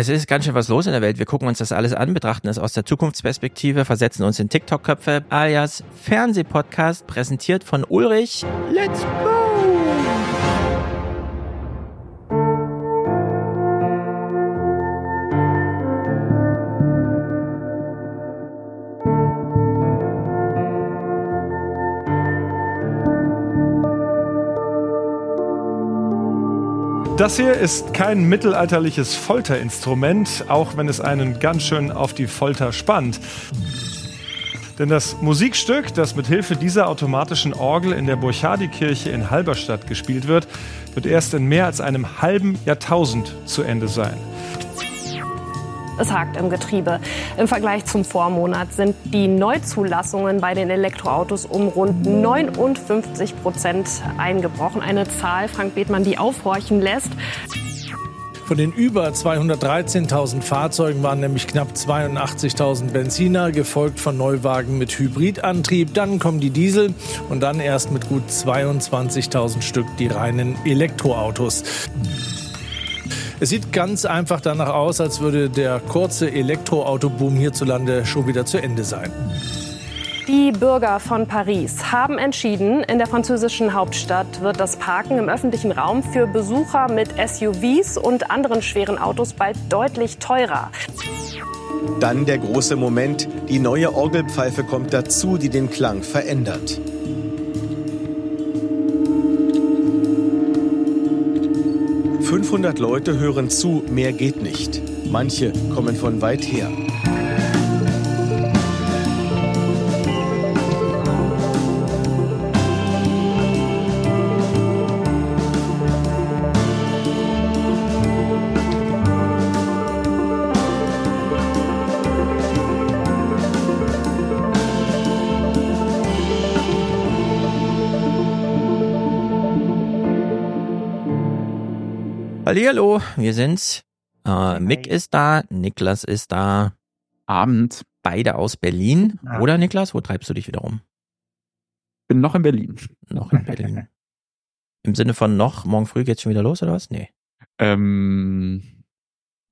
Es ist ganz schön was los in der Welt. Wir gucken uns das alles an, betrachten es aus der Zukunftsperspektive, versetzen uns in TikTok-Köpfe alias Fernsehpodcast, präsentiert von Ulrich. Let's go! Das hier ist kein mittelalterliches Folterinstrument, auch wenn es einen ganz schön auf die Folter spannt. Denn das Musikstück, das mit Hilfe dieser automatischen Orgel in der Burchardikirche in Halberstadt gespielt wird, wird erst in mehr als einem halben Jahrtausend zu Ende sein. Es hakt im Getriebe. Im Vergleich zum Vormonat sind die Neuzulassungen bei den Elektroautos um rund 59 Prozent eingebrochen. Eine Zahl, Frank Bethmann, die aufhorchen lässt. Von den über 213.000 Fahrzeugen waren nämlich knapp 82.000 Benziner, gefolgt von Neuwagen mit Hybridantrieb. Dann kommen die Diesel und dann erst mit gut 22.000 Stück die reinen Elektroautos. Es sieht ganz einfach danach aus, als würde der kurze Elektroautoboom hierzulande schon wieder zu Ende sein. Die Bürger von Paris haben entschieden, in der französischen Hauptstadt wird das Parken im öffentlichen Raum für Besucher mit SUVs und anderen schweren Autos bald deutlich teurer. Dann der große Moment, die neue Orgelpfeife kommt dazu, die den Klang verändert. 500 Leute hören zu, mehr geht nicht. Manche kommen von weit her. Hallihallo, wir sind's. Äh, Mick ist da, Niklas ist da. Abend. Beide aus Berlin. Ja. Oder Niklas, wo treibst du dich wieder rum? Bin noch in Berlin. Noch in Berlin. Im Sinne von noch, morgen früh geht's schon wieder los oder was? Nee. Ähm,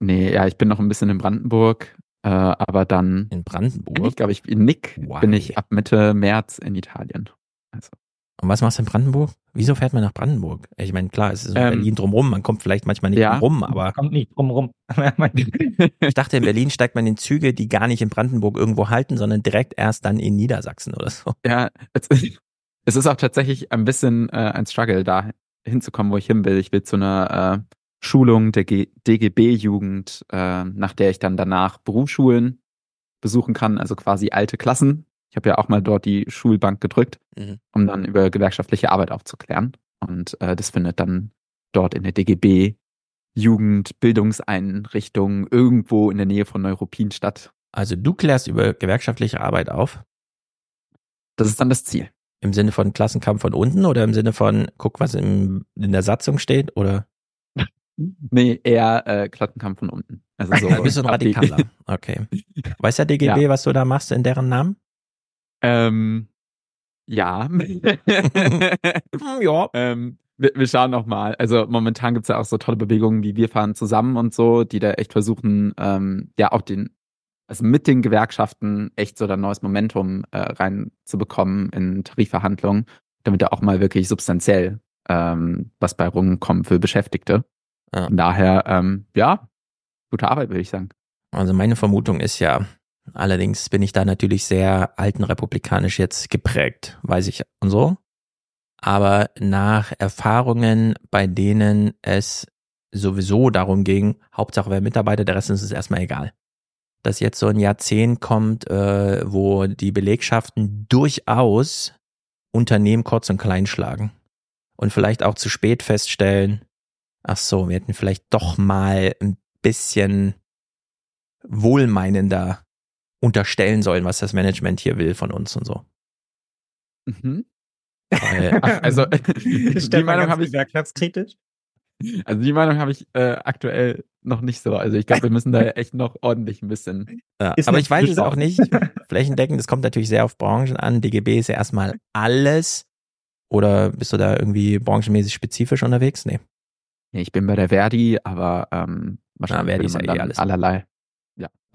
nee, ja, ich bin noch ein bisschen in Brandenburg, äh, aber dann. In Brandenburg? Ich glaube, ich in Nick Why? bin ich ab Mitte März in Italien. Also, Und was machst du in Brandenburg? Wieso fährt man nach Brandenburg? Ich meine, klar, es ist in Ähm, Berlin drumrum, man kommt vielleicht manchmal nicht ja. drumrum, aber Kommt nicht drum rum. ich dachte, in Berlin steigt man in Züge, die gar nicht in Brandenburg irgendwo halten, sondern direkt erst dann in Niedersachsen oder so. ja, es, ist- es ist auch tatsächlich ein bisschen äh, ein Struggle, da hinzukommen, wo ich hin will. Ich will zu einer äh, Schulung der DGB-Jugend, äh, nach der ich dann danach Berufsschulen besuchen kann, also quasi alte Klassen. Ich habe ja auch mal dort die Schulbank gedrückt. Mhm. um dann über gewerkschaftliche Arbeit aufzuklären. Und äh, das findet dann dort in der DGB Jugendbildungseinrichtung irgendwo in der Nähe von Neuruppin statt. Also du klärst über gewerkschaftliche Arbeit auf, Das ist dann das Ziel. im Sinne von Klassenkampf von unten oder im Sinne von, guck, was im, in der Satzung steht oder Nee, eher äh, Klassenkampf von unten. Also so ein die- Radikaler. Okay. Weiß der DGB, Ja. was du da machst in deren Namen? Ähm, ja. Ja. ähm, wir, wir schauen noch mal. Also momentan gibt's ja auch so tolle Bewegungen wie Wir fahren zusammen und so, die da echt versuchen, ähm, ja auch den, also mit den Gewerkschaften echt so ein neues Momentum äh, reinzubekommen in Tarifverhandlungen, damit da auch mal wirklich substanziell ähm, was bei rumkommt für Beschäftigte. Ja. Von daher, ähm, ja, gute Arbeit, würde ich sagen. Also meine Vermutung ist ja, allerdings bin ich da natürlich sehr alten republikanisch jetzt geprägt, weiß ich und so. Aber nach Erfahrungen, bei denen es sowieso darum ging, Hauptsache wer Mitarbeiter, der Rest ist es erstmal egal. Dass jetzt so ein Jahrzehnt kommt, äh, wo die Belegschaften durchaus Unternehmen kurz und klein schlagen. Und vielleicht auch zu spät feststellen, ach so, wir hätten vielleicht doch mal ein bisschen wohlmeinender unterstellen sollen, was das Management hier will von uns und so. Mhm. Weil, Ach, also die Meinung habe ich gewerkschaftskritisch. Also die Meinung habe ich äh, aktuell noch nicht so. Also ich glaube, wir müssen da echt noch ordentlich ein bisschen. ja. Aber ich weiß es auch nicht. Flächendeckend, das kommt natürlich sehr auf Branchen an. DGB ist ja erstmal alles. Oder bist du da irgendwie branchenmäßig spezifisch unterwegs? Nee. Nee, ich bin bei der Verdi, aber ähm, wahrscheinlich Verdi würde ist man ja eh dann alles. allerlei.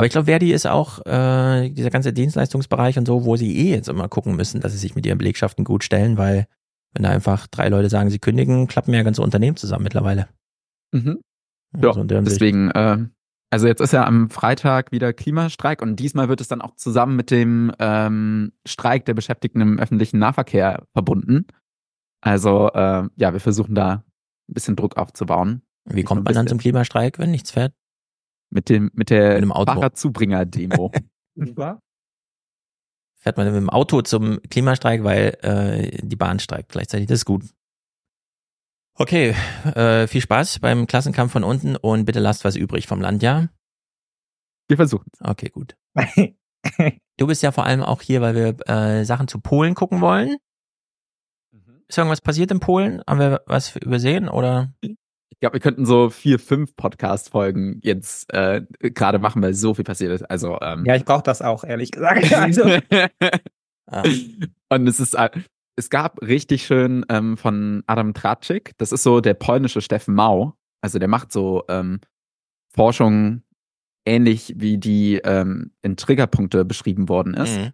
Aber ich glaube, Verdi ist auch äh, dieser ganze Dienstleistungsbereich und so, wo sie eh jetzt immer gucken müssen, dass sie sich mit ihren Belegschaften gut stellen, weil wenn da einfach drei Leute sagen, sie kündigen, klappen ja ganze Unternehmen zusammen mittlerweile. Mhm. Ja, Also. Deswegen, äh, also jetzt ist ja am Freitag wieder Klimastreik und diesmal wird es dann auch zusammen mit dem ähm, Streik der Beschäftigten im öffentlichen Nahverkehr verbunden. Also äh, ja, wir versuchen da ein bisschen Druck aufzubauen. Wie kommt man dann zum Klimastreik, wenn nichts fährt? Mit dem mit der Mit dem Auto. Fahrradzubringer-Demo. Nicht wahr? Fährt man mit dem Auto zum Klimastreik, weil äh, die Bahn streikt gleichzeitig. Das ist gut. Okay, äh, viel Spaß beim Klassenkampf von unten und bitte lasst was übrig vom Land, ja? wir versuchen Okay, gut. Du bist ja vor allem auch hier, weil wir äh, Sachen zu Polen gucken wollen. Ist irgendwas passiert in Polen? Haben wir was übersehen oder? Ich glaube, wir könnten so vier, fünf Podcast-Folgen jetzt äh, gerade machen, weil so viel passiert ist. Also ähm, Ja, ich brauche das auch, ehrlich gesagt. Also, Ah, Und es ist, äh, es gab richtig schön ähm, von Adam Traczyk, das ist so der polnische Steffen Mau. Also der macht so ähm, Forschung ähnlich wie die ähm, in Triggerpunkte beschrieben worden ist. mhm.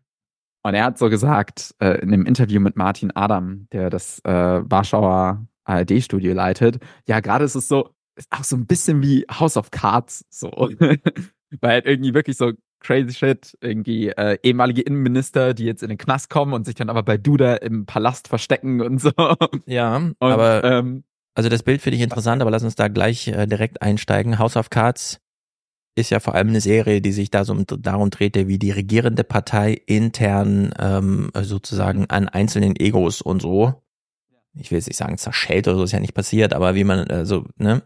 Und er hat so gesagt, äh, in einem Interview mit Martin Adam, der das äh, Warschauer ARD-Studio leitet, ja, gerade ist es so, ist auch so ein bisschen wie House of Cards, so. Weil halt irgendwie wirklich so crazy shit, irgendwie äh, ehemalige Innenminister, die jetzt in den Knast kommen und sich dann aber bei Duda im Palast verstecken und so. Und, Ja, aber ähm, also das Bild finde ich interessant, aber lass uns da gleich äh, direkt einsteigen. House of Cards ist ja vor allem eine Serie, die sich da so um- darum drehte, wie die regierende Partei intern ähm, sozusagen an einzelnen Egos und so, ich will jetzt nicht sagen zerschellt oder so, ist ja nicht passiert, aber wie man, also, ne?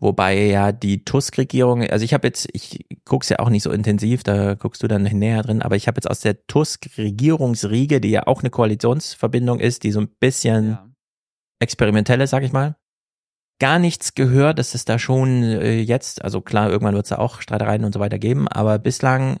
Wobei ja die Tusk-Regierung, also ich habe jetzt, ich guck's ja auch nicht so intensiv, da guckst du dann näher drin, aber ich habe jetzt aus der Tusk-Regierungsriege, die ja auch eine Koalitionsverbindung ist, die so ein bisschen ja. experimentelle, sag ich mal, gar nichts gehört, dass es da schon äh, jetzt, also klar, irgendwann wird es da auch Streitereien und so weiter geben, aber bislang,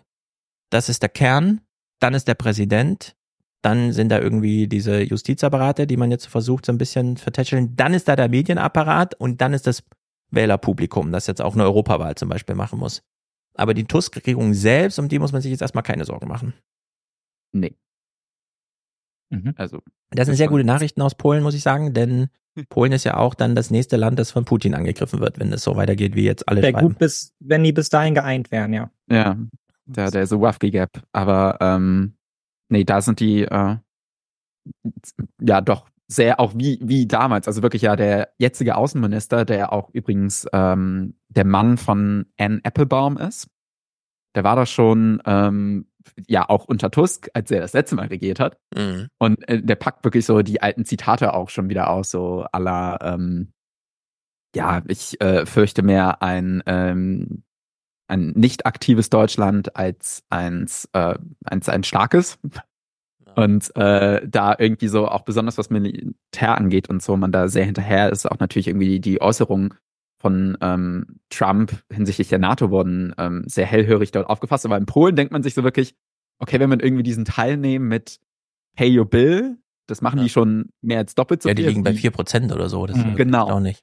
das ist der Kern, dann ist der Präsident, dann sind da irgendwie diese Justizapparate, die man jetzt versucht so ein bisschen vertätscheln, dann ist da der Medienapparat und dann ist das Wählerpublikum, das jetzt auch eine Europawahl zum Beispiel machen muss. Aber die Tusk-Regierung selbst, um die muss man sich jetzt erstmal keine Sorgen machen. Nee. Mhm. Also, Das sind sehr gute Nachrichten aus Polen, muss ich sagen, denn Polen ist ja auch dann das nächste Land, das von Putin angegriffen wird, wenn es so weitergeht, wie jetzt alle Wäre schreiben. gut, bis, wenn die bis dahin geeint wären, ja. ja, der, der so Wafki Gap. Aber ähm, nee, da sind die äh, ja doch sehr auch wie, wie damals. Also wirklich ja der jetzige Außenminister, der auch übrigens ähm, der Mann von Anne Applebaum ist. Der war doch schon ähm, ja auch unter Tusk, als er das letzte Mal regiert hat. Mhm. Und äh, der packt wirklich so die alten Zitate auch schon wieder aus, so aller ähm, ja, ich äh, fürchte mehr ein ähm, ein nicht aktives Deutschland als eins, äh, eins ein starkes. Und äh, da irgendwie so auch besonders was Militär angeht und so, man da sehr hinterher ist, auch natürlich irgendwie die Äußerungen von ähm, Trump hinsichtlich der NATO wurden ähm, sehr hellhörig dort aufgefasst. Aber in Polen denkt man sich so wirklich, okay, wenn man irgendwie diesen Teil nehmen mit Pay Your Bill, das machen Ja. die schon mehr als doppelt so Ja, die viel. liegen bei wie- vier Prozent oder so. Das Mhm. ist Genau. auch nicht.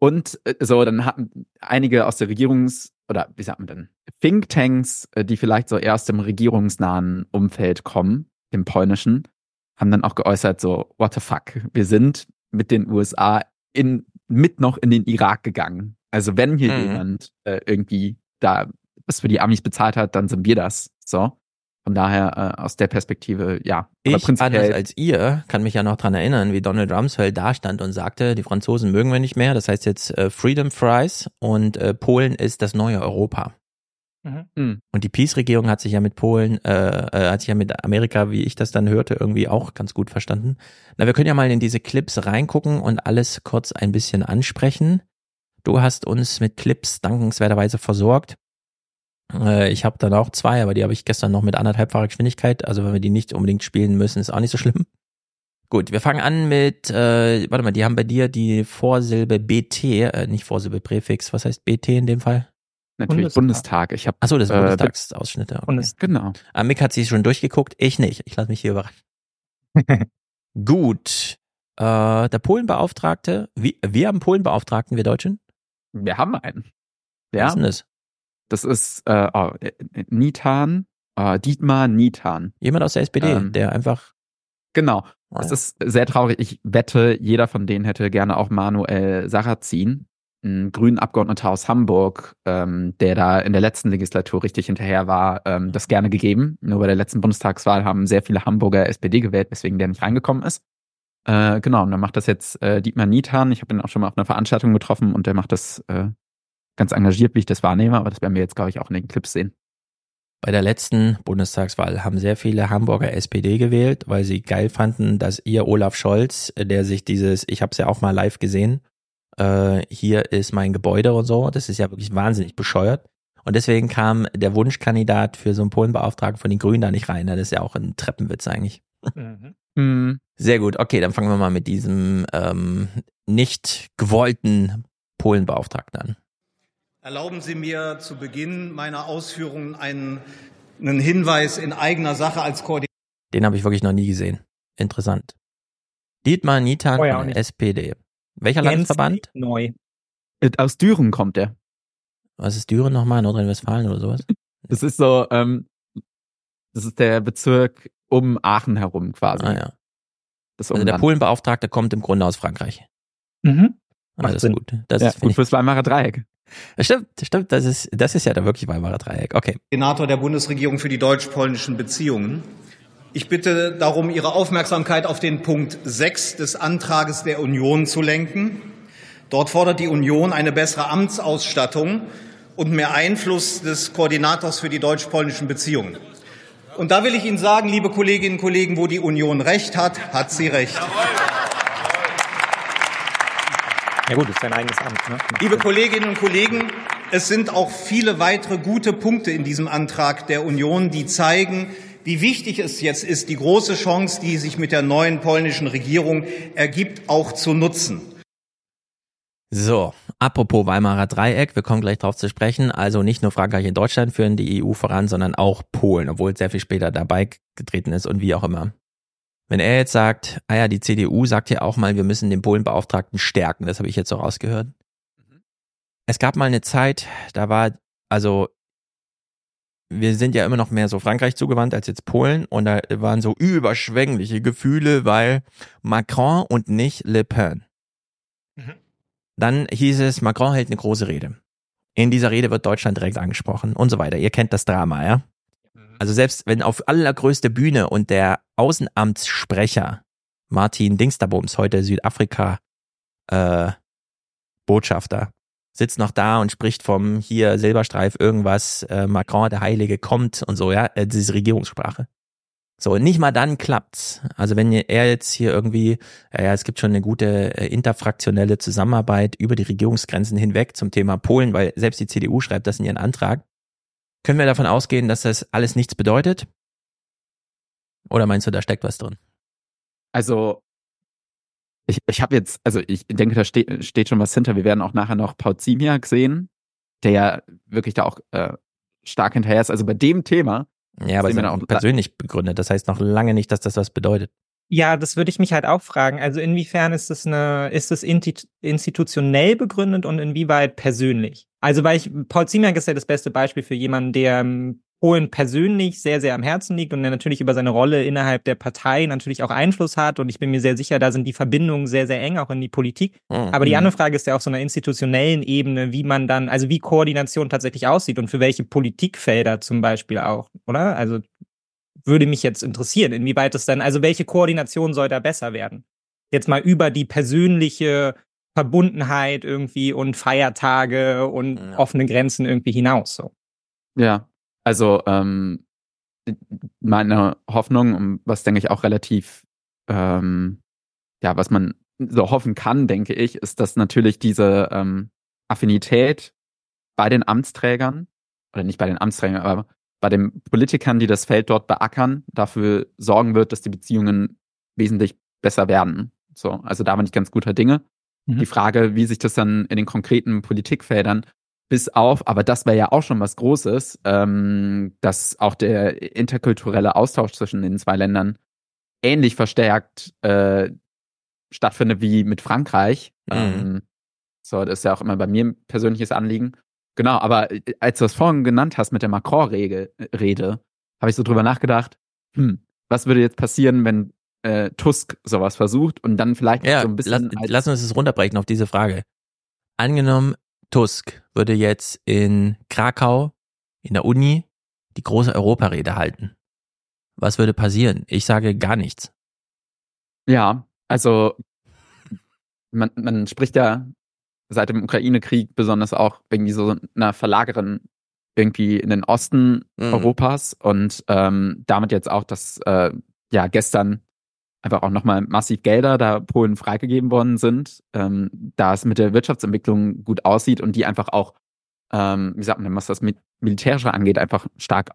und äh, so, dann hatten einige aus der Regierungs- oder wie sagt man denn, Thinktanks, äh, die vielleicht so erst im regierungsnahen Umfeld kommen, im polnischen, haben dann auch geäußert, so, what the fuck, wir sind mit den USA in, mit noch in den Irak gegangen. Also wenn hier Mhm. jemand äh, irgendwie da was für die Amis bezahlt hat, dann sind wir das. So. Von daher, äh, aus der Perspektive, ja. Ich, anders als ihr, kann mich ja noch dran erinnern, wie Donald Rumsfeld da stand und sagte, die Franzosen mögen wir nicht mehr. Das heißt jetzt äh, Freedom Fries und äh, Polen ist das neue Europa. Mhm. Und die Peace-Regierung hat sich ja mit Polen, äh, äh, hat sich ja mit Amerika, wie ich das dann hörte, irgendwie auch ganz gut verstanden. Na, wir können ja mal in diese Clips reingucken und alles kurz ein bisschen ansprechen. Du hast uns mit Clips dankenswerterweise versorgt. Äh, ich habe dann auch zwei, aber die habe ich gestern noch mit anderthalbfacher Geschwindigkeit. Also wenn wir die nicht unbedingt spielen müssen, ist auch nicht so schlimm. Gut, wir fangen an mit, äh, warte mal, die haben bei dir die Vorsilbe BT, äh, nicht Vorsilbe Präfix, was heißt BT in dem Fall? Natürlich Bundestag. Bundestag. Ich habe Achso, das sind Äh, Bundestagsausschnitte. Okay. Bundes- genau. Ah, Mick hat sie schon durchgeguckt, ich nicht. Ich lasse mich hier überraschen. Gut. äh, der Polenbeauftragte, wie, wir haben Polenbeauftragten, wir Deutschen? Wir haben einen. Wer Ja, ist denn das? Das ist äh, oh, Nitan, äh, Dietmar Nitan. Jemand aus der SPD, Ähm, der einfach. Genau. Ah, Es ist sehr traurig. Ich wette, jeder von denen hätte gerne auch Manuel Sarrazin, ein grünen Abgeordneter aus Hamburg, ähm, der da in der letzten Legislatur richtig hinterher war, ähm, das gerne gegeben. Nur bei der letzten Bundestagswahl haben sehr viele Hamburger SPD gewählt, weswegen der nicht reingekommen ist. Äh, genau, und dann macht das jetzt äh, Dietmar Niethan. Ich habe ihn auch schon mal auf einer Veranstaltung getroffen und der macht das äh, ganz engagiert, wie ich das wahrnehme, aber das werden wir jetzt, glaube ich, auch in den Clips sehen. Bei der letzten Bundestagswahl haben sehr viele Hamburger SPD gewählt, weil sie geil fanden, dass ihr Olaf Scholz, der sich dieses, ich habe es ja auch mal live gesehen, äh, hier ist mein Gebäude und so, das ist ja wirklich wahnsinnig bescheuert. Und deswegen kam der Wunschkandidat für so einen Polenbeauftragten von den Grünen da nicht rein. Das ist ja auch ein Treppenwitz eigentlich. Mhm. Hm, Sehr gut, okay, dann fangen wir mal mit diesem ähm, nicht gewollten Polenbeauftragten an. Erlauben Sie mir zu Beginn meiner Ausführungen einen, einen Hinweis in eigener Sache als Koordinator. Den habe ich wirklich noch nie gesehen. Interessant. Dietmar Nitan Oh ja, von der. SPD. Welcher Gänzlich Landesverband? Neu. äh, aus Düren kommt der. Was ist Düren nochmal? Nordrhein-Westfalen oder sowas? Das ist so, ähm, das ist der Bezirk um Aachen herum quasi. Ah ja. Das Also der. Polenbeauftragte kommt im Grunde aus Frankreich. Mhm. Macht das ist Sinn. gut. Das ja, ist, gut fürs Weimarer Dreieck. Stimmt, stimmt, das ist, das ist ja da wirklich Weimarer Dreieck. Okay. Koordinator der Bundesregierung für die deutsch-polnischen Beziehungen. Ich bitte darum, Ihre Aufmerksamkeit auf den Punkt 6 des Antrages der Union zu lenken. Dort fordert die Union eine bessere Amtsausstattung und mehr Einfluss des Koordinators für die deutsch-polnischen Beziehungen. Und da will ich Ihnen sagen, liebe Kolleginnen und Kollegen, wo die Union recht hat, hat sie recht. Ja gut, ist sein eigenes Amt. Ne? Liebe. Kolleginnen und Kollegen, es sind auch viele weitere gute Punkte in diesem Antrag der Union, die zeigen, wie wichtig es jetzt ist, die große Chance, die sich mit der neuen polnischen Regierung ergibt, auch zu nutzen. So, apropos Weimarer Dreieck, wir kommen gleich drauf zu sprechen. Also nicht nur Frankreich und Deutschland führen die EU voran, sondern auch Polen, obwohl es sehr viel später dabei getreten ist und wie auch immer. Wenn er jetzt sagt, ah ja, die CDU sagt ja auch mal, wir müssen den Polenbeauftragten stärken, das habe ich jetzt so rausgehört. Es gab mal eine Zeit, da war, also wir sind ja immer noch mehr so Frankreich zugewandt als jetzt Polen und da waren so überschwängliche Gefühle, weil Macron und nicht Le Pen. Dann hieß es, Macron hält eine große Rede. In dieser Rede wird Deutschland direkt angesprochen und so weiter. Ihr kennt das Drama, ja? Also selbst wenn auf allergrößte Bühne und der Außenamtssprecher Martin Dingsterbums, heute Südafrika äh, Botschafter, sitzt noch da und spricht vom hier Silberstreif irgendwas, äh, Macron der Heilige kommt und so, ja, äh, diese Regierungssprache. So, nicht mal dann klappt's. Also wenn er jetzt hier irgendwie, ja, es gibt schon eine gute äh, interfraktionelle Zusammenarbeit über die Regierungsgrenzen hinweg zum Thema Polen, weil selbst die CDU schreibt das in ihren Antrag. Können wir davon ausgehen, dass das alles nichts bedeutet? Oder meinst du, da steckt was drin? Also, ich, ich habe jetzt, also ich denke, da steht, steht schon was hinter. Wir werden auch nachher noch Paul Ziemiak sehen, der ja wirklich da auch äh, stark hinterher ist. Also bei dem Thema, Ja, aber da auch persönlich begründet. Das heißt noch lange nicht, dass das was bedeutet. Ja, das würde ich mich halt auch fragen. Also inwiefern ist es eine, ist es institutionell begründet und inwieweit persönlich? Also weil ich, Paul Ziemiak ist ja das beste Beispiel für jemanden, der Polen persönlich sehr, sehr am Herzen liegt und der natürlich über seine Rolle innerhalb der Partei natürlich auch Einfluss hat. Und ich bin mir sehr sicher, da sind die Verbindungen sehr, sehr eng, auch in die Politik. Hm. Aber die Mhm. andere Frage ist ja auf so einer institutionellen Ebene, wie man dann, also wie Koordination tatsächlich aussieht und für welche Politikfelder zum Beispiel auch, oder? Also würde mich jetzt interessieren, inwieweit es dann, also welche Koordination soll da besser werden? Jetzt mal über die persönliche Verbundenheit irgendwie und Feiertage und Ja. offene Grenzen irgendwie hinaus. So. ja, also ähm, meine Hoffnung, was denke ich auch relativ, ähm, ja, was man so hoffen kann, denke ich, ist, dass natürlich diese ähm, Affinität bei den Amtsträgern, oder nicht bei den Amtsträgern, aber bei den Politikern, die das Feld dort beackern, dafür sorgen wird, dass die Beziehungen wesentlich besser werden. So, also da bin ich ganz guter Dinge. Mhm. Die Frage, wie sich das dann in den konkreten Politikfeldern bis auf, aber das wäre ja auch schon was Großes, ähm, dass auch der interkulturelle Austausch zwischen den zwei Ländern ähnlich verstärkt äh, stattfindet wie mit Frankreich. Mhm. Ähm, so, das ist ja auch immer bei mir ein persönliches Anliegen. Genau, aber äh, als du es vorhin genannt hast mit der Macron-Rede, habe ich so drüber nachgedacht, hm, was würde jetzt passieren, wenn äh, Tusk sowas versucht und dann vielleicht Ja, so ein lass, bisschen. als- lass uns es runterbrechen auf diese Frage. Angenommen, Tusk würde jetzt in Krakau in der Uni die große Europarede halten. Was würde passieren? Ich sage gar nichts. Ja, also man, man spricht ja seit dem Ukraine-Krieg besonders auch irgendwie so einer Verlagerung irgendwie in den Osten Mhm. Europas und ähm, damit jetzt auch, dass äh, ja gestern einfach auch nochmal massiv Gelder da Polen freigegeben worden sind, ähm, da es mit der Wirtschaftsentwicklung gut aussieht und die einfach auch, ähm, wie sagt man, denn, was das mit Militärische angeht, einfach stark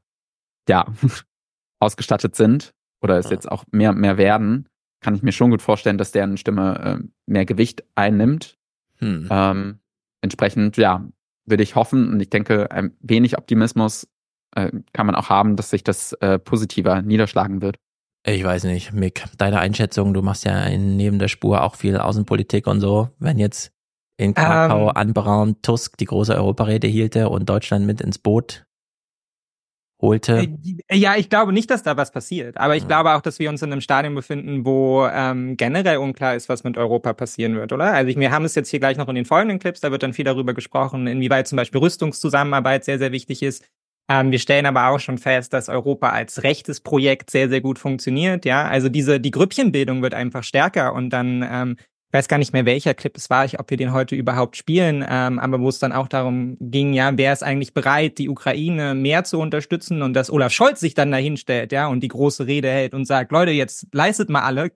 ja ausgestattet sind oder es Ja. jetzt auch mehr und mehr werden, kann ich mir schon gut vorstellen, dass deren Stimme äh, mehr Gewicht einnimmt. Hm. Ähm, entsprechend, ja, würde ich hoffen und ich denke, ein wenig Optimismus äh, kann man auch haben, dass sich das äh, positiver niederschlagen wird. Ich weiß nicht, Mick, deine Einschätzung, du machst ja neben der Spur auch viel Außenpolitik und so. Wenn jetzt in Krakau Ähm. anberaumt Tusk die große Europarede hielte und Deutschland mit ins Boot holte. Äh, Ja, ich glaube nicht, dass da was passiert. Aber ich Ja. glaube auch, dass wir uns in einem Stadium befinden, wo ähm, generell unklar ist, was mit Europa passieren wird, oder? Also ich, wir haben es jetzt hier gleich noch in den folgenden Clips, da wird dann viel darüber gesprochen, inwieweit zum Beispiel Rüstungszusammenarbeit sehr, sehr wichtig ist. Ähm, wir stellen aber auch schon fest, dass Europa als rechtes Projekt sehr, sehr gut funktioniert. Ja, also diese die Grüppchenbildung wird einfach stärker und dann ähm, ich weiß gar nicht mehr, welcher Clip es war, ich, ob wir den heute überhaupt spielen, ähm, aber wo es dann auch darum ging, ja, wer ist eigentlich bereit, die Ukraine mehr zu unterstützen und dass Olaf Scholz sich dann dahin stellt, ja, und die große Rede hält und sagt, Leute, jetzt leistet mal alle.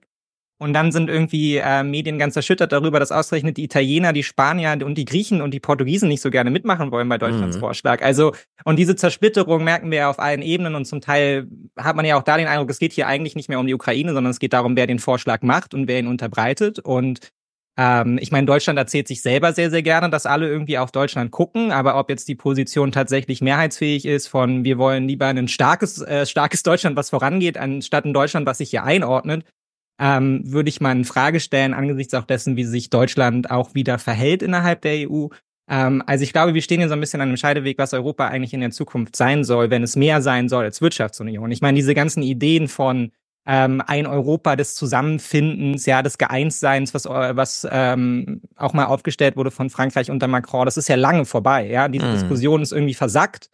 Und dann sind irgendwie äh, Medien ganz erschüttert darüber, dass ausgerechnet die Italiener, die Spanier und die Griechen und die Portugiesen nicht so gerne mitmachen wollen bei Deutschlands Mhm. Vorschlag. Also, und diese Zersplitterung merken wir ja auf allen Ebenen und zum Teil hat man ja auch da den Eindruck, es geht hier eigentlich nicht mehr um die Ukraine, sondern es geht darum, wer den Vorschlag macht und wer ihn unterbreitet. Und ähm, ich meine, Deutschland erzählt sich selber sehr, sehr gerne, dass alle irgendwie auf Deutschland gucken, aber ob jetzt die Position tatsächlich mehrheitsfähig ist von wir wollen lieber ein starkes, äh, starkes Deutschland, was vorangeht, anstatt ein Deutschland, was sich hier einordnet, ähm, würde ich mal in Frage stellen, angesichts auch dessen, wie sich Deutschland auch wieder verhält innerhalb der EU. Ähm, also ich glaube, wir stehen hier so ein bisschen an einem Scheideweg, was Europa eigentlich in der Zukunft sein soll, wenn es mehr sein soll als Wirtschaftsunion. Ich meine, diese ganzen Ideen von ähm, ein Europa des Zusammenfindens, ja, des Geeinsseins, was, äh, was ähm, auch mal aufgestellt wurde von Frankreich unter Macron, das ist ja lange vorbei, ja. Diese Mhm. Diskussion ist irgendwie versackt.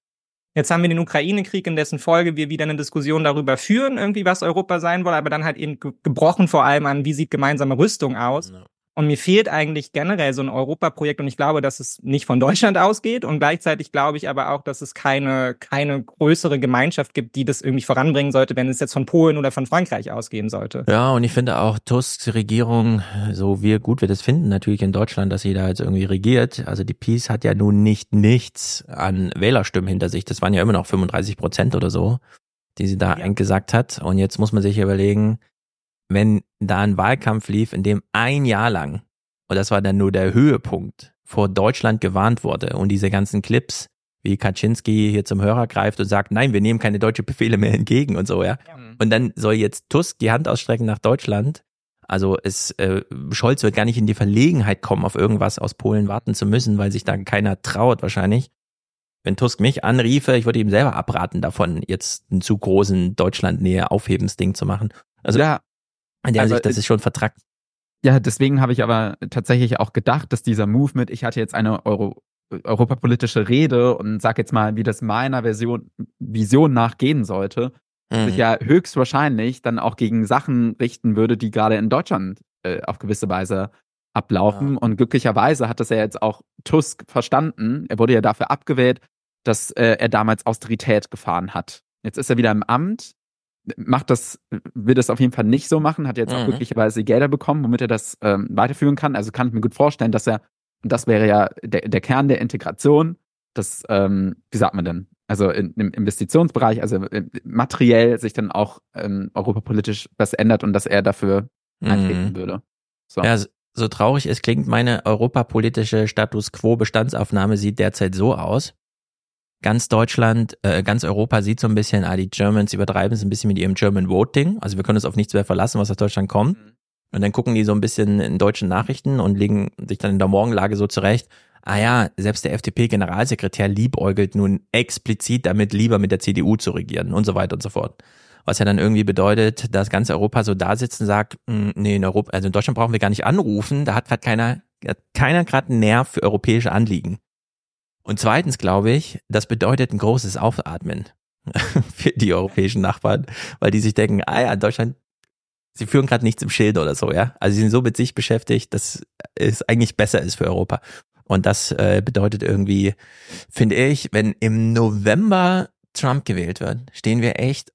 Jetzt haben wir den Ukraine-Krieg, in dessen Folge wir wieder eine Diskussion darüber führen, irgendwie, was Europa sein soll, aber dann halt eben ge- gebrochen vor allem an, wie sieht gemeinsame Rüstung aus. Ja. Und mir fehlt eigentlich generell so ein Europaprojekt und ich glaube, dass es nicht von Deutschland ausgeht und gleichzeitig glaube ich aber auch, dass es keine, keine größere Gemeinschaft gibt, die das irgendwie voranbringen sollte, wenn es jetzt von Polen oder von Frankreich ausgehen sollte. Ja, und ich finde auch Tusks Regierung, so wie gut wir das finden, natürlich in Deutschland, dass sie da jetzt irgendwie regiert. Also die Peace hat ja nun nicht nichts an Wählerstimmen hinter sich. Das waren ja immer noch 35 Prozent oder so, die sie da Ja. eingesagt hat. Und jetzt muss man sich überlegen, wenn da ein Wahlkampf lief, in dem ein Jahr lang, und das war dann nur der Höhepunkt, vor Deutschland gewarnt wurde und diese ganzen Clips, wie Kaczynski hier zum Hörer greift und sagt, nein, wir nehmen keine deutsche Befehle mehr entgegen und so, ja. Und dann soll jetzt Tusk die Hand ausstrecken nach Deutschland. Also es äh, Scholz wird gar nicht in die Verlegenheit kommen, auf irgendwas aus Polen warten zu müssen, weil sich da keiner traut wahrscheinlich. Wenn Tusk mich anriefe, ich würde ihm selber abraten davon, jetzt einen zu großen Deutschlandnähe Aufhebensding zu machen. Also ja, in der aber, Sicht, das ist schon vertrackt. Ja, deswegen habe ich aber tatsächlich auch gedacht, dass dieser Move mit, ich hatte jetzt eine Euro, europapolitische Rede und sag jetzt mal, wie das meiner Version, Vision nachgehen sollte, sich Mhm. ja höchstwahrscheinlich dann auch gegen Sachen richten würde, die gerade in Deutschland äh, auf gewisse Weise ablaufen. Ja. Und glücklicherweise hat das ja jetzt auch Tusk verstanden. Er wurde ja dafür abgewählt, dass äh, er damals Austerität gefahren hat. Jetzt ist er wieder im Amt, macht das, will das auf jeden Fall nicht so machen, hat jetzt auch Mhm. glücklicherweise Gelder bekommen, womit er das ähm, weiterführen kann. Also kann ich mir gut vorstellen, dass er, und das wäre ja der, der Kern der Integration, das, ähm, wie sagt man denn? Also in, im Investitionsbereich, also äh, materiell sich dann auch ähm, europapolitisch was ändert und dass er dafür eintreten Mhm. würde. So. Ja, so- so traurig es klingt, meine europapolitische Status quo Bestandsaufnahme sieht derzeit so aus. Ganz Deutschland, äh, ganz Europa sieht so ein bisschen, ah, die Germans übertreiben es ein bisschen mit ihrem German Voting. Also wir können uns auf nichts mehr verlassen, was aus Deutschland kommt. Mhm. Und dann gucken die so ein bisschen in deutschen Nachrichten und legen sich dann in der Morgenlage so zurecht. Ah ja, selbst der FDP-Generalsekretär liebäugelt nun explizit damit, lieber mit der CDU zu regieren und so weiter und so fort. Was ja dann irgendwie bedeutet, dass ganz Europa so da sitzt und sagt, "Hm, nee, in Europa, also in Deutschland brauchen wir gar nicht anrufen, da hat gerade keiner, hat keiner gerade einen Nerv für europäische Anliegen. Und zweitens glaube ich, das bedeutet ein großes Aufatmen für die europäischen Nachbarn, weil die sich denken, ah ja, Deutschland, sie führen gerade nichts im Schild oder so, ja. Also sie sind so mit sich beschäftigt, dass es eigentlich besser ist für Europa. Und das äh, bedeutet irgendwie, finde ich, wenn im November Trump gewählt wird, stehen wir echt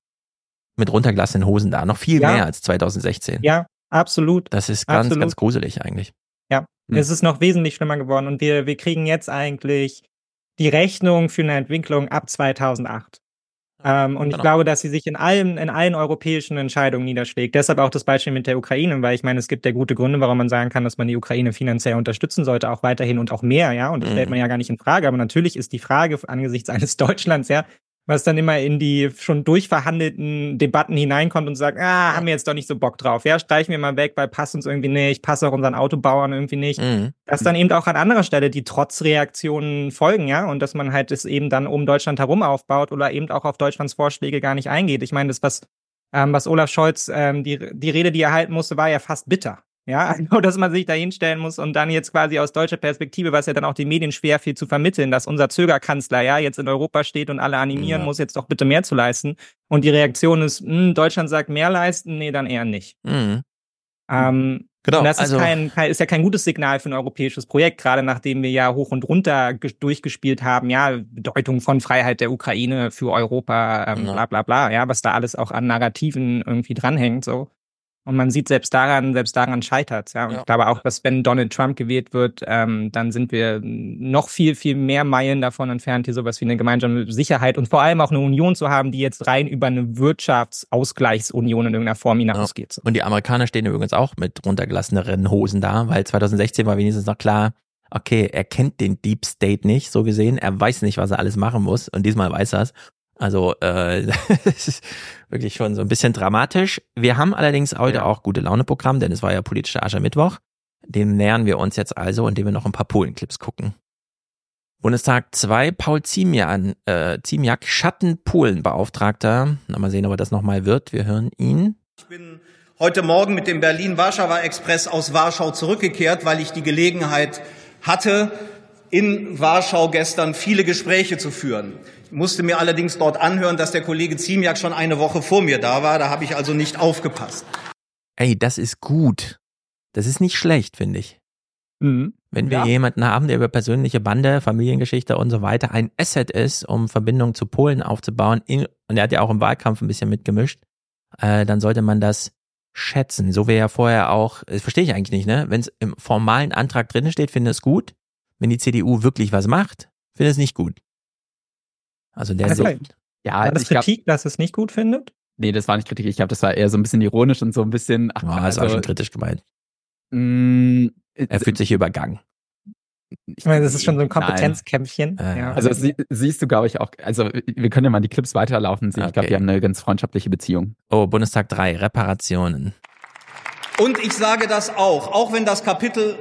mit runtergelassenen Hosen da. Noch viel Ja. mehr als 2016. Ja, absolut. Das ist ganz, Absolut. ganz gruselig eigentlich. Ja, Hm. es ist noch wesentlich schlimmer geworden und wir, wir kriegen jetzt eigentlich die Rechnung für eine Entwicklung ab 2008. Ähm, und ich Genau. glaube, dass sie sich in allen, in allen europäischen Entscheidungen niederschlägt. Deshalb auch das Beispiel mit der Ukraine, weil ich meine, es gibt ja gute Gründe, warum man sagen kann, dass man die Ukraine finanziell unterstützen sollte, auch weiterhin und auch mehr, ja. Und das Mhm. stellt man ja gar nicht in Frage. Aber natürlich ist die Frage angesichts eines Deutschlands, ja, was dann immer in die schon durchverhandelten Debatten hineinkommt und sagt, ah, haben wir jetzt doch nicht so Bock drauf. Ja, streichen wir mal weg, weil passt uns irgendwie nicht, passt auch unseren Autobauern irgendwie nicht. Mhm. Dass dann eben auch an anderer Stelle die Trotzreaktionen folgen, ja, und dass man halt es eben dann um Deutschland herum aufbaut oder eben auch auf Deutschlands Vorschläge gar nicht eingeht. Ich meine, das, was, ähm, was Olaf Scholz, ähm, die, die Rede, die er halten musste, war ja fast bitter. Ja, also, dass man sich da hinstellen muss und dann jetzt quasi aus deutscher Perspektive, was ja dann auch den Medien schwer viel zu vermitteln, dass unser Zögerkanzler ja jetzt in Europa steht und alle animieren Ja. muss, jetzt doch bitte mehr zu leisten. Und die Reaktion ist, hm, Deutschland sagt mehr leisten, nee, dann eher nicht. Mhm. Ähm, Genau, und das also- ist, kein, kein, ist ja kein gutes Signal für ein europäisches Projekt, gerade nachdem wir ja hoch und runter ge- durchgespielt haben, ja, Bedeutung von Freiheit der Ukraine für Europa, ähm, Ja. bla bla bla, ja, was da alles auch an Narrativen irgendwie dranhängt, so. Und man sieht selbst daran, selbst daran scheitert ja. Und Ja. ich glaube auch, dass wenn Donald Trump gewählt wird, ähm, dann sind wir noch viel, viel mehr Meilen davon entfernt, hier sowas wie eine gemeinsame Sicherheit und vor allem auch eine Union zu haben, die jetzt rein über eine Wirtschaftsausgleichsunion in irgendeiner Form hinausgeht. So. Und die Amerikaner stehen übrigens auch mit runtergelasseneren Hosen da, weil 2016 war wenigstens noch klar, okay, er kennt den Deep State nicht, so gesehen, er weiß nicht, was er alles machen muss und diesmal weiß er es. Also äh, das ist wirklich schon so ein bisschen dramatisch. Wir haben allerdings heute Ja. auch gute Laune-Programm, denn es war ja politischer Aschermittwoch. Dem nähern wir uns jetzt also, indem wir noch ein paar Polen-Clips gucken. Bundestag 2, Paul Ziemian, äh, Ziemiak, Schatten-Polen-Beauftragter. Mal sehen, ob er das nochmal wird. Wir hören ihn. Ich bin heute Morgen mit dem Berlin-Warschauer Express aus Warschau zurückgekehrt, weil ich die Gelegenheit hatte, in Warschau gestern viele Gespräche zu führen. Ich musste mir allerdings dort anhören, dass der Kollege Ziemiak schon eine Woche vor mir da war. Da habe ich also nicht aufgepasst. Ey, das ist gut. Das ist nicht schlecht, finde ich. Mhm. Wenn wir Ja. jemanden haben, der über persönliche Bande, Familiengeschichte und so weiter ein Asset ist, um Verbindungen zu Polen aufzubauen, in, und er hat ja auch im Wahlkampf ein bisschen mitgemischt, äh, dann sollte man das schätzen. So wie ja vorher auch, das verstehe ich eigentlich nicht, ne? Wenn es im formalen Antrag drin steht, finde ich es gut. Wenn die CDU wirklich was macht, finde ich es nicht gut. Also der Also, Sicht. Ja, War das Kritik, dass es nicht gut findet? nee, das war nicht Kritik. Ich glaube, das war eher so ein bisschen ironisch und so ein bisschen. Ach, Oh, das war also, schon kritisch gemeint. mh, Er fühlt sich übergangen. Ich meine, das ist schon so ein. Kompetenzkämpfchen. Äh, ja. Also sie, siehst du, glaube ich, auch, also wir können ja mal die Clips weiterlaufen sehen. Ich glaube, Okay. die haben eine ganz freundschaftliche Beziehung. Oh, Bundestag 3, Reparationen. Und ich sage das auch, auch wenn das Kapitel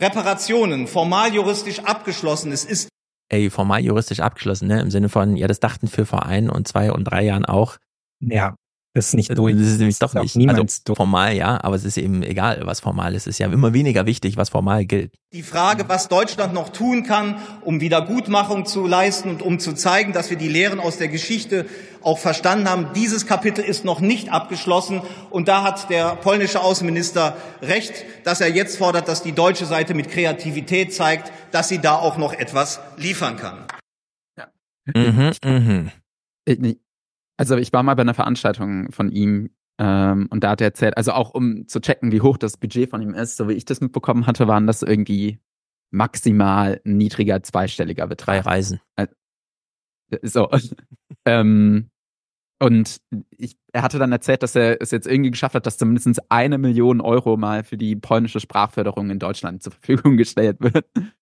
Reparationen formal juristisch abgeschlossen ist, ist ey, formal juristisch abgeschlossen, ne? Im Sinne von, ja, das dachten für vor ein und zwei und drei Jahren auch. ja, ist nicht Das durch. ist nämlich Das doch nicht. Niemals Also durch. formal ja, aber es ist eben egal, was formal ist. Es ist ja immer weniger wichtig, was formal gilt. die Frage, was Deutschland noch tun kann, um Wiedergutmachung zu leisten und um zu zeigen, dass wir die Lehren aus der Geschichte auch verstanden haben. Dieses Kapitel ist noch nicht abgeschlossen und da hat der polnische Außenminister recht, dass er jetzt fordert, dass die deutsche Seite mit Kreativität zeigt, dass sie da auch noch etwas liefern kann. Mhm, mhm. Also ich war mal bei einer Veranstaltung von ihm ähm, und da hat er erzählt, also auch um zu checken, wie hoch das Budget von ihm ist, so wie ich das mitbekommen hatte, waren das irgendwie maximal niedriger zweistelliger Drei Betrag. Reisen. So. ähm, und ich, er hatte dann erzählt, dass er es jetzt irgendwie geschafft hat, dass zumindest eine Million Euro mal für die polnische Sprachförderung in Deutschland zur Verfügung gestellt wird.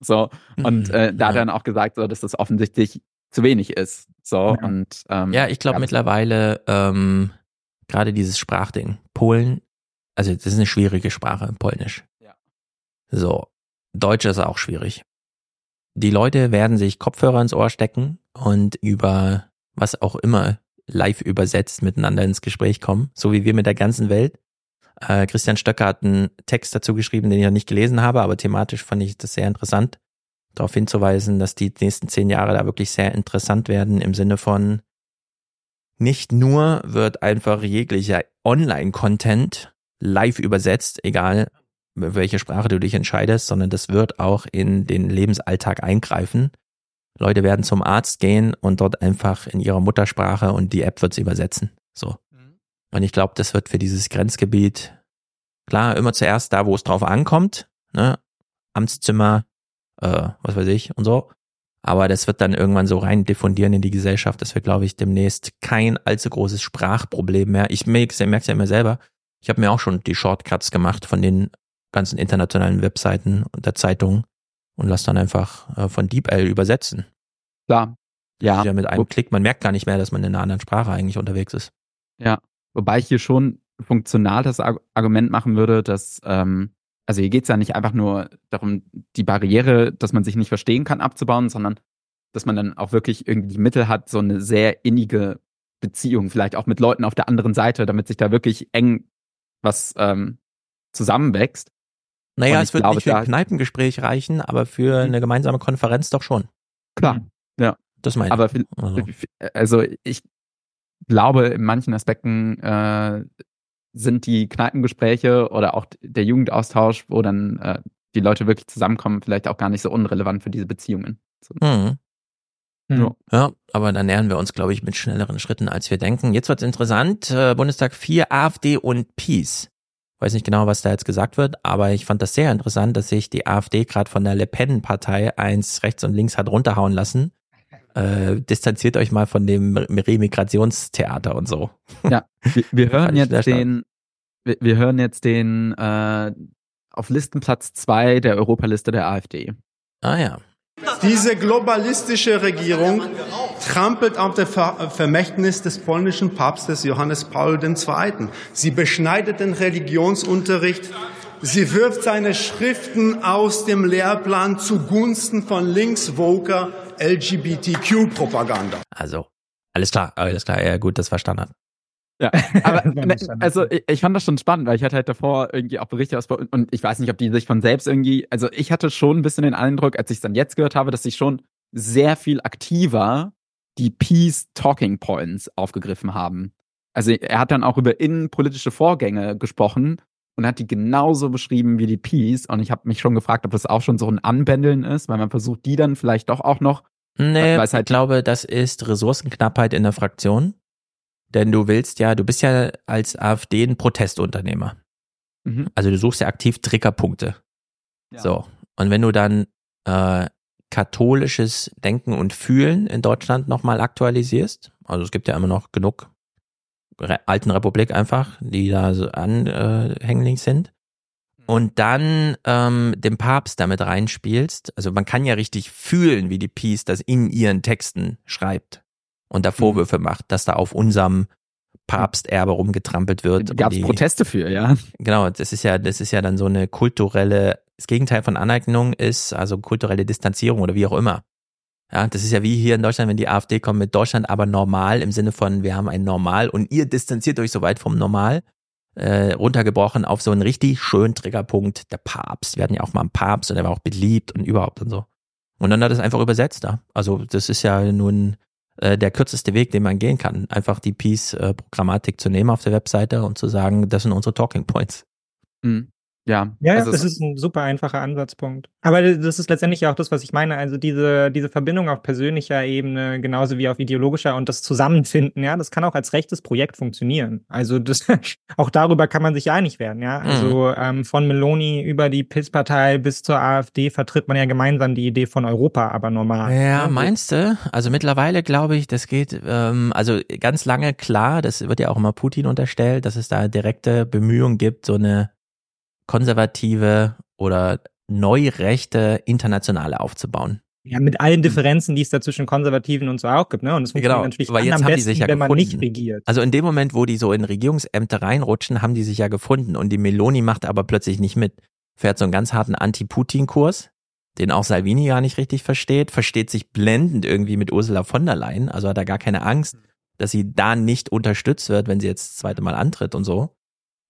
So. Und äh, da hat er dann auch gesagt, so, dass das offensichtlich zu wenig ist. So. Ja. Und ähm, Ja, ich glaube mittlerweile ähm, gerade dieses Sprachding. Polen also das ist eine schwierige Sprache, Polnisch. Ja. So, Deutsch ist auch schwierig. Die Leute werden sich Kopfhörer ins Ohr stecken und über was auch immer live übersetzt miteinander ins Gespräch kommen, so wie wir mit der ganzen Welt. Äh, Christian Stöcker hat einen Text dazu geschrieben, den ich noch nicht gelesen habe, aber thematisch fand ich das sehr interessant, darauf hinzuweisen, dass die nächsten zehn Jahre da wirklich sehr interessant werden im Sinne von nicht nur wird einfach jeglicher Online-Content live übersetzt, egal welche Sprache du dich entscheidest, sondern das wird auch in den Lebensalltag eingreifen. Leute werden zum Arzt gehen und dort einfach in ihrer Muttersprache und die App wird sie übersetzen. So. Und ich glaube, das wird für dieses Grenzgebiet klar immer zuerst da, wo es drauf ankommt, ne? Amtszimmer, äh, was weiß ich und so. Aber das wird dann irgendwann so rein diffundieren in die Gesellschaft, dass wir, glaube ich, demnächst kein allzu großes Sprachproblem mehr. Ich merke es ja immer selber. Ich habe mir auch schon die Shortcuts gemacht von den ganzen internationalen Webseiten und der Zeitung und lass dann einfach äh, von DeepL übersetzen. Klar. Ja. ja mit einem Klick, man merkt gar nicht mehr, dass man in einer anderen Sprache eigentlich unterwegs ist. Ja. Wobei ich hier schon funktional das Argument machen würde, dass, ähm, also hier geht es ja nicht einfach nur darum, die Barriere, dass man sich nicht verstehen kann, abzubauen, sondern dass man dann auch wirklich irgendwie die Mittel hat, so eine sehr innige Beziehung, vielleicht auch mit Leuten auf der anderen Seite, damit sich da wirklich eng was ähm, zusammenwächst. Naja, es wird glaube, nicht für ein Kneipengespräch reichen, aber für mhm. eine gemeinsame Konferenz doch schon. Klar, ja. Das meine ich. Aber also. also ich glaube, in manchen Aspekten äh, sind die Kneipengespräche oder auch der Jugendaustausch, wo dann äh, die Leute wirklich zusammenkommen, vielleicht auch gar nicht so unrelevant für diese Beziehungen. So. Mhm. Ja. ja, aber dann nähern wir uns, glaube ich, mit schnelleren Schritten, als wir denken. Jetzt wird's interessant. Äh, Bundestag 4, AfD und Peace. Weiß nicht genau, was da jetzt gesagt wird, aber ich fand das sehr interessant, dass sich die AfD gerade von der Le Pen-Partei eins rechts und links hat runterhauen lassen äh, distanziert euch mal von dem Remigrationstheater und so. Ja, wir, wir hören jetzt den, wir, wir, hören jetzt den äh, auf Listenplatz zwei der Europaliste der AfD. Ah ja. Diese globalistische Regierung trampelt auf dem Vermächtnis des polnischen Papstes Johannes Paul II. Sie beschneidet den Religionsunterricht. Sie wirft seine Schriften aus dem Lehrplan zugunsten von Linkswoker LGBTQ-Propaganda. Also, alles klar, alles klar, ja gut, das war Standard. Ja, aber ne, also ich, ich, fand das schon spannend, weil ich hatte halt davor irgendwie auch Berichte aus und ich weiß nicht, ob die sich von selbst irgendwie, also ich hatte schon ein bisschen den Eindruck, als ich es dann jetzt gehört habe, dass sie schon sehr viel aktiver die Peace Talking Points aufgegriffen haben. Also er hat dann auch über innenpolitische Vorgänge gesprochen und hat die genauso beschrieben wie die Peace. Und ich habe mich schon gefragt, ob das auch schon so ein Anbändeln ist, weil man versucht, die dann vielleicht doch auch noch. Nee, halt ich glaube, das ist Ressourcenknappheit in der Fraktion. Denn du willst ja, du bist ja als AfD ein Protestunternehmer. Mhm. Also du suchst ja aktiv Triggerpunkte. Ja. So. Und wenn du dann äh, katholisches Denken und Fühlen in Deutschland nochmal aktualisierst, also es gibt ja immer noch genug alten Republik einfach, die da so anhänglich sind. Und dann ähm, dem Papst damit reinspielst. Also man kann ja richtig fühlen, wie die Peace das in ihren Texten schreibt und da Vorwürfe mhm. macht, dass da auf unserem Papsterbe rumgetrampelt wird. Gab es Proteste für, ja? Genau, das ist ja, das ist ja dann so eine kulturelle, das Gegenteil von Aneignung ist also kulturelle Distanzierung oder wie auch immer. Ja, das ist ja wie hier in Deutschland, wenn die AfD kommt mit Deutschland, aber normal im Sinne von, wir haben ein Normal und ihr distanziert euch so weit vom Normal, äh, runtergebrochen auf so einen richtig schönen Triggerpunkt, der Papst. Wir hatten ja auch mal einen Papst und der war auch beliebt und überhaupt und so. Und dann hat es einfach übersetzt da. Also das ist ja nun äh, der kürzeste Weg, den man gehen kann. Einfach die Peace-Programmatik zu nehmen auf der Webseite und zu sagen, das sind unsere Talking Points. Mhm. Ja, ja also das ist ein super einfacher Ansatzpunkt. Aber das ist letztendlich auch das, was ich meine. Also diese, diese Verbindung auf persönlicher Ebene, genauso wie auf ideologischer und das Zusammenfinden, ja, das kann auch als rechtes Projekt funktionieren. Also das, auch darüber kann man sich einig werden, ja. Also mhm. ähm, von Meloni über die PIS-Partei bis zur AfD vertritt man ja gemeinsam die Idee von Europa, aber normal. Ja, ja meinst du? Also mittlerweile glaube ich, das geht, ähm, also ganz lange klar, das wird ja auch immer Putin unterstellt, dass es da direkte Bemühungen gibt, so eine konservative oder neurechte Internationale aufzubauen. Ja, mit allen Differenzen, die es da zwischen Konservativen und so auch gibt, ne? Und es funktioniert Genau, natürlich aber jetzt am haben die besten, sich ja wenn man nicht gefunden. regiert. Also in dem Moment, wo die so in Regierungsämter reinrutschen, haben die sich ja gefunden und die Meloni macht aber plötzlich nicht mit. Fährt so einen ganz harten Anti-Putin-Kurs, den auch Salvini gar nicht richtig versteht, versteht sich blendend irgendwie mit Ursula von der Leyen, also hat er gar keine Angst, dass sie da nicht unterstützt wird, wenn sie jetzt das zweite Mal antritt und so.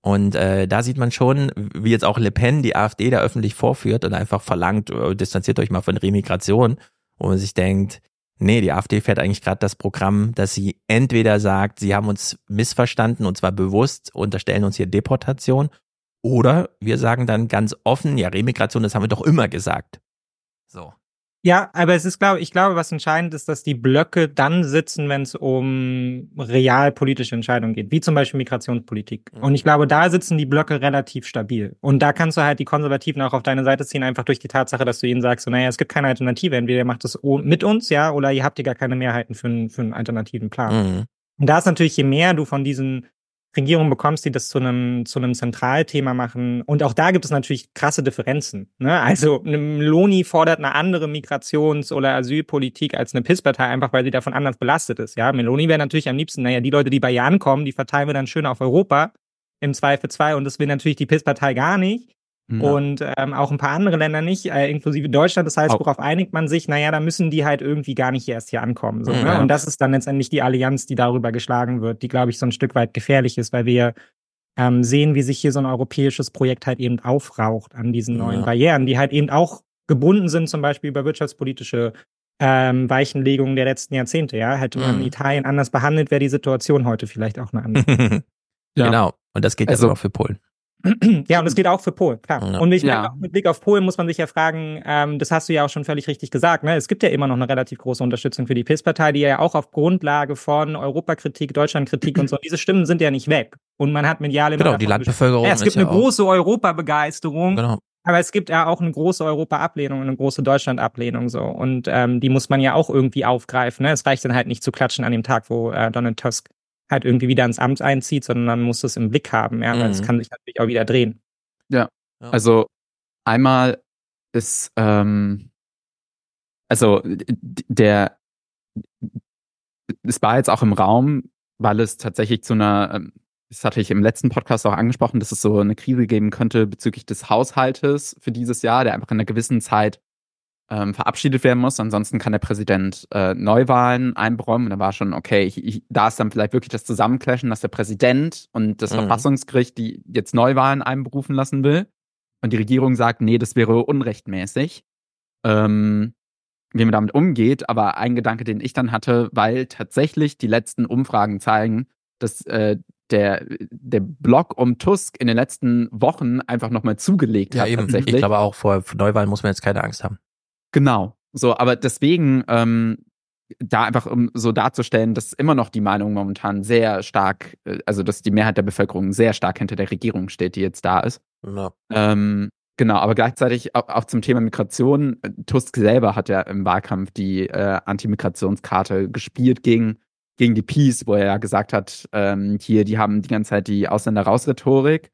Und äh, da sieht man schon, wie jetzt auch Le Pen die AfD da öffentlich vorführt und einfach verlangt, äh, distanziert euch mal von Remigration, wo man sich denkt, nee, die AfD fährt eigentlich gerade das Programm, dass sie entweder sagt, sie haben uns missverstanden und zwar bewusst, unterstellen uns hier Deportation, oder wir sagen dann ganz offen, ja, Remigration, das haben wir doch immer gesagt. So. Ja, aber es ist, glaube ich, glaube, was entscheidend ist, dass die Blöcke dann sitzen, wenn es um realpolitische Entscheidungen geht, wie zum Beispiel Migrationspolitik. Mhm. Und ich glaube, da sitzen die Blöcke relativ stabil. Und da kannst du halt die Konservativen auch auf deine Seite ziehen, einfach durch die Tatsache, dass du ihnen sagst, so, naja, es gibt keine Alternative. Entweder ihr macht es mit uns, ja, oder ihr habt ihr gar keine Mehrheiten für, einen- für einen alternativen Plan. Mhm. Und da ist natürlich, je mehr du von diesen Regierungen bekommst, die das zu einem, zu einem Zentralthema machen. Und auch da gibt es natürlich krasse Differenzen. Ne? Also eine Meloni fordert eine andere Migrations- oder Asylpolitik als eine PIS-Partei, einfach weil sie davon anders belastet ist. Ja, Meloni wäre natürlich am liebsten, naja, die Leute, die bei ihr ankommen, die verteilen wir dann schön auf Europa im Zweifelsfall. Und das will natürlich die PIS-Partei gar nicht. Ja. Und ähm, auch ein paar andere Länder nicht, äh, inklusive Deutschland. Das heißt, Auch- worauf einigt man sich? Naja, da müssen die halt irgendwie gar nicht erst hier ankommen. So, Mhm. ne? Ja. Und das ist dann letztendlich die Allianz, die darüber geschlagen wird, die, glaube ich, so ein Stück weit gefährlich ist, weil wir ähm, sehen, wie sich hier so ein europäisches Projekt halt eben aufraucht an diesen neuen Ja. Barrieren, die halt eben auch gebunden sind, zum Beispiel über wirtschaftspolitische ähm, Weichenlegungen der letzten Jahrzehnte. Ja, hätte man Mhm. Italien anders behandelt, wäre die Situation heute vielleicht auch eine andere. Ja. Genau. Und das gilt Also- also auch für Polen. Ja, und das geht auch für Polen, klar. Ja. Und ich Ja. meine, auch mit Blick auf Polen muss man sich ja fragen, ähm, das hast du ja auch schon völlig richtig gesagt, ne? Es gibt ja immer noch eine relativ große Unterstützung für die PIS-Partei, die ja auch auf Grundlage von Europakritik, Deutschlandkritik und so, diese Stimmen sind ja nicht weg. Und man hat medial immer Genau, die. Landbevölkerung Ja, es gibt ja eine auch- große Europabegeisterung, Genau. aber es gibt ja auch eine große Europa-Ablehnung und eine große Deutschland-Ablehnung so. Und ähm, die muss man ja auch irgendwie aufgreifen. Ne? Es reicht dann halt nicht zu klatschen an dem Tag, wo äh, Donald Tusk halt irgendwie wieder ins Amt einzieht, sondern man muss es im Blick haben, ja, weil es Mhm. kann sich natürlich auch wieder drehen. Also einmal ist, ähm, also der, es war jetzt auch im Raum, weil es tatsächlich zu einer, ähm, das hatte ich im letzten Podcast auch angesprochen, dass es so eine Krise geben könnte bezüglich des Haushaltes für dieses Jahr, der einfach in einer gewissen Zeit ähm, verabschiedet werden muss. Ansonsten kann der Präsident äh, Neuwahlen einberäumen. Und da war schon, okay, ich, ich, da ist dann vielleicht wirklich das Zusammenclashen, dass der Präsident und das Mhm. Verfassungsgericht die jetzt Neuwahlen einberufen lassen will. Und die Regierung sagt, nee, das wäre unrechtmäßig. Ähm, wie man damit umgeht. Aber ein Gedanke, den ich dann hatte, weil tatsächlich die letzten Umfragen zeigen, dass äh, der, der Block um Tusk in den letzten Wochen einfach nochmal zugelegt Ja, hat. eben. Tatsächlich. Ich glaube auch vor Neuwahlen muss man jetzt keine Angst haben. Genau. So, aber deswegen, ähm, da einfach um so darzustellen, dass immer noch die Meinung momentan sehr stark, äh, also dass die Mehrheit der Bevölkerung sehr stark hinter der Regierung steht, die jetzt da ist. Ja. Ähm, genau, aber gleichzeitig auch, auch zum Thema Migration. Tusk selber hat ja im Wahlkampf die äh, Anti-Migrationskarte gespielt gegen, gegen die Peace, wo er ja gesagt hat, ähm, hier, die haben die ganze Zeit die Ausländer-raus-Rhetorik.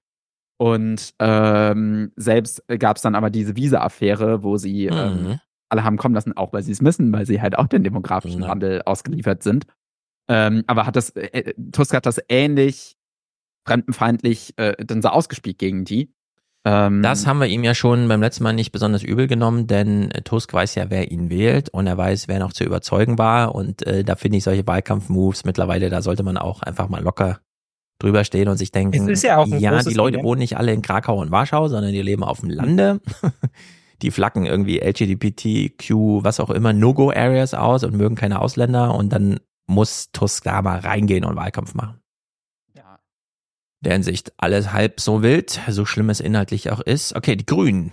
Und ähm, selbst gab es dann aber diese Visa-Affäre, wo sie ähm, Mhm. alle haben kommen lassen, auch weil sie es müssen, weil sie halt auch den demografischen Ja. Wandel ausgeliefert sind. Ähm, aber hat das, äh, Tusk hat das ähnlich fremdenfeindlich äh, dann so ausgespielt gegen die. Ähm, Das haben wir ihm ja schon beim letzten Mal nicht besonders übel genommen, denn äh, Tusk weiß ja, wer ihn wählt und er weiß, wer noch zu überzeugen war und äh, da finde ich solche Wahlkampfmoves mittlerweile, da sollte man auch einfach mal locker drüber stehen und sich denken, Es ist ja ja, die Leute Dilemma. wohnen nicht alle in Krakau und Warschau, sondern die leben auf dem Lande. Die flacken irgendwie LGBTQ, was auch immer, No-Go-Areas aus und mögen keine Ausländer und dann muss Tusk da mal reingehen und Wahlkampf machen. ja. Der Hinsicht alles halb so wild, so schlimm es inhaltlich auch ist. Okay, die Grünen.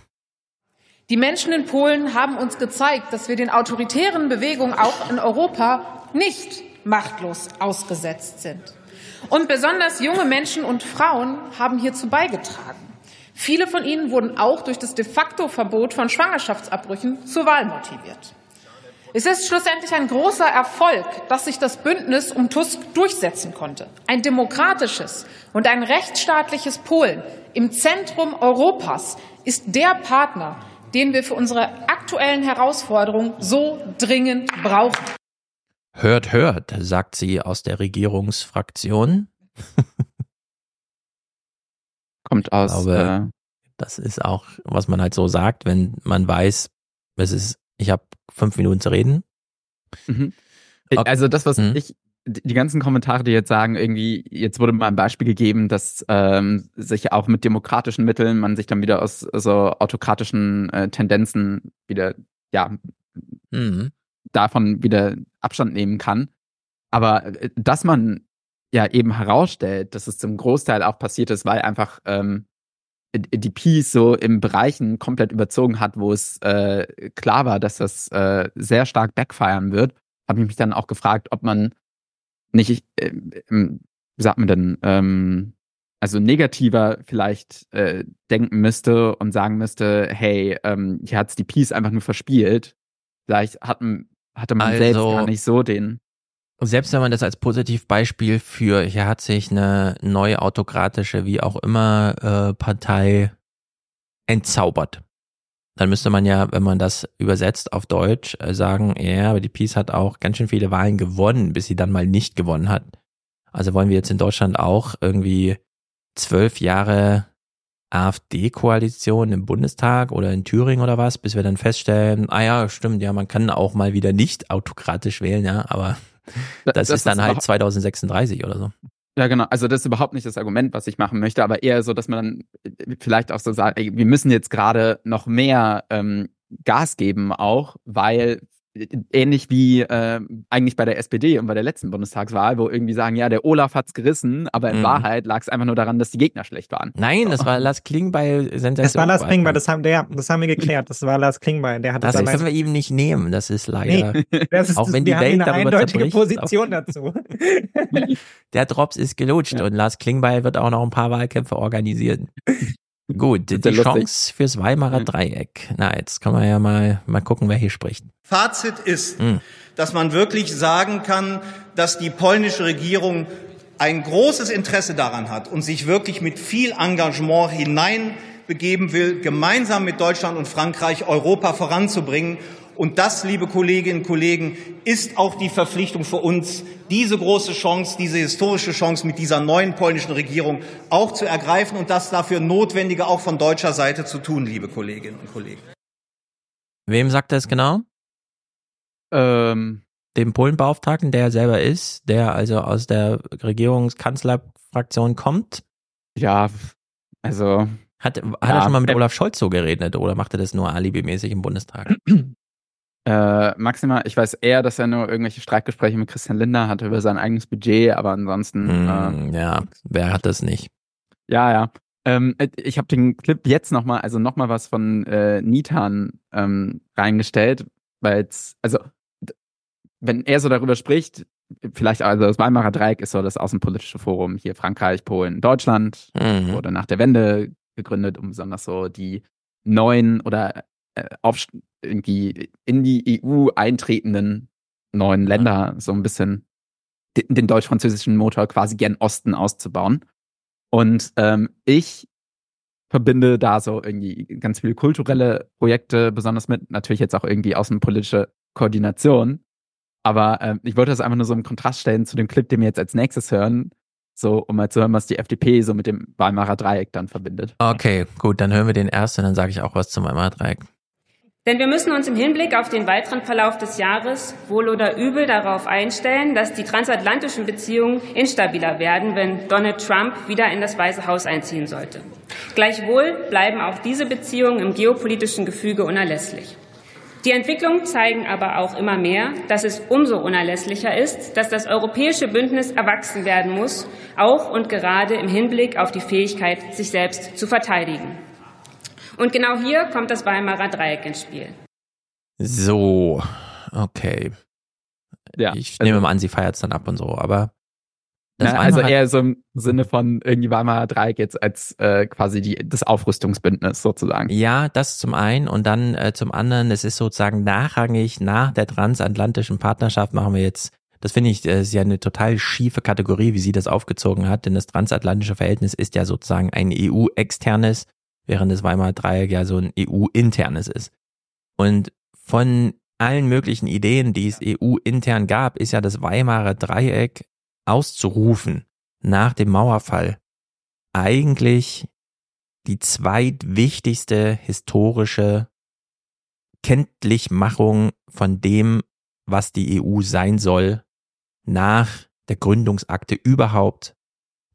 Die Menschen in Polen haben uns gezeigt, dass wir den autoritären Bewegungen auch in Europa nicht machtlos ausgesetzt sind. Und besonders junge Menschen und Frauen haben hierzu beigetragen. Viele von ihnen wurden auch durch das de facto Verbot von Schwangerschaftsabbrüchen zur Wahl motiviert. Es ist schlussendlich ein großer Erfolg, dass sich das Bündnis um Tusk durchsetzen konnte. Ein demokratisches und ein rechtsstaatliches Polen im Zentrum Europas ist der Partner, den wir für unsere aktuellen Herausforderungen so dringend brauchen. Hört, hört, sagt sie aus der Regierungsfraktion. Kommt aus. Glaube, äh, das ist auch, was man halt so sagt, wenn man weiß, es ist, ich habe fünf Minuten zu reden. Mhm. Okay. Also das, was mhm. ich, die ganzen Kommentare, die jetzt sagen, irgendwie, jetzt wurde mal ein Beispiel gegeben, dass ähm, sich auch mit demokratischen Mitteln man sich dann wieder aus so autokratischen äh, Tendenzen wieder, ja, mhm. Davon wieder Abstand nehmen kann. Aber äh, dass man ja eben herausstellt, dass es zum Großteil auch passiert ist, weil einfach ähm, die Peace so im Bereichen komplett überzogen hat, wo es äh, klar war, dass das äh, sehr stark backfeiern wird, habe ich mich dann auch gefragt, ob man nicht, äh, wie sagt man denn, ähm, also negativer vielleicht äh, denken müsste und sagen müsste, hey, ähm, hier hat's die Peace einfach nur verspielt. Vielleicht hat, hatte man also, selbst gar nicht so den selbst wenn man das als Positivbeispiel für, hier hat sich eine neue autokratische, wie auch immer, äh, Partei entzaubert. Dann müsste man ja, wenn man das übersetzt auf Deutsch, äh, sagen, ja, aber die Peace hat auch ganz schön viele Wahlen gewonnen, bis sie dann mal nicht gewonnen hat. Also wollen wir jetzt in Deutschland auch irgendwie zwölf Jahre AfD-Koalition im Bundestag oder in Thüringen oder was, bis wir dann feststellen, ah ja, stimmt, ja, man kann auch mal wieder nicht autokratisch wählen, ja, aber das, das ist dann ist halt 2036 oder so. Ja, genau. Also das ist überhaupt nicht das Argument, was ich machen möchte, aber eher so, dass man dann äh, vielleicht auch so sagt, ey, wir müssen jetzt gerade noch mehr ähm, Gas geben auch, weil ähnlich wie äh, eigentlich bei der SPD und bei der letzten Bundestagswahl, wo irgendwie sagen, ja, der Olaf hat's gerissen, aber in mhm. Wahrheit lag es einfach nur daran, dass die Gegner schlecht waren. Nein, das war Lars Klingbeil Sensation. Das war Lars Klingbeil, das haben, der, das haben wir geklärt. Das war Lars Klingbeil, der hat das. Das können wir ihm nicht nehmen, das ist leider. Nee, das ist, auch wenn die Welt eine eindeutige Position dazu. der Drops ist gelutscht ja. und Lars Klingbeil wird auch noch ein paar Wahlkämpfe organisieren. Gut, die lustig. Chance fürs Weimarer Dreieck. Na, jetzt kann man ja mal, mal gucken, wer hier spricht. Fazit ist, hm. dass man wirklich sagen kann, dass die polnische Regierung ein großes Interesse daran hat und sich wirklich mit viel Engagement hineinbegeben will, gemeinsam mit Deutschland und Frankreich Europa voranzubringen und das, liebe Kolleginnen und Kollegen, ist auch die Verpflichtung für uns, diese große Chance, diese historische Chance mit dieser neuen polnischen Regierung auch zu ergreifen und das dafür Notwendige auch von deutscher Seite zu tun, liebe Kolleginnen und Kollegen. Wem sagt er es genau? Ähm, dem Polenbeauftragten, der er selber ist, der also aus der Regierungskanzlerfraktion kommt. Ja, also. Hat, hat ja, er schon mal mit Olaf Scholz so geredet oder macht er das nur alibimäßig im Bundestag? Äh, maximal, ich weiß eher, dass er nur irgendwelche Streitgespräche mit Christian Lindner hatte über sein eigenes Budget, aber ansonsten. Mm, äh, ja, wer hat das nicht? Ja, ja. Ähm, äh, ich habe den Clip jetzt nochmal, also nochmal was von äh, Nitan ähm, reingestellt, weil es, also wenn er so darüber spricht, vielleicht also das Weimarer Dreieck ist so das außenpolitische Forum hier Frankreich, Polen, Deutschland, mhm. wurde nach der Wende gegründet, um besonders so die neuen oder äh, auf, irgendwie in die EU eintretenden neuen Länder so ein bisschen den, den deutsch-französischen Motor quasi gern Osten auszubauen. Und ähm, ich verbinde da so irgendwie ganz viele kulturelle Projekte, besonders mit natürlich jetzt auch irgendwie außenpolitische Koordination. Aber ähm, ich wollte das einfach nur so im Kontrast stellen zu dem Clip, den wir jetzt als nächstes hören, so um mal zu hören, was die FDP so mit dem Weimarer Dreieck dann verbindet. Okay, gut, dann hören wir den ersten, dann sage ich auch was zum Weimarer Dreieck. Denn wir müssen uns im Hinblick auf den weiteren Verlauf des Jahres wohl oder übel darauf einstellen, dass die transatlantischen Beziehungen instabiler werden, wenn Donald Trump wieder in das Weiße Haus einziehen sollte. Gleichwohl bleiben auch diese Beziehungen im geopolitischen Gefüge unerlässlich. Die Entwicklungen zeigen aber auch immer mehr, dass es umso unerlässlicher ist, dass das europäische Bündnis erwachsen werden muss, auch und gerade im Hinblick auf die Fähigkeit, sich selbst zu verteidigen. Und genau hier kommt das Weimarer Dreieck ins Spiel. So, okay. Ja, ich also, nehme mal an, sie feiert es dann ab und so, aber. Na, also eher so im Sinne von irgendwie Weimarer Dreieck jetzt als äh, quasi die, das Aufrüstungsbündnis sozusagen. Ja, das zum einen und dann äh, zum anderen, es ist sozusagen nachrangig nach der transatlantischen Partnerschaft machen wir jetzt das finde ich, das ist ja eine total schiefe Kategorie, wie sie das aufgezogen hat, denn das transatlantische Verhältnis ist ja sozusagen ein EU-externes während das Weimarer Dreieck ja so ein EU-internes ist. Und von allen möglichen Ideen, die es EU-intern gab, ist ja das Weimarer Dreieck auszurufen nach dem Mauerfall eigentlich die zweitwichtigste historische Kenntlichmachung von dem, was die EU sein soll, nach der Gründungsakte überhaupt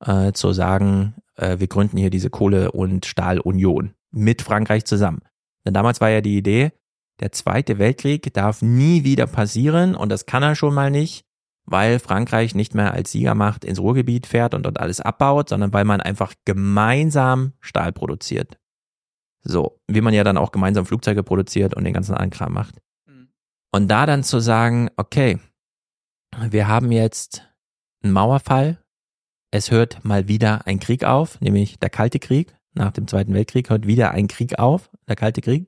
äh, zu sagen, äh, wir gründen hier diese Kohle- und Stahlunion mit Frankreich zusammen. Denn damals war ja die Idee, der Zweite Weltkrieg darf nie wieder passieren und das kann er schon mal nicht, weil Frankreich nicht mehr als Siegermacht ins Ruhrgebiet fährt und dort alles abbaut, sondern weil man einfach gemeinsam Stahl produziert. So, wie man ja dann auch gemeinsam Flugzeuge produziert und den ganzen anderen Kram macht. Mhm. Und da dann zu sagen, okay, wir haben jetzt einen Mauerfall, es hört mal wieder ein Krieg auf, nämlich der Kalte Krieg. Nach dem Zweiten Weltkrieg hört wieder ein Krieg auf, der Kalte Krieg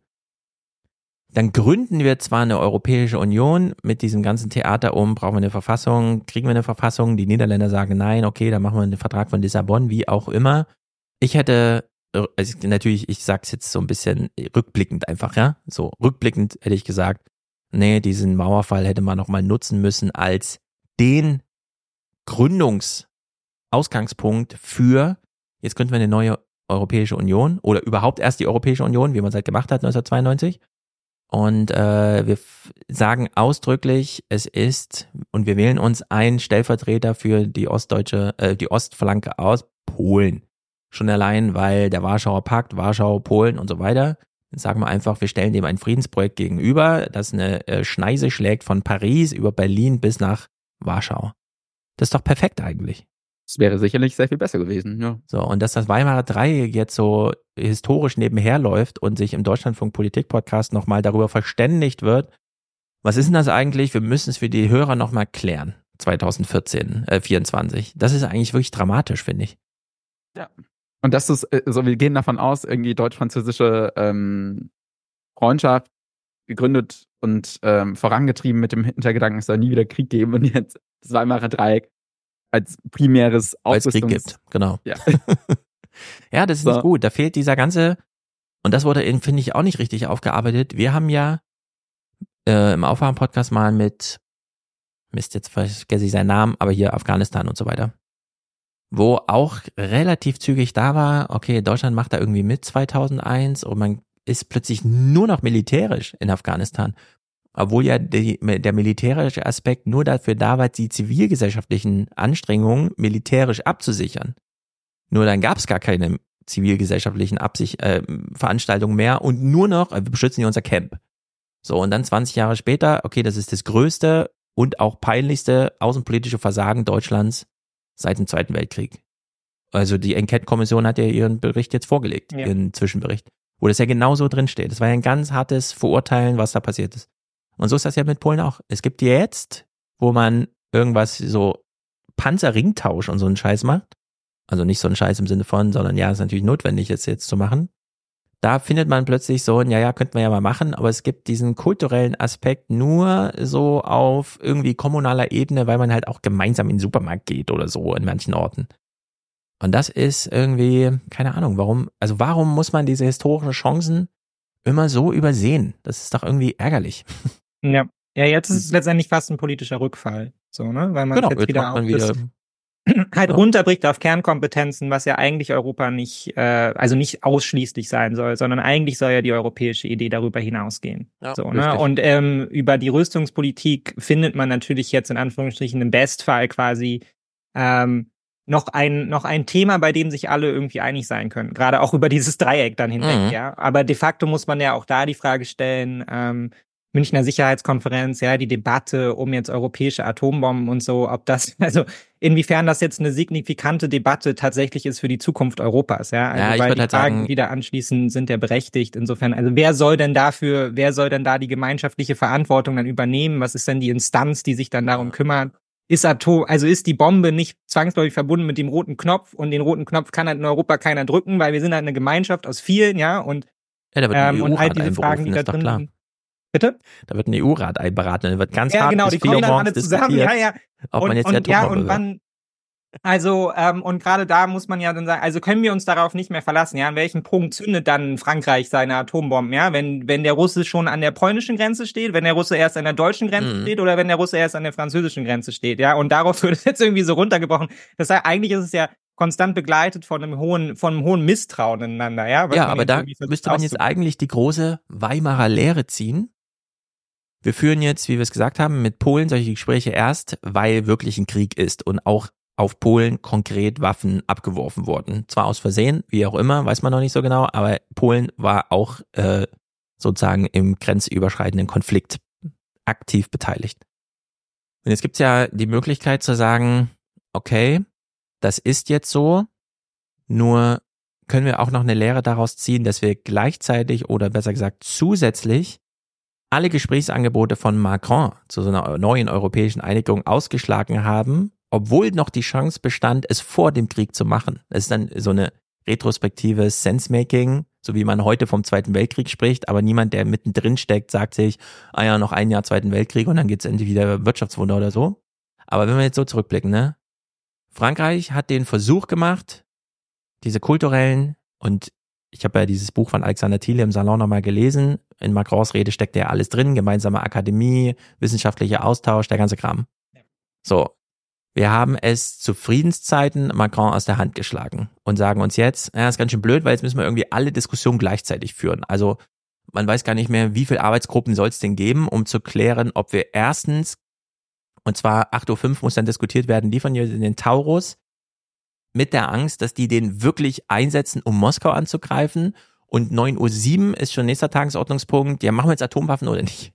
dann gründen wir zwar eine Europäische Union mit diesem ganzen Theater um, brauchen wir eine Verfassung, kriegen wir eine Verfassung, die Niederländer sagen nein, okay, dann machen wir einen Vertrag von Lissabon, wie auch immer. Ich hätte, also natürlich, ich sag's jetzt so ein bisschen rückblickend einfach, ja, so rückblickend hätte ich gesagt, nee, diesen Mauerfall hätte man nochmal nutzen müssen als den Gründungsausgangspunkt für, jetzt gründen wir eine neue Europäische Union oder überhaupt erst die Europäische Union, wie man es halt gemacht hat 1992 und äh, wir sagen ausdrücklich, es ist, und wir wählen uns einen Stellvertreter für die ostdeutsche, äh, die Ostflanke aus Polen. Schon allein, weil der Warschauer Pakt, Warschau, Polen und so weiter. Dann sagen wir einfach, wir stellen dem ein Friedensprojekt gegenüber, das eine äh, Schneise schlägt von Paris über Berlin bis nach Warschau. Das ist doch perfekt eigentlich. Es wäre sicherlich sehr viel besser gewesen, ja. So, und dass das Weimarer Dreieck jetzt so historisch nebenher läuft und sich im Deutschlandfunk Politik Podcast nochmal darüber verständigt wird, was ist denn das eigentlich? Wir müssen es für die Hörer nochmal klären. 2014, äh, 24. Das ist eigentlich wirklich dramatisch, finde ich. Ja. Und das ist, äh, so wir gehen davon aus, irgendwie deutsch-französische ähm, Freundschaft gegründet und ähm, vorangetrieben mit dem Hintergedanken, es soll nie wieder Krieg geben und jetzt das Weimarer Dreieck als primäres Aufrüstungs... Krieg gibt, genau. Ja, ja das ist so. nicht gut. Da fehlt dieser ganze, und das wurde, finde ich, auch nicht richtig aufgearbeitet. Wir haben ja äh, im Aufwachen-Podcast mal mit, Mist, jetzt vergesse ich seinen Namen, aber hier Afghanistan und so weiter. Wo auch relativ zügig da war, okay, Deutschland macht da irgendwie mit 2001 und man ist plötzlich nur noch militärisch in Afghanistan obwohl ja die, der militärische Aspekt nur dafür da war, die zivilgesellschaftlichen Anstrengungen militärisch abzusichern. Nur dann gab es gar keine zivilgesellschaftlichen Absicht, äh, Veranstaltungen mehr und nur noch, äh, wir beschützen hier unser Camp. So, und dann 20 Jahre später, okay, das ist das größte und auch peinlichste außenpolitische Versagen Deutschlands seit dem Zweiten Weltkrieg. Also die Enquete-Kommission hat ja ihren Bericht jetzt vorgelegt, ja. ihren Zwischenbericht, wo das ja genauso drin steht. Das war ja ein ganz hartes Verurteilen, was da passiert ist. Und so ist das ja mit Polen auch. Es gibt jetzt, wo man irgendwas so Panzerringtausch und so einen Scheiß macht. Also nicht so einen Scheiß im Sinne von, sondern ja, ist natürlich notwendig, es jetzt zu machen. Da findet man plötzlich so ja, ja, könnten wir ja mal machen, aber es gibt diesen kulturellen Aspekt nur so auf irgendwie kommunaler Ebene, weil man halt auch gemeinsam in den Supermarkt geht oder so in manchen Orten. Und das ist irgendwie, keine Ahnung, warum, also warum muss man diese historischen Chancen immer so übersehen? Das ist doch irgendwie ärgerlich. Ja. Ja, jetzt ist es hm. letztendlich fast ein politischer Rückfall. So, ne? Weil man genau, jetzt, wieder auch wieder halt ja. runterbricht auf Kernkompetenzen, was ja eigentlich Europa nicht, äh, also nicht ausschließlich sein soll, sondern eigentlich soll ja die europäische Idee darüber hinausgehen. Ja, so, ne? Und ähm, über die Rüstungspolitik findet man natürlich jetzt in Anführungsstrichen im Bestfall quasi ähm, noch ein, noch ein Thema, bei dem sich alle irgendwie einig sein können. Gerade auch über dieses Dreieck dann hinweg, mhm. ja. Aber de facto muss man ja auch da die Frage stellen, ähm, Münchner Sicherheitskonferenz, ja, die Debatte um jetzt europäische Atombomben und so, ob das, also inwiefern das jetzt eine signifikante Debatte tatsächlich ist für die Zukunft Europas, ja. Also, ja, ich weil die halt Fragen, sagen, die da anschließen, sind ja berechtigt. Insofern, also wer soll denn dafür, wer soll denn da die gemeinschaftliche Verantwortung dann übernehmen? Was ist denn die Instanz, die sich dann darum kümmert? Ist Atom, also ist die Bombe nicht zwangsläufig verbunden mit dem roten Knopf und den roten Knopf kann halt in Europa keiner drücken, weil wir sind halt eine Gemeinschaft aus vielen, ja, und, ja, da wird ähm, und all diese Fragen, die da drin sind. Bitte? Da wird ein EU-Rat einberaten, dann wird ganz ja, hart genau, die kommen dann alle zusammen, ja, ja. Ob und, man jetzt und, ja, und wann, Also, ähm, und gerade da muss man ja dann sagen, also können wir uns darauf nicht mehr verlassen, ja? An welchem Punkt zündet dann Frankreich seine Atombomben, ja? Wenn, wenn der Russe schon an der polnischen Grenze steht, wenn der Russe erst an der deutschen Grenze Mhm. steht oder wenn der Russe erst an der französischen Grenze steht, ja? Und darauf wird es jetzt irgendwie so runtergebrochen. Das heißt, eigentlich ist es ja konstant begleitet von einem hohen, von einem hohen Misstrauen ineinander, ja? Ja, aber da müsste man jetzt eigentlich die große Weimarer Lehre ziehen. Wir führen jetzt, wie wir es gesagt haben, mit Polen solche Gespräche erst, weil wirklich ein Krieg ist und auch auf Polen konkret Waffen abgeworfen wurden. Zwar aus Versehen, wie auch immer, weiß man noch nicht so genau, aber Polen war auch äh, sozusagen im grenzüberschreitenden Konflikt aktiv beteiligt. Und jetzt gibt's ja die Möglichkeit zu sagen, okay, das ist jetzt so, nur können wir auch noch eine Lehre daraus ziehen, dass wir gleichzeitig oder besser gesagt zusätzlich alle Gesprächsangebote von Macron zu so einer neuen europäischen Einigung ausgeschlagen haben, obwohl noch die Chance bestand, es vor dem Krieg zu machen. Das ist dann so eine retrospektive Sensemaking, so wie man heute vom Zweiten Weltkrieg spricht, aber niemand, der mittendrin steckt, sagt sich, ah ja, noch ein Jahr Zweiten Weltkrieg und dann geht's endlich wieder Wirtschaftswunder oder so. Aber wenn wir jetzt so zurückblicken, ne? Frankreich hat den Versuch gemacht, diese kulturellen und ich habe ja dieses Buch von Alexander Thiele im Salon nochmal gelesen. In Macrons Rede steckt ja alles drin, gemeinsame Akademie, wissenschaftlicher Austausch, der ganze Kram. So, wir haben es zu Friedenszeiten Macron aus der Hand geschlagen und sagen uns jetzt, ja, ist ganz schön blöd, weil jetzt müssen wir irgendwie alle Diskussionen gleichzeitig führen. Also man weiß gar nicht mehr, wie viele Arbeitsgruppen soll es denn geben, um zu klären, ob wir erstens, und zwar 8.05 Uhr muss dann diskutiert werden, liefern wir den Taurus mit der Angst, dass die den wirklich einsetzen, um Moskau anzugreifen. Und 9.07 Uhr ist schon nächster Tagesordnungspunkt, ja, machen wir jetzt Atomwaffen oder nicht?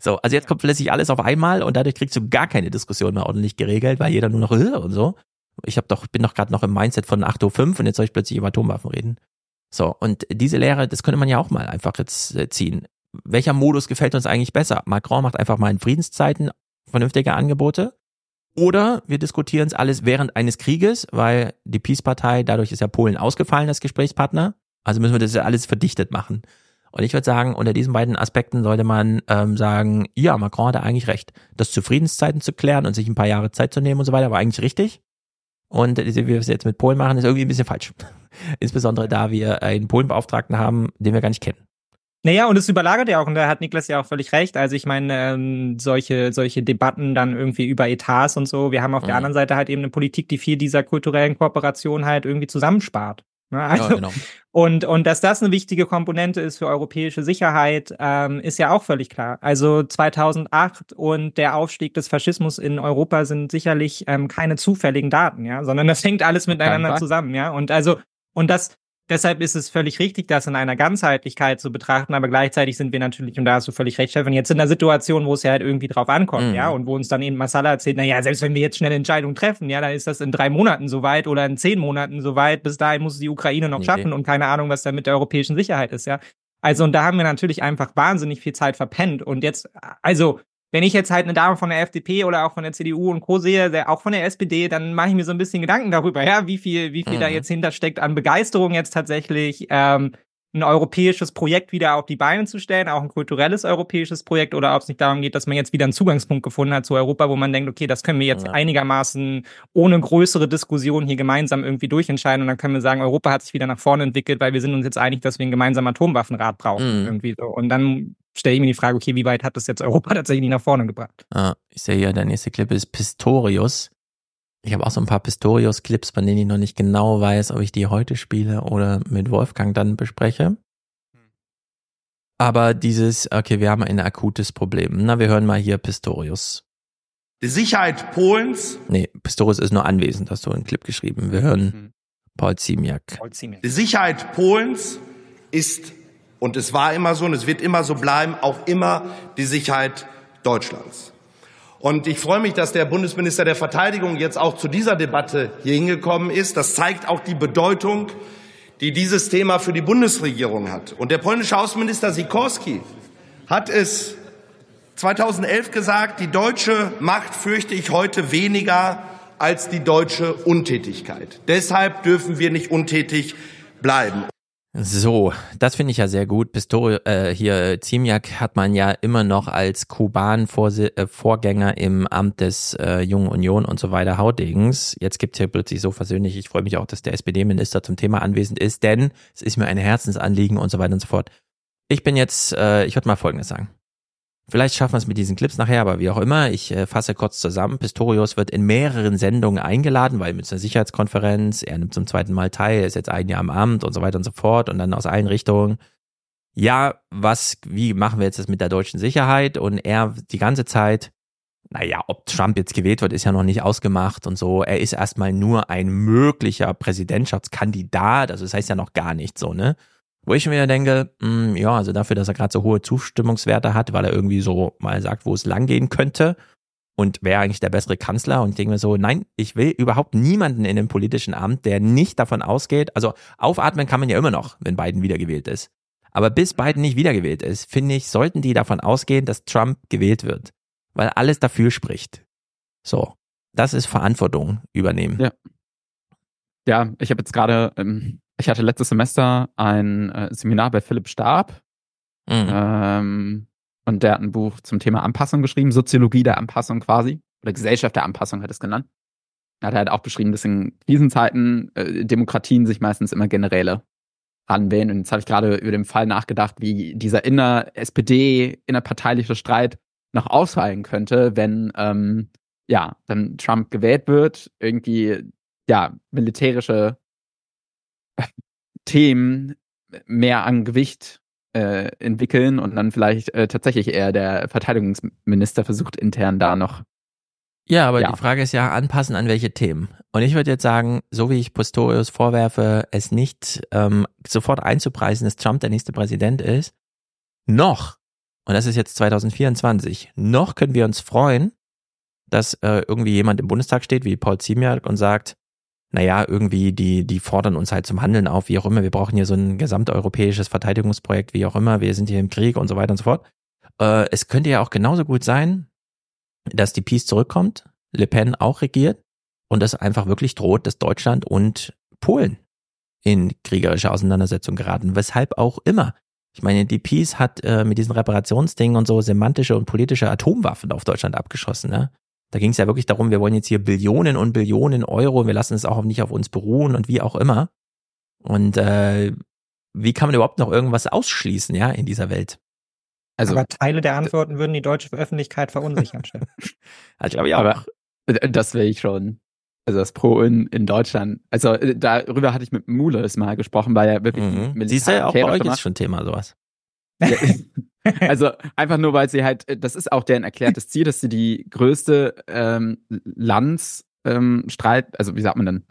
So, also jetzt kommt plötzlich alles auf einmal und dadurch kriegst du gar keine Diskussion mehr ordentlich geregelt, weil jeder nur noch äh, und so. Ich hab doch, bin doch gerade noch im Mindset von 8.05 Uhr und jetzt soll ich plötzlich über Atomwaffen reden. So, und diese Lehre, das könnte man ja auch mal einfach jetzt äh, ziehen. Welcher Modus gefällt uns eigentlich besser? Macron macht einfach mal in Friedenszeiten vernünftige Angebote. Oder wir diskutieren es alles während eines Krieges, weil die Peace-Partei, dadurch ist ja Polen ausgefallen als Gesprächspartner. Also müssen wir das ja alles verdichtet machen. Und ich würde sagen, unter diesen beiden Aspekten sollte man ähm, sagen, ja, Macron hatte eigentlich recht. Das zu Friedenszeiten zu klären und sich ein paar Jahre Zeit zu nehmen und so weiter, war eigentlich richtig. Und wie wir es jetzt mit Polen machen, ist irgendwie ein bisschen falsch. Insbesondere da wir einen Polenbeauftragten haben, den wir gar nicht kennen. Naja, und es überlagert ja auch, und da hat Niklas ja auch völlig recht. Also ich meine, ähm, solche, solche Debatten dann irgendwie über Etats und so. Wir haben auf der Mhm. anderen Seite halt eben eine Politik, die viel dieser kulturellen Kooperation halt irgendwie zusammenspart. Ne? Also, Ja, genau. und, und dass das eine wichtige Komponente ist für europäische Sicherheit, ähm, ist ja auch völlig klar. Also 2008 und der Aufstieg des Faschismus in Europa sind sicherlich ähm, keine zufälligen Daten, ja, sondern das hängt alles miteinander zusammen, ja. Und also, und das, deshalb ist es völlig richtig, das in einer Ganzheitlichkeit zu betrachten, aber gleichzeitig sind wir natürlich, und da hast du völlig recht, Stefan, jetzt in einer Situation, wo es ja halt irgendwie drauf ankommt, Mhm. ja, und wo uns dann eben Masala erzählt, na ja, selbst wenn wir jetzt schnell Entscheidungen treffen, ja, dann ist das in drei Monaten soweit oder in zehn Monaten soweit, bis dahin muss es die Ukraine noch Nee. schaffen und keine Ahnung, was da mit der europäischen Sicherheit ist, ja. Also, und da haben wir natürlich einfach wahnsinnig viel Zeit verpennt und jetzt, also, wenn ich jetzt halt eine Dame von der FDP oder auch von der CDU und Co. sehe, auch von der SPD, dann mache ich mir so ein bisschen Gedanken darüber, ja, wie viel, wie viel da Mhm. jetzt hintersteckt an Begeisterung jetzt tatsächlich, ähm, ein europäisches Projekt wieder auf die Beine zu stellen, auch ein kulturelles europäisches Projekt, oder ob es nicht darum geht, dass man jetzt wieder einen Zugangspunkt gefunden hat zu Europa, wo man denkt, okay, das können wir jetzt Ja. einigermaßen ohne größere Diskussion hier gemeinsam irgendwie durchentscheiden und dann können wir sagen, Europa hat sich wieder nach vorne entwickelt, weil wir sind uns jetzt einig, dass wir einen gemeinsamen Atomwaffenrat brauchen, Mhm. irgendwie so. Und dann stelle ich mir die Frage, okay, wie weit hat das jetzt Europa tatsächlich nach vorne gebracht? Ah, ich sehe hier, der nächste Clip ist Pistorius. Ich habe auch so ein paar Pistorius-Clips, von denen ich noch nicht genau weiß, ob ich die heute spiele oder mit Wolfgang dann bespreche. Aber dieses, okay, wir haben ein akutes Problem. Na, wir hören mal hier Pistorius. Die Sicherheit Polens, Nee, Pistorius ist nur anwesend, hast du einen Clip geschrieben. Wir hören Mhm. Paul Ziemiak. die Sicherheit Polens ist, und es war immer so und es wird immer so bleiben, auch immer die Sicherheit Deutschlands. Und ich freue mich, dass der Bundesminister der Verteidigung jetzt auch zu dieser Debatte hier hingekommen ist. Das zeigt auch die Bedeutung, die dieses Thema für die Bundesregierung hat. Und der polnische Außenminister Sikorski hat es 2011 gesagt, die deutsche Macht fürchte ich heute weniger als die deutsche Untätigkeit. Deshalb dürfen wir nicht untätig bleiben. So, das finde ich ja sehr gut. Pistorius, äh, hier Ziemiak hat man ja immer noch als Kuban-Vorgänger äh, im Amt des äh, Jungen Union und so weiter Haudings. Jetzt gibt's hier plötzlich so versöhnlich. Ich freue mich auch, dass der SPD-Minister zum Thema anwesend ist, denn es ist mir ein Herzensanliegen und so weiter und so fort. Ich bin jetzt, äh, ich würde mal Folgendes sagen. Vielleicht schaffen wir es mit diesen Clips nachher, aber wie auch immer, ich äh, fasse kurz zusammen. Pistorius wird in mehreren Sendungen eingeladen, weil mit einer Sicherheitskonferenz, er nimmt zum zweiten Mal teil, ist jetzt ein Jahr im Amt und so weiter und so fort und dann aus allen Richtungen. Ja, was, wie machen wir jetzt das mit der deutschen Sicherheit? Und er die ganze Zeit, naja, ob Trump jetzt gewählt wird, ist ja noch nicht ausgemacht und so. Er ist erstmal nur ein möglicher Präsidentschaftskandidat, also das heißt ja noch gar nichts so, ne? Wo ich mir denke, mh, hm, ja, also dafür, dass er gerade so hohe Zustimmungswerte hat, weil er irgendwie so mal sagt, wo es langgehen könnte und wäre eigentlich der bessere Kanzler. Und ich denke mir so, nein, ich will überhaupt niemanden in dem politischen Amt, der nicht davon ausgeht. Also aufatmen kann man ja immer noch, wenn Biden wiedergewählt ist. Aber bis Biden nicht wiedergewählt ist, finde ich, sollten die davon ausgehen, dass Trump gewählt wird. Weil alles dafür spricht. So. Das ist Verantwortung übernehmen. Ja. Ja, ich habe jetzt gerade ähm, ich hatte letztes Semester ein äh, Seminar bei Philipp Stab. Mhm. Ähm, und der hat ein Buch zum Thema Anpassung geschrieben, Soziologie der Anpassung quasi. Oder Gesellschaft der Anpassung hat es genannt. Da hat er halt auch beschrieben, dass in Krisenzeiten äh, Demokratien sich meistens immer generelle ranwählen. Und jetzt habe ich gerade über den Fall nachgedacht, wie dieser inner SPD, innerparteiliche Streit noch ausfallen könnte, wenn ähm, ja, dann Trump gewählt wird, irgendwie ja, militärische Themen mehr an Gewicht äh, entwickeln und dann vielleicht äh, tatsächlich eher der Verteidigungsminister versucht intern da noch. Ja, aber ja. die Frage ist ja, anpassen an welche Themen. Und ich würde jetzt sagen, so wie ich Pistorius vorwerfe, es nicht ähm, sofort einzupreisen, dass Trump der nächste Präsident ist, noch, und das ist jetzt 2024, noch können wir uns freuen, dass äh, irgendwie jemand im Bundestag steht, wie Paul Ziemiak, und sagt, naja, irgendwie, die, die fordern uns halt zum Handeln auf, wie auch immer. Wir brauchen hier so ein gesamteuropäisches Verteidigungsprojekt, wie auch immer. Wir sind hier im Krieg und so weiter und so fort. Äh, es könnte ja auch genauso gut sein, dass die Peace zurückkommt, Le Pen auch regiert und das einfach wirklich droht, dass Deutschland und Polen in kriegerische Auseinandersetzung geraten. Weshalb auch immer. Ich meine, die Peace hat äh, mit diesen Reparationsdingen und so semantische und politische Atomwaffen auf Deutschland abgeschossen. Ne? Da ging es ja wirklich darum, wir wollen jetzt hier Billionen und Billionen Euro, wir lassen es auch nicht auf uns beruhen und wie auch immer. Und äh, wie kann man überhaupt noch irgendwas ausschließen, ja, in dieser Welt? Also, aber Teile der Antworten würden die deutsche Öffentlichkeit verunsichern, Chef. also, glaube ich auch. Aber das wäre ich schon. Also das Pro in, in Deutschland. Also äh, darüber hatte ich mit Mules mal gesprochen, weil er wirklich mhm. Siehst du ja auch bei euch ist schon Thema sowas. Also einfach nur, weil sie halt, das ist auch deren erklärtes Ziel, dass sie die größte ähm, Landsstreit, ähm, also wie sagt man denn?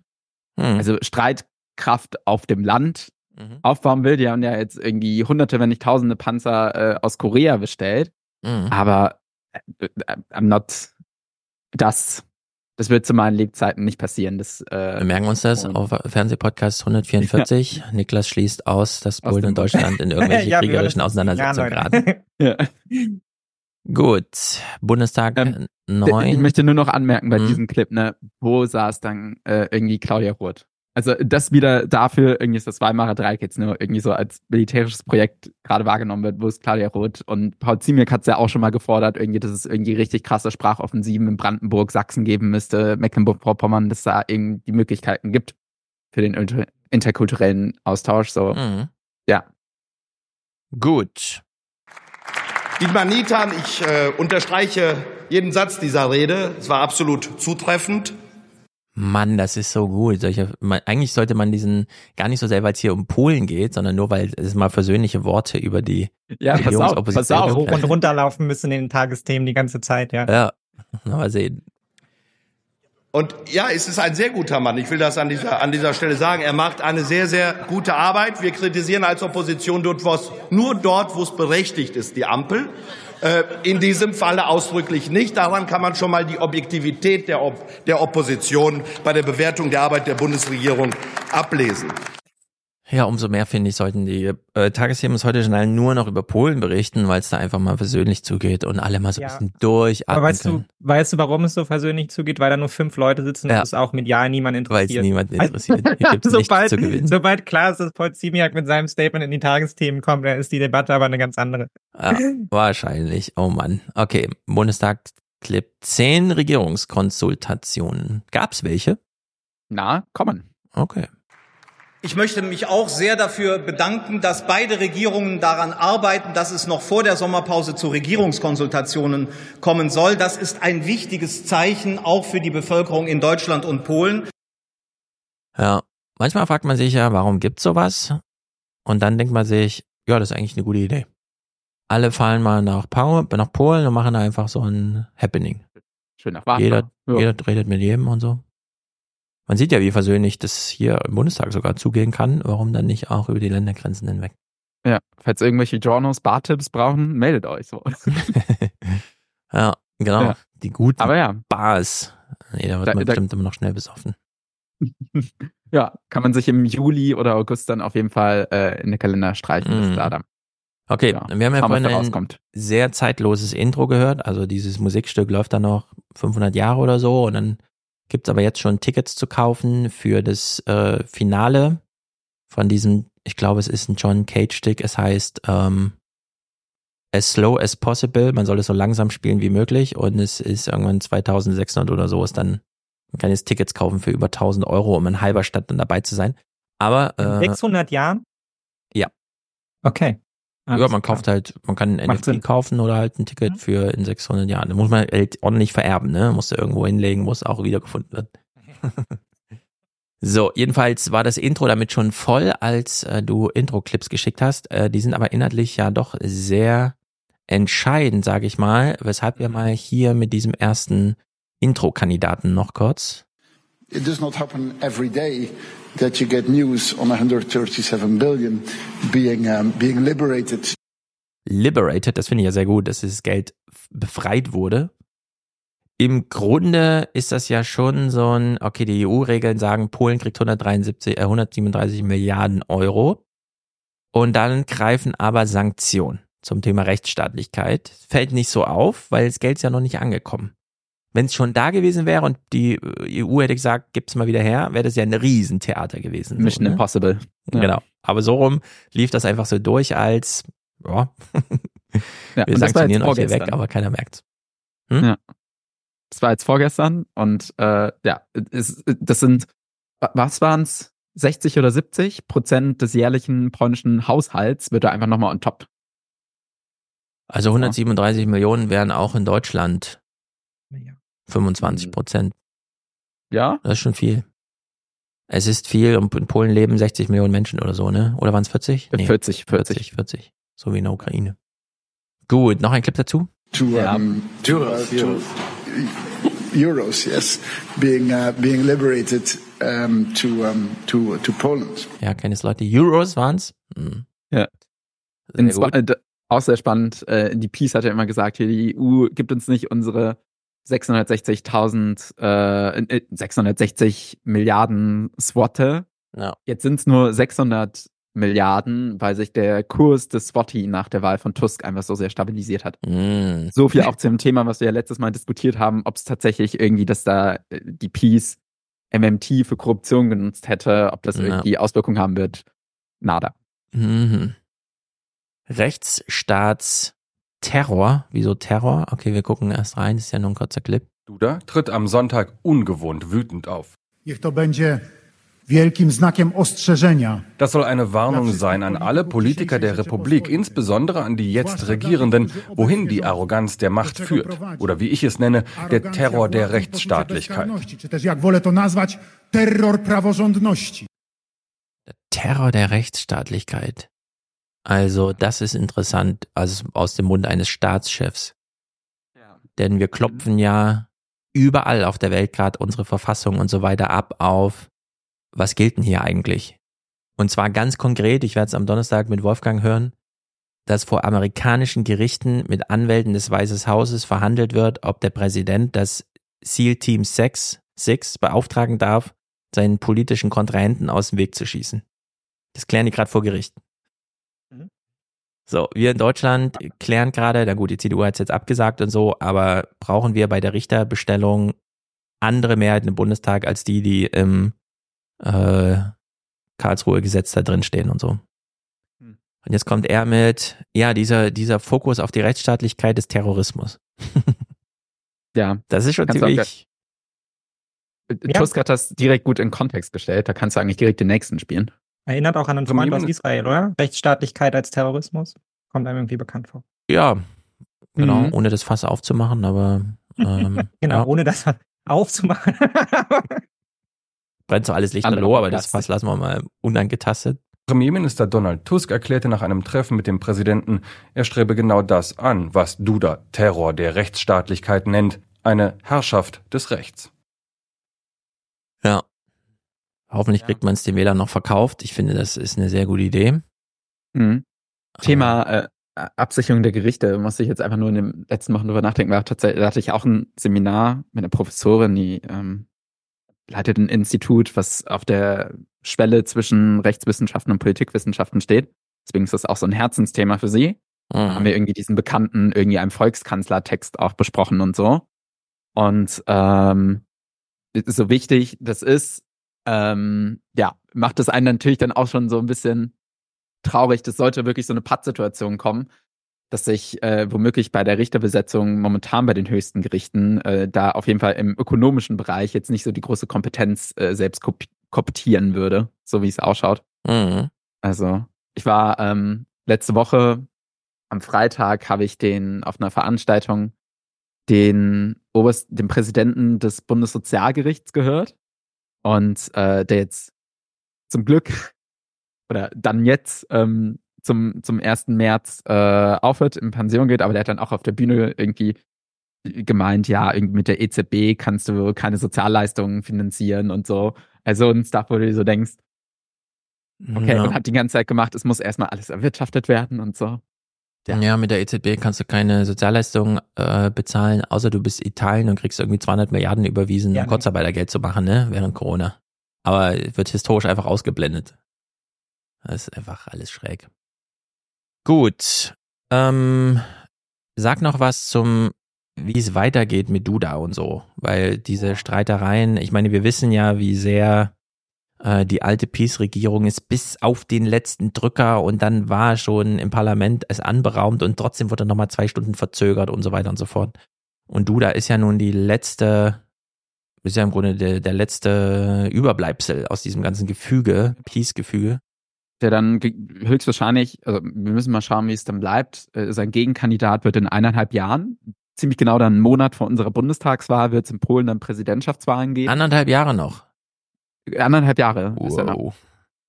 Hm. Also Streitkraft auf dem Land mhm. aufbauen will. Die haben ja jetzt irgendwie hunderte, wenn nicht tausende Panzer äh, aus Korea bestellt. Mhm. Aber äh, äh I'm not das das wird zu meinen Lebzeiten nicht passieren. Das, äh, Wir merken uns das auf Fernsehpodcast 144. Ja. Niklas schließt aus, dass Polen und Deutschland in irgendwelche ja, kriegerischen Auseinandersetzungen geraten. ja. Gut, Bundestag ähm, 9. Ich möchte nur noch anmerken bei mhm. diesem Clip, ne, wo saß dann äh, irgendwie Claudia Roth? Also das wieder dafür, irgendwie ist das Weimarer Dreieck jetzt nur irgendwie so als militärisches Projekt gerade wahrgenommen wird, wo es Claudia Roth und Paul Ziemiak hat es ja auch schon mal gefordert, irgendwie, dass es irgendwie richtig krasse Sprachoffensiven in Brandenburg, Sachsen geben müsste, Mecklenburg-Vorpommern, dass da irgendwie die Möglichkeiten gibt für den inter interkulturellen Austausch. So, mhm. ja. Gut. Dietmar Niethan, ich äh, unterstreiche jeden Satz dieser Rede. Es war absolut zutreffend. Mann, das ist so gut. Solche, man, eigentlich sollte man diesen gar nicht so sehr, weil es hier um Polen geht, sondern nur, weil es mal versöhnliche Worte über die ja, pass auf, pass auf. hoch und runter laufen müssen in den Tagesthemen die ganze Zeit, ja. Ja, mal sehen. Und ja, es ist ein sehr guter Mann. Ich will das an dieser, an dieser Stelle sagen. Er macht eine sehr, sehr gute Arbeit. Wir kritisieren als Opposition dort, was, nur dort, wo es berechtigt ist, die Ampel. Äh, in diesem Falle ausdrücklich nicht. Daran kann man schon mal die Objektivität der, Op der Opposition bei der Bewertung der Arbeit der Bundesregierung ablesen. Ja, umso mehr finde ich, sollten die äh, Tagesthemen des heute Journal nur noch über Polen berichten, weil es da einfach mal persönlich zugeht und alle mal so ein Ja. bisschen durchatmen Aber weißt können, du, weißt du, warum es so persönlich zugeht? Weil da nur fünf Leute sitzen Ja. und es auch medial niemand weil es interessiert. niemanden interessiert. Nichts sobald, zu gewinnen. sobald klar ist, dass Paul Ziemiak mit seinem Statement in die Tagesthemen kommt, dann ist die Debatte aber eine ganz andere. Ja, wahrscheinlich. Oh Mann. Okay, Bundestag Clip 10 Regierungskonsultationen. Gab's welche? Na, kommen. Okay. Ich möchte mich auch sehr dafür bedanken, dass beide Regierungen daran arbeiten, dass es noch vor der Sommerpause zu Regierungskonsultationen kommen soll. Das ist ein wichtiges Zeichen auch für die Bevölkerung in Deutschland und Polen. Ja, manchmal fragt man sich ja, warum gibt's sowas? Und dann denkt man sich, ja, das ist eigentlich eine gute Idee. Alle fahren mal nach, Pau nach Polen und machen da einfach so ein Happening. Schön nach Warschau. Jeder, Ja. jeder redet mit jedem und so. Man sieht ja, wie versöhnlich das hier im Bundestag sogar zugehen kann. Warum dann nicht auch über die Ländergrenzen hinweg? Ja, falls irgendwelche Journos Bartipps brauchen, meldet euch so. Ja, genau. Ja. Die guten Aber ja, Bars. Nee, da wird Da- man da- bestimmt immer noch schnell besoffen. ja, kann man sich im Juli oder August dann auf jeden Fall äh, in den Kalender streichen. Mhm. Ist da dann. Okay, Ja, wir haben ja vorhin ein sehr zeitloses Intro gehört. Also dieses Musikstück läuft dann noch 500 Jahre oder so und dann gibt's aber jetzt schon Tickets zu kaufen für das äh, Finale von diesem, ich glaube, es ist ein John Cage-Stick. Es heißt ähm, As Slow as Possible. Man soll es so langsam spielen wie möglich und es ist irgendwann 2600 oder so ist dann, man kann jetzt Tickets kaufen für über 1000 Euro, um in Halberstadt dann dabei zu sein. Aber In äh, 600 Jahren? ja. Okay. Ja, man klar. kauft halt, man kann ein Macht NFT Sinn. kaufen oder halt ein Ticket Mhm. für in 600 Jahren. Da muss man halt ordentlich vererben, ne? Musst du irgendwo hinlegen, muss auch wiedergefunden werden. so, jedenfalls war das Intro damit schon voll, als äh, du Intro-Clips geschickt hast. Äh, die sind aber inhaltlich ja doch sehr entscheidend, sage ich mal, weshalb wir mal hier mit diesem ersten Intro-Kandidaten noch kurz. It does not happen every day that you get news on 137 billion being um, being liberated. Liberated, das finde ich ja sehr gut, dass das Geld befreit wurde. Im Grunde ist das ja schon so ein, okay, die EU-Regeln sagen, Polen kriegt 173, äh, 137 Milliarden Euro. Und dann greifen aber Sanktionen zum Thema Rechtsstaatlichkeit. Fällt nicht so auf, weil das Geld ist ja noch nicht angekommen. Wenn es schon da gewesen wäre und die äh, EU hätte gesagt, gibt's mal wieder her, wäre das ja ein Riesentheater gewesen. so, Mission ne? Impossible. Ja. Genau. Aber so rum lief das einfach so durch als, ja, Ja, wir und das war sanktionieren jetzt euch hier weg, aber keiner merkt's. Das war jetzt vorgestern und äh, ja, es, das sind, was waren's? 60 oder 70 Prozent des jährlichen polnischen Haushalts wird da einfach nochmal on top. Also 137 Millionen wären auch in Deutschland Ja. 25 Prozent. Ja? Das ist schon viel. Es ist viel und in Polen leben 60 Millionen Menschen oder so, ne? Oder waren es 40? 40, 40. 40, 40. So wie in der Ukraine. Gut, noch ein Clip dazu? To, um, to, uh, to euros, yes, being uh, being liberated um, to um, to to Poland. Ja, keine Leute. Euros waren's? Hm. Ja. Sehr In gut. äh, auch sehr spannend. Äh, die Peace hat ja immer gesagt, hier die EU gibt uns nicht unsere 660.000, äh, äh, 660 Milliarden Swotte. Ja. Jetzt sind es nur 600 Milliarden, weil sich der Kurs des Swati nach der Wahl von Tusk einfach so sehr stabilisiert hat. Mm. So viel auch zum Thema, was wir ja letztes Mal diskutiert haben, ob es tatsächlich irgendwie, dass da äh, die Peace MMT für Korruption genutzt hätte, ob das Ja. irgendwie Auswirkungen haben wird. Nada. Mhm. Rechtsstaatsterror. Wieso Terror? Okay, wir gucken erst rein. Das ist ja nur ein kurzer Clip. Duda tritt am Sonntag ungewohnt wütend auf. Das soll eine Warnung sein an alle Politiker der Republik, insbesondere an die jetzt Regierenden, wohin die Arroganz der Macht führt. Oder wie ich es nenne, der Terror der Rechtsstaatlichkeit. Terror praworządności. Terror der Rechtsstaatlichkeit. Also, das ist interessant, also aus dem Mund eines Staatschefs. Denn wir klopfen ja überall auf der Welt gerade unsere Verfassung und so weiter ab auf, was gilt denn hier eigentlich? Und zwar ganz konkret, ich werde es am Donnerstag mit Wolfgang hören, dass vor amerikanischen Gerichten mit Anwälten des Weißes Hauses verhandelt wird, ob der Präsident das SEAL Team 6, 6 beauftragen darf, seinen politischen Kontrahenten aus dem Weg zu schießen. Das klären die gerade vor Gericht. So, wir in Deutschland klären gerade, na gut, die CDU hat es jetzt abgesagt und so, aber brauchen wir bei der Richterbestellung andere Mehrheiten im Bundestag als die, die im äh, Karlsruhe Gesetz da drin stehen und so. Hm. Und jetzt kommt er mit, ja, dieser, dieser Fokus auf die Rechtsstaatlichkeit des Terrorismus. Ja. Das ist schon Kannst du auch ziemlich, ge- Tusk hat das direkt gut in Kontext gestellt. Da kannst du eigentlich direkt den nächsten spielen. Erinnert auch an einen Freund aus Israel, oder? Rechtsstaatlichkeit als Terrorismus. Kommt einem irgendwie bekannt vor. ja, genau, Mhm. ohne das Fass aufzumachen, aber ähm, Genau, ja, ohne das aufzumachen. brennt so alles Andere lichterloh, aber das. Fass lassen wir mal unangetastet. Premierminister Donald Tusk erklärte nach einem Treffen mit dem Präsidenten, er strebe genau das an, was Duda Terror der Rechtsstaatlichkeit nennt, eine Herrschaft des Rechts. Ja. Hoffentlich kriegt man es den Wählern noch verkauft. Ich finde, das ist eine sehr gute Idee. Mhm. Thema äh, Absicherung der Gerichte, musste ich jetzt einfach nur in den letzten Wochen drüber nachdenken. War tatsächlich, da hatte ich auch ein Seminar mit einer Professorin, die ähm, leitet ein Institut, was auf der Schwelle zwischen Rechtswissenschaften und Politikwissenschaften steht. Deswegen ist das auch so ein Herzensthema für sie. Da haben wir irgendwie diesen bekannten, irgendwie einem Volkskanzlertext auch besprochen und so. Und ähm, so wichtig das ist, ähm, ja, macht das einen natürlich dann auch schon so ein bisschen traurig. Das sollte wirklich so eine Pattsituation kommen, dass sich äh, womöglich bei der Richterbesetzung momentan bei den höchsten Gerichten äh, da auf jeden Fall im ökonomischen Bereich jetzt nicht so die große Kompetenz äh, selbst kop koptieren würde, so wie es ausschaut. Mhm. Also ich war ähm, letzte Woche am Freitag habe ich den auf einer Veranstaltung den Oberst, den Präsidenten des Bundessozialgerichts gehört und äh, der jetzt zum Glück oder dann jetzt ähm, zum zum 1. März äh, aufhört, in Pension geht, aber der hat dann auch auf der Bühne irgendwie gemeint, ja, irgendwie mit der EZB kannst du keine Sozialleistungen finanzieren und so. Also ein Stuff, wo du dir so denkst, okay, ja. und hat die ganze Zeit gemacht, es muss erstmal alles erwirtschaftet werden und so. Ja. mit der EZB kannst du keine Sozialleistungen äh, bezahlen, außer du bist Italien und kriegst irgendwie 200 Milliarden überwiesen, Ja, um nee. Kurzarbeitergeld zu machen, ne, während Corona. Aber wird historisch einfach ausgeblendet. Das ist einfach alles schräg. Gut. Ähm, sag noch was zum, wie es weitergeht mit Duda und so, weil diese Streitereien, ich meine, wir wissen ja, wie sehr die alte Peace-Regierung ist bis auf den letzten Drücker und dann war schon im Parlament es anberaumt und trotzdem wurde nochmal zwei Stunden verzögert und so weiter und so fort. Und Duda ist ja nun die letzte, ist ja im Grunde der, der letzte Überbleibsel aus diesem ganzen Gefüge, Peace-Gefüge. Der dann höchstwahrscheinlich, also wir müssen mal schauen, wie es dann bleibt. Äh, sein Gegenkandidat wird in eineinhalb Jahren, ziemlich genau dann einen Monat vor unserer Bundestagswahl, wird es in Polen dann Präsidentschaftswahlen geben. Anderthalb Jahre noch. Anderthalb Jahre ist er Wow.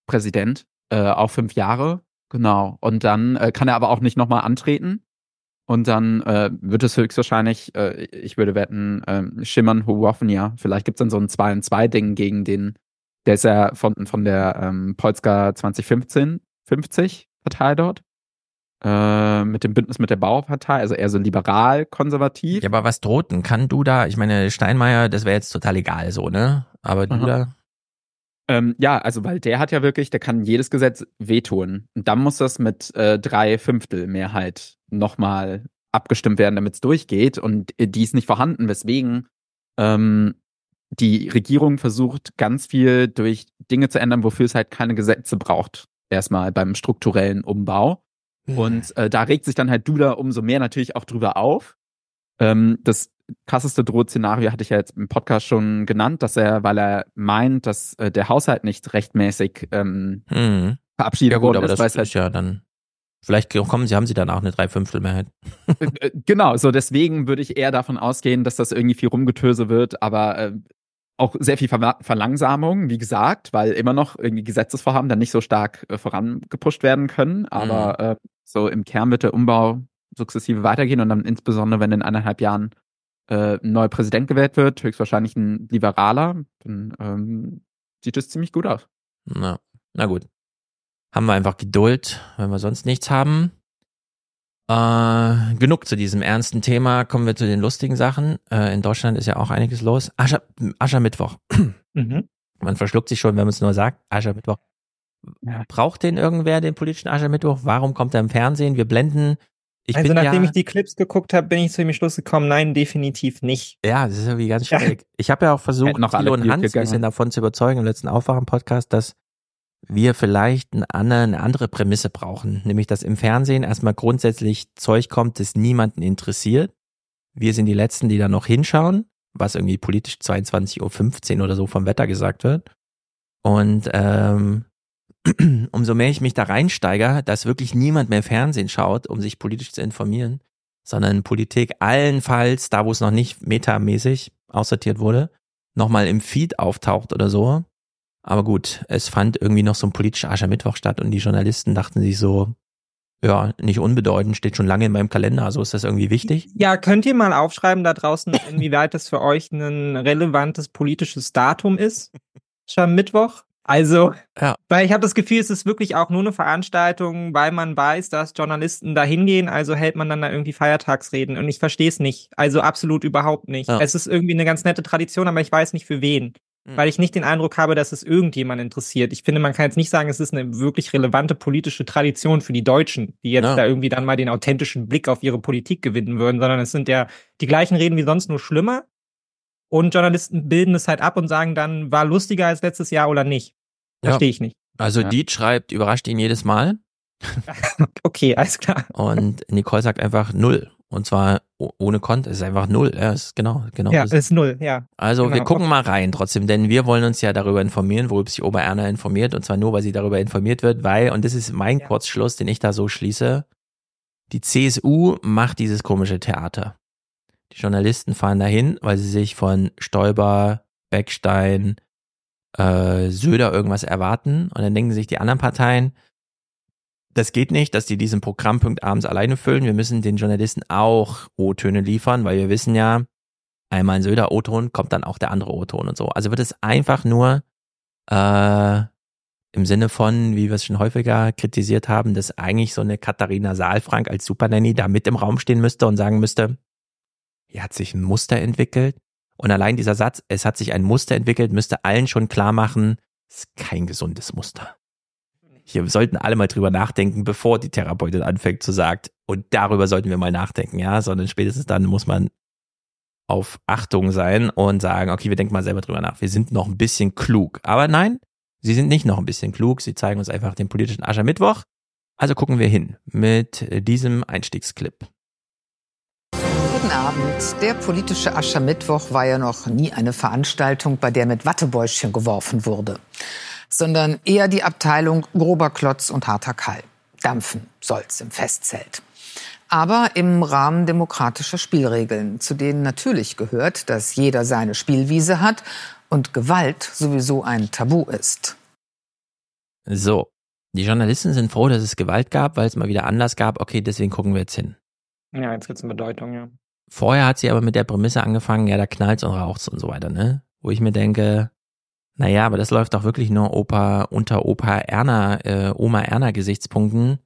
Präsident, äh, auch fünf Jahre, genau. Und dann äh, kann er aber auch nicht nochmal antreten. Und dann äh, wird es höchstwahrscheinlich, äh, ich würde wetten, äh, Schimmern Hołownia. Vielleicht gibt's dann so ein 2 in 2 Ding gegen den, der ist ja von, von der ähm, Polska 2015 50 Partei dort. Äh, mit dem Bündnis mit der Bauerpartei, also eher so liberal-konservativ. Ja, aber was droht denn? Kann Duda, ich meine, Steinmeier, das wäre jetzt total egal so, ne? Aber Aha. Duda, Ähm, ja, also weil der hat ja wirklich, der kann jedes Gesetz wehtun. Und dann muss das mit äh, drei Fünftel Mehrheit nochmal abgestimmt werden, damit es durchgeht. Und äh, die ist nicht vorhanden, weswegen ähm, die Regierung versucht, ganz viel durch Dinge zu ändern, wofür es halt keine Gesetze braucht. Erstmal beim strukturellen Umbau. Und äh, da regt sich dann halt Duda umso mehr natürlich auch drüber auf. Ähm, das krasseste Drohszenario hatte ich ja jetzt im Podcast schon genannt, dass er, weil er meint, dass äh, der Haushalt nicht rechtmäßig ähm, hm. verabschiedet Ja gut, aber ist, das halt ist ja dann, vielleicht kommen sie, haben sie danach eine Dreiviertelmehrheit. Äh, genau, so deswegen würde ich eher davon ausgehen, dass das irgendwie viel Rumgetöse wird, aber äh, auch sehr viel Ver Verlangsamung, wie gesagt, weil immer noch irgendwie Gesetzesvorhaben dann nicht so stark äh, vorangepusht werden können, aber äh, so im Kern wird der Umbau sukzessive weitergehen und dann insbesondere, wenn in eineinhalb Jahren äh, ein neuer Präsident gewählt wird, höchstwahrscheinlich ein Liberaler, dann ähm, sieht es ziemlich gut aus. Na, na gut. Haben wir einfach Geduld, wenn wir sonst nichts haben. Äh, genug zu diesem ernsten Thema. Kommen wir zu den lustigen Sachen. Äh, in Deutschland ist ja auch einiges los. Ascher, Aschermittwoch. Mhm. Man verschluckt sich schon, wenn man es nur sagt. Aschermittwoch. Braucht den irgendwer, den politischen Aschermittwoch? Warum kommt er im Fernsehen? Wir blenden. Ich also bin nachdem ja, ich die Clips geguckt habe, bin ich zu dem Schluss gekommen, nein, definitiv nicht. Ja, das ist irgendwie ganz schwierig. Ich habe ja auch versucht, noch alle Thilo und Hans ein bisschen davon zu überzeugen im letzten Aufwachen-Podcast, dass wir vielleicht eine andere, eine andere Prämisse brauchen. Nämlich, dass im Fernsehen erstmal grundsätzlich Zeug kommt, das niemanden interessiert. Wir sind die Letzten, die da noch hinschauen, was irgendwie politisch 22.15 Uhr oder so vom Wetter gesagt wird. Und ähm, umso mehr ich mich da reinsteige, dass wirklich niemand mehr Fernsehen schaut, um sich politisch zu informieren, sondern Politik allenfalls, da wo es noch nicht metamäßig aussortiert wurde, nochmal im Feed auftaucht oder so. Aber gut, es fand irgendwie noch so ein politischer Aschermittwoch statt und die Journalisten dachten sich so, ja, nicht unbedeutend, steht schon lange in meinem Kalender, also ist das irgendwie wichtig? Ja, könnt ihr mal aufschreiben da draußen, inwieweit das für euch ein relevantes politisches Datum ist? Schon Mittwoch? Also, ja. weil ich habe das Gefühl, es ist wirklich auch nur eine Veranstaltung, weil man weiß, dass Journalisten da hingehen, also hält man dann da irgendwie Feiertagsreden und ich verstehe es nicht. Also absolut überhaupt nicht. Ja. Es ist irgendwie eine ganz nette Tradition, aber ich weiß nicht für wen. Mhm. Weil ich nicht den Eindruck habe, dass es irgendjemand interessiert. Ich finde, man kann jetzt nicht sagen, es ist eine wirklich relevante politische Tradition für die Deutschen, die jetzt Ja. da irgendwie dann mal den authentischen Blick auf ihre Politik gewinnen würden, sondern es sind ja die gleichen Reden wie sonst nur schlimmer. Und Journalisten bilden es halt ab und sagen dann, war lustiger als letztes Jahr oder nicht. Verstehe ich nicht. Also Ja. Diet schreibt, überrascht ihn jedes Mal Okay, alles klar. und Nicole sagt einfach null. Und zwar ohne Konto, es ist einfach null. Ja, ist genau, genau. Ja, das. ist null, ja. Also wir genau. gucken mal rein trotzdem, denn wir wollen uns ja darüber informieren, worüber sich Obererna informiert und zwar nur, weil sie darüber informiert wird, weil, und das ist mein Ja. Kurzschluss, den ich da so schließe, die CSU macht dieses komische Theater. Die Journalisten fahren dahin, weil sie sich von Stoiber, Beckstein, äh, Söder irgendwas erwarten und dann denken sich die anderen Parteien, das geht nicht, dass die diesen Programmpunkt abends alleine füllen. Wir müssen den Journalisten auch O-Töne liefern, weil wir wissen ja, einmal ein Söder O-Ton, kommt dann auch der andere O-Ton und so. Also wird es einfach nur äh, im Sinne von, wie wir es schon häufiger kritisiert haben, dass eigentlich so eine Katharina Saalfrank als Supernanny da mit im Raum stehen müsste und sagen müsste, hier hat sich ein Muster entwickelt. Und allein dieser Satz, es hat sich ein Muster entwickelt, müsste allen schon klar machen, ist kein gesundes Muster. Hier sollten alle mal drüber nachdenken, bevor die Therapeutin anfängt zu sagen, und darüber sollten wir mal nachdenken, ja, sondern spätestens dann muss man auf Achtung sein und sagen, okay, wir denken mal selber drüber nach. Wir sind noch ein bisschen klug. Aber nein, sie sind nicht noch ein bisschen klug. Sie zeigen uns einfach den politischen Aschermittwoch. Also gucken wir hin mit diesem Einstiegsclip. Guten Abend. Der politische Aschermittwoch war ja noch nie eine Veranstaltung, bei der mit Wattebäuschen geworfen wurde, sondern eher die Abteilung grober Klotz und harter Kall. Dampfen soll's im Festzelt. Aber im Rahmen demokratischer Spielregeln, zu denen natürlich gehört, dass jeder seine Spielwiese hat und Gewalt sowieso ein Tabu ist. So, die Journalisten sind froh, dass es Gewalt gab, weil es mal wieder Anlass gab. Okay, deswegen gucken wir jetzt hin. Ja, jetzt gibt's eine Bedeutung, ja. Vorher hat sie aber mit der Prämisse angefangen, ja, da knallt's und raucht's und so weiter, ne? Wo ich mir denke, naja, aber das läuft doch wirklich nur Opa, unter Opa Erna, äh, Oma Erna Gesichtspunkten.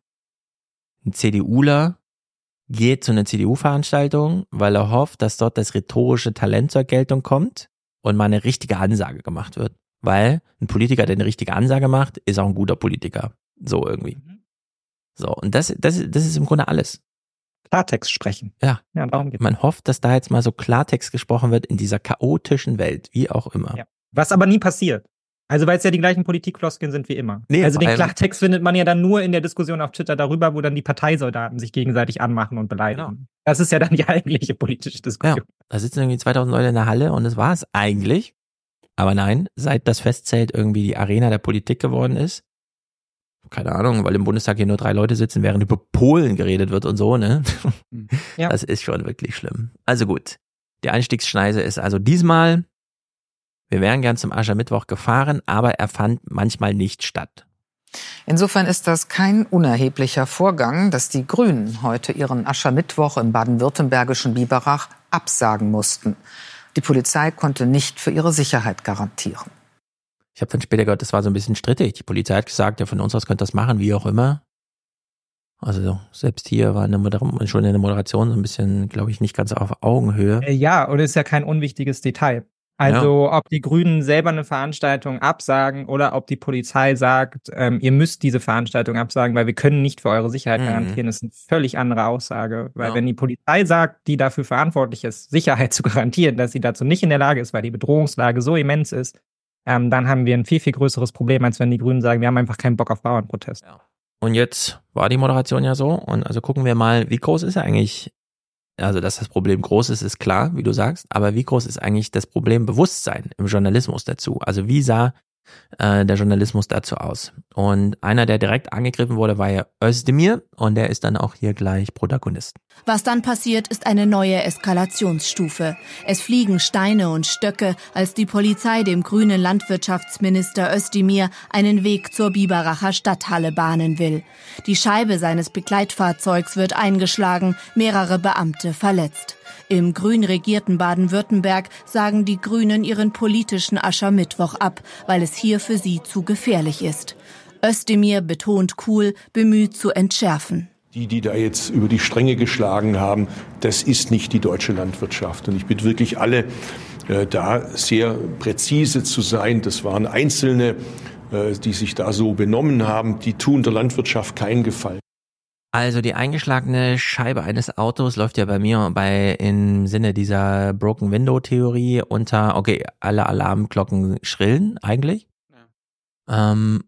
Ein CDUler geht zu einer CDU-Veranstaltung, weil er hofft, dass dort das rhetorische Talent zur Geltung kommt und mal eine richtige Ansage gemacht wird. Weil ein Politiker, der eine richtige Ansage macht, ist auch ein guter Politiker. So irgendwie. So, und das, das, das ist im Grunde alles. Klartext sprechen. Ja. Ja, darum geht's. Man hofft, dass da jetzt mal so Klartext gesprochen wird in dieser chaotischen Welt, wie auch immer. Ja. Was aber nie passiert. Also weil es ja die gleichen Politikfloskeln sind wie immer. Nee, also den Klartext findet man ja dann nur in der Diskussion auf Twitter darüber, wo dann die Parteisoldaten sich gegenseitig anmachen und beleidigen. Genau. Das ist ja dann die eigentliche politische Ja, Diskussion. da sitzen irgendwie 2000 Leute in der Halle und das war es eigentlich. Aber nein, seit das Festzelt irgendwie die Arena der Politik geworden ist, keine Ahnung, weil im Bundestag hier nur drei Leute sitzen, während über Polen geredet wird und so, ne? Ja. Das ist schon wirklich schlimm. Also gut, die Einstiegsschneise ist also diesmal, wir wären gern zum Aschermittwoch gefahren, aber er fand manchmal nicht statt. Insofern ist das kein unerheblicher Vorgang, dass die Grünen heute ihren Aschermittwoch im baden-württembergischen Biberach absagen mussten. Die Polizei konnte nicht für ihre Sicherheit garantieren. Ich habe dann später gehört, das war so ein bisschen strittig. Die Polizei hat gesagt, ja, von uns aus könnt ihr das machen, wie auch immer. Also selbst hier war eine Moder schon in der Moderation so ein bisschen, glaube ich, nicht ganz auf Augenhöhe. Äh, Ja, und ist ja kein unwichtiges Detail. Also ob die Grünen selber eine Veranstaltung absagen oder ob die Polizei sagt, ähm, ihr müsst diese Veranstaltung absagen, weil wir können nicht für eure Sicherheit Mhm. garantieren, ist eine völlig andere Aussage. Weil Ja. wenn die Polizei sagt, die dafür verantwortlich ist, Sicherheit zu garantieren, dass sie dazu nicht in der Lage ist, weil die Bedrohungslage so immens ist, ähm, dann haben wir ein viel, viel größeres Problem, als wenn die Grünen sagen, wir haben einfach keinen Bock auf Bauernprotest. Und jetzt war die Moderation ja so. Und also gucken wir mal, wie groß ist eigentlich, also dass das Problem groß ist, ist klar, wie du sagst, aber wie groß ist eigentlich das Problem Bewusstsein im Journalismus dazu? Also wie sah äh, der Journalismus dazu aus? Und einer, der direkt angegriffen wurde, war ja Özdemir und der ist dann auch hier gleich Protagonist. Was dann passiert, ist eine neue Eskalationsstufe. Es fliegen Steine und Stöcke, als die Polizei dem grünen Landwirtschaftsminister Özdemir einen Weg zur Biberacher Stadthalle bahnen will. Die Scheibe seines Begleitfahrzeugs wird eingeschlagen, mehrere Beamte verletzt. Im grün regierten Baden-Württemberg sagen die Grünen ihren politischen Aschermittwoch ab, weil es hier für sie zu gefährlich ist. Özdemir betont cool, bemüht zu entschärfen. Die, die da jetzt über die Stränge geschlagen haben, das ist nicht die deutsche Landwirtschaft. Und ich bitte wirklich alle, äh, da sehr präzise zu sein. Das waren Einzelne, äh, die sich da so benommen haben. Die tun der Landwirtschaft keinen Gefallen. Also die eingeschlagene Scheibe eines Autos läuft ja bei mir bei im Sinne dieser Broken Window Theorie unter, okay, alle Alarmglocken schrillen eigentlich. Ähm,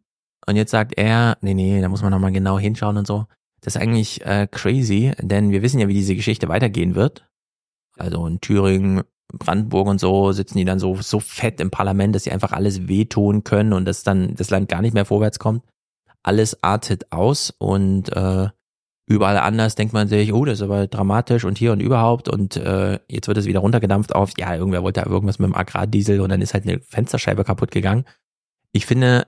und jetzt sagt er, nee, nee, da muss man nochmal genau hinschauen und so. Das ist eigentlich äh, crazy, denn wir wissen ja, wie diese Geschichte weitergehen wird. Also in Thüringen, Brandenburg und so sitzen die dann so, so fett im Parlament, dass sie einfach alles wehtun können und dass dann das Land gar nicht mehr vorwärts kommt. Alles artet aus und äh, überall anders denkt man sich, oh, das ist aber dramatisch und hier und überhaupt und äh, jetzt wird es wieder runtergedampft auf, ja, irgendwer wollte irgendwas mit dem Agrardiesel und dann ist halt eine Fensterscheibe kaputt gegangen. Ich finde,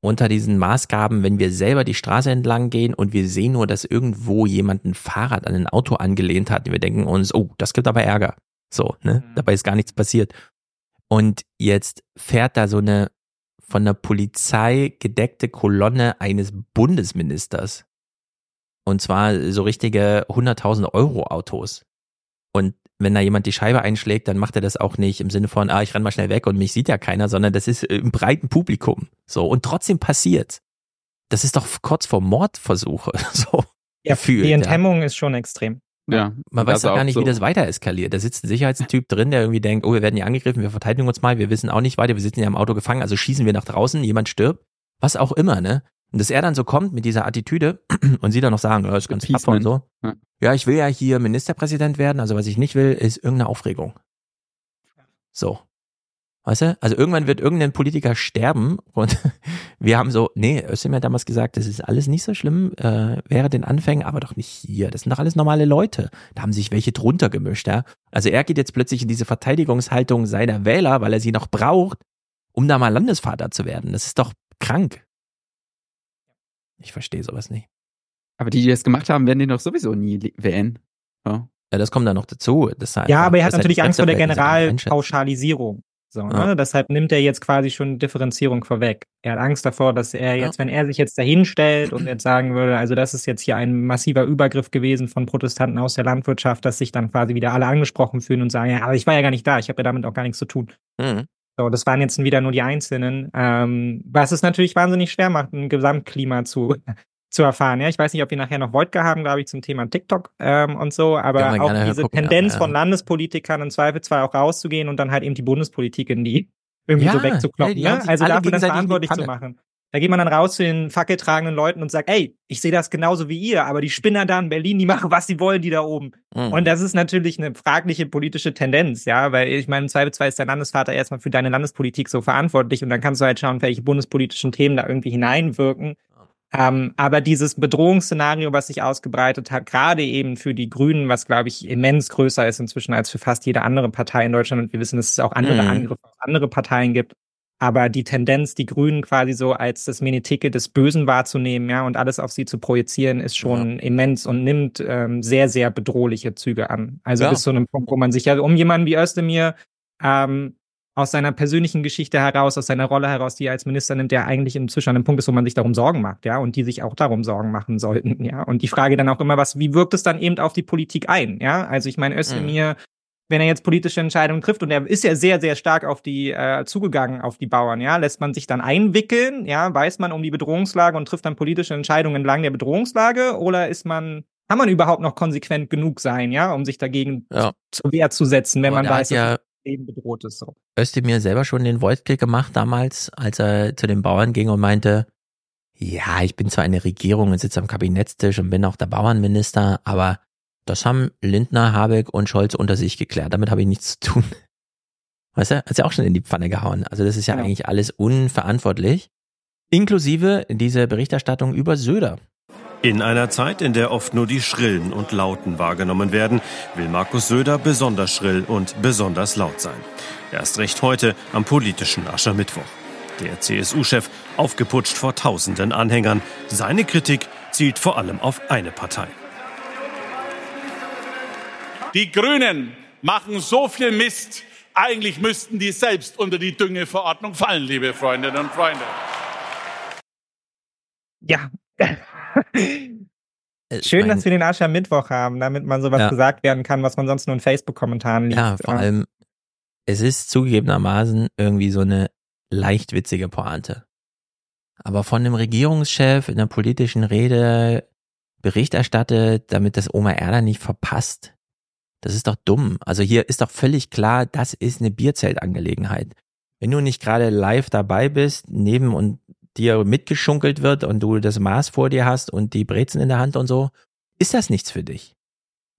unter diesen Maßgaben, wenn wir selber die Straße entlang gehen und wir sehen nur, dass irgendwo jemand ein Fahrrad an ein Auto angelehnt hat, wir denken uns, oh, das gibt aber Ärger. So, ne? Dabei ist gar nichts passiert. Und jetzt fährt da so eine von der Polizei gedeckte Kolonne eines Bundesministers. Und zwar so richtige 100.000 Euro Autos. Und wenn da jemand die Scheibe einschlägt, dann macht er das auch nicht im Sinne von, ah, ich renn mal schnell weg und mich sieht ja keiner, sondern das ist im breiten Publikum. So. Und trotzdem passiert. Das ist doch kurz vor Mordversuche. So. Ja, gefühlt, die ja. Enthemmung ist schon extrem. Ja, Man weiß doch auch gar nicht, so. wie das weiter eskaliert. Da sitzt ein Sicherheitstyp drin, der irgendwie denkt, oh, wir werden hier angegriffen, wir verteidigen uns mal, wir wissen auch nicht weiter, wir sitzen ja im Auto gefangen, also schießen wir nach draußen, jemand stirbt, was auch immer, ne? Und dass er dann so kommt mit dieser Attitüde und sie dann noch sagen, ja, ist ganz tapfer und so. Ja. Ja, ich will ja hier Ministerpräsident werden, also was ich nicht will, ist irgendeine Aufregung. So. Weißt du? Also irgendwann wird irgendein Politiker sterben und wir haben so, nee, Özdemir hat damals gesagt, das ist alles nicht so schlimm, äh, wäre den Anfängen, aber doch nicht hier. Das sind doch alles normale Leute. Da haben sich welche drunter gemischt, ja. Also er geht jetzt plötzlich in diese Verteidigungshaltung seiner Wähler, weil er sie noch braucht, um da mal Landesvater zu werden. Das ist doch krank. Ich verstehe sowas nicht. Aber die, die das gemacht haben, werden den doch sowieso nie wählen. Ja. Ja, das kommt dann noch dazu. Das halt Ja, aber er hat natürlich Angst vor der. Generalpauschalisierung. So, Ja. ne? Deshalb nimmt er jetzt quasi schon Differenzierung vorweg. Er hat Angst davor, dass er jetzt, wenn er sich jetzt dahin stellt und jetzt sagen würde, also das ist jetzt hier ein massiver Übergriff gewesen von Protestanten aus der Landwirtschaft, dass sich dann quasi wieder alle angesprochen fühlen und sagen, ja, aber ich war ja gar nicht da, ich habe ja damit auch gar nichts zu tun. Mhm. So, das waren jetzt wieder nur die Einzelnen, ähm, was es natürlich wahnsinnig schwer macht, ein Gesamtklima zu, zu erfahren. Ja, ich weiß nicht, ob wir nachher noch Wojtka haben, glaube ich, zum Thema TikTok ähm, und so, aber auch diese gucken, Tendenz ja. von Landespolitikern im Zweifelsfall auch rauszugehen und dann halt eben die Bundespolitik in die irgendwie Ja, so wegzukloppen. ey, die haben ne? Also dafür die verantwortlich zu machen. Da geht man dann raus zu den fackeltragenden Leuten und sagt, ey, ich sehe das genauso wie ihr, aber die Spinner da in Berlin, die machen, was sie wollen, die da oben. Mhm. Und das ist natürlich eine fragliche politische Tendenz, ja, weil ich meine, im Zweifelsfall ist dein Landesvater erstmal für deine Landespolitik so verantwortlich und dann kannst du halt schauen, welche bundespolitischen Themen da irgendwie hineinwirken. Ähm, aber dieses Bedrohungsszenario, was sich ausgebreitet hat, gerade eben für die Grünen, was glaube ich immens größer ist inzwischen als für fast jede andere Partei in Deutschland und wir wissen, dass es auch andere Mhm. Angriffe auf andere Parteien gibt. Aber die Tendenz, die Grünen quasi so als das Menetike des Bösen wahrzunehmen, ja, und alles auf sie zu projizieren, ist schon immens und nimmt ähm, sehr, sehr bedrohliche Züge an. Also Ja. bis zu einem Punkt, wo man sich ja um jemanden wie Özdemir ähm, aus seiner persönlichen Geschichte heraus, aus seiner Rolle heraus, die er als Minister nimmt, der eigentlich inzwischen an einem Punkt ist, wo man sich darum Sorgen macht, ja, und die sich auch darum Sorgen machen sollten, ja. Und die Frage dann auch immer, was, wie wirkt es dann eben auf die Politik ein, ja? Also ich meine, Özdemir wenn er jetzt politische Entscheidungen trifft und er ist ja sehr, sehr stark auf die äh, zugegangen, auf die Bauern, ja, lässt man sich dann einwickeln, ja, weiß man um die Bedrohungslage und trifft dann politische Entscheidungen entlang der Bedrohungslage oder ist man, kann man überhaupt noch konsequent genug sein, ja, um sich dagegen Ja. zur Wehr zu setzen, wenn Aber man weiß, ja dass das Leben bedroht ist. So. Özdemir selber schon den Voidkill gemacht damals, als er zu den Bauern ging und meinte, ja, ich bin zwar eine Regierung und sitze am Kabinettstisch und bin auch der Bauernminister, aber das haben Lindner, Habeck und Scholz unter sich geklärt. Damit habe ich nichts zu tun. Weißt du, hat ja auch schon in die Pfanne gehauen. Also das ist ja Genau. eigentlich alles unverantwortlich. Inklusive diese Berichterstattung über Söder. In einer Zeit, in der oft nur die Schrillen und Lauten wahrgenommen werden, will Markus Söder besonders schrill und besonders laut sein. Erst recht heute am politischen Aschermittwoch. Der CSU-Chef aufgeputscht vor tausenden Anhängern. Seine Kritik zielt vor allem auf eine Partei. Die Grünen machen so viel Mist. Eigentlich müssten die selbst unter die Düngeverordnung fallen, liebe Freundinnen und Freunde. Ja. Äh, Schön, mein- dass wir den Aschermittwoch haben, damit man sowas Ja. gesagt werden kann, was man sonst nur in Facebook-Kommentaren liest. Ja, vor allem, es ist zugegebenermaßen irgendwie so eine leicht witzige Pointe. Aber von einem Regierungschef in einer politischen Rede Bericht erstattet, damit das Oma Erna nicht verpasst, das ist doch dumm. Also hier ist doch völlig klar, das ist eine Bierzeltangelegenheit. Wenn du nicht gerade live dabei bist, neben und dir mitgeschunkelt wird und du das Maß vor dir hast und die Brezen in der Hand und so, ist das nichts für dich.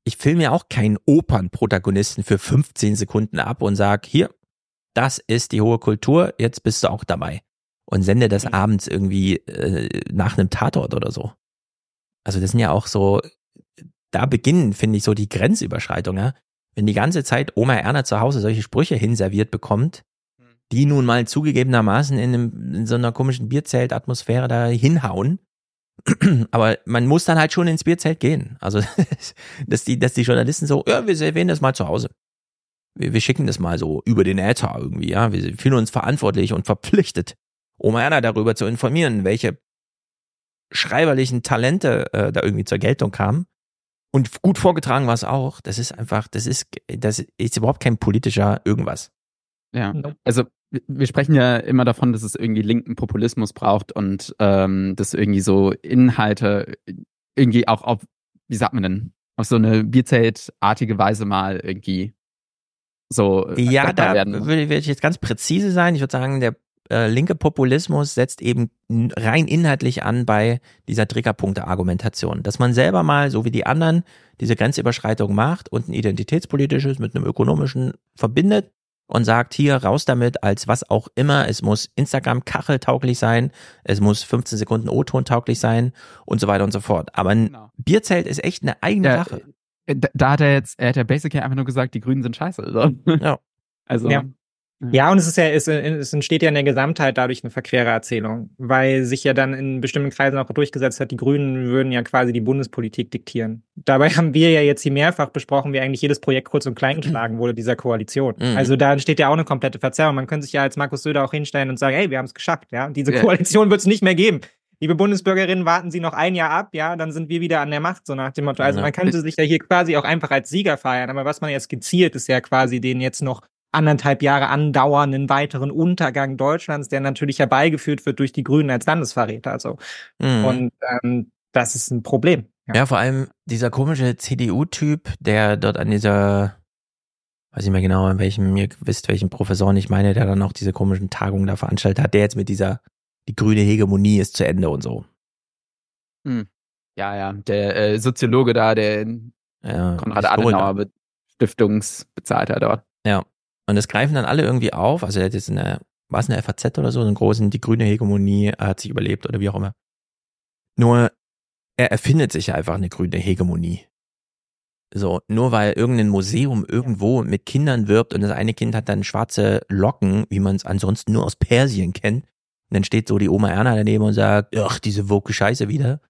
Ich filme ja auch keinen Opernprotagonisten für 15 Sekunden ab und sag, hier, das ist die hohe Kultur, jetzt bist du auch dabei. Und sende das abends irgendwie äh, nach einem Tatort oder so. Also das sind ja auch so, da beginnen, finde ich, so die Grenzüberschreitungen. Ja? Wenn die ganze Zeit Oma Erna zu Hause solche Sprüche hinserviert bekommt, die nun mal zugegebenermaßen in, einem, in so einer komischen Bierzeltatmosphäre da hinhauen, aber man muss dann halt schon ins Bierzelt gehen. Also, dass die, dass die Journalisten so, ja, wir erwähnen das mal zu Hause. Wir, wir schicken das mal so über den Äther irgendwie, ja. Wir fühlen uns verantwortlich und verpflichtet, Oma Erna darüber zu informieren, welche schreiberlichen Talente äh, da irgendwie zur Geltung kamen. Und gut vorgetragen war es auch. Das ist einfach, das ist, das ist überhaupt kein politischer irgendwas. Ja, also wir- sprechen ja immer davon, dass es irgendwie linken Populismus braucht und ähm, dass irgendwie so Inhalte irgendwie auch auf, wie sagt man denn, auf so eine Bierzeltartige Weise mal irgendwie so äh, Ja, da werden. würde, würde ich jetzt ganz präzise sein. Ich würde sagen, der äh, linke Populismus setzt eben rein inhaltlich an bei dieser Triggerpunkte-Argumentation. Dass man selber mal, so wie die anderen, diese Grenzüberschreitung macht und ein identitätspolitisches mit einem ökonomischen verbindet und sagt, hier raus damit, als was auch immer. Es muss Instagram kacheltauglich sein, es muss 15 Sekunden O-Ton tauglich sein und so weiter und so fort. Aber ein Bierzelt ist echt eine eigene Sache. äh, Da, da hat er jetzt, er hat ja basically einfach nur gesagt, die Grünen sind scheiße. So. Ja. Also, Ja. Ja, und es ist ja, es, es entsteht ja in der Gesamtheit dadurch eine verquere Erzählung, weil sich ja dann in bestimmten Kreisen auch durchgesetzt hat, die Grünen würden ja quasi die Bundespolitik diktieren. Dabei haben wir ja jetzt hier mehrfach besprochen, wie eigentlich jedes Projekt kurz und klein geschlagen wurde dieser Koalition. Mhm. Also da entsteht ja auch eine komplette Verzerrung. Man könnte sich ja als Markus Söder auch hinstellen und sagen, hey, wir haben es geschafft, ja. Diese Ja. Koalition wird es nicht mehr geben. Liebe Bundesbürgerinnen, warten Sie noch ein Jahr ab, ja, dann sind wir wieder an der Macht, so nach dem Motto. Also man könnte sich ja hier quasi auch einfach als Sieger feiern, aber was man ja skizziert, ist ja quasi den jetzt noch anderthalb Jahre andauernden weiteren Untergang Deutschlands, der natürlich herbeigeführt wird durch die Grünen als Landesverräter. Also. Mhm. Und ähm, das ist ein Problem. Ja. vor allem dieser komische CDU-Typ, der dort an dieser, weiß ich mehr genau, in welchem, ihr wisst, welchen Professoren ich meine, der dann auch diese komischen Tagungen da veranstaltet hat, der jetzt mit dieser, die grüne Hegemonie ist zu Ende und so. Hm. Ja, ja, der äh, Soziologe da, der Ja, Konrad. Adenauer Be- Stiftungsbezahlte dort. Ja. Und das greifen dann alle irgendwie auf. Also er hat jetzt eine, war es eine FAZ oder so, einen großen, die grüne Hegemonie hat sich überlebt oder wie auch immer. Nur, er erfindet sich ja einfach eine grüne Hegemonie. So, nur weil irgendein Museum irgendwo mit Kindern wirbt und das eine Kind hat dann schwarze Locken, wie man es ansonsten nur aus Persien kennt. Und dann steht so die Oma Erna daneben und sagt, ach, diese woke Scheiße wieder.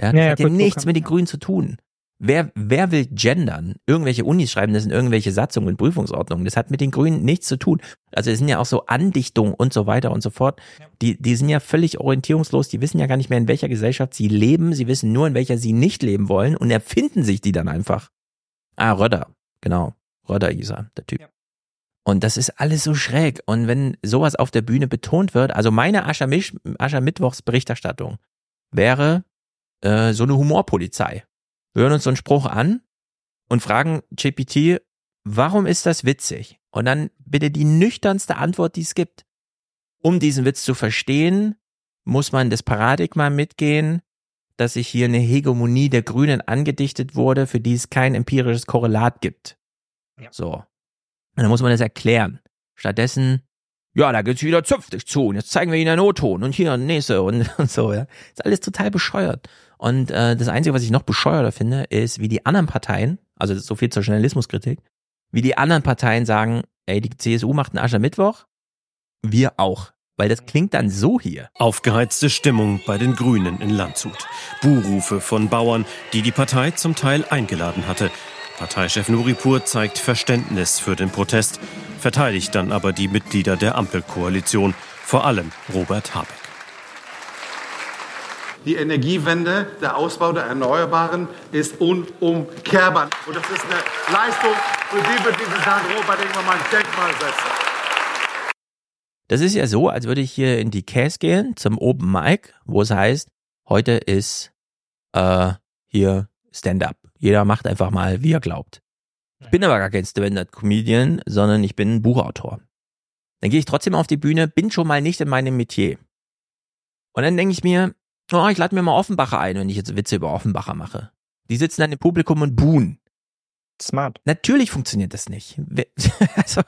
Ja, das Ja, hat ja nichts mit den Grünen zu tun. Wer, wer will gendern? Irgendwelche Unis schreiben das in irgendwelche Satzungen und Prüfungsordnungen. Das hat mit den Grünen nichts zu tun. Also es sind ja auch so Andichtungen und so weiter und so fort. Die, die sind ja völlig orientierungslos. Die wissen ja gar nicht mehr, in welcher Gesellschaft sie leben. Sie wissen nur, in welcher sie nicht leben wollen und erfinden sich die dann einfach. Ah, Röder. Genau. Röder hieß er, der Typ. Und das ist alles so schräg. Und wenn sowas auf der Bühne betont wird, also meine Aschermisch- Aschermittwochsberichterstattung wäre äh, so eine Humorpolizei. Wir hören uns so einen Spruch an und fragen GPT, warum ist das witzig? Und dann bitte die nüchternste Antwort, die es gibt. Um diesen Witz zu verstehen, muss man das Paradigma mitgehen, dass sich hier eine Hegemonie der Grünen angedichtet wurde, für die es kein empirisches Korrelat gibt. So. Und dann muss man das erklären. Stattdessen, ja, da geht's wieder zünftig zu und jetzt zeigen wir Ihnen einen O-Ton und hier ein nächste und, und so, ja. Ist alles total bescheuert. Und äh, das Einzige, was ich noch bescheuerter finde, ist, wie die anderen Parteien, also so viel zur Journalismuskritik, wie die anderen Parteien sagen, ey, die CSU macht einen Aschermittwoch, wir auch. Weil das klingt dann so hier. Aufgeheizte Stimmung bei den Grünen in Landshut. Buhrufe von Bauern, die die Partei zum Teil eingeladen hatte. Parteichef Nuripur zeigt Verständnis für den Protest, verteidigt dann aber die Mitglieder der Ampelkoalition, vor allem Robert Habeck. Die Energiewende, der Ausbau der Erneuerbaren ist unumkehrbar. Und das ist eine Leistung, für die wir dieses Land Robert ein Denkmal setzen. Das ist ja so, als würde ich hier in die Case gehen zum Open Mic, wo es heißt, heute ist äh, hier Stand-up. Jeder macht einfach mal, wie er glaubt. Ich bin aber gar kein Stand-up-Comedian, sondern ich bin Buchautor. Dann gehe ich trotzdem auf die Bühne, bin schon mal nicht in meinem Metier. Und dann denke ich mir, oh, ich lade mir mal Offenbacher ein, wenn ich jetzt Witze über Offenbacher mache. Die sitzen dann im Publikum und buhen. Smart. Natürlich funktioniert das nicht. Also,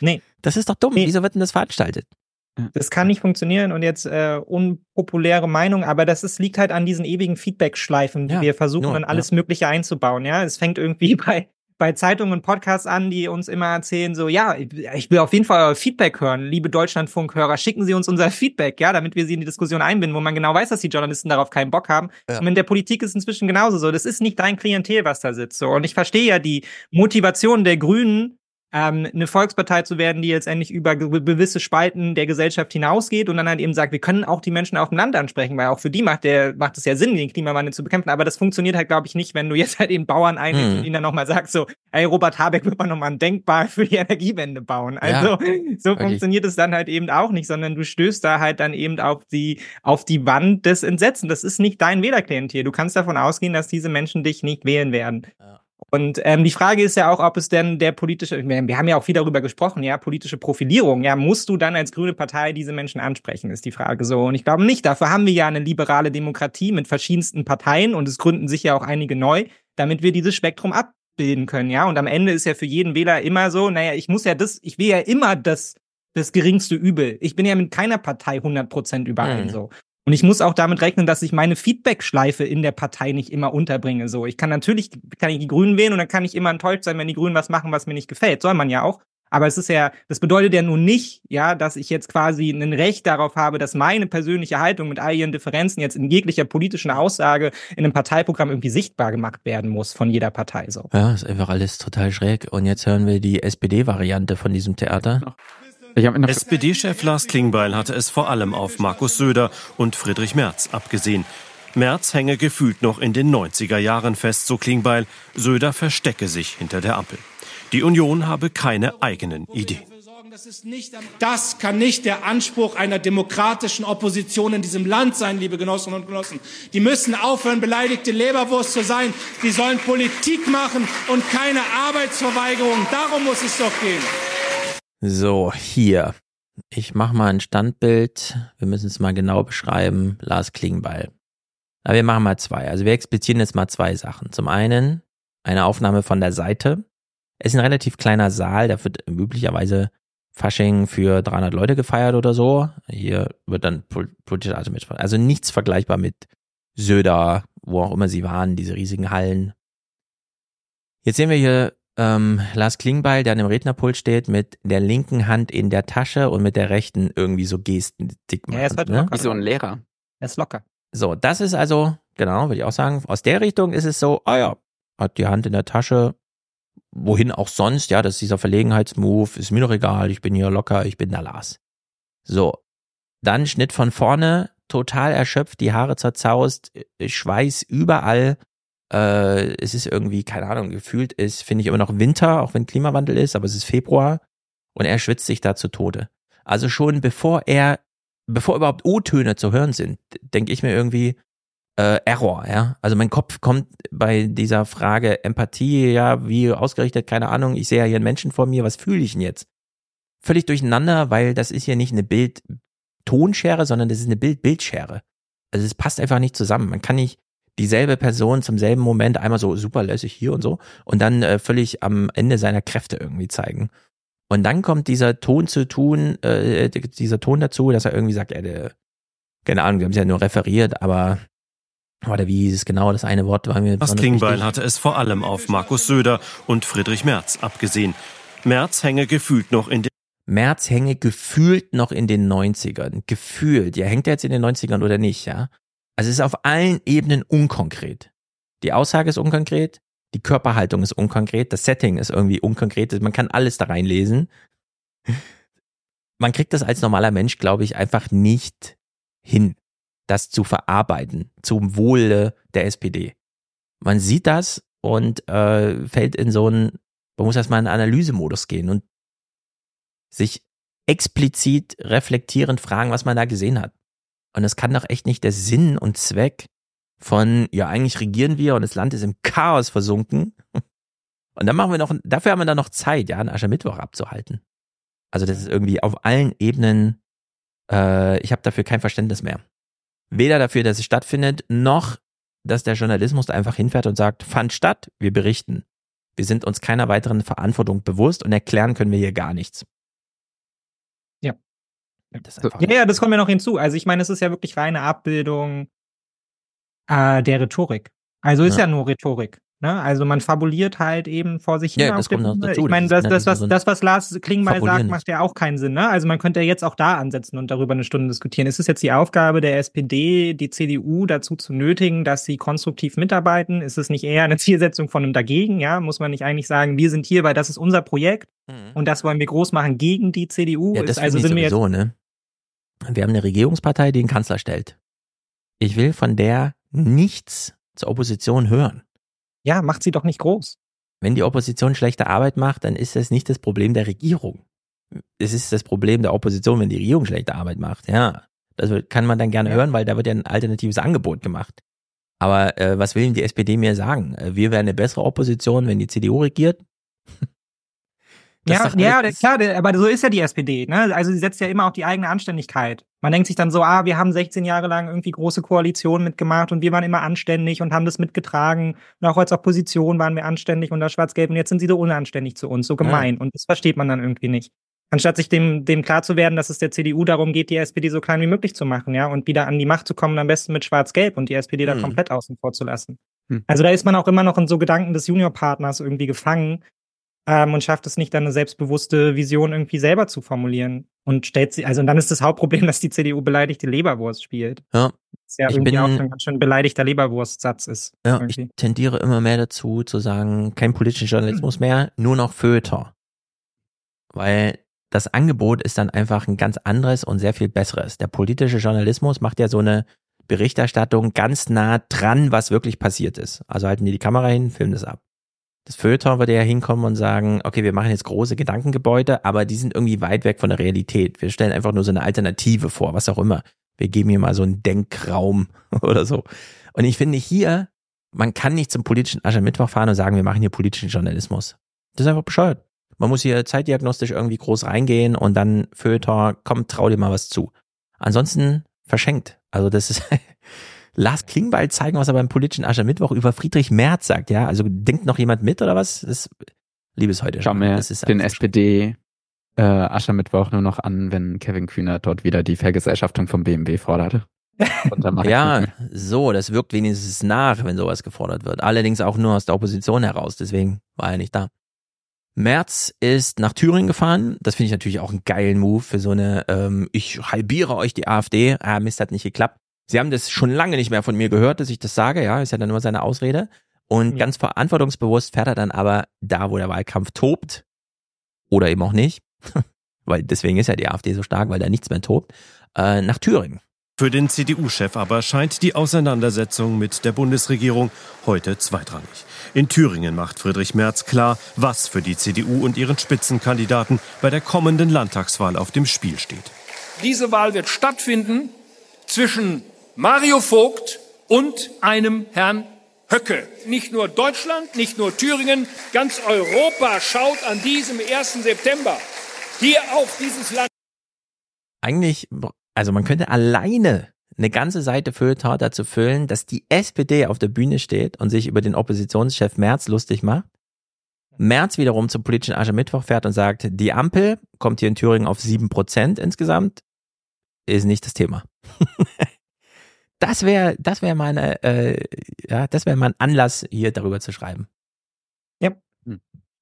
Nee. das ist doch dumm. Wieso wird denn das veranstaltet? Das kann nicht funktionieren und jetzt äh, unpopuläre Meinung, aber das ist, liegt halt an diesen ewigen Feedback-Schleifen, die Ja, wir versuchen, nur, dann alles ja. Mögliche einzubauen. Ja, es fängt irgendwie bei bei Zeitungen und Podcasts an, die uns immer erzählen, so, ja, ich will auf jeden Fall euer Feedback hören. Liebe Deutschlandfunk-Hörer, schicken Sie uns unser Feedback, ja, damit wir sie in die Diskussion einbinden, wo man genau weiß, dass die Journalisten darauf keinen Bock haben. Ja. Und in der Politik ist es inzwischen genauso so. Das ist nicht dein Klientel, was da sitzt. So. Und ich verstehe ja die Motivation der Grünen, ähm, eine Volkspartei zu werden, die jetzt endlich über ge- gewisse Spalten der Gesellschaft hinausgeht und dann halt eben sagt, wir können auch die Menschen auf dem Land ansprechen, weil auch für die macht der macht es ja Sinn, den Klimawandel zu bekämpfen. Aber das funktioniert halt, glaube ich, nicht, wenn du jetzt halt eben Bauern einlädst Mhm. und ihnen dann nochmal sagst, so, ey, Robert Habeck wird man nochmal ein Denkbar für die Energiewende bauen. Also so wirklich. funktioniert es dann halt eben auch nicht, sondern du stößt da halt dann eben auf die auf die Wand des Entsetzens. Das ist nicht dein Wählerklientel. Du kannst davon ausgehen, dass diese Menschen dich nicht wählen werden. Und ähm, die Frage ist ja auch, ob es denn der politische, wir haben ja auch viel darüber gesprochen, ja, politische Profilierung, ja, musst du dann als grüne Partei diese Menschen ansprechen, ist die Frage so. Und ich glaube nicht, dafür haben wir ja eine liberale Demokratie mit verschiedensten Parteien und es gründen sich ja auch einige neu, damit wir dieses Spektrum abbilden können, ja. Und am Ende ist ja für jeden Wähler immer so, naja, ich muss ja das, ich will ja immer das, das geringste Übel. Ich bin ja mit keiner Partei 100% überein, Mhm. so. Und ich muss auch damit rechnen, dass ich meine Feedback-Schleife in der Partei nicht immer unterbringe. So, ich kann natürlich, kann ich die Grünen wählen und dann kann ich immer enttäuscht sein, wenn die Grünen was machen, was mir nicht gefällt. Soll man ja auch. Aber es ist ja, das bedeutet ja nun nicht, ja, dass ich jetzt quasi ein Recht darauf habe, dass meine persönliche Haltung mit all ihren Differenzen jetzt in jeglicher politischen Aussage in einem Parteiprogramm irgendwie sichtbar gemacht werden muss von jeder Partei. So. Ja, ist einfach alles total schräg. Und jetzt hören wir die SPD-Variante von diesem Theater. SPD-Chef Lars Klingbeil hatte es vor allem auf Markus Söder und Friedrich Merz abgesehen. Merz hänge gefühlt noch in den 90er Jahren fest, so Klingbeil. Söder verstecke sich hinter der Ampel. Die Union habe keine eigenen Ideen. Das kann nicht der Anspruch einer demokratischen Opposition in diesem Land sein, liebe Genossinnen und Genossen. Die müssen aufhören, beleidigte Leberwurst zu sein. Die sollen Politik machen und keine Arbeitsverweigerung. Darum muss es doch gehen. So, hier. Ich mache mal ein Standbild. Wir müssen es mal genau beschreiben. Lars Klingbeil. Aber wir machen mal zwei. Also wir explizieren jetzt mal zwei Sachen. Zum einen eine Aufnahme von der Seite. Es ist ein relativ kleiner Saal, da wird üblicherweise Fasching für 300 Leute gefeiert oder so. Hier wird dann pol- politische Art mit. Also nichts vergleichbar mit Söder, wo auch immer sie waren, diese riesigen Hallen. Jetzt sehen wir hier ähm, Lars Klingbeil, der an dem Rednerpult steht, mit der linken Hand in der Tasche und mit der rechten irgendwie so Gesten dick Ja, er ist halt ne? locker. Wie so ein Lehrer. Er ist locker. So, das ist also, genau, würde ich auch sagen, aus der Richtung ist es so, ah ja, hat die Hand in der Tasche, wohin auch sonst, ja, das ist dieser Verlegenheitsmove, ist mir doch egal, ich bin hier locker, ich bin der Lars. So, dann Schnitt von vorne, total erschöpft, die Haare zerzaust, äh, Schweiß überall Äh, es ist irgendwie, keine Ahnung, gefühlt ist, finde ich immer noch Winter, auch wenn Klimawandel ist, aber es ist Februar und er schwitzt sich da zu Tode. Also schon bevor er, bevor überhaupt O-Töne zu hören sind, denke ich mir irgendwie, äh, Error, ja. Also mein Kopf kommt bei dieser Frage Empathie, ja, wie ausgerichtet, keine Ahnung, ich sehe ja hier einen Menschen vor mir, was fühle ich denn jetzt? Völlig durcheinander, weil das ist hier nicht eine Bild-Tonschere, sondern das ist eine Bild-Bildschere. Also es passt einfach nicht zusammen. Man kann nicht dieselbe Person zum selben Moment einmal so super lässig hier und so und dann äh, völlig am Ende seiner Kräfte irgendwie zeigen. Und dann kommt dieser Ton zu tun, äh, dieser Ton dazu, dass er irgendwie sagt, ja, der, keine Ahnung, wir haben es ja nur referiert, aber oder wie hieß es genau, das eine Wort war mir Das Klingbeil hatte es vor allem auf Markus Söder und Friedrich Merz abgesehen. Merz hänge gefühlt noch in den Merz hänge gefühlt noch in den 90ern. Gefühlt. Ja, hängt er jetzt in den 90ern oder nicht, ja? Also es ist auf allen Ebenen unkonkret. Die Aussage ist unkonkret, die Körperhaltung ist unkonkret, das Setting ist irgendwie unkonkret, man kann alles da reinlesen. Man kriegt das als normaler Mensch, glaube ich, einfach nicht hin das zu verarbeiten zum Wohle der SPD. Man sieht das und äh, fällt in so einen, man muss erstmal in einen Analysemodus gehen und sich explizit reflektierend fragen, was man da gesehen hat. Und das kann doch echt nicht der Sinn und Zweck von, ja, eigentlich regieren wir und das Land ist im Chaos versunken. Und dann machen wir noch, dafür haben wir dann noch Zeit, ja, einen Aschermittwoch abzuhalten. Also das ist irgendwie auf allen Ebenen, äh, ich habe dafür kein Verständnis mehr weder dafür, dass es stattfindet, noch, dass der Journalismus da einfach hinfährt und sagt, fand statt, wir berichten. Wir sind uns keiner weiteren Verantwortung bewusst und erklären können wir hier gar nichts. Ja. ja, ja, das kommt mir noch hinzu. Also ich meine, es ist ja wirklich reine Abbildung äh, der Rhetorik. Also ist ja, ja nur Rhetorik. Ne? Also man fabuliert halt eben vor sich hin. Ja, das kommt noch dazu. Ich meine, das, das, das, was, das, was Lars Klingbeil sagt, macht ja auch keinen Sinn. Ne? Also man könnte ja jetzt auch da ansetzen und darüber eine Stunde diskutieren. Ist es jetzt die Aufgabe der SPD, die CDU dazu zu nötigen, dass sie konstruktiv mitarbeiten? Ist es nicht eher eine Zielsetzung von einem Dagegen? Ja, muss man nicht eigentlich sagen, wir sind hier, weil das ist unser Projekt mhm. und das wollen wir groß machen gegen die CDU? Ja, das ist, also sind wir sowieso, ne? Wir haben eine Regierungspartei, die den Kanzler stellt. Ich will von der nichts zur Opposition hören. Ja, macht sie doch nicht groß. Wenn die Opposition schlechte Arbeit macht, dann ist das nicht das Problem der Regierung. Es ist das Problem der Opposition, wenn die Regierung schlechte Arbeit macht. Ja, das kann man dann gerne hören, weil da wird ja ein alternatives Angebot gemacht. Aber äh, was will denn die SPD mir sagen? Äh, wir wären eine bessere Opposition, wenn die CDU regiert? Ja, ja, klar, aber so ist ja die SPD. Ne? Also sie setzt ja immer auf die eigene Anständigkeit. Man denkt sich dann so, ah, wir haben 16 Jahre lang irgendwie große Koalitionen mitgemacht und wir waren immer anständig und haben das mitgetragen. Und auch als Opposition waren wir anständig unter Schwarz-Gelb und jetzt sind sie so unanständig zu uns, so gemein. Ja. Und das versteht man dann irgendwie nicht. Anstatt sich dem, dem klar zu werden, dass es der CDU darum geht, die SPD so klein wie möglich zu machen, ja, und wieder an die Macht zu kommen, am besten mit Schwarz-Gelb und die SPD hm. da komplett außen vor zu lassen. Hm. Also da ist man auch immer noch in so Gedanken des Juniorpartners irgendwie gefangen, ähm, und schafft es nicht, dann eine selbstbewusste Vision irgendwie selber zu formulieren. Und stellt sie, also und dann ist das Hauptproblem, dass die CDU beleidigte Leberwurst spielt. Ja. Das ja ich irgendwie bin, auch ein ganz schön beleidigter Leberwurstsatz ist. Ja, irgendwie. ich tendiere immer mehr dazu, zu sagen, kein politischer Journalismus mehr, nur noch Feuilleton. Weil das Angebot ist dann einfach ein ganz anderes und sehr viel besseres. Der politische Journalismus macht ja so eine Berichterstattung ganz nah dran, was wirklich passiert ist. Also halten die die Kamera hin, filmen das ab. Das Feuilleton würde ja hinkommen und sagen, okay, wir machen jetzt große Gedankengebäude, aber die sind irgendwie weit weg von der Realität. Wir stellen einfach nur so eine Alternative vor, was auch immer. Wir geben hier mal so einen Denkraum oder so. Und ich finde hier, man kann nicht zum politischen Aschermittwoch fahren und sagen, wir machen hier politischen Journalismus. Das ist einfach bescheuert. Man muss hier zeitdiagnostisch irgendwie groß reingehen und dann Feuilleton, komm, trau dir mal was zu. Ansonsten verschenkt. Also das ist, Lars Klingbeil zeigen, was er beim politischen Aschermittwoch über Friedrich Merz sagt, ja? Also denkt noch jemand mit oder was? Das liebes heute. Schau mir den SPD äh, Aschermittwoch nur noch an, wenn Kevin Kühner dort wieder die Vergesellschaftung vom BMW forderte. ja, so, das wirkt wenigstens nach, wenn sowas gefordert wird. Allerdings auch nur aus der Opposition heraus, deswegen war er nicht da. Merz ist nach Thüringen gefahren. Das finde ich natürlich auch einen geilen Move für so eine, ähm, ich halbiere euch die AfD. Ah, Mist, hat nicht geklappt. Sie haben das schon lange nicht mehr von mir gehört, dass ich das sage, ja, ist ja dann nur seine Ausrede. Und ja. ganz verantwortungsbewusst fährt er dann aber da, wo der Wahlkampf tobt, oder eben auch nicht, weil deswegen ist ja die AfD so stark, weil da nichts mehr tobt, äh, nach Thüringen. Für den CDU-Chef aber scheint die Auseinandersetzung mit der Bundesregierung heute zweitrangig. In Thüringen macht Friedrich Merz klar, was für die CDU und ihren Spitzenkandidaten bei der kommenden Landtagswahl auf dem Spiel steht. Diese Wahl wird stattfinden zwischen Mario Vogt und einem Herrn Höcke. Nicht nur Deutschland, nicht nur Thüringen, ganz Europa schaut an diesem 1. September hier auf dieses Land. Eigentlich, also man könnte alleine eine ganze Seite Feuilleton dazu füllen, dass die SPD auf der Bühne steht und sich über den Oppositionschef Merz lustig macht. Merz wiederum zum politischen Aschermittwoch fährt und sagt, die Ampel kommt hier in Thüringen auf sieben Prozent insgesamt, ist nicht das Thema. das wäre, das wäre meine, äh, ja, das wäre mein Anlass, hier darüber zu schreiben. Ja.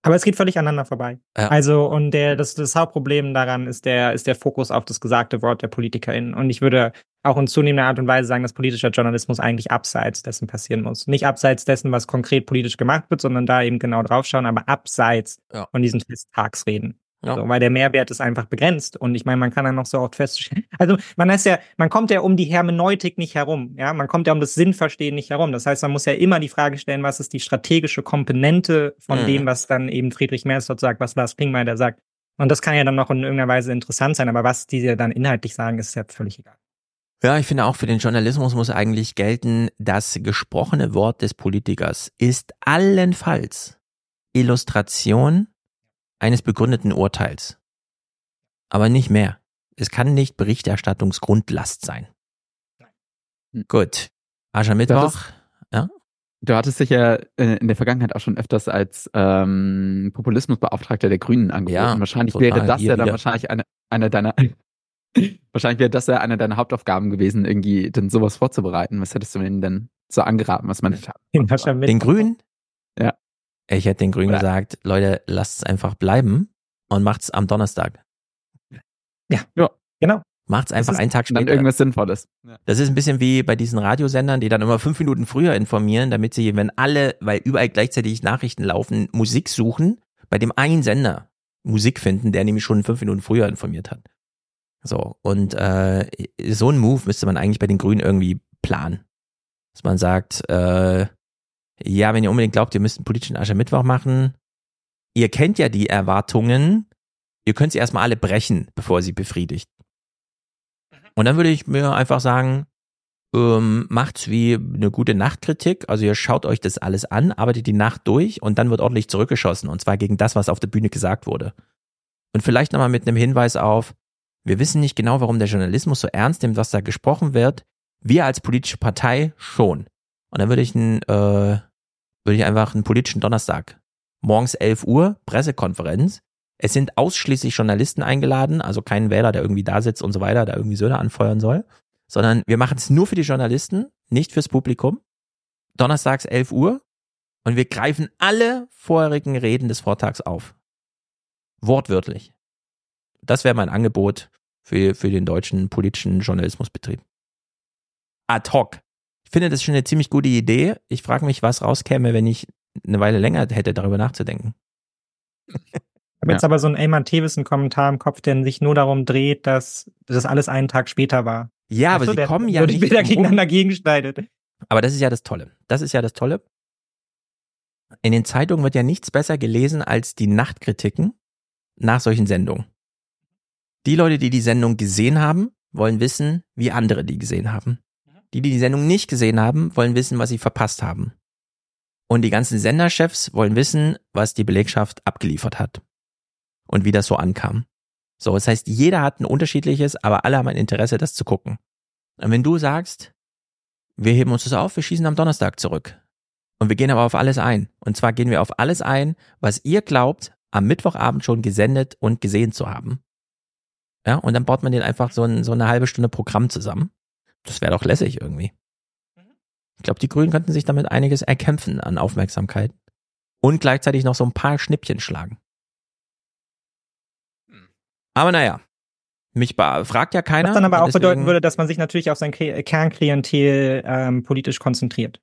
Aber es geht völlig aneinander vorbei. Ja. Also, und der, das, das Hauptproblem daran ist der, ist der Fokus auf das gesagte Wort der PolitikerInnen. Und ich würde auch in zunehmender Art und Weise sagen, dass politischer Journalismus eigentlich abseits dessen passieren muss. Nicht abseits dessen, was konkret politisch gemacht wird, sondern da eben genau draufschauen, aber abseits Ja. von diesen Festtagsreden. Ja. So, weil der Mehrwert ist einfach begrenzt. Und ich meine, man kann dann noch so oft feststellen. Also man ist ja, man kommt ja um die Hermeneutik nicht herum. Ja, man kommt ja um das Sinnverstehen nicht herum. Das heißt, man muss ja immer die Frage stellen, was ist die strategische Komponente von Mhm. dem, was dann eben Friedrich Merz dort sagt, was Lars da sagt. Und das kann ja dann noch in irgendeiner Weise interessant sein, aber was die dann inhaltlich sagen, ist ja völlig egal. Ja, ich finde auch für den Journalismus muss eigentlich gelten, das gesprochene Wort des Politikers ist allenfalls Illustration eines begründeten Urteils. Aber nicht mehr. Es kann nicht Berichterstattungsgrundlast sein. Gut. Aschermittwoch. Ja. Du hattest dich ja äh, in der Vergangenheit auch schon öfters als ähm, Populismusbeauftragter der Grünen angeboten. Ja, wahrscheinlich total. wäre das Hier ja dann wieder. wahrscheinlich eine, eine deiner wahrscheinlich wäre das ja eine deiner Hauptaufgaben gewesen, irgendwie denn sowas vorzubereiten. Was hättest du ihnen denn so angeraten, was man hätte? Den Grünen? Ja. Ich hätte den Grünen Oder- gesagt, Leute, lasst es einfach bleiben und macht's am Donnerstag. Ja. Ja. Genau. Macht's einfach ist einen Tag dann später. irgendwas Sinnvolles. Das ist ein bisschen wie bei diesen Radiosendern, die dann immer fünf Minuten früher informieren, damit sie, wenn alle, weil überall gleichzeitig Nachrichten laufen, Musik suchen, bei dem einen Sender Musik finden, der nämlich schon fünf Minuten früher informiert hat. So, und äh, so ein Move müsste man eigentlich bei den Grünen irgendwie planen. Dass man sagt, äh, ja, wenn ihr unbedingt glaubt, ihr müsst einen politischen Aschermittwoch machen, ihr kennt ja die Erwartungen, ihr könnt sie erstmal alle brechen, bevor sie befriedigt. Und dann würde ich mir einfach sagen, ähm, macht's wie eine gute Nachtkritik. Also ihr schaut euch das alles an, arbeitet die Nacht durch und dann wird ordentlich zurückgeschossen. Und zwar gegen das, was auf der Bühne gesagt wurde. Und vielleicht nochmal mit einem Hinweis auf, wir wissen nicht genau, warum der Journalismus so ernst nimmt, was da gesprochen wird. Wir als politische Partei schon. Und dann würde ich einen, äh, würde ich einfach einen politischen Donnerstag. Morgens 11 Uhr, Pressekonferenz. Es sind ausschließlich Journalisten eingeladen, also kein Wähler, der irgendwie da sitzt und so weiter, der irgendwie Söder anfeuern soll, sondern wir machen es nur für die Journalisten, nicht fürs Publikum. Donnerstags 11 Uhr und wir greifen alle vorherigen Reden des Vortags auf. Wortwörtlich. Das wäre mein Angebot für, für den deutschen politischen Journalismusbetrieb. Ad hoc. Ich finde das schon eine ziemlich gute Idee. Ich frage mich, was rauskäme, wenn ich eine Weile länger hätte, darüber nachzudenken. Ich habe jetzt aber so einen Eamon Thewison-Kommentar im Kopf, der sich nur darum dreht, dass das alles einen Tag später war. Ja, aber Weißt du, sie der kommen ja nicht Bilder gegeneinander gegenschneidet. Aber das ist ja das Tolle. Das ist ja das Tolle. In den Zeitungen wird ja nichts besser gelesen als die Nachtkritiken nach solchen Sendungen. Die Leute, die die Sendung gesehen haben, wollen wissen, wie andere die gesehen haben. Die, die die Sendung nicht gesehen haben, wollen wissen, was sie verpasst haben. Und die ganzen Senderchefs wollen wissen, was die Belegschaft abgeliefert hat. Und wie das so ankam. So, das heißt, jeder hat ein unterschiedliches, aber alle haben ein Interesse, das zu gucken. Und wenn du sagst, wir heben uns das auf, wir schießen am Donnerstag zurück. Und wir gehen aber auf alles ein. Und zwar gehen wir auf alles ein, was ihr glaubt, am Mittwochabend schon gesendet und gesehen zu haben. Ja, und dann baut man den einfach so, ein, so eine halbe Stunde Programm zusammen. Das wäre doch lässig irgendwie. Ich glaube, die Grünen könnten sich damit einiges erkämpfen an Aufmerksamkeit. Und gleichzeitig noch so ein paar Schnippchen schlagen. Aber naja, mich fragt ja keiner. Was dann aber auch bedeuten würde, dass man sich natürlich auf sein Kli- Kernklientel ähm, politisch konzentriert.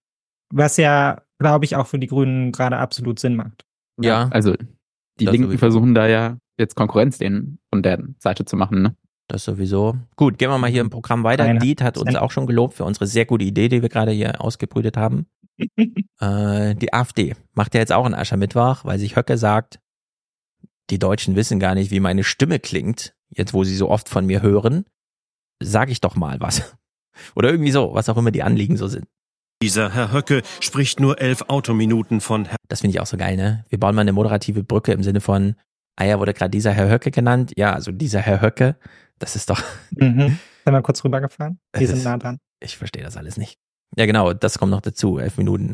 Was ja, glaube ich, auch für die Grünen gerade absolut Sinn macht. Ja. Also die Linken versuchen da ja jetzt Konkurrenz denen von der Seite zu machen, ne? Das sowieso. Gut, gehen wir mal hier im Programm weiter. Einer Diet hat uns auch schon gelobt für unsere sehr gute Idee, die wir gerade hier ausgebrütet haben. äh, die AfD macht ja jetzt auch einen Aschermittwoch, weil sich Höcke sagt, die Deutschen wissen gar nicht, wie meine Stimme klingt, jetzt wo sie so oft von mir hören. Sag ich doch mal was. Oder irgendwie so, was auch immer die Anliegen so sind. Dieser Herr Höcke spricht nur elf Autominuten von Herr Das finde ich auch so geil, ne? Wir bauen mal eine moderative Brücke im Sinne von, ah ja, wurde gerade dieser Herr Höcke genannt? Ja, also dieser Herr Höcke, das ist doch, Mhm. Sind wir kurz rübergefahren? Wir Es sind nah dran. ich verstehe das alles nicht. Ja, genau, das kommt noch dazu. Elf Minuten.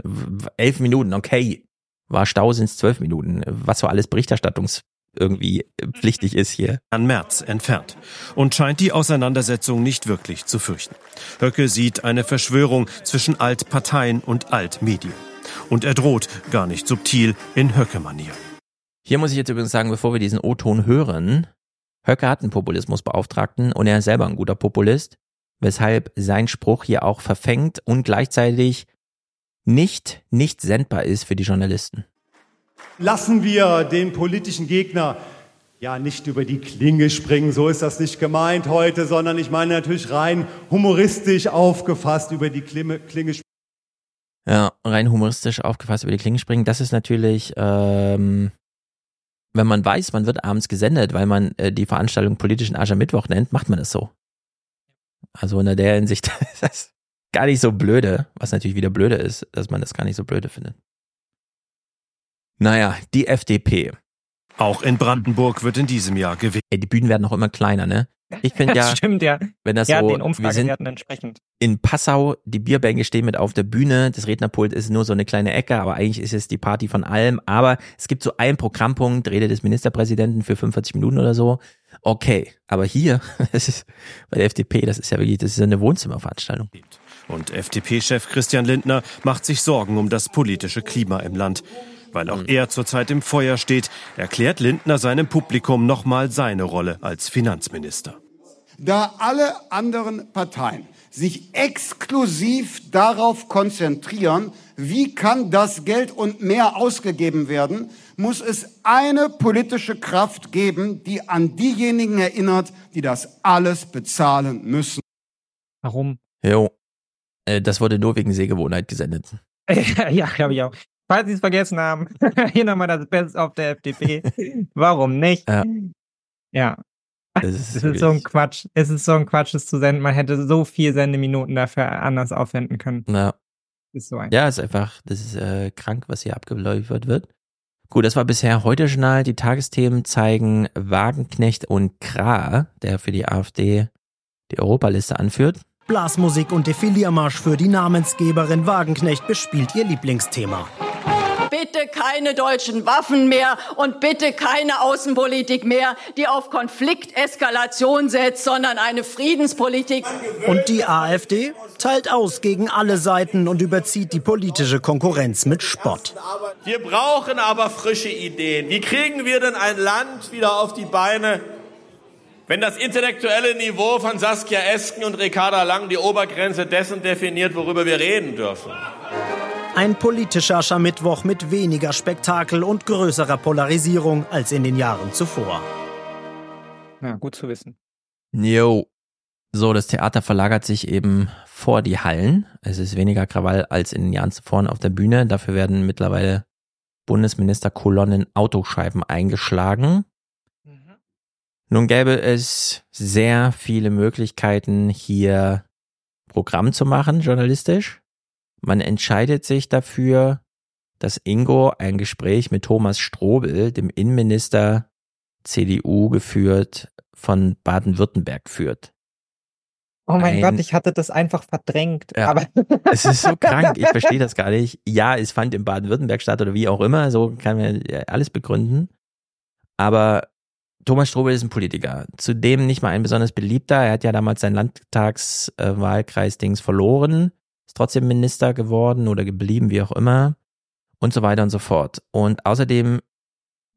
Elf Minuten, okay. War Stau sind's zwölf Minuten. Was so alles Berichterstattungs irgendwie äh, pflichtig ist hier. Herrn Merz entfernt und scheint die Auseinandersetzung nicht wirklich zu fürchten. Höcke sieht eine Verschwörung zwischen Altparteien und Altmedien. Und er droht, gar nicht subtil, in Höcke-Manier. Hier muss ich jetzt übrigens sagen, bevor wir diesen O-Ton hören, Höcke hat einen Populismusbeauftragten und er ist selber ein guter Populist, weshalb sein Spruch hier auch verfängt und gleichzeitig nicht, nicht sendbar ist für die Journalisten. Lassen wir den politischen Gegner ja nicht über die Klinge springen, so ist das nicht gemeint heute, sondern ich meine natürlich rein humoristisch aufgefasst über die Klinge, springen. Ja, rein humoristisch aufgefasst über die Klinge springen. Das ist natürlich, ähm, wenn man weiß, man wird abends gesendet, weil man äh, die Veranstaltung politischen Aschermittwoch nennt, macht man das so. Also in der Hinsicht ist das gar nicht so blöde, was natürlich wieder blöde ist, dass man das gar nicht so blöde findet. Naja, die FDP. Auch in Brandenburg wird in diesem Jahr gewählt. Die Bühnen werden noch immer kleiner, ne? Ich finde ja, stimmt, ja. wenn das ja, so, den wir sind entsprechend. in Passau, die Bierbänke stehen mit auf der Bühne, das Rednerpult ist nur so eine kleine Ecke, aber eigentlich ist es die Party von allem. Aber es gibt so einen Programmpunkt, Rede des Ministerpräsidenten für 45 Minuten oder so. Okay, aber hier, das ist bei der FDP, das ist ja wirklich, das ist eine Wohnzimmerveranstaltung. Und FDP-Chef Christian Lindner macht sich Sorgen um das politische Klima im Land. Weil auch er zurzeit im Feuer steht, erklärt Lindner seinem Publikum nochmal seine Rolle als Finanzminister. Da alle anderen Parteien sich exklusiv darauf konzentrieren, wie kann das Geld und mehr ausgegeben werden, muss es eine politische Kraft geben, die an diejenigen erinnert, die das alles bezahlen müssen. Warum? Jo. Äh, Das wurde nur wegen Sehgewohnheit gesendet. ja, glaube ich auch. Falls Sie es vergessen haben, hier nochmal das Best auf der FDP. Warum nicht? Ja. Ja. Das ist, Es ist so ein Quatsch. Es ist so ein Quatsch, es zu senden. Man hätte so viel Sendeminuten dafür anders aufwenden können. Ja. Ist so ein. Ja, ist einfach, das ist äh, krank, was hier abgeliefert wird. Gut, das war bisher heute Journal. Die Tagesthemen zeigen Wagenknecht und Kra, der für die AfD die Europaliste anführt. Blasmusik und Defiliermarsch für die Namensgeberin Wagenknecht bespielt ihr Lieblingsthema. Bitte keine deutschen Waffen mehr und bitte keine Außenpolitik mehr, die auf Konflikteskalation setzt, sondern eine Friedenspolitik. Und die AfD teilt aus gegen alle Seiten und überzieht die politische Konkurrenz mit Spott. Wir brauchen aber frische Ideen. Wie kriegen wir denn ein Land wieder auf die Beine, wenn das intellektuelle Niveau von Saskia Esken und Ricarda Lang die Obergrenze dessen definiert, worüber wir reden dürfen? Ein politischer Aschermittwoch mit weniger Spektakel und größerer Polarisierung als in den Jahren zuvor. Ja, gut zu wissen. Jo. So, das Theater verlagert sich eben vor die Hallen. Es ist weniger Krawall als in den Jahren zuvor auf der Bühne. Dafür werden mittlerweile Bundesministerkolonnen Autoscheiben eingeschlagen. Nun gäbe es sehr viele Möglichkeiten, hier Programm zu machen, journalistisch. Man entscheidet sich dafür, dass Ingo ein Gespräch mit Thomas Strobel, dem Innenminister CDU geführt, von Baden-Württemberg führt. Oh mein Ein- Gott, ich hatte das einfach verdrängt. Ja. Aber Es ist so krank, ich verstehe das gar nicht. Ja, es fand in Baden-Württemberg statt oder wie auch immer, so kann man ja alles begründen. Aber Thomas Strobel ist ein Politiker, zudem nicht mal ein besonders beliebter. Er hat ja damals sein Landtagswahlkreis-Dings verloren, trotzdem Minister geworden oder geblieben, wie auch immer und so weiter und so fort. Und außerdem,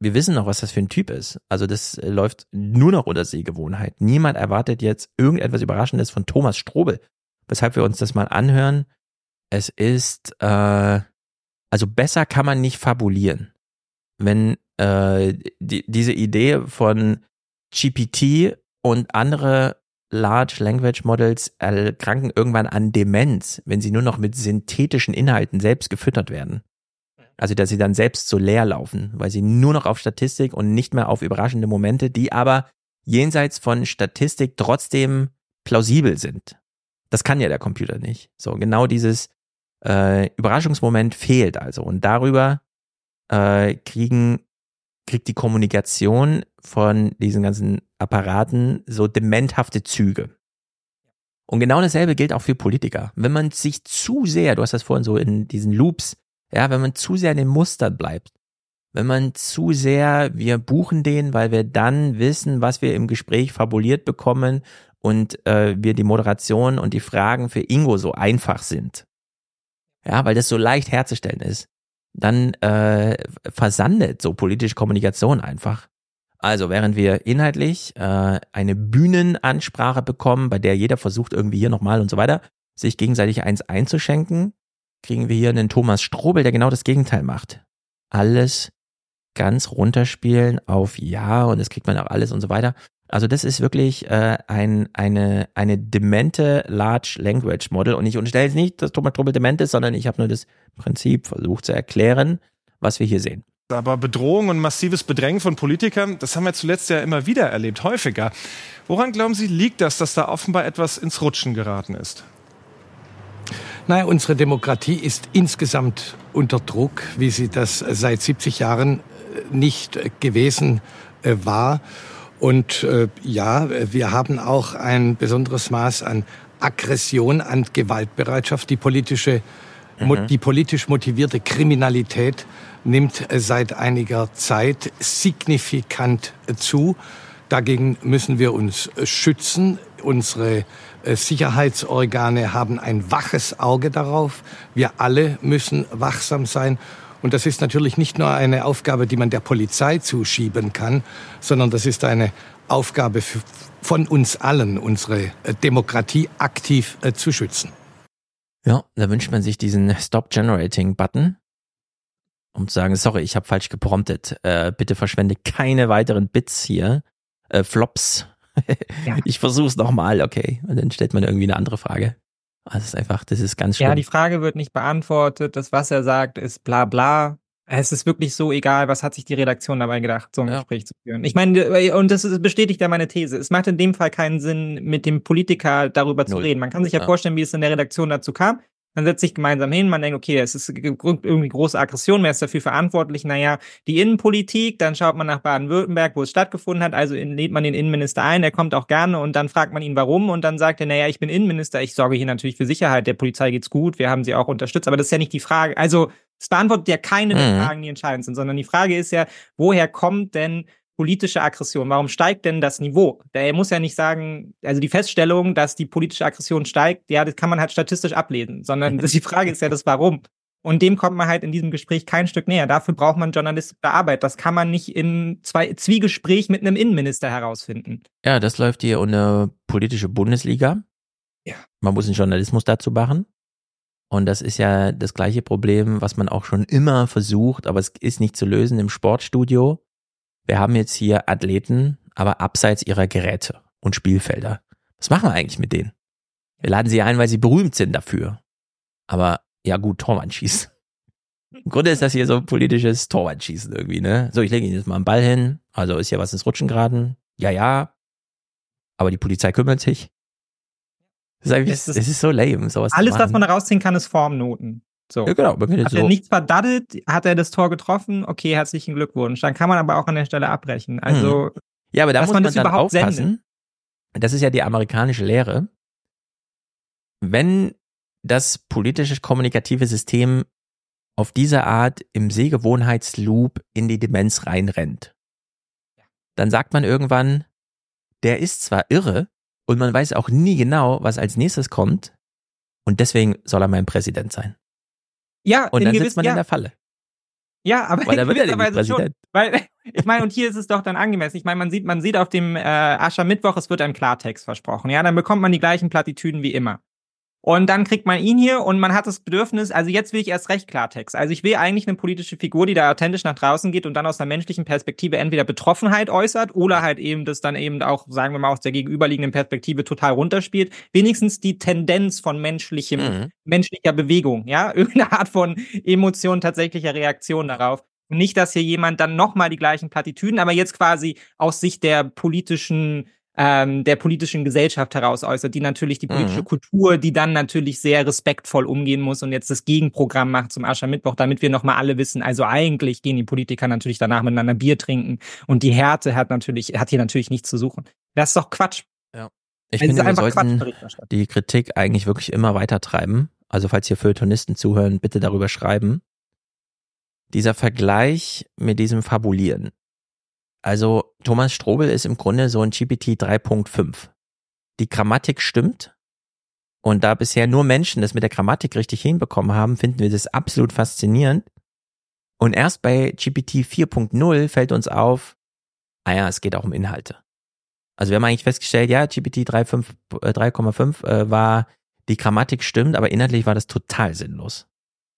wir wissen noch, was das für ein Typ ist. Also das äh, läuft nur noch unter Sehgewohnheit. Niemand erwartet jetzt irgendetwas Überraschendes von Thomas Strobel, weshalb wir uns das mal anhören. Es ist, äh, also besser kann man nicht fabulieren. Wenn äh, die, diese Idee von GPT Und andere Large Language Models erkranken irgendwann an Demenz, wenn sie nur noch mit synthetischen Inhalten selbst gefüttert werden. Also, dass sie dann selbst so leer laufen, weil sie nur noch auf Statistik und nicht mehr auf überraschende Momente, die aber jenseits von Statistik trotzdem plausibel sind. Das kann ja der Computer nicht. So, genau dieses äh, Überraschungsmoment fehlt also. Und darüber äh, kriegen, kriegt die Kommunikation von diesen ganzen Apparaten so dementhafte Züge. Und genau dasselbe gilt auch für Politiker. Wenn man sich zu sehr, du hast das vorhin so in diesen Loops, ja, wenn man zu sehr in den Mustern bleibt, wenn man zu sehr, wir buchen den, weil wir dann wissen, was wir im Gespräch fabuliert bekommen und äh, wir die Moderation und die Fragen für Ingo so einfach sind. Ja, weil das so leicht herzustellen ist. Dann äh, versandet so politische Kommunikation einfach. Also während wir inhaltlich äh, eine Bühnenansprache bekommen, bei der jeder versucht irgendwie hier nochmal und so weiter, sich gegenseitig eins einzuschenken, kriegen wir hier einen Thomas Strobel, der genau das Gegenteil macht. Alles ganz runterspielen auf Ja und das kriegt man auch alles und so weiter. Also das ist wirklich äh, ein, eine, eine demente Large Language Model und ich unterstelle jetzt nicht, dass Thomas Strobel dement ist, sondern ich habe nur das Prinzip versucht zu erklären, was wir hier sehen. Aber Bedrohung und massives Bedrängen von Politikern, das haben wir zuletzt ja immer wieder erlebt, häufiger. Woran glauben Sie, liegt das, dass da offenbar etwas ins Rutschen geraten ist? Naja, unsere Demokratie ist insgesamt unter Druck, wie sie das seit 70 Jahren äh, nicht gewesen äh, war. Und äh, ja, wir haben auch ein besonderes Maß an Aggression, an Gewaltbereitschaft. Die politische, mhm. die politisch motivierte Kriminalität nimmt äh, seit einiger Zeit signifikant äh, zu. Dagegen müssen wir uns äh, schützen. Unsere Sicherheitsorgane haben ein waches Auge darauf. Wir alle müssen wachsam sein. Und das ist natürlich nicht nur eine Aufgabe, die man der Polizei zuschieben kann, sondern das ist eine Aufgabe von uns allen, unsere Demokratie aktiv zu schützen. Ja, da wünscht man sich diesen Stop Generating Button, um zu sagen, sorry, ich habe falsch gepromptet. Äh, bitte verschwende keine weiteren Bits hier. Äh, Flops. ja. Ich versuch's nochmal, okay. Und dann stellt man irgendwie eine andere Frage. Also es ist einfach, das ist ganz schön. Ja, die Frage wird nicht beantwortet. Das, was er sagt, ist bla bla. Es ist wirklich so egal, was hat sich die Redaktion dabei gedacht, so ein ja. Gespräch zu führen. Ich meine, äh, und das bestätigt ja meine These. Es macht in dem Fall keinen Sinn, mit dem Politiker darüber Null. zu reden. Man kann sich ja, ja vorstellen, wie es in der Redaktion dazu kam. Man setzt sich gemeinsam hin, man denkt, okay, es ist irgendwie große Aggression, wer ist dafür verantwortlich? Naja, die Innenpolitik, dann schaut man nach Baden-Württemberg, wo es stattgefunden hat, also lädt man den Innenminister ein, der kommt auch gerne und dann fragt man ihn, warum und dann sagt er, naja, ich bin Innenminister, ich sorge hier natürlich für Sicherheit, der Polizei geht's gut, wir haben sie auch unterstützt, aber das ist ja nicht die Frage, also es beantwortet ja keine der mhm. Fragen, die entscheidend sind, sondern die Frage ist ja, woher kommt denn politische Aggression? Warum steigt denn das Niveau? Er muss ja nicht sagen, also die Feststellung, dass die politische Aggression steigt, ja, das kann man halt statistisch ablesen, sondern die Frage ist ja das Warum. Und dem kommt man halt in diesem Gespräch kein Stück näher. Dafür braucht man journalistische Arbeit. Das kann man nicht im Zwei Zwiegespräch mit einem Innenminister herausfinden. Ja, das läuft hier unter politische Bundesliga. Ja. Man muss einen Journalismus dazu machen. Und das ist ja das gleiche Problem, was man auch schon immer versucht, aber es ist nicht zu lösen im Sportstudio wir haben jetzt hier Athleten, aber abseits ihrer Geräte und Spielfelder. Was machen wir eigentlich mit denen? Wir laden sie ein, weil sie berühmt sind dafür. Aber ja gut, Torwandschießen. Im Grunde ist das hier so ein politisches Torwandschießen irgendwie, ne? So, ich lege Ihnen jetzt mal einen Ball hin. Also ist ja was ins Rutschen geraten. Ja, ja. Aber die Polizei kümmert sich. Das ist, es ist, das ist so lame, sowas Alles, was man da rausziehen kann, ist Formnoten. So. Ja, genau. Man hat so er nichts verdaddelt, hat er das Tor getroffen, okay, herzlichen Glückwunsch. Dann kann man aber auch an der Stelle abbrechen. Also, hm. ja, aber da muss man, man dann aufpassen. Sendet. Das ist ja die amerikanische Lehre. Wenn das politische kommunikative System auf diese Art im Sehgewohnheitsloop in die Demenz reinrennt, dann sagt man irgendwann, der ist zwar irre und man weiß auch nie genau, was als nächstes kommt und deswegen soll er mein Präsident sein. Ja, und dann sitzt man ja. in der Falle. Ja, aber weil in gewisser schon. Weil, ich meine, und hier ist es doch dann angemessen. Ich meine, man sieht, man sieht auf dem äh, Aschermittwoch, es wird ein Klartext versprochen. Ja, dann bekommt man die gleichen Plattitüden wie immer. Und dann kriegt man ihn hier und man hat das Bedürfnis, also jetzt will ich erst recht Klartext. Also ich will eigentlich eine politische Figur, die da authentisch nach draußen geht und dann aus einer menschlichen Perspektive entweder Betroffenheit äußert oder halt eben das dann eben auch, sagen wir mal, aus der gegenüberliegenden Perspektive total runterspielt. Wenigstens die Tendenz von menschlichem, mhm. menschlicher Bewegung, ja, irgendeine Art von Emotion, tatsächlicher Reaktion darauf. Und nicht, dass hier jemand dann nochmal die gleichen Plattitüden, aber jetzt quasi aus Sicht der politischen ähm, der politischen Gesellschaft heraus äußert, die natürlich die politische mhm. Kultur, die dann natürlich sehr respektvoll umgehen muss und jetzt das Gegenprogramm macht zum Aschermittwoch, damit wir nochmal alle wissen, also eigentlich gehen die Politiker natürlich danach miteinander Bier trinken und die Härte hat natürlich, hat hier natürlich nichts zu suchen. Das ist doch Quatsch. Ja. Ich also finde, wir sollten die Kritik eigentlich wirklich immer weiter treiben. Also falls hier Feuilletonisten zuhören, bitte darüber schreiben. Dieser Vergleich mit diesem Fabulieren, also Thomas Strobel ist im Grunde so ein GPT 3.5. Die Grammatik stimmt. Und da bisher nur Menschen das mit der Grammatik richtig hinbekommen haben, finden wir das absolut faszinierend. Und erst bei GPT 4.0 fällt uns auf, ah ja, es geht auch um Inhalte. Also wir haben eigentlich festgestellt, ja, GPT 3,5 äh, äh, war, die Grammatik stimmt, aber inhaltlich war das total sinnlos.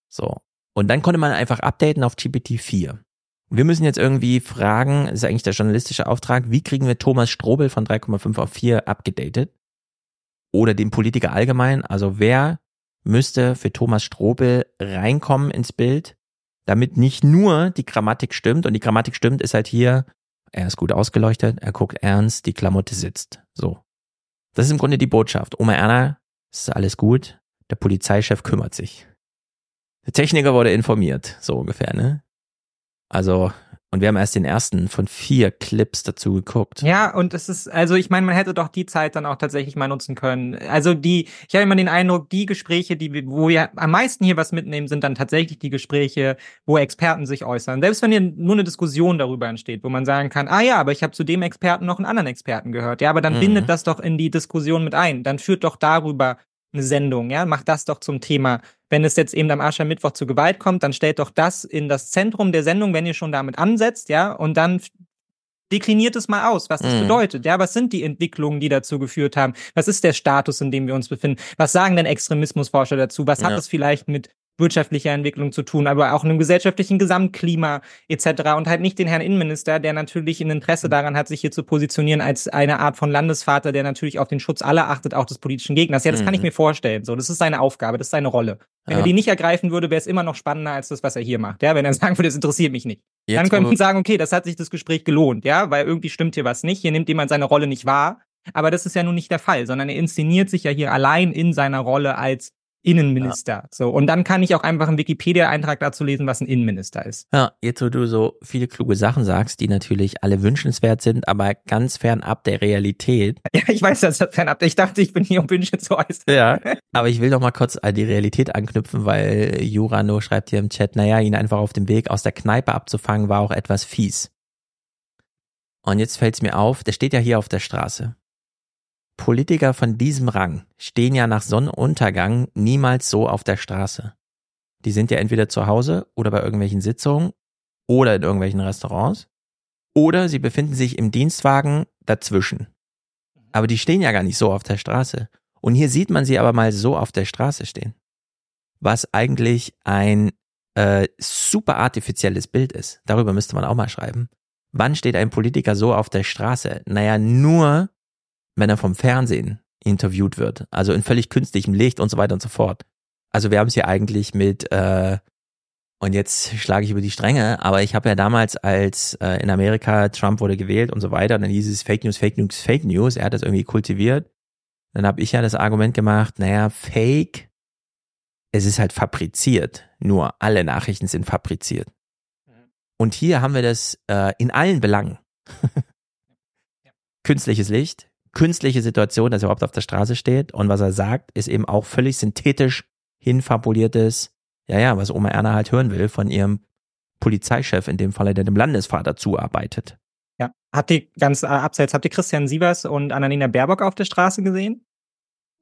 So. Und dann konnte man einfach updaten auf GPT 4. Wir müssen jetzt irgendwie fragen, ist eigentlich der journalistische Auftrag, wie kriegen wir Thomas Strobel von 3,5 auf 4 abgedatet? Oder den Politiker allgemein? Also wer müsste für Thomas Strobel reinkommen ins Bild, damit nicht nur die Grammatik stimmt und die Grammatik stimmt, ist halt hier, er ist gut ausgeleuchtet, er guckt ernst, die Klamotte sitzt. So. Das ist im Grunde die Botschaft. Oma Erna, ist alles gut, der Polizeichef kümmert sich. Der Techniker wurde informiert, so ungefähr, ne? Also, und wir haben erst den ersten von vier Clips dazu geguckt. Ja, und es ist, also ich meine, man hätte doch die Zeit dann auch tatsächlich mal nutzen können. Also die, ich habe immer den Eindruck, die Gespräche, die wo wir am meisten hier was mitnehmen, sind dann tatsächlich die Gespräche, wo Experten sich äußern. Selbst wenn hier nur eine Diskussion darüber entsteht, wo man sagen kann, ah ja, aber ich habe zu dem Experten noch einen anderen Experten gehört. Ja, aber dann mhm. bindet das doch in die Diskussion mit ein. Dann führt doch darüber eine Sendung, ja, macht das doch zum Thema. Wenn es jetzt eben am Aschermittwoch zu Gewalt kommt, dann stellt doch das in das Zentrum der Sendung, wenn ihr schon damit ansetzt, ja, und dann dekliniert es mal aus, was das mhm. bedeutet. Ja, was sind die Entwicklungen, die dazu geführt haben? Was ist der Status, in dem wir uns befinden? Was sagen denn Extremismusforscher dazu? Was hat es vielleicht mit wirtschaftlicher Entwicklung zu tun, aber auch einem gesellschaftlichen Gesamtklima etc. und halt nicht den Herrn Innenminister, der natürlich ein Interesse daran hat, sich hier zu positionieren als eine Art von Landesvater, der natürlich auf den Schutz aller achtet, auch des politischen Gegners. Ja, das mhm. kann ich mhm. mir vorstellen. So, das ist seine Aufgabe, das ist seine Rolle. Wenn ja. er die nicht ergreifen würde, wäre es immer noch spannender als das, was er hier macht. Ja, wenn er sagen würde, das interessiert mich nicht. Jetzt Dann könnte man sagen, okay, das hat sich das Gespräch gelohnt, ja, weil irgendwie stimmt hier was nicht. Hier nimmt jemand seine Rolle nicht wahr. Aber das ist ja nun nicht der Fall, sondern er inszeniert sich ja hier allein in seiner Rolle als Innenminister. Ja. So. Und dann kann ich auch einfach einen Wikipedia-Eintrag dazu lesen, was ein Innenminister ist. Ja, jetzt wo du so viele kluge Sachen sagst, die natürlich alle wünschenswert sind, aber ganz fernab der Realität. Ja, ich weiß, dass das fernab. Ich dachte, ich bin hier, um Wünsche zu äußern. Ja, aber ich will noch mal kurz an die Realität anknüpfen, weil Jurano schreibt hier im Chat, naja, ihn einfach auf dem Weg aus der Kneipe abzufangen, war auch etwas fies. Und jetzt fällt es mir auf, der steht ja hier auf der Straße. Politiker von diesem Rang stehen ja nach Sonnenuntergang niemals so auf der Straße. Die sind ja entweder zu Hause oder bei irgendwelchen Sitzungen oder in irgendwelchen Restaurants oder sie befinden sich im Dienstwagen dazwischen. Aber die stehen ja gar nicht so auf der Straße. Und hier sieht man sie aber mal so auf der Straße stehen. Was eigentlich ein äh, super artifizielles Bild ist. Darüber müsste man auch mal schreiben. Wann steht ein Politiker so auf der Straße? Naja, nur wenn er vom Fernsehen interviewt wird. Also in völlig künstlichem Licht und so weiter und so fort. Also wir haben es hier eigentlich mit, äh, und jetzt schlage ich über die Stränge, aber ich habe ja damals, als äh, in Amerika Trump wurde gewählt und so weiter, und dann hieß es Fake News, Fake News, Fake News, er hat das irgendwie kultiviert. Dann habe ich ja das Argument gemacht, naja, Fake, es ist halt fabriziert. Nur alle Nachrichten sind fabriziert. Und hier haben wir das äh, in allen Belangen. Künstliches Licht, künstliche Situation, dass er überhaupt auf der Straße steht. Und was er sagt, ist eben auch völlig synthetisch hinfabuliertes, ja, ja, was Oma Erna halt hören will von ihrem Polizeichef, in dem Falle, der dem Landesvater zuarbeitet. Ja. Habt ihr ganz äh, abseits, habt ihr Christian Sievers und Annalena Baerbock auf der Straße gesehen?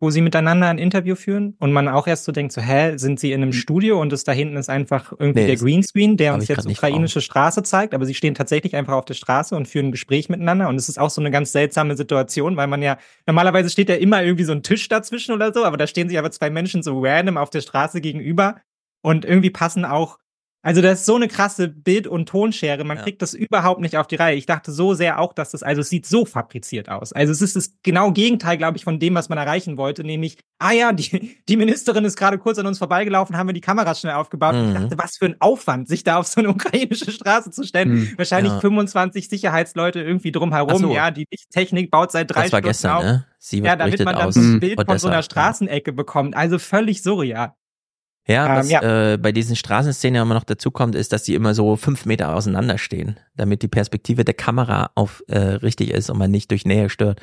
Wo sie miteinander ein Interview führen und man auch erst so denkt, so, hä, sind sie in einem Studio und das da hinten ist einfach irgendwie Nee, der Greenscreen, der uns jetzt ukrainische Straße zeigt, aber sie stehen tatsächlich einfach auf der Straße und führen ein Gespräch miteinander und es ist auch so eine ganz seltsame Situation, weil man ja, normalerweise steht ja immer irgendwie so ein Tisch dazwischen oder so, aber da stehen sich aber zwei Menschen so random auf der Straße gegenüber und irgendwie passen auch also das ist so eine krasse Bild- und Tonschere, man kriegt das überhaupt nicht auf die Reihe. Ich dachte so sehr auch, dass das, also es sieht so fabriziert aus. Also es ist das genau Gegenteil, glaube ich, von dem, was man erreichen wollte, nämlich, ah ja, die, die Ministerin ist gerade kurz an uns vorbeigelaufen, haben wir die Kameras schnell aufgebaut. Und ich Mhm. dachte, was für ein Aufwand, sich da auf so eine ukrainische Straße zu stellen. Mhm. Wahrscheinlich Ja. 25 Sicherheitsleute irgendwie drumherum, so. ja, die Lichttechnik baut seit drei Das war Stunden gestern, auf. ne? Sie ja, damit man dann aus ein Bild von so Odessa, einer ja. Straßenecke bekommt. Also völlig surreal. Ja, Ähm, was ja. Äh, bei diesen Straßenszenen immer noch dazu kommt, ist, dass die immer so fünf Meter auseinander stehen, damit die Perspektive der Kamera auf äh, richtig ist und man nicht durch Nähe stört.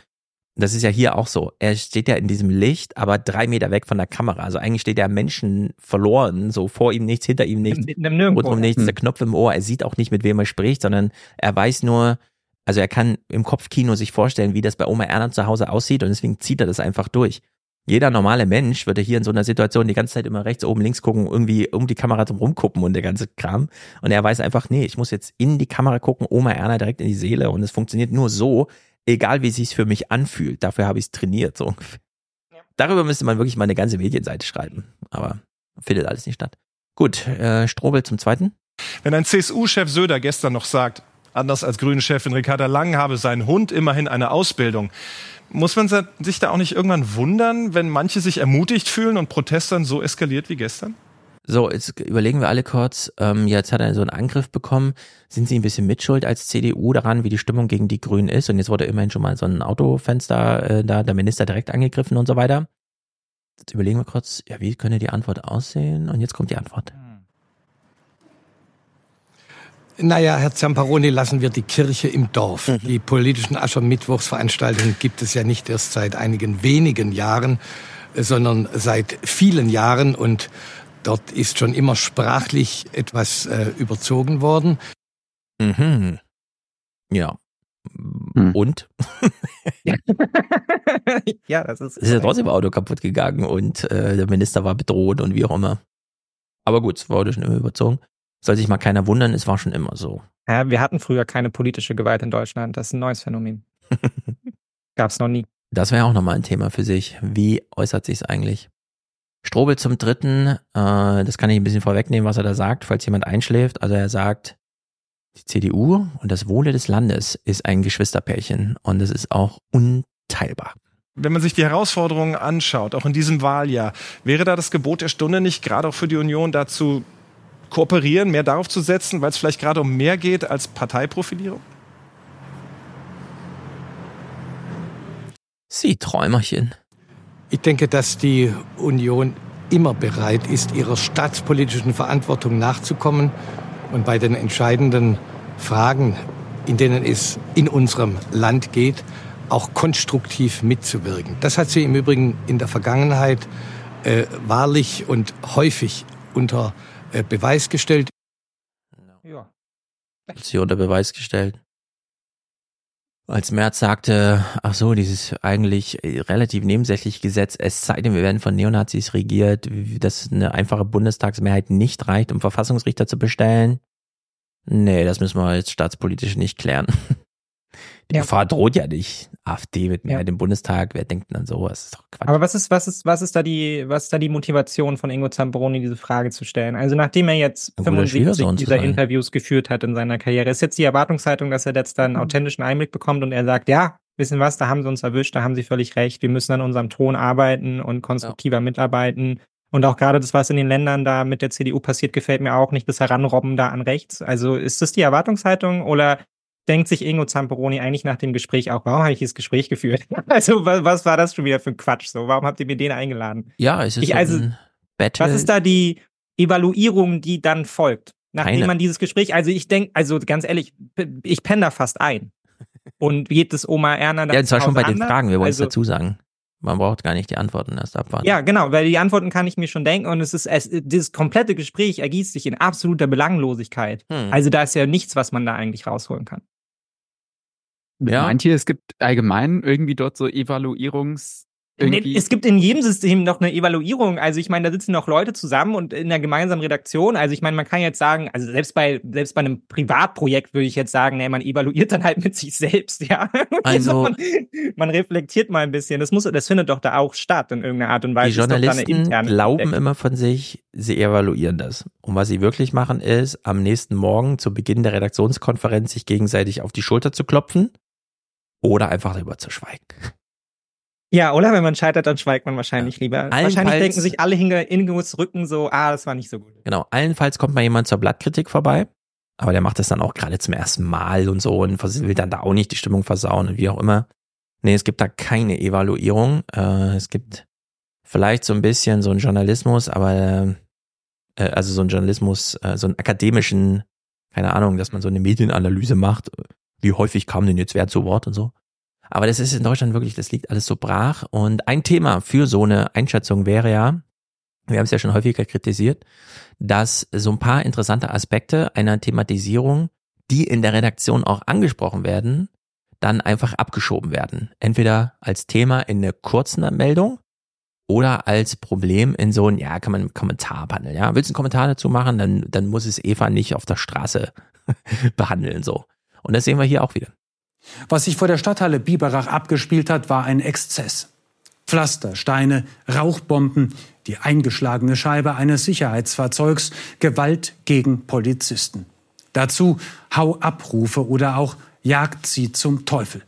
Das ist ja hier auch so. Er steht ja in diesem Licht, aber drei Meter weg von der Kamera. Also eigentlich steht der Menschen verloren, so vor ihm nichts, hinter ihm nichts, Nirgendwo. rundum nichts, Hm. der Knopf im Ohr. Er sieht auch nicht, mit wem er spricht, sondern er weiß nur, also er kann im Kopfkino sich vorstellen, wie das bei Oma Erna zu Hause aussieht und deswegen zieht er das einfach durch. Jeder normale Mensch würde hier in so einer Situation die ganze Zeit immer rechts, oben, links gucken, irgendwie um die Kamera drum rumgucken und der ganze Kram. Und er weiß einfach, nee, ich muss jetzt in die Kamera gucken, Oma Erna direkt in die Seele und es funktioniert nur so, egal wie es sich für mich anfühlt. Dafür habe ich es trainiert, so ungefähr. Darüber müsste man wirklich mal eine ganze Medienseite schreiben, aber findet alles nicht statt. Gut, äh, Strobel zum Zweiten. Wenn ein CSU-Chef Söder gestern noch sagt, anders als Grünen-Chefin Ricarda Lang habe sein Hund immerhin eine Ausbildung, muss man sich da auch nicht irgendwann wundern, wenn manche sich ermutigt fühlen und Protest dann so eskaliert wie gestern? So, jetzt überlegen wir alle kurz. Ähm, jetzt hat er so einen Angriff bekommen. Sind Sie ein bisschen mitschuld als CDU daran, wie die Stimmung gegen die Grünen ist? Und jetzt wurde immerhin schon mal so ein Autofenster äh, da, der Minister direkt angegriffen und so weiter. Jetzt überlegen wir kurz, ja, wie könnte die Antwort aussehen? Und jetzt kommt die Antwort. Naja, Herr Zamparoni, lassen wir die Kirche im Dorf. Die politischen Aschermittwochsveranstaltungen gibt es ja nicht erst seit einigen wenigen Jahren, äh, sondern seit vielen Jahren und dort ist schon immer sprachlich etwas äh, überzogen worden. Mhm. Ja. Und? ja, das ist. Es ist ja trotzdem Auto kaputt gegangen und äh, der Minister war bedroht und wie auch immer. Aber gut, es wurde schon immer überzogen. Soll sich mal keiner wundern, es war schon immer so. Ja, wir hatten früher keine politische Gewalt in Deutschland. Das ist ein neues Phänomen. Gab's noch nie. Das wäre auch nochmal ein Thema für sich. Wie äußert sich's eigentlich? Strobel zum Dritten, äh, das kann ich ein bisschen vorwegnehmen, was er da sagt, falls jemand einschläft. Also er sagt, die CDU und das Wohle des Landes ist ein Geschwisterpärchen und es ist auch unteilbar. Wenn man sich die Herausforderungen anschaut, auch in diesem Wahljahr, wäre da das Gebot der Stunde nicht gerade auch für die Union dazu kooperieren, mehr darauf zu setzen, weil es vielleicht gerade um mehr geht als Parteiprofilierung? Sie Träumerchen. Ich denke, dass die Union immer bereit ist, ihrer staatspolitischen Verantwortung nachzukommen und bei den entscheidenden Fragen, in denen es in unserem Land geht, auch konstruktiv mitzuwirken. Das hat sie im Übrigen in der Vergangenheit äh, wahrlich und häufig unter äh, Beweis gestellt. Ja. Hat sie unter Beweis gestellt. Als Merz sagte, ach so, dieses eigentlich relativ nebensächliche Gesetz, es sei denn, wir werden von Neonazis regiert, dass eine einfache Bundestagsmehrheit nicht reicht, um Verfassungsrichter zu bestellen. Nee, das müssen wir jetzt staatspolitisch nicht klären. Die Ja. Gefahr droht ja nicht. AfD mit Mehrheit Ja. im Bundestag, wer denkt denn an sowas? Ist doch Quatsch. Aber was ist, was ist, was ist da die, was ist da die Motivation von Ingo Zamperoni, diese Frage zu stellen? Also nachdem er jetzt Na gut, er ist 75 Schwiegersohn zu dieser. Interviews geführt hat in seiner Karriere, ist jetzt die Erwartungshaltung, dass er jetzt da einen authentischen Einblick bekommt und er sagt, ja, wissen was, da haben sie uns erwischt, da haben sie völlig recht, wir müssen an unserem Ton arbeiten und konstruktiver mitarbeiten. Und auch gerade das, was in den Ländern da mit der CDU passiert, gefällt mir auch nicht, das Heranrobben da an rechts. Also ist das die Erwartungshaltung oder denkt sich Ingo Zamperoni eigentlich nach dem Gespräch auch, warum habe ich dieses Gespräch geführt? Also was, was war das schon wieder für ein Quatsch? So, warum habt ihr mir den eingeladen? Ja, es ist Ich, so also, ein Battle. was ist da die Evaluierung, die dann folgt? Nachdem Keine. man dieses Gespräch, also ich denke, also ganz ehrlich, ich penne da fast ein. Und geht es Oma Erna dann Ja, zwar zu schon bei den anders? Fragen, wir wollen es Also- dazu sagen. Man braucht gar nicht die Antworten erst abwarten. Ja, genau, weil die Antworten kann ich mir schon denken und es ist, es, dieses komplette Gespräch ergießt sich in absoluter Belanglosigkeit. Hm. Also da ist ja nichts, was man da eigentlich rausholen kann. Ja. Meint ihr, es gibt allgemein irgendwie dort so Nee, es gibt in jedem System noch eine Evaluierung. Also ich meine, da sitzen noch Leute zusammen und in einer gemeinsamen Redaktion. Also ich meine, man kann jetzt sagen, also selbst bei selbst bei einem Privatprojekt würde ich jetzt sagen, nee, man evaluiert dann halt mit sich selbst, ja. Also man, man reflektiert mal ein bisschen. Das muss, das findet doch da auch statt in irgendeiner Art und Weise. Die Journalisten glauben immer von sich, sie evaluieren das. Und was sie wirklich machen, ist, am nächsten Morgen zu Beginn der Redaktionskonferenz sich gegenseitig auf die Schulter zu klopfen oder einfach darüber zu schweigen. Ja, oder wenn man scheitert, dann schweigt man wahrscheinlich lieber. Allenfalls- wahrscheinlich denken sich alle hinge Ingos Rücken so, ah, das war nicht so gut. Genau. Allenfalls kommt mal jemand zur Blattkritik vorbei. Aber der macht das dann auch gerade zum ersten Mal und so und will dann da auch nicht die Stimmung versauen und wie auch immer. Nee, es gibt da keine Evaluierung. Äh, es gibt vielleicht so ein bisschen so einen Journalismus, aber äh, also so einen Journalismus, äh, so einen akademischen, keine Ahnung, dass man so eine Medienanalyse macht. Wie häufig kam denn jetzt wer zu Wort und so. Aber das ist in Deutschland wirklich, das liegt alles so brach. Und ein Thema für so eine Einschätzung wäre ja, wir haben es ja schon häufiger kritisiert, dass so ein paar interessante Aspekte einer Thematisierung, die in der Redaktion auch angesprochen werden, dann einfach abgeschoben werden. Entweder als Thema in eine kurze Meldung oder als Problem in so ein, ja, kann man einen Kommentar behandeln. Ja, willst du einen Kommentar dazu machen, dann, dann muss es Eva nicht auf der Straße behandeln, so. Und das sehen wir hier auch wieder. Was sich vor der Stadthalle Biberach abgespielt hat, war ein Exzess. Pflaster, Steine, Rauchbomben, die eingeschlagene Scheibe eines Sicherheitsfahrzeugs, Gewalt gegen Polizisten. Dazu Hau-Abrufe oder auch Jagt sie zum Teufel.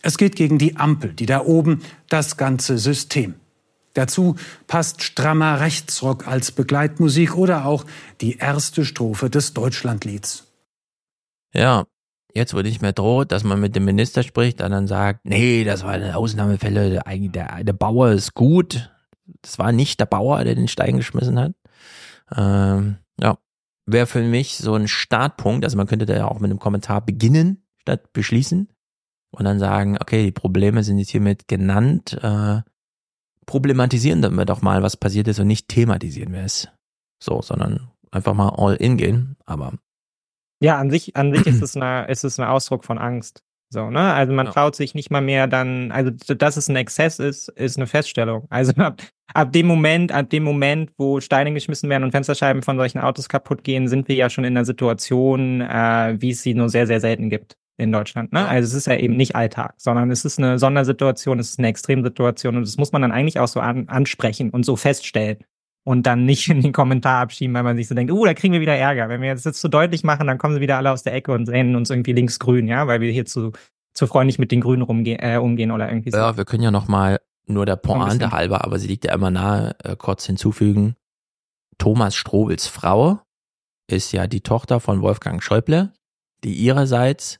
Es geht gegen die Ampel, die da oben, das ganze System. Dazu passt strammer Rechtsrock als Begleitmusik oder auch die erste Strophe des Deutschlandlieds. Ja, jetzt wo nicht mehr droht, dass man mit dem Minister spricht, der dann sagt, nee, das war eine Ausnahmefälle, der, der, der Bauer ist gut. Das war nicht der Bauer, der den Stein geschmissen hat. Ähm, ja, wäre für mich so ein Startpunkt, also man könnte da ja auch mit einem Kommentar beginnen, statt beschließen und dann sagen, okay, die Probleme sind jetzt hiermit genannt, äh, problematisieren wir doch mal, was passiert ist und nicht thematisieren wir es. So, sondern einfach mal all in gehen, aber Ja, an sich, an sich ist es eine, ist es ein Ausdruck von Angst. So, ne? Also man traut sich nicht mal mehr dann, also dass es ein Exzess ist, ist eine Feststellung. Also ab, ab dem Moment, ab dem Moment, wo Steine geschmissen werden und Fensterscheiben von solchen Autos kaputt gehen, sind wir ja schon in einer Situation, äh, wie es sie nur sehr, sehr selten gibt in Deutschland. Ne? Also es ist ja eben nicht Alltag, sondern es ist eine Sondersituation, es ist eine Extremsituation und das muss man dann eigentlich auch so an, ansprechen und so feststellen und dann nicht in den Kommentar abschieben, weil man sich so denkt, uh, da kriegen wir wieder Ärger. Wenn wir jetzt das zu deutlich machen, dann kommen sie wieder alle aus der Ecke und sehen uns irgendwie linksgrün, ja, weil wir hier zu, zu freundlich mit den Grünen rumgehen, äh, umgehen oder irgendwie so. Ja, wir können ja noch mal nur der Pointe halber, aber sie liegt ja immer nahe, äh, kurz hinzufügen. Thomas Strobels Frau ist ja die Tochter von Wolfgang Schäuble, die ihrerseits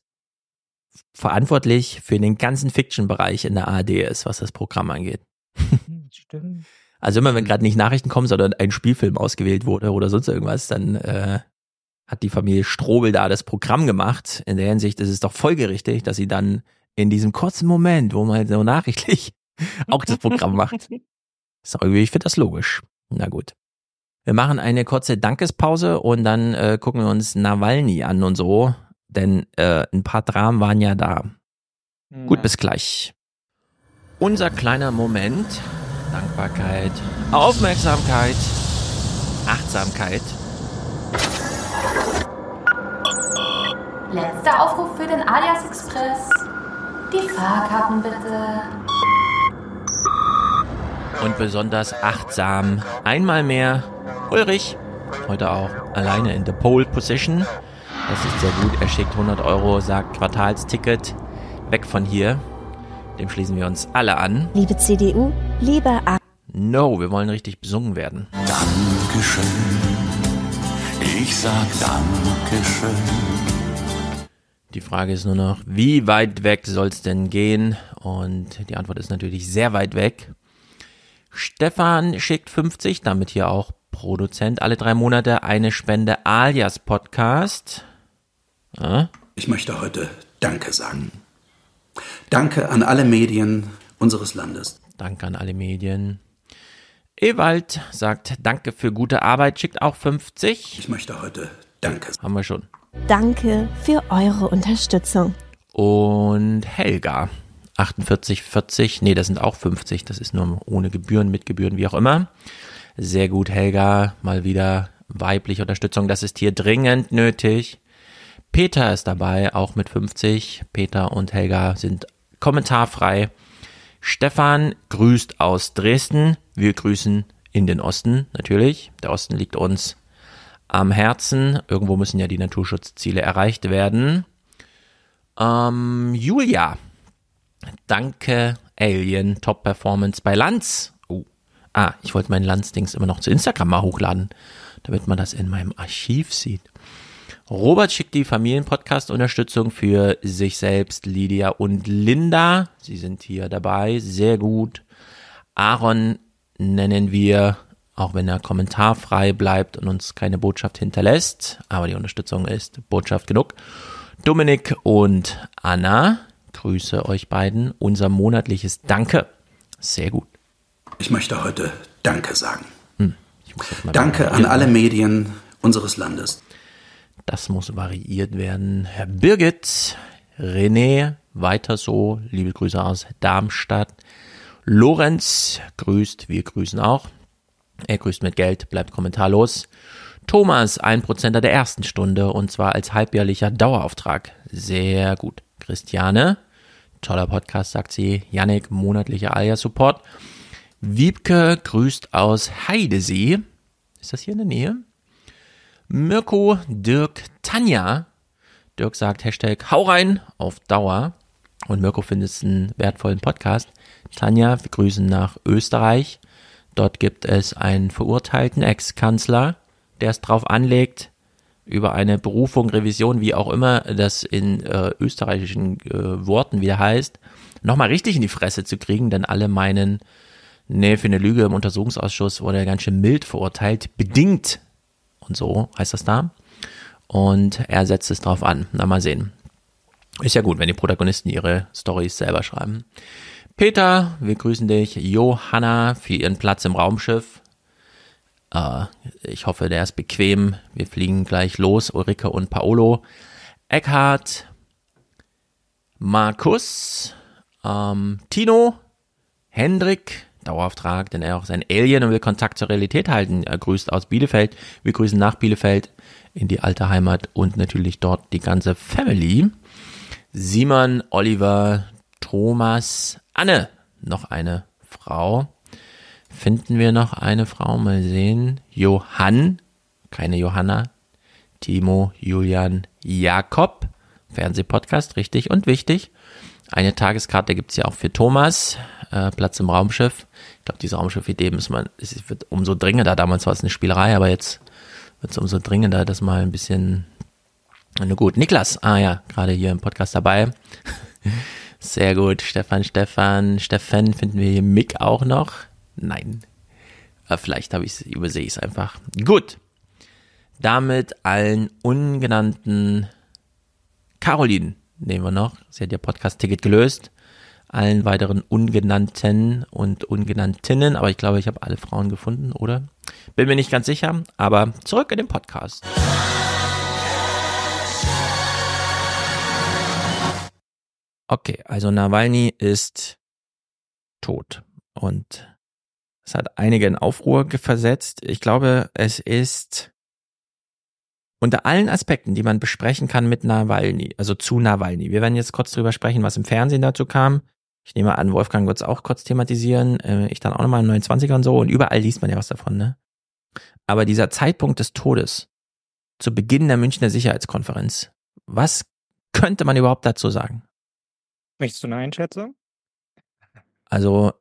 verantwortlich für den ganzen Fiction-Bereich in der ARD ist, was das Programm angeht. Stimmt. Also immer wenn gerade nicht Nachrichten kommen, sondern ein Spielfilm ausgewählt wurde oder sonst irgendwas, dann äh, hat die Familie Strobel da das Programm gemacht. In der Hinsicht ist es doch folgerichtig, dass sie dann in diesem kurzen Moment, wo man halt so nachrichtlich auch das Programm macht. Ist doch irgendwie, ich finde das logisch. Na gut. Wir machen eine kurze Dankespause und dann äh, gucken wir uns Nawalny an und so, denn äh, ein paar Dramen waren ja da. Gut, bis gleich. Unser kleiner Moment. Dankbarkeit, Aufmerksamkeit, Achtsamkeit. Letzter Aufruf für den Alias Express. Die Fahrkarten bitte. Und besonders achtsam einmal mehr Ulrich. Heute auch alleine in the Pole Position. Das ist sehr gut. Er schickt 100 Euro, sagt Quartalsticket. Weg von hier. Dem schließen wir uns alle an. Liebe CDU, lieber A. No, wir wollen richtig besungen werden. Dankeschön. Ich sag Dankeschön. Die Frage ist nur noch, wie weit weg soll es denn gehen? Und die Antwort ist natürlich sehr weit weg. Stefan schickt 50, damit hier auch Produzent alle drei Monate eine Spende alias Podcast. Ja? Ich möchte heute Danke sagen. Danke an alle Medien unseres Landes. Danke an alle Medien. Ewald sagt Danke für gute Arbeit, schickt auch 50. Ich möchte heute Danke. Haben wir schon. Danke für eure Unterstützung. Und Helga, 48,40. Nee, das sind auch 50. Das ist nur ohne Gebühren, mit Gebühren, wie auch immer. Sehr gut, Helga. Mal wieder weibliche Unterstützung. Das ist hier dringend nötig. Peter ist dabei, auch mit 50. Peter und Helga sind kommentarfrei. Stefan grüßt aus Dresden. Wir grüßen in den Osten natürlich. Der Osten liegt uns am Herzen. Irgendwo müssen ja die Naturschutzziele erreicht werden. Ähm, Julia, danke Alien, Top Performance bei Lanz. Oh, ah, ich wollte mein Lanz-Dings immer noch zu Instagram mal hochladen, damit man das in meinem Archiv sieht. Robert schickt die Familienpodcast-Unterstützung für sich selbst, Lydia und Linda. Sie sind hier dabei, sehr gut. Aaron nennen wir, auch wenn er kommentarfrei bleibt und uns keine Botschaft hinterlässt, aber die Unterstützung ist Botschaft genug. Dominik und Anna, grüße euch beiden. Unser monatliches Danke. Sehr gut. Ich möchte heute Danke sagen. Hm, Danke an alle Medien unseres Landes. Das muss variiert werden. Herr Birgit, René, weiter so. Liebe Grüße aus Darmstadt. Lorenz grüßt, wir grüßen auch. Er grüßt mit Geld, bleibt kommentarlos. Thomas, ein Prozenter der ersten Stunde und zwar als halbjährlicher Dauerauftrag. Sehr gut. Christiane, toller Podcast, sagt sie. Yannick, monatlicher Alia-Support. Wiebke grüßt aus Heidesee. Ist das hier in der Nähe? Mirko, Dirk, Tanja. Dirk sagt Hashtag Hau rein auf Dauer. Und Mirko findet es einen wertvollen Podcast. Tanja, wir grüßen nach Österreich. Dort gibt es einen verurteilten Ex-Kanzler, der es drauf anlegt, über eine Berufung, Revision, wie auch immer das in äh, österreichischen äh, Worten wieder heißt, nochmal richtig in die Fresse zu kriegen, denn alle meinen, nee, für eine Lüge im Untersuchungsausschuss wurde er ganz schön mild verurteilt, bedingt und so heißt das da. Und er setzt es drauf an. Na, mal sehen. Ist ja gut, wenn die Protagonisten ihre Stories selber schreiben. Peter, wir grüßen dich. Johanna für ihren Platz im Raumschiff. Äh, ich hoffe, der ist bequem. Wir fliegen gleich los. Ulrike und Paolo. Eckhard. Markus. Ähm, Tino. Hendrik. Dauerauftrag, denn er auch sein Alien und will Kontakt zur Realität halten. Er grüßt aus Bielefeld. Wir grüßen nach Bielefeld in die alte Heimat und natürlich dort die ganze Family. Simon, Oliver, Thomas, Anne, noch eine Frau. Finden wir noch eine Frau? Mal sehen. Johann, keine Johanna. Timo, Julian, Jakob. Fernsehpodcast, richtig und wichtig. Eine Tageskarte gibt's ja auch für Thomas. Äh, Platz im Raumschiff. Ich glaube, diese Raumschiff-Idee muss man, es wird umso dringender. Damals war es eine Spielerei, aber jetzt wird es umso dringender, das mal ein bisschen. Na gut, Niklas, ah ja, gerade hier im Podcast dabei. Sehr gut, Stefan, Stefan, Stefan finden wir hier Mick auch noch. Nein, vielleicht habe ich übersehe ich es einfach. Gut, damit allen ungenannten Caroline nehmen wir noch. Sie hat ihr Podcast-Ticket gelöst allen weiteren Ungenannten und Ungenanntinnen, aber ich glaube, ich habe alle Frauen gefunden, oder? Bin mir nicht ganz sicher, aber zurück in den Podcast. Okay, also Nawalny ist tot und es hat einige in Aufruhr versetzt. Ich glaube, es ist unter allen Aspekten, die man besprechen kann mit Nawalny, also zu Nawalny. Wir werden jetzt kurz drüber sprechen, was im Fernsehen dazu kam. Ich nehme an, Wolfgang wird es auch kurz thematisieren. Äh, ich dann auch nochmal in 29 und so. Und überall liest man ja was davon, ne? Aber dieser Zeitpunkt des Todes, zu Beginn der Münchner Sicherheitskonferenz, was könnte man überhaupt dazu sagen? Möchtest du eine Einschätzung? Also,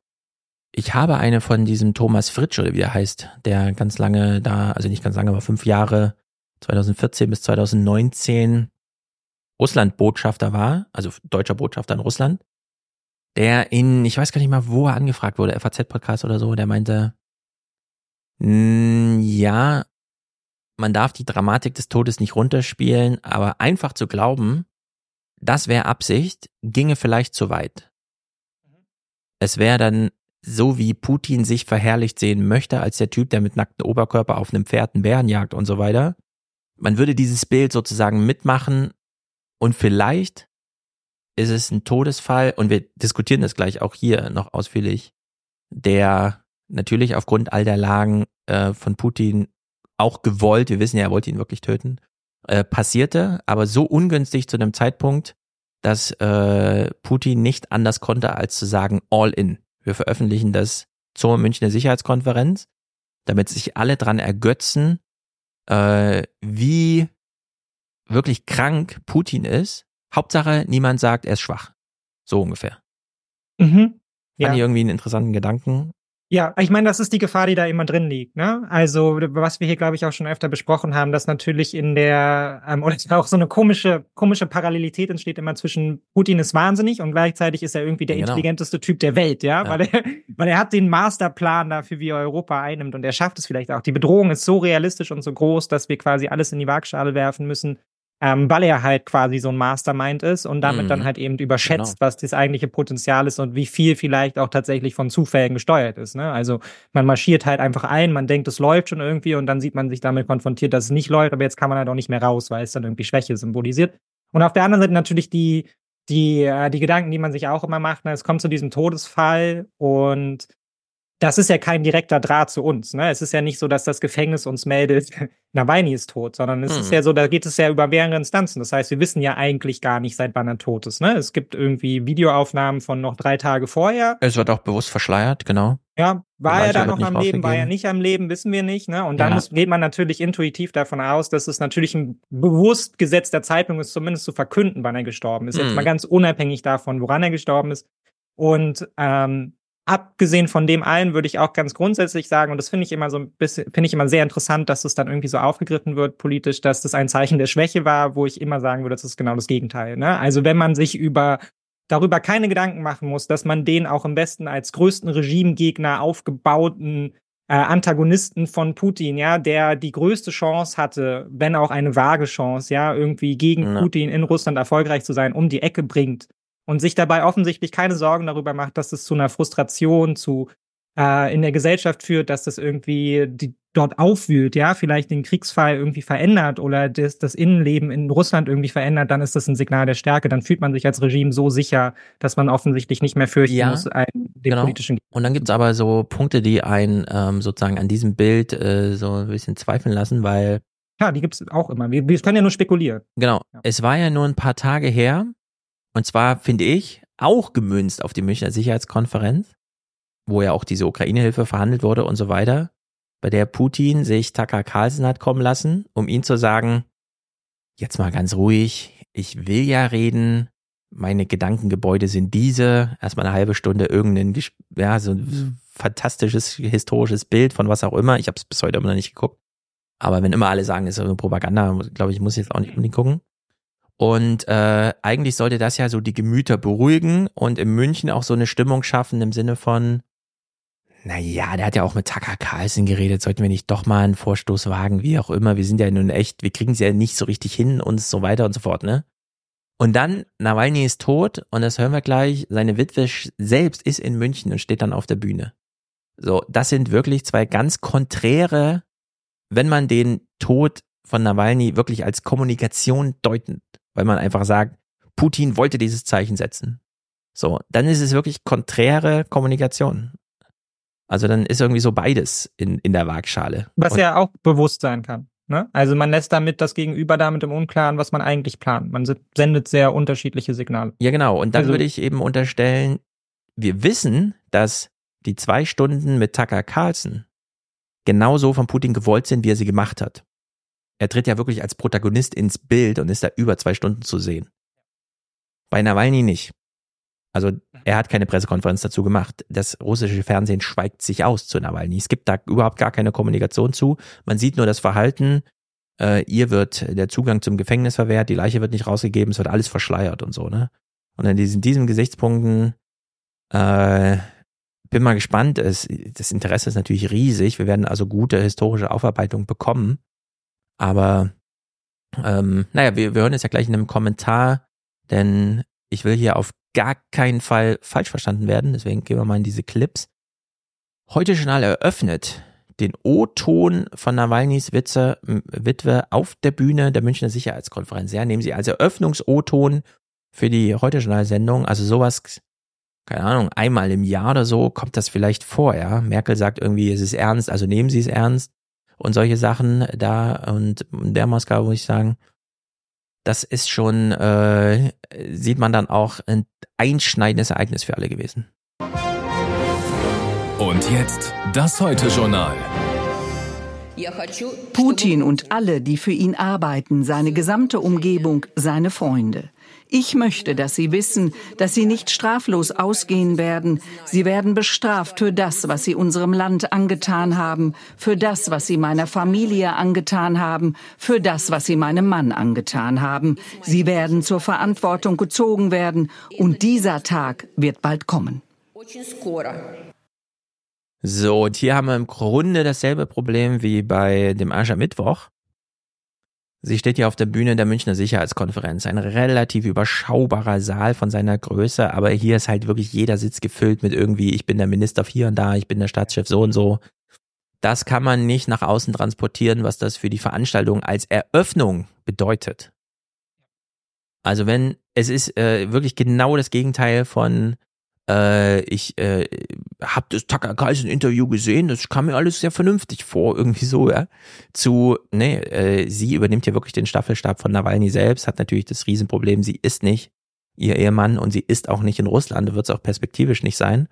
ich habe eine von diesem Thomas Fritsch, oder wie er heißt, der ganz lange da, also nicht ganz lange, aber fünf Jahre, 2014 bis 2019 Russland-Botschafter war, also deutscher Botschafter in Russland der in, ich weiß gar nicht mal, wo er angefragt wurde, FAZ-Podcast oder so, der meinte, mm, ja, man darf die Dramatik des Todes nicht runterspielen, aber einfach zu glauben, das wäre Absicht, ginge vielleicht zu weit. Es wäre dann so, wie Putin sich verherrlicht sehen möchte, als der Typ, der mit nacktem Oberkörper auf einem Pferd einen Bären jagt und so weiter. Man würde dieses Bild sozusagen mitmachen und vielleicht ist es ein Todesfall und wir diskutieren das gleich auch hier noch ausführlich, der natürlich aufgrund all der Lagen äh, von Putin auch gewollt, wir wissen ja, er wollte ihn wirklich töten, äh, passierte, aber so ungünstig zu einem Zeitpunkt, dass äh, Putin nicht anders konnte, als zu sagen, all in. Wir veröffentlichen das zur Münchner Sicherheitskonferenz, damit sich alle dran ergötzen, äh, wie wirklich krank Putin ist. Hauptsache, niemand sagt, er ist schwach. So ungefähr. Mhm. Fand ich irgendwie einen interessanten Gedanken. Ja, ich meine, das ist die Gefahr, die da immer drin liegt. Ne? Also was wir hier, glaube ich, auch schon öfter besprochen haben, dass natürlich in der ähm, oder auch so eine komische komische Parallelität entsteht immer zwischen Putin ist wahnsinnig und gleichzeitig ist er irgendwie der Genau. intelligenteste Typ der Welt, ja, Ja. weil er weil er hat den Masterplan dafür, wie er Europa einnimmt und er schafft es vielleicht auch. Die Bedrohung ist so realistisch und so groß, dass wir quasi alles in die Waagschale werfen müssen. Ähm, weil er halt quasi so ein Mastermind ist und damit Mhm. dann halt eben überschätzt, Genau. was das eigentliche Potenzial ist und wie viel vielleicht auch tatsächlich von Zufällen gesteuert ist. Ne? Also man marschiert halt einfach ein, man denkt, es läuft schon irgendwie und dann sieht man sich damit konfrontiert, dass es nicht läuft, aber jetzt kann man halt auch nicht mehr raus, weil es dann irgendwie Schwäche symbolisiert. Und auf der anderen Seite natürlich die, die, äh, die Gedanken, die man sich auch immer macht, ne? es kommt zu diesem Todesfall und das ist ja kein direkter Draht zu uns. Ne? Es ist ja nicht so, dass das Gefängnis uns meldet, Nawalny ist tot, sondern es ist Mhm. ja so, da geht es ja über mehrere Instanzen. Das heißt, wir wissen ja eigentlich gar nicht, seit wann er tot ist. Ne? Es gibt irgendwie Videoaufnahmen von noch drei Tage vorher. Es wird auch bewusst verschleiert, genau. Ja, war er da noch am Leben, war er nicht am Leben, wissen wir nicht. Ne? Und dann Ja. muss, geht man natürlich intuitiv davon aus, dass es natürlich ein bewusst gesetzter Zeitpunkt ist, zumindest zu verkünden, wann er gestorben ist. Jetzt Mhm. mal ganz unabhängig davon, woran er gestorben ist. Und ähm, abgesehen von dem allen würde ich auch ganz grundsätzlich sagen, und das finde ich immer so ein bisschen, finde ich immer sehr interessant, dass das dann irgendwie so aufgegriffen wird politisch, dass das ein Zeichen der Schwäche war, wo ich immer sagen würde, das ist genau das Gegenteil. Ne? Also wenn man sich über darüber keine Gedanken machen muss, dass man den auch am besten als größten Regimegegner aufgebauten äh, Antagonisten von Putin, ja, der die größte Chance hatte, wenn auch eine vage Chance, ja, irgendwie gegen Ja. Putin in Russland erfolgreich zu sein, um die Ecke bringt und sich dabei offensichtlich keine Sorgen darüber macht, dass es zu einer Frustration, zu äh, in der Gesellschaft führt, dass das irgendwie die dort aufwühlt, ja, vielleicht den Kriegsfall irgendwie verändert oder das, das Innenleben in Russland irgendwie verändert, dann ist das ein Signal der Stärke. Dann fühlt man sich als Regime so sicher, dass man offensichtlich nicht mehr fürchten Ja, muss, einen, den genau. politischen Und dann gibt's aber so Punkte, die einen ähm, sozusagen an diesem Bild äh, so ein bisschen zweifeln lassen, weil Ja, die gibt's auch immer. Wir, wir können ja nur spekulieren. Genau. Es war ja nur ein paar Tage her. Und zwar finde ich auch gemünzt auf die Münchner Sicherheitskonferenz, wo ja auch diese Ukraine-Hilfe verhandelt wurde und so weiter, bei der Putin sich Tucker Carlson hat kommen lassen, um ihn zu sagen, jetzt mal ganz ruhig, ich will ja reden, meine Gedankengebäude sind diese, erstmal eine halbe Stunde irgendein, ja, so ein fantastisches historisches Bild von was auch immer. Ich habe es bis heute immer noch nicht geguckt. Aber wenn immer alle sagen, das ist eine Propaganda, glaube ich, muss ich jetzt auch nicht unbedingt gucken. Und äh, eigentlich sollte das ja so die Gemüter beruhigen und in München auch so eine Stimmung schaffen im Sinne von, naja, der hat ja auch mit Tucker Carlson geredet, sollten wir nicht doch mal einen Vorstoß wagen, wie auch immer. Wir sind ja nun echt, wir kriegen es ja nicht so richtig hin und so weiter und so fort, ne? Und dann, Nawalny ist tot und das hören wir gleich, seine Witwe selbst ist in München und steht dann auf der Bühne. So, das sind wirklich zwei ganz konträre, wenn man den Tod von Nawalny wirklich als Kommunikation deuten, weil man einfach sagt, Putin wollte dieses Zeichen setzen. So, dann ist es wirklich konträre Kommunikation. Also dann ist irgendwie so beides in, in der Waagschale. Was Und- ja auch bewusst sein kann. Ne? Also man lässt damit das Gegenüber damit im Unklaren, was man eigentlich plant. Man se- sendet sehr unterschiedliche Signale. Ja, genau. Und dann Also- würde ich eben unterstellen, wir wissen, dass die zwei Stunden mit Tucker Carlson genauso von Putin gewollt sind, wie er sie gemacht hat. Er tritt ja wirklich als Protagonist ins Bild und ist da über zwei Stunden zu sehen. Bei Nawalny nicht. Also er hat keine Pressekonferenz dazu gemacht. Das russische Fernsehen schweigt sich aus zu Nawalny. Es gibt da überhaupt gar keine Kommunikation zu. Man sieht nur das Verhalten. Äh, ihr wird der Zugang zum Gefängnis verwehrt, die Leiche wird nicht rausgegeben, es wird alles verschleiert und so, ne? Und in diesen, diesen Gesichtspunkten äh, bin mal gespannt. Es, das Interesse ist natürlich riesig. Wir werden also gute historische Aufarbeitung bekommen. Aber ähm, naja, wir, wir hören es ja gleich in einem Kommentar, denn ich will hier auf gar keinen Fall falsch verstanden werden. Deswegen gehen wir mal in diese Clips. Heute Journal eröffnet den O-Ton von Nawalnys Witze, Witwe auf der Bühne der Münchner Sicherheitskonferenz. Ja, nehmen Sie als Eröffnungs-O-Ton für die Heute-Journal-Sendung. Also sowas, keine Ahnung, einmal im Jahr oder so kommt das vielleicht vor, ja. Merkel sagt irgendwie, es ist ernst, also nehmen Sie es ernst und solche Sachen da und der Moskau muss ich sagen, das ist schon, äh, sieht man dann auch ein einschneidendes Ereignis für alle gewesen. Und jetzt das Heute-Journal. Putin und alle, die für ihn arbeiten, seine gesamte Umgebung, seine Freunde. Ich möchte, dass Sie wissen, dass Sie nicht straflos ausgehen werden. Sie werden bestraft für das, was Sie unserem Land angetan haben, für das, was Sie meiner Familie angetan haben, für das, was Sie meinem Mann angetan haben. Sie werden zur Verantwortung gezogen werden und dieser Tag wird bald kommen. So, und hier haben wir im Grunde dasselbe Problem wie bei dem Aschermittwoch. Sie steht hier auf der Bühne der Münchner Sicherheitskonferenz. Ein relativ überschaubarer Saal von seiner Größe, aber hier ist halt wirklich jeder Sitz gefüllt mit irgendwie, ich bin der Minister hier und da, ich bin der Staatschef so und so. Das kann man nicht nach außen transportieren, was das für die Veranstaltung als Eröffnung bedeutet. Also wenn, es ist äh, wirklich genau das Gegenteil von äh, ich äh, habe das Tucker Carlson Interview gesehen, das kam mir alles sehr vernünftig vor, irgendwie so, ja. Zu, nee, äh, sie übernimmt ja wirklich den Staffelstab von Nawalny selbst, hat natürlich das Riesenproblem, sie ist nicht ihr Ehemann und sie ist auch nicht in Russland, wird es auch perspektivisch nicht sein.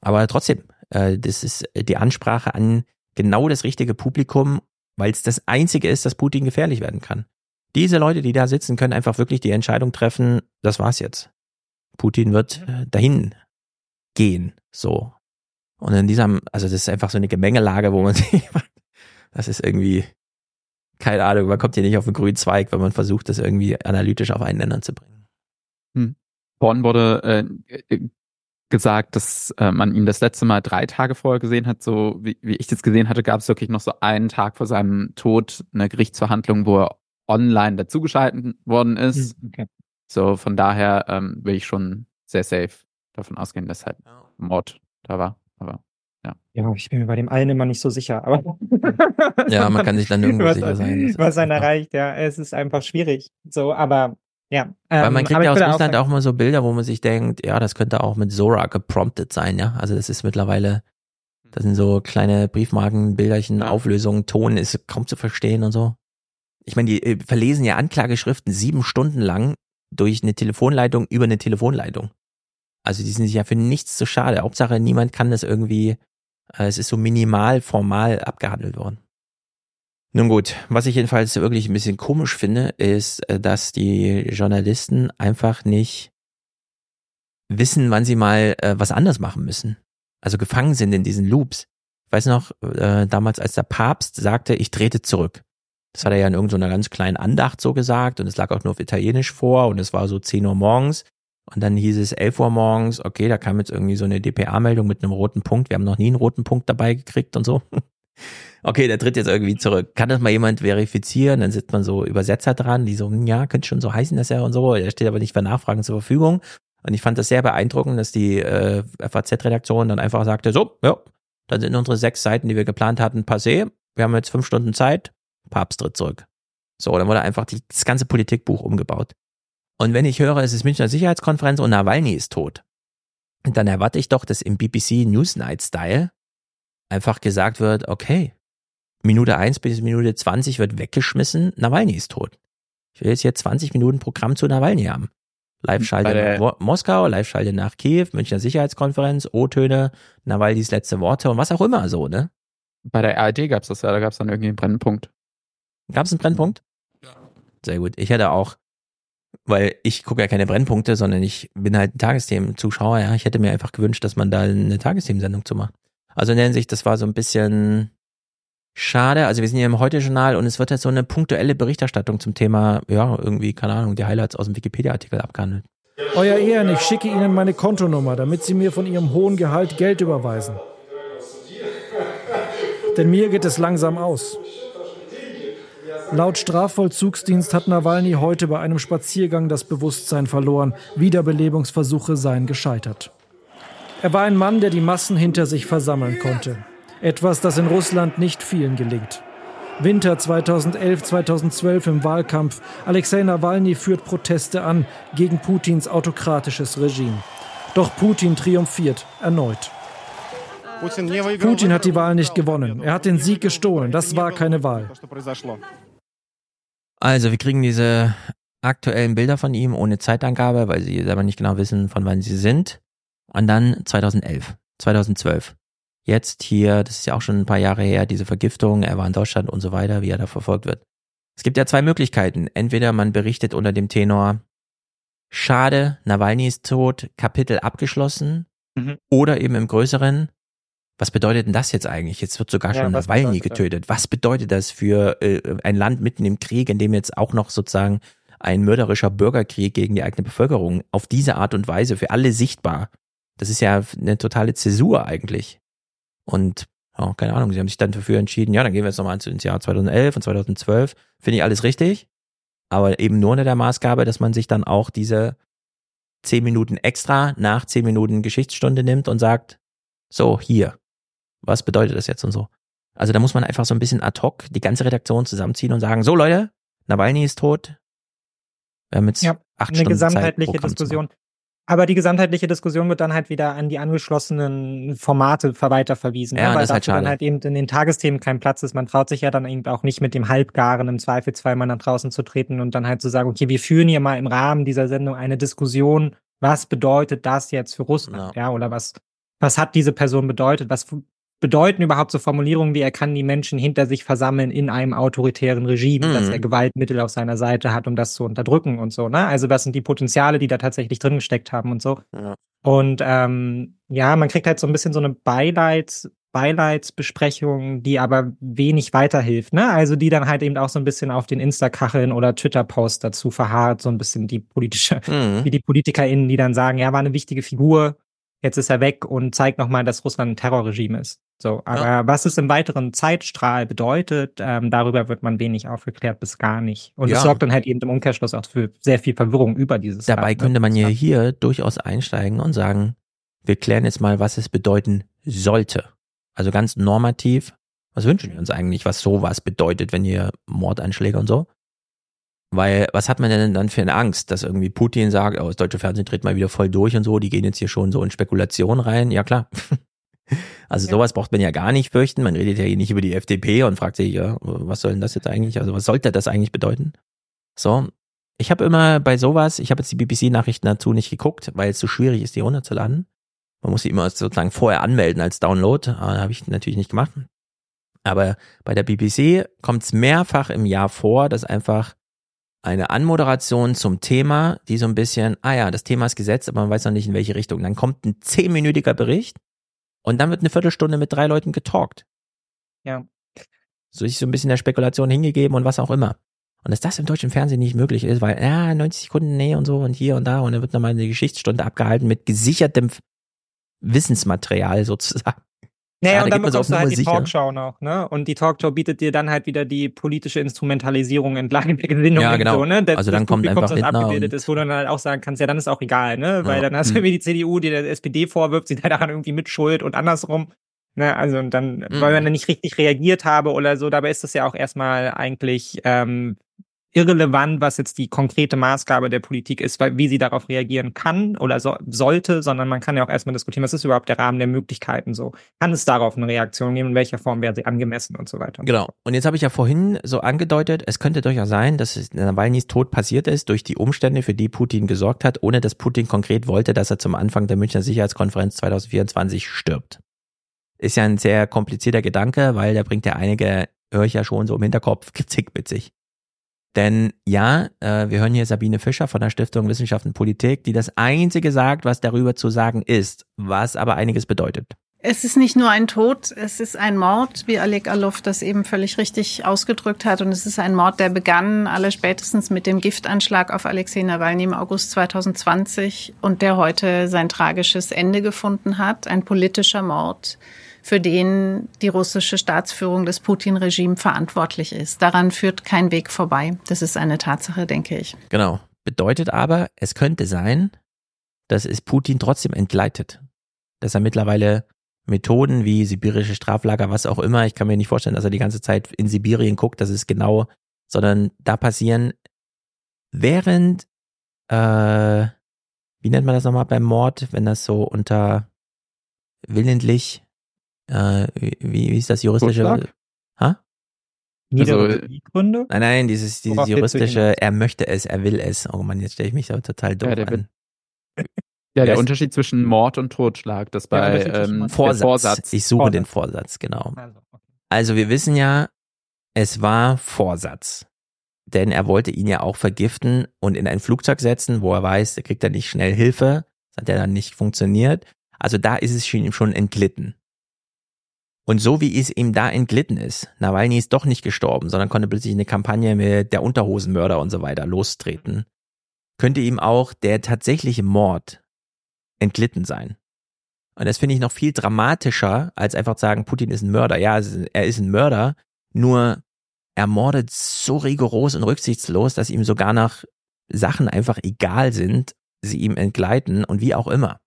Aber trotzdem, äh, das ist die Ansprache an genau das richtige Publikum, weil es das Einzige ist, dass Putin gefährlich werden kann. Diese Leute, die da sitzen, können einfach wirklich die Entscheidung treffen, das war's jetzt. Putin wird äh, dahin gehen, so. Und in diesem, also das ist einfach so eine Gemengelage, wo man sich, das ist irgendwie, keine Ahnung, man kommt hier nicht auf den grünen Zweig, wenn man versucht, das irgendwie analytisch auf einen Ländern zu bringen. Hm. Born wurde äh, gesagt, dass äh, man ihn das letzte Mal drei Tage vorher gesehen hat. So wie, wie ich das gesehen hatte, gab es wirklich noch so einen Tag vor seinem Tod eine Gerichtsverhandlung, wo er online dazugeschalten worden ist. Hm, okay. So von daher ähm, will ich schon sehr safe davon ausgehen, dass halt Mord da war. Aber ja. Ja, ich bin mir bei dem allen immer nicht so sicher. Aber ja, man kann sich dann nirgendwo was, sicher sein. Was einen erreicht, ja. Es ist einfach schwierig. So, aber ja. Weil man ähm, kriegt ja aus Russland sagen- auch mal so Bilder, wo man sich denkt, ja, das könnte auch mit Zora gepromptet sein, ja. Also das ist mittlerweile, das sind so kleine Briefmarken, Bilderchen, Auflösungen, Ton ist kaum zu verstehen und so. Ich meine, die äh, verlesen ja Anklageschriften sieben Stunden lang durch eine Telefonleitung über eine Telefonleitung. Also die sind sich ja für nichts zu schade. Hauptsache, niemand kann das irgendwie, äh, es ist so minimal formal abgehandelt worden. Nun gut, was ich jedenfalls wirklich ein bisschen komisch finde, ist, äh, dass die Journalisten einfach nicht wissen, wann sie mal äh, was anders machen müssen. Also gefangen sind in diesen Loops. Ich weiß noch, äh, damals, als der Papst sagte, ich trete zurück. Das hat er ja in irgendeiner ganz kleinen Andacht so gesagt und es lag auch nur auf Italienisch vor und es war so 10 Uhr morgens. Und dann hieß es 11 Uhr morgens, okay, da kam jetzt irgendwie so eine DPA-Meldung mit einem roten Punkt. Wir haben noch nie einen roten Punkt dabei gekriegt und so. Okay, der tritt jetzt irgendwie zurück. Kann das mal jemand verifizieren? Dann sitzt man so Übersetzer dran, die so, hm, ja, könnte schon so heißen, dass er und so. Er steht aber nicht für Nachfragen zur Verfügung. Und ich fand das sehr beeindruckend, dass die äh, FAZ-Redaktion dann einfach sagte, so, ja, dann sind unsere sechs Seiten, die wir geplant hatten, passé. Wir haben jetzt fünf Stunden Zeit. Papst tritt zurück. So, dann wurde einfach die, das ganze Politikbuch umgebaut. Und wenn ich höre, es ist Münchner Sicherheitskonferenz und Nawalny ist tot, dann erwarte ich doch, dass im BBC Newsnight Style einfach gesagt wird, okay, Minute 1 bis Minute 20 wird weggeschmissen, Nawalny ist tot. Ich will jetzt hier 20 Minuten Programm zu Nawalny haben. Live-Schalte nach Mo- Moskau, Live-Schalte nach Kiew, Münchner Sicherheitskonferenz, O-Töne, Nawalnys letzte Worte und was auch immer so, ne? Bei der ARD gab's das ja, da gab's dann irgendwie einen Brennpunkt. Gab es einen Brennpunkt? Sehr gut. Ich hätte auch, weil ich gucke ja keine Brennpunkte, sondern ich bin halt ein Tagesthemen-Zuschauer, ja. Ich hätte mir einfach gewünscht, dass man da eine Tagesthemensendung zu macht. Also in der Hinsicht, das war so ein bisschen schade. Also wir sind hier im Heute-Journal und es wird halt so eine punktuelle Berichterstattung zum Thema, ja, irgendwie, keine Ahnung, die Highlights aus dem Wikipedia-Artikel abgehandelt. Euer Ehren, ich schicke Ihnen meine Kontonummer, damit Sie mir von Ihrem hohen Gehalt Geld überweisen. Denn mir geht es langsam aus. Laut Strafvollzugsdienst hat Nawalny heute bei einem Spaziergang das Bewusstsein verloren. Wiederbelebungsversuche seien gescheitert. Er war ein Mann, der die Massen hinter sich versammeln konnte. Etwas, das in Russland nicht vielen gelingt. Winter 2011, 2012 im Wahlkampf. Alexei Nawalny führt Proteste an gegen Putins autokratisches Regime. Doch Putin triumphiert erneut. Putin hat die Wahl nicht gewonnen. Er hat den Sieg gestohlen. Das war keine Wahl. Also, wir kriegen diese aktuellen Bilder von ihm ohne Zeitangabe, weil sie selber nicht genau wissen, von wann sie sind. Und dann 2011, 2012. Jetzt hier, das ist ja auch schon ein paar Jahre her, diese Vergiftung, er war in Deutschland und so weiter, wie er da verfolgt wird. Es gibt ja zwei Möglichkeiten. Entweder man berichtet unter dem Tenor, schade, Nawalny ist tot, Kapitel abgeschlossen. Mhm. Oder eben im größeren, was bedeutet denn das jetzt eigentlich? Jetzt wird sogar schon ja, Nawalny getötet. Was bedeutet das für äh, ein Land mitten im Krieg, in dem jetzt auch noch sozusagen ein mörderischer Bürgerkrieg gegen die eigene Bevölkerung auf diese Art und Weise für alle sichtbar? Das ist ja eine totale Zäsur eigentlich. Und oh, keine Ahnung, sie haben sich dann dafür entschieden, ja, dann gehen wir jetzt nochmal ins Jahr 2011 und 2012. Finde ich alles richtig. Aber eben nur unter der Maßgabe, dass man sich dann auch diese zehn Minuten extra nach zehn Minuten Geschichtsstunde nimmt und sagt, so, hier, was bedeutet das jetzt und so. Also da muss man einfach so ein bisschen ad hoc die ganze Redaktion zusammenziehen und sagen, so Leute, Nawalny ist tot. Wir haben jetzt ja, acht eine Stunden gesamtheitliche Zeit, Diskussion. Aber die gesamtheitliche Diskussion wird dann halt wieder an die angeschlossenen Formate weiterverwiesen, ja, ne? weil das halt dann halt eben in den Tagesthemen kein Platz ist. Man traut sich ja dann eben auch nicht mit dem Halbgaren im Zweifelsfall mal nach draußen zu treten und dann halt zu sagen, okay, wir führen hier mal im Rahmen dieser Sendung eine Diskussion, was bedeutet das jetzt für Russland, ja, ja oder was, was hat diese Person bedeutet, was bedeuten überhaupt so Formulierungen wie er kann die Menschen hinter sich versammeln in einem autoritären Regime, mhm. dass er Gewaltmittel auf seiner Seite hat, um das zu unterdrücken und so, ne? Also was sind die Potenziale, die da tatsächlich drin gesteckt haben und so. Ja. Und ähm, ja, man kriegt halt so ein bisschen so eine Beileids, Beileidsbesprechung, die aber wenig weiterhilft, ne? Also die dann halt eben auch so ein bisschen auf den Insta-Kacheln oder Twitter-Post dazu verharrt, so ein bisschen die politische, mhm. wie die PolitikerInnen, die dann sagen, ja, war eine wichtige Figur, jetzt ist er weg und zeigt nochmal, dass Russland ein Terrorregime ist. So, aber ja. was es im weiteren Zeitstrahl bedeutet, ähm, darüber wird man wenig aufgeklärt bis gar nicht. Und es ja. sorgt dann halt eben im Umkehrschluss auch für sehr viel Verwirrung über dieses. Dabei Land, ne? könnte man ja hier durchaus einsteigen und sagen, wir klären jetzt mal, was es bedeuten sollte. Also ganz normativ, was wünschen wir uns eigentlich, was sowas bedeutet, wenn hier Mordanschläge und so? Weil was hat man denn dann für eine Angst, dass irgendwie Putin sagt, oh, das deutsche Fernsehen dreht mal wieder voll durch und so, die gehen jetzt hier schon so in Spekulation rein. Ja klar. Also ja. sowas braucht man ja gar nicht fürchten. Man redet ja hier nicht über die FDP und fragt sich, ja, was soll denn das jetzt eigentlich? Also was sollte das eigentlich bedeuten? So, ich habe immer bei sowas, ich habe jetzt die BBC-Nachrichten dazu nicht geguckt, weil es so schwierig ist, die runterzuladen. Man muss sie immer sozusagen vorher anmelden als Download. Ah, habe ich natürlich nicht gemacht. Aber bei der BBC kommt es mehrfach im Jahr vor, dass einfach eine Anmoderation zum Thema, die so ein bisschen, ah ja, das Thema ist gesetzt, aber man weiß noch nicht in welche Richtung. Dann kommt ein zehnminütiger Bericht und dann wird eine Viertelstunde mit drei Leuten getalkt. Ja. So ist so ein bisschen der Spekulation hingegeben und was auch immer. Und dass das im deutschen Fernsehen nicht möglich ist, weil, ja, 90 Sekunden Nähe und so und hier und da und dann wird nochmal eine Geschichtsstunde abgehalten mit gesichertem Wissensmaterial sozusagen. Naja, ja, und dann bekommst du halt die sicher. Talkshow noch, ne? Und die Talkshow bietet dir dann halt wieder die politische Instrumentalisierung entlang der Gesinnung. Ja, genau. So, ne? Das, also dann kommt einfach das abgebildet ist, wo du dann halt auch sagen kannst, ja, dann ist auch egal, ne? Weil ja. dann hast du hm. irgendwie die CDU, die der SPD vorwirft, sie daran irgendwie mitschuld und andersrum. Ne, also und dann, mhm. weil man dann nicht richtig reagiert habe oder so, dabei ist das ja auch erstmal eigentlich ähm, irrelevant, was jetzt die konkrete Maßgabe der Politik ist, wie sie darauf reagieren kann oder so, sollte, sondern man kann ja auch erstmal diskutieren, was ist überhaupt der Rahmen der Möglichkeiten so? Kann es darauf eine Reaktion geben? In welcher Form wäre sie angemessen und so weiter? Genau. Und jetzt habe ich ja vorhin so angedeutet, es könnte durchaus sein, dass Nawalnys Tod passiert ist durch die Umstände, für die Putin gesorgt hat, ohne dass Putin konkret wollte, dass er zum Anfang der Münchner Sicherheitskonferenz 2024 stirbt. Ist ja ein sehr komplizierter Gedanke, weil der bringt ja einige, höre ich ja schon so im Hinterkopf, Kritik mit sich. Denn ja, äh, wir hören hier Sabine Fischer von der Stiftung Wissenschaft und Politik, die das Einzige sagt, was darüber zu sagen ist, was aber einiges bedeutet. Es ist nicht nur ein Tod, es ist ein Mord, wie Alek Alov das eben völlig richtig ausgedrückt hat. Und es ist ein Mord, der begann alle spätestens mit dem Giftanschlag auf Alexei Nawalny im August 2020 und der heute sein tragisches Ende gefunden hat. Ein politischer Mord, für den die russische Staatsführung des Putin-Regime verantwortlich ist. Daran führt kein Weg vorbei. Das ist eine Tatsache, denke ich. Genau. Bedeutet aber, es könnte sein, dass es Putin trotzdem entgleitet. Dass er mittlerweile Methoden wie sibirische Straflager, was auch immer. Ich kann mir nicht vorstellen, dass er die ganze Zeit in Sibirien guckt, das ist genau, sondern da passieren während, äh, wie nennt man das nochmal beim Mord, wenn das so unter willentlich, äh, wie, wie ist das juristische? Ha? Niedere Also, Gründe? Nein, nein, dieses, dieses juristische, er möchte es, er will es. Oh Mann, jetzt stelle ich mich aber total doof Ja, der an. Ja, der Unterschied zwischen Mord und Totschlag, das bei ähm, Vorsatz. Vorsatz. Ich suche Vorsatz. den Vorsatz, genau. Also, okay. Also wir wissen ja, es war Vorsatz. Denn er wollte ihn ja auch vergiften und in ein Flugzeug setzen, wo er weiß, er kriegt dann nicht schnell Hilfe. Das hat ja dann nicht funktioniert. Also da ist es schon- ihm schon entglitten. Und so wie es ihm da entglitten ist, Nawalny ist doch nicht gestorben, sondern konnte plötzlich eine Kampagne mit der Unterhosenmörder und so weiter lostreten, könnte ihm auch der tatsächliche Mord entglitten sein. Und das finde ich noch viel dramatischer, als einfach zu sagen, Putin ist ein Mörder. Ja, er ist ein Mörder, nur er mordet so rigoros und rücksichtslos, dass ihm sogar nach Sachen einfach egal sind, sie ihm entgleiten und wie auch immer.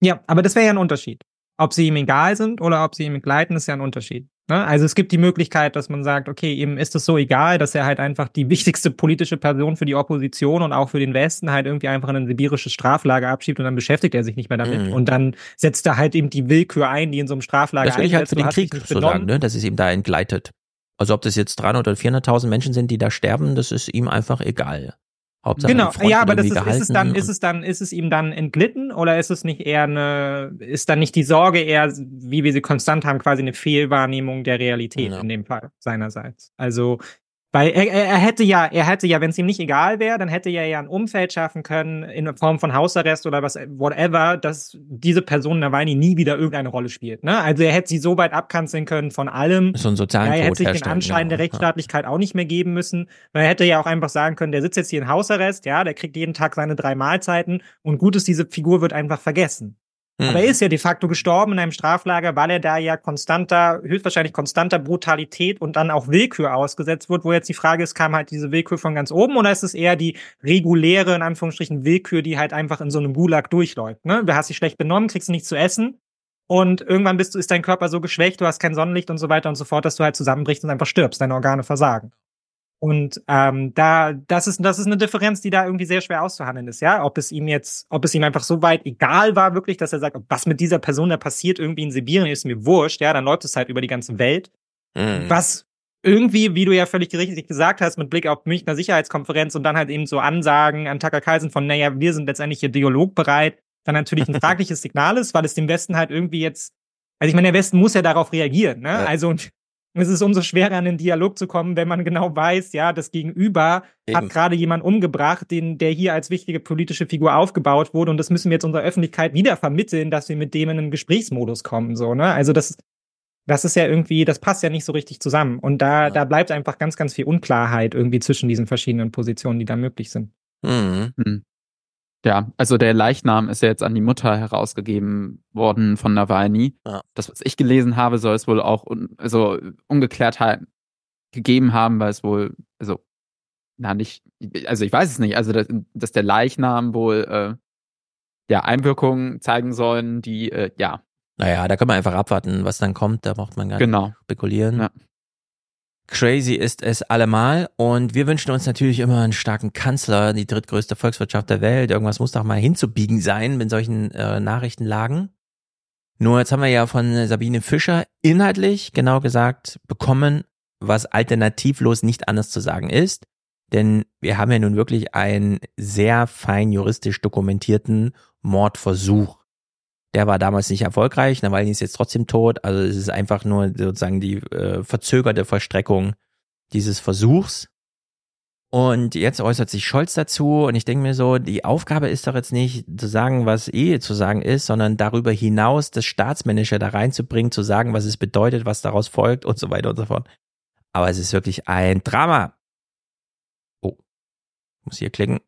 Ja, aber das wäre ja ein Unterschied. Ob sie ihm egal sind oder ob sie ihm begleiten, ist ja ein Unterschied. Ne? Also es gibt die Möglichkeit, dass man sagt, okay, ihm ist es so egal, dass er halt einfach die wichtigste politische Person für die Opposition und auch für den Westen halt irgendwie einfach in ein sibirisches Straflager abschiebt und dann beschäftigt er sich nicht mehr damit. Mhm. Und dann setzt er halt eben die Willkür ein, die in so einem Straflager Das ich halt für den Krieg so sagen, ne? dass es ihm da entgleitet. Also ob das jetzt 300 oder 400.000 Menschen sind, die da sterben, das ist ihm einfach egal. Hauptsache Genau, ja, aber das ist, ist es dann, ist es dann, ist es ihm dann entglitten oder ist es nicht eher eine, ist dann nicht die Sorge eher, wie wir sie konstant haben, quasi eine Fehlwahrnehmung der Realität Ja. in dem Fall seinerseits? Also, weil er, er, hätte ja, er hätte ja, wenn es ihm nicht egal wäre, dann hätte er ja ein Umfeld schaffen können in Form von Hausarrest oder was, whatever, dass diese Person Nawalny nie wieder irgendeine Rolle spielt. Ne? Also er hätte sie so weit abkanzeln können von allem. So einen sozialen Ja, er hätte sich den Anschein der genau, ja. Rechtsstaatlichkeit auch nicht mehr geben müssen. Weil er hätte ja auch einfach sagen können, der sitzt jetzt hier in Hausarrest, ja, der kriegt jeden Tag seine drei Mahlzeiten und gut ist, diese Figur wird einfach vergessen. Aber er ist ja de facto gestorben in einem Straflager, weil er da ja konstanter, höchstwahrscheinlich konstanter Brutalität und dann auch Willkür ausgesetzt wird, wo jetzt die Frage ist, kam halt diese Willkür von ganz oben oder ist es eher die reguläre, in Anführungsstrichen, Willkür, die halt einfach in so einem Gulag durchläuft, ne? Du hast dich schlecht benommen, kriegst nichts zu essen und irgendwann bist du, ist dein Körper so geschwächt, du hast kein Sonnenlicht und so weiter und so fort, dass du halt zusammenbrichst und einfach stirbst, deine Organe versagen. Und ähm, da, das ist, das ist eine Differenz, die da irgendwie sehr schwer auszuhandeln ist, ja. Ob es ihm jetzt, ob es ihm einfach so weit egal war, wirklich, dass er sagt, was mit dieser Person da passiert, irgendwie in Sibirien, ist mir wurscht, ja, dann läuft es halt über die ganze Welt. Mhm. Was irgendwie, wie du ja völlig richtig gesagt hast, mit Blick auf Münchner Sicherheitskonferenz und dann halt eben so Ansagen an Tucker Carlson von, naja, wir sind letztendlich hier dialogbereit, dann natürlich ein fragliches Signal ist, weil es dem Westen halt irgendwie jetzt, also ich meine, der Westen muss ja darauf reagieren, ne? Ja. Also und es ist umso schwerer, an den Dialog zu kommen, wenn man genau weiß, ja, das Gegenüber Eben. hat gerade jemand umgebracht, den, der hier als wichtige politische Figur aufgebaut wurde und das müssen wir jetzt unserer Öffentlichkeit wieder vermitteln, dass wir mit dem in einen Gesprächsmodus kommen, so, ne? Also das, das ist ja irgendwie, das passt ja nicht so richtig zusammen. Und da, da bleibt einfach ganz, ganz viel Unklarheit irgendwie zwischen diesen verschiedenen Positionen, die da möglich sind. Mhm. Ja, also der Leichnam ist ja jetzt an die Mutter herausgegeben worden von Nawalny. Ja. Das, was ich gelesen habe, soll es wohl auch un also Ungeklärtheit gegeben haben, weil es wohl, also, na nicht, also ich weiß es nicht, also dass, dass der Leichnam wohl äh, ja Einwirkungen zeigen sollen, die äh, ja Naja, da kann man einfach abwarten, was dann kommt. Da braucht man gar Genau. nicht spekulieren. Ja. Crazy ist es allemal. Und wir wünschen uns natürlich immer einen starken Kanzler, die drittgrößte Volkswirtschaft der Welt. Irgendwas muss doch mal hinzubiegen sein mit solchen äh, Nachrichtenlagen. Nur jetzt haben wir ja von Sabine Fischer inhaltlich genau gesagt bekommen, was alternativlos nicht anders zu sagen ist. Denn wir haben ja nun wirklich einen sehr fein juristisch dokumentierten Mordversuch. Der war damals nicht erfolgreich, Nawalny ist jetzt trotzdem tot. Also es ist einfach nur sozusagen die äh, verzögerte Vollstreckung dieses Versuchs. Und jetzt äußert sich Scholz dazu und ich denke mir so, die Aufgabe ist doch jetzt nicht zu sagen, was eh zu sagen ist, sondern darüber hinaus das Staatsmännische da reinzubringen, zu sagen, was es bedeutet, was daraus folgt und so weiter und so fort. Aber es ist wirklich ein Drama. Oh, muss hier klicken.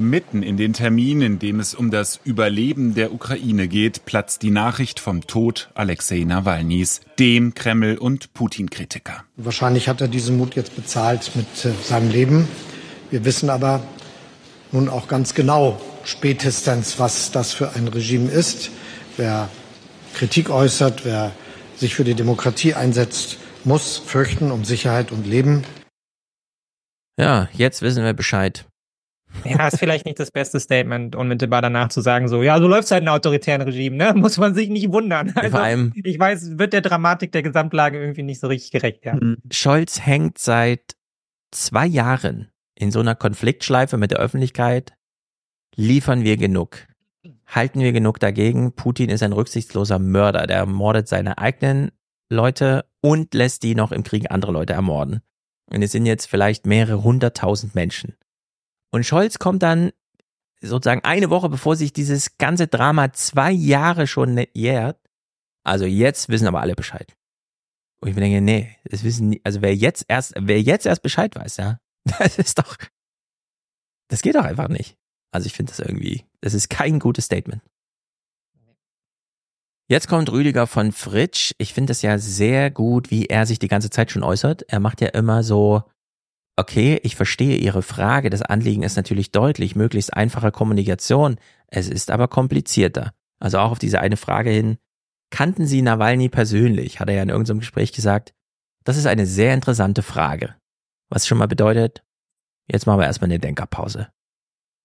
Mitten in den Termin, in dem es um das Überleben der Ukraine geht, platzt die Nachricht vom Tod Alexei Nawalnys, dem Kreml- und Putin-Kritiker. Wahrscheinlich hat er diesen Mut jetzt bezahlt mit äh, seinem Leben. Wir wissen aber nun auch ganz genau spätestens, was das für ein Regime ist. Wer Kritik äußert, wer sich für die Demokratie einsetzt, muss fürchten um Sicherheit und Leben. Ja, jetzt wissen wir Bescheid. Ja, ist vielleicht nicht das beste Statement, unmittelbar danach zu sagen, so, ja, so läuft's halt in autoritären Regime, ne? Muss man sich nicht wundern. Also, Vor allem, ich weiß, wird der Dramatik der Gesamtlage irgendwie nicht so richtig gerecht, ja. Scholz hängt seit zwei Jahren in so einer Konfliktschleife mit der Öffentlichkeit. Liefern wir genug? Halten wir genug dagegen? Putin ist ein rücksichtsloser Mörder, der ermordet seine eigenen Leute und lässt die noch im Krieg andere Leute ermorden. Und es sind jetzt vielleicht mehrere hunderttausend Menschen. Und Scholz kommt dann sozusagen eine Woche, bevor sich dieses ganze Drama zwei Jahre schon jährt. Also jetzt wissen aber alle Bescheid. Und ich mir denke, nee, das wissen, nie- also wer jetzt erst, wer jetzt erst Bescheid weiß, ja, das ist doch, das geht doch einfach nicht. Also ich finde das irgendwie, das ist kein gutes Statement. Jetzt kommt Rüdiger von Fritsch. Ich finde es ja sehr gut, wie er sich die ganze Zeit schon äußert. Er macht ja immer so, okay, ich verstehe Ihre Frage. Das Anliegen ist natürlich deutlich, möglichst einfache Kommunikation. Es ist aber komplizierter. Also auch auf diese eine Frage hin, kannten Sie Nawalny persönlich? Hat er ja in irgendeinem Gespräch gesagt. Das ist eine sehr interessante Frage. Was schon mal bedeutet, jetzt machen wir erstmal eine Denkerpause.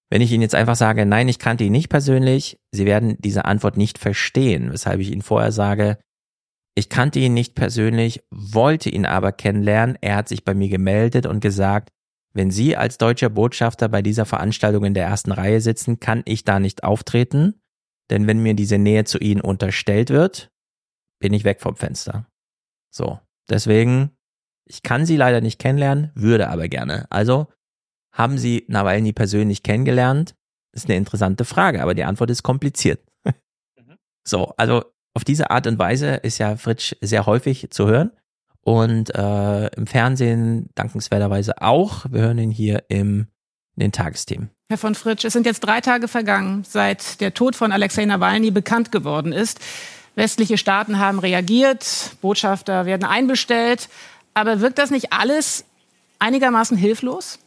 Wenn ich Ihnen jetzt einfach sage, nein, ich kannte ihn nicht persönlich, Sie werden diese Antwort nicht verstehen, weshalb ich Ihnen vorher sage, ich kannte ihn nicht persönlich, wollte ihn aber kennenlernen. Er hat sich bei mir gemeldet und gesagt, wenn Sie als deutscher Botschafter bei dieser Veranstaltung in der ersten Reihe sitzen, kann ich da nicht auftreten, denn wenn mir diese Nähe zu Ihnen unterstellt wird, bin ich weg vom Fenster. So, deswegen, ich kann Sie leider nicht kennenlernen, würde aber gerne. Also, haben Sie Nawalny persönlich kennengelernt? Ist eine interessante Frage, aber die Antwort ist kompliziert. So, also auf diese Art und Weise ist ja Fritsch sehr häufig zu hören und äh, im Fernsehen dankenswerterweise auch. Wir hören ihn hier im in den Tagesthemen. Herr von Fritsch, es sind jetzt drei Tage vergangen, seit der Tod von Alexei Nawalny bekannt geworden ist. Westliche Staaten haben reagiert, Botschafter werden einbestellt. Aber wirkt das nicht alles einigermaßen hilflos?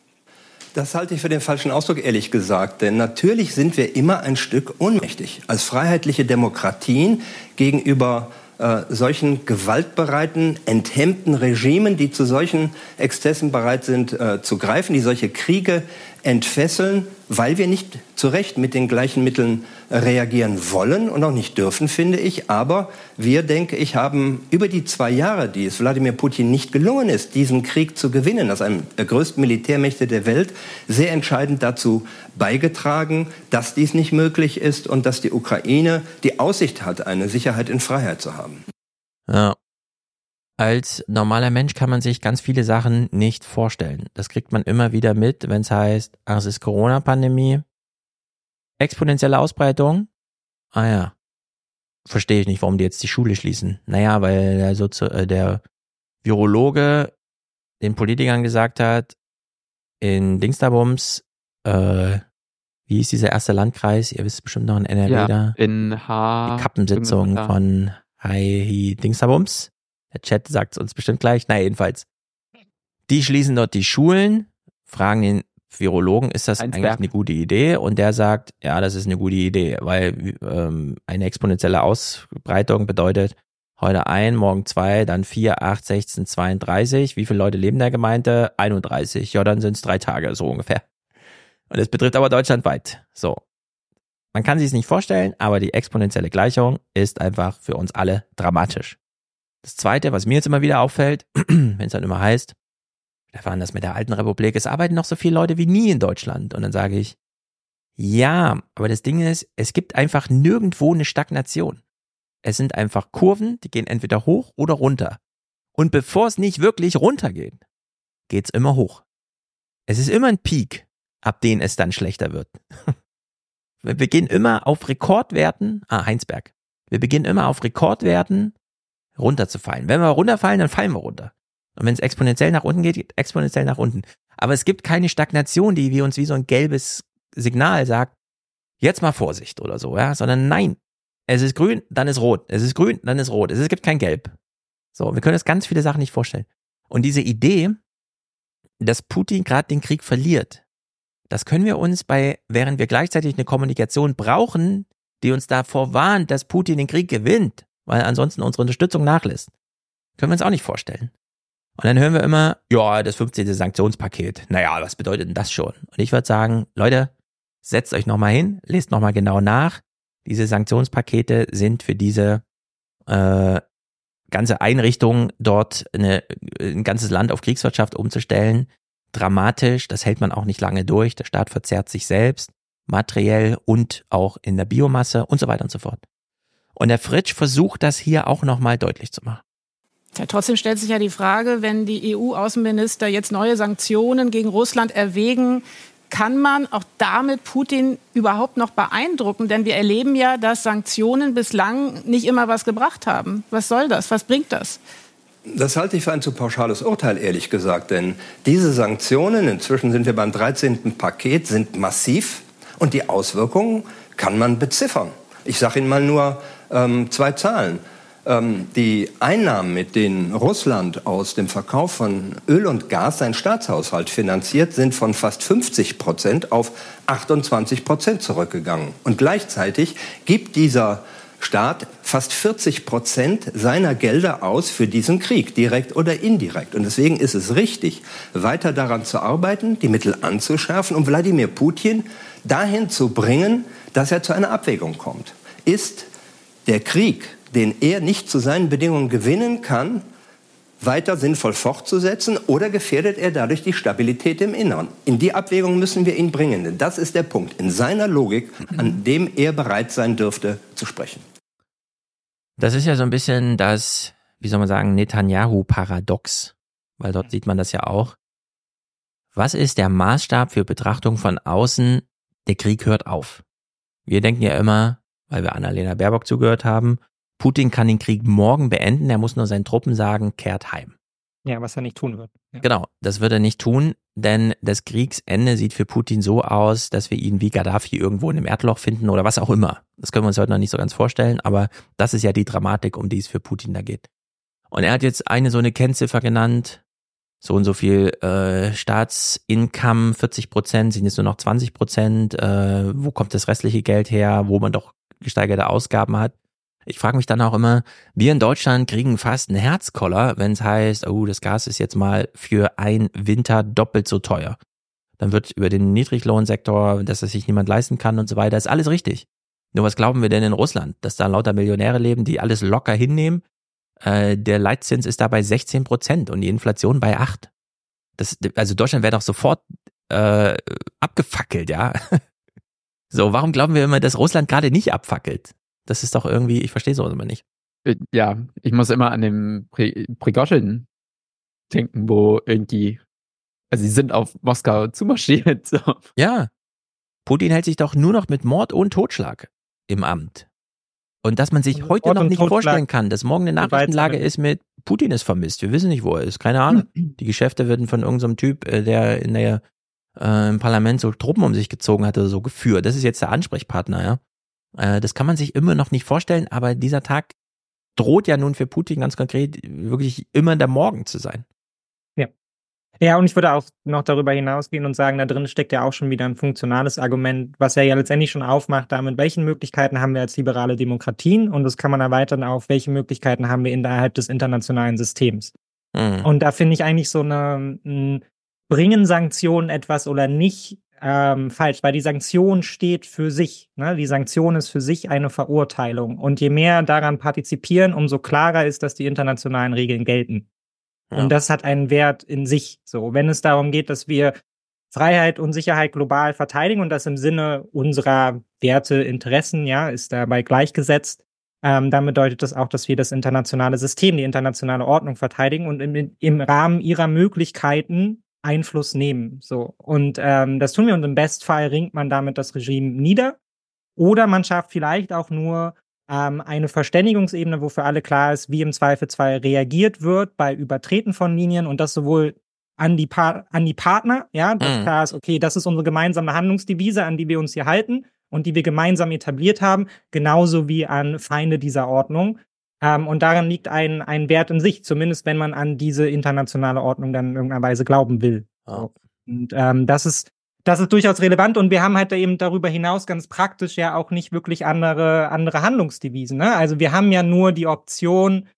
Das halte ich für den falschen Ausdruck, ehrlich gesagt. Denn natürlich sind wir immer ein Stück ohnmächtig. Als freiheitliche Demokratien gegenüber äh, solchen gewaltbereiten, enthemmten Regimen, die zu solchen Exzessen bereit sind äh, zu greifen, die solche Kriege entfesseln, weil wir nicht zu Recht mit den gleichen Mitteln reagieren wollen und auch nicht dürfen, finde ich. Aber wir, denke ich, haben über die zwei Jahre, die es Wladimir Putin nicht gelungen ist, diesen Krieg zu gewinnen, als einem der größten Militärmächte der Welt, sehr entscheidend dazu beigetragen, dass dies nicht möglich ist und dass die Ukraine die Aussicht hat, eine Sicherheit in Freiheit zu haben. Ja. Als normaler Mensch kann man sich ganz viele Sachen nicht vorstellen. Das kriegt man immer wieder mit, wenn es heißt, ach, es ist Corona-Pandemie, exponentielle Ausbreitung. Ah ja, verstehe ich nicht, warum die jetzt die Schule schließen. Naja, weil der, Sozi äh, der Virologe den Politikern gesagt hat, in Dingsterbums, äh, wie ist dieser erste Landkreis? Ihr wisst bestimmt noch in NRW Ja, da. in H. Die Kappensitzung von Hi Dingsterbums. Der Chat sagt es uns bestimmt gleich. Na, jedenfalls. Die schließen dort die Schulen, fragen den Virologen, ist das eigentlich Heinsberg. eine gute Idee? Und der sagt, ja, das ist eine gute Idee, weil ähm, eine exponentielle Ausbreitung bedeutet heute ein, morgen zwei, dann vier, acht, 16, 32. Wie viele Leute leben in der Gemeinde? 31. Ja, dann sind es drei Tage, so ungefähr. Und es betrifft aber deutschlandweit. So. Man kann sich es nicht vorstellen, aber die exponentielle Gleichung ist einfach für uns alle dramatisch. Das zweite, was mir jetzt immer wieder auffällt, wenn es dann immer heißt, Stefan, das mit der alten Republik, es arbeiten noch so viele Leute wie nie in Deutschland. Und dann sage ich, ja, aber das Ding ist, es gibt einfach nirgendwo eine Stagnation. Es sind einfach Kurven, die gehen entweder hoch oder runter. Und bevor es nicht wirklich runtergeht, geht's immer hoch. Es ist immer ein Peak, ab dem es dann schlechter wird. Wir beginnen immer auf Rekordwerten, ah, Heinsberg. Wir beginnen immer auf Rekordwerten runterzufallen. Wenn wir runterfallen, dann fallen wir runter. Und wenn es exponentiell nach unten geht, geht exponentiell nach unten. Aber es gibt keine Stagnation, die wie uns wie so ein gelbes Signal sagt, jetzt mal Vorsicht oder so, ja, sondern nein. Es ist grün, dann ist rot. Es ist grün, dann ist rot. Es gibt kein Gelb. So, wir können uns ganz viele Sachen nicht vorstellen. Und diese Idee, dass Putin gerade den Krieg verliert, das können wir uns bei, während wir gleichzeitig eine Kommunikation brauchen, die uns davor warnt, dass Putin den Krieg gewinnt, weil ansonsten unsere Unterstützung nachlässt. Können wir uns auch nicht vorstellen. Und dann hören wir immer, ja, das 15. Sanktionspaket. Naja, was bedeutet denn das schon? Und ich würde sagen, Leute, setzt euch nochmal hin, lest nochmal genau nach. Diese Sanktionspakete sind für diese äh, ganze Einrichtung dort eine, ein ganzes Land auf Kriegswirtschaft umzustellen, dramatisch. Das hält man auch nicht lange durch. Der Staat verzerrt sich selbst, materiell und auch in der Biomasse und so weiter und so fort. Und der Fritsch versucht das hier auch nochmal deutlich zu machen. Ja, trotzdem stellt sich ja die Frage, wenn die EU-Außenminister jetzt neue Sanktionen gegen Russland erwägen, kann man auch damit Putin überhaupt noch beeindrucken? Denn wir erleben ja, dass Sanktionen bislang nicht immer was gebracht haben. Was soll das? Was bringt das? Das halte ich für ein zu pauschales Urteil, ehrlich gesagt. Denn diese Sanktionen, inzwischen sind wir beim 13. Paket, sind massiv und die Auswirkungen kann man beziffern. Ich sage Ihnen mal nur ähm, zwei Zahlen. Ähm, die Einnahmen, mit denen Russland aus dem Verkauf von Öl und Gas seinen Staatshaushalt finanziert, sind von fast 50 Prozent auf 28 Prozent zurückgegangen. Und gleichzeitig gibt dieser Staat fast 40 Prozent seiner Gelder aus für diesen Krieg, direkt oder indirekt. Und deswegen ist es richtig, weiter daran zu arbeiten, die Mittel anzuschärfen, um Wladimir Putin dahin zu bringen, dass er zu einer Abwägung kommt. Ist der Krieg den er nicht zu seinen Bedingungen gewinnen kann, weiter sinnvoll fortzusetzen oder gefährdet er dadurch die Stabilität im Inneren? In die Abwägung müssen wir ihn bringen, denn das ist der Punkt in seiner Logik, an dem er bereit sein dürfte zu sprechen. Das ist ja so ein bisschen das, wie soll man sagen, Netanyahu-Paradox, weil dort sieht man das ja auch. Was ist der Maßstab für Betrachtung von außen? Der Krieg hört auf. Wir denken ja immer, weil wir Annalena Baerbock zugehört haben, Putin kann den Krieg morgen beenden, er muss nur seinen Truppen sagen, kehrt heim. Ja, was er nicht tun wird. Ja. Genau, das wird er nicht tun, denn das Kriegsende sieht für Putin so aus, dass wir ihn wie Gaddafi irgendwo in einem Erdloch finden oder was auch immer. Das können wir uns heute noch nicht so ganz vorstellen, aber das ist ja die Dramatik, um die es für Putin da geht. Und er hat jetzt eine so eine Kennziffer genannt, so und so viel äh, Staatsincome, 40 Prozent, sind jetzt nur noch 20 Prozent. Äh, wo kommt das restliche Geld her, wo man doch gesteigerte Ausgaben hat? Ich frage mich dann auch immer, wir in Deutschland kriegen fast einen Herzkoller, wenn es heißt, oh, das Gas ist jetzt mal für ein Winter doppelt so teuer. Dann wird über den Niedriglohnsektor, dass es sich niemand leisten kann und so weiter, ist alles richtig. Nur was glauben wir denn in Russland? Dass da lauter Millionäre leben, die alles locker hinnehmen? Äh, der Leitzins ist da bei 16 Prozent und die Inflation bei 8. Das, also Deutschland wäre doch sofort äh, abgefackelt, ja. So, warum glauben wir immer, dass Russland gerade nicht abfackelt? Das ist doch irgendwie, ich verstehe sowas immer nicht. Äh, ja, ich muss immer an den Prigozhin denken, wo irgendwie, also sie sind auf Moskau zumarschiert. So. Ja. Putin hält sich doch nur noch mit Mord und Totschlag im Amt. Und dass man sich und heute noch nicht Totschlag vorstellen kann, dass morgen eine Nachrichtenlage ist mit Putin ist vermisst. Wir wissen nicht, wo er ist. Keine Ahnung. Die Geschäfte werden von irgendeinem so Typ, äh, der in der äh, im Parlament so Truppen um sich gezogen hatte, so geführt. Das ist jetzt der Ansprechpartner, ja. Äh, das kann man sich immer noch nicht vorstellen, aber dieser Tag droht ja nun für Putin ganz konkret wirklich immer der Morgen zu sein. Ja. Ja, und ich würde auch noch darüber hinausgehen und sagen, da drin steckt ja auch schon wieder ein funktionales Argument, was er ja letztendlich schon aufmacht, damit, welche Möglichkeiten haben wir als liberale Demokratien und das kann man erweitern auf, welche Möglichkeiten haben wir innerhalb des internationalen Systems. Mhm. Und da finde ich eigentlich so eine, bringen Sanktionen etwas oder nicht ähm, falsch, weil die Sanktion steht für sich. Ne? Die Sanktion ist für sich eine Verurteilung. Und je mehr daran partizipieren, umso klarer ist, dass die internationalen Regeln gelten. Ja. Und das hat einen Wert in sich. So, wenn es darum geht, dass wir Freiheit und Sicherheit global verteidigen und das im Sinne unserer Werte, Interessen, ja, ist dabei gleichgesetzt, ähm, dann bedeutet das auch, dass wir das internationale System, die internationale Ordnung verteidigen und im, im Rahmen ihrer Möglichkeiten Einfluss nehmen. So. Und ähm, das tun wir und im Bestfall ringt man damit das Regime nieder. Oder man schafft vielleicht auch nur ähm, eine Verständigungsebene, wo für alle klar ist, wie im Zweifelsfall reagiert wird bei Übertreten von Linien und das sowohl an die, pa an die Partner, ja, dass mhm. klar ist, okay, das ist unsere gemeinsame Handlungsdevise, an die wir uns hier halten und die wir gemeinsam etabliert haben, genauso wie an Feinde dieser Ordnung. Ähm, und daran liegt ein, ein Wert in sich, zumindest wenn man an diese internationale Ordnung dann in irgendeiner Weise glauben will. Oh. Und ähm, das ist das ist durchaus relevant und wir haben halt eben darüber hinaus ganz praktisch ja auch nicht wirklich andere, andere Handlungsdevisen. Ne? Also wir haben ja nur die Option,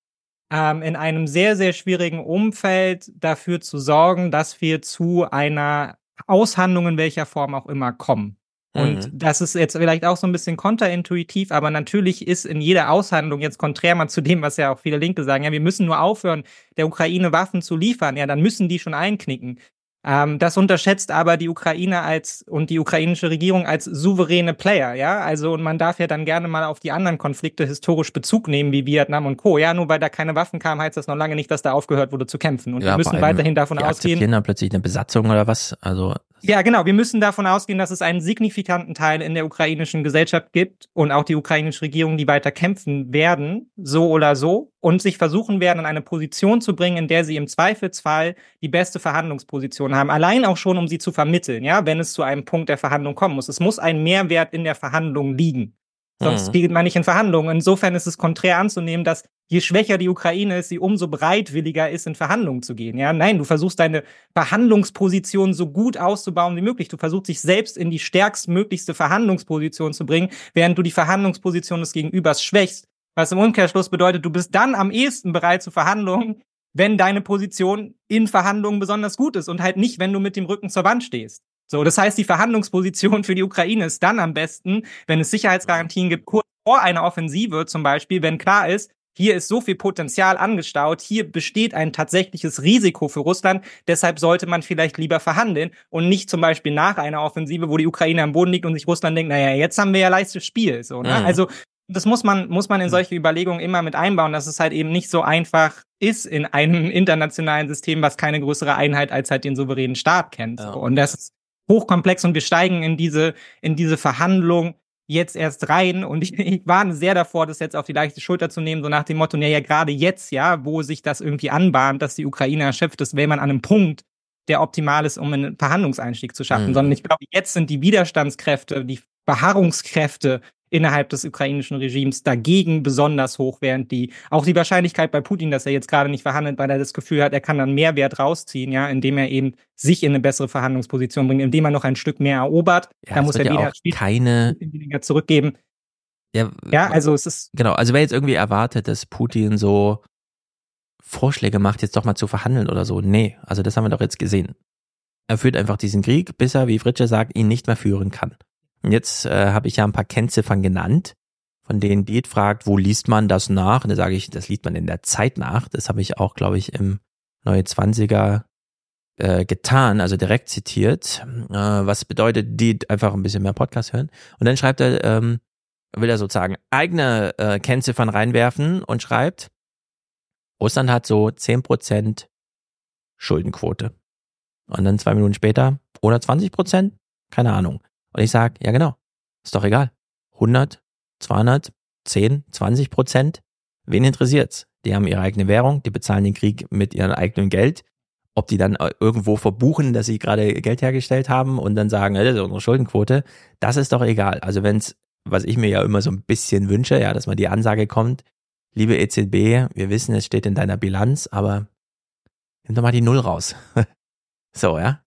ähm, in einem sehr, sehr schwierigen Umfeld dafür zu sorgen, dass wir zu einer Aushandlung in welcher Form auch immer kommen. Und mhm. das ist jetzt vielleicht auch so ein bisschen konterintuitiv, aber natürlich ist in jeder Aushandlung jetzt konträr mal zu dem, was ja auch viele Linke sagen, ja, wir müssen nur aufhören, der Ukraine Waffen zu liefern, ja, dann müssen die schon einknicken. Ähm, das unterschätzt aber die Ukraine als und die ukrainische Regierung als souveräne Player, ja. Also und man darf ja dann gerne mal auf die anderen Konflikte historisch Bezug nehmen, wie Vietnam und Co. Ja, nur weil da keine Waffen kamen, heißt das noch lange nicht, dass da aufgehört wurde zu kämpfen. Und ja, wir müssen weiterhin davon die ausgehen. dann plötzlich eine Besatzung oder was? Also ja, genau. Wir müssen davon ausgehen, dass es einen signifikanten Teil in der ukrainischen Gesellschaft gibt und auch die ukrainische Regierung, die weiter kämpfen werden, so oder so, und sich versuchen werden, in eine Position zu bringen, in der sie im Zweifelsfall die beste Verhandlungsposition haben. Allein auch schon, um sie zu vermitteln, ja, wenn es zu einem Punkt der Verhandlung kommen muss. Es muss ein Mehrwert in der Verhandlung liegen. Sonst mhm. geht man nicht in Verhandlungen. Insofern ist es konträr anzunehmen, dass je schwächer die Ukraine ist, sie umso bereitwilliger ist, in Verhandlungen zu gehen. Ja, nein, du versuchst deine Verhandlungsposition so gut auszubauen wie möglich. Du versuchst dich selbst in die stärkstmöglichste Verhandlungsposition zu bringen, während du die Verhandlungsposition des Gegenübers schwächst. Was im Umkehrschluss bedeutet, du bist dann am ehesten bereit zu Verhandlungen, wenn deine Position in Verhandlungen besonders gut ist und halt nicht, wenn du mit dem Rücken zur Wand stehst. So, das heißt, die Verhandlungsposition für die Ukraine ist dann am besten, wenn es Sicherheitsgarantien gibt, kurz vor einer Offensive zum Beispiel, wenn klar ist, hier ist so viel Potenzial angestaut, hier besteht ein tatsächliches Risiko für Russland, deshalb sollte man vielleicht lieber verhandeln und nicht zum Beispiel nach einer Offensive, wo die Ukraine am Boden liegt und sich Russland denkt, naja, jetzt haben wir ja leichtes Spiel. So, ne? Mhm. Also das muss man, muss man in solche Überlegungen immer mit einbauen, dass es halt eben nicht so einfach ist in einem internationalen System, was keine größere Einheit als halt den souveränen Staat kennt. Ja. Und das ist hochkomplex und wir steigen in diese, in diese Verhandlung jetzt erst rein und ich, ich warne sehr davor, das jetzt auf die leichte Schulter zu nehmen, so nach dem Motto, naja, gerade jetzt, ja, wo sich das irgendwie anbahnt, dass die Ukraine erschöpft ist, wäre man an einem Punkt, der optimal ist, um einen Verhandlungseinstieg zu schaffen, mhm. sondern ich glaube, jetzt sind die Widerstandskräfte, die Beharrungskräfte innerhalb des ukrainischen Regimes dagegen besonders hoch, während die auch die Wahrscheinlichkeit bei Putin, dass er jetzt gerade nicht verhandelt, weil er das Gefühl hat, er kann dann mehr Wert rausziehen, ja, indem er eben sich in eine bessere Verhandlungsposition bringt, indem er noch ein Stück mehr erobert. Ja, da muss er wieder ja keine weniger zurückgeben. Ja, ja, also es ist genau. Also wer jetzt irgendwie erwartet, dass Putin so Vorschläge macht, jetzt doch mal zu verhandeln oder so, nee, also das haben wir doch jetzt gesehen. Er führt einfach diesen Krieg, bis er, wie Fritsche sagt, ihn nicht mehr führen kann. Und jetzt äh, habe ich ja ein paar Kennziffern genannt, von denen Diet fragt, wo liest man das nach? Und da sage ich, das liest man in der Zeit nach. Das habe ich auch, glaube ich, im Neue Zwanziger äh, getan, also direkt zitiert. Äh, was bedeutet, Diet einfach ein bisschen mehr Podcast hören? Und dann schreibt er, ähm, will er sozusagen eigene äh, Kennziffern reinwerfen und schreibt, Russland hat so zehn Prozent Schuldenquote. Und dann zwei Minuten später, oder 20 Prozent? Keine Ahnung. Und ich sage, ja genau, ist doch egal. 100, 200, 10, 20 Prozent, wen interessiert's? Die haben ihre eigene Währung, die bezahlen den Krieg mit ihrem eigenen Geld. Ob die dann äh, irgendwo verbuchen, dass sie gerade Geld hergestellt haben und dann sagen, das ist unsere Schuldenquote, das ist doch egal. Also wenn's, was ich mir ja immer so ein bisschen wünsche, ja, dass mal die Ansage kommt, liebe EZB, wir wissen, es steht in deiner Bilanz, aber nimm doch mal die Null raus. so, ja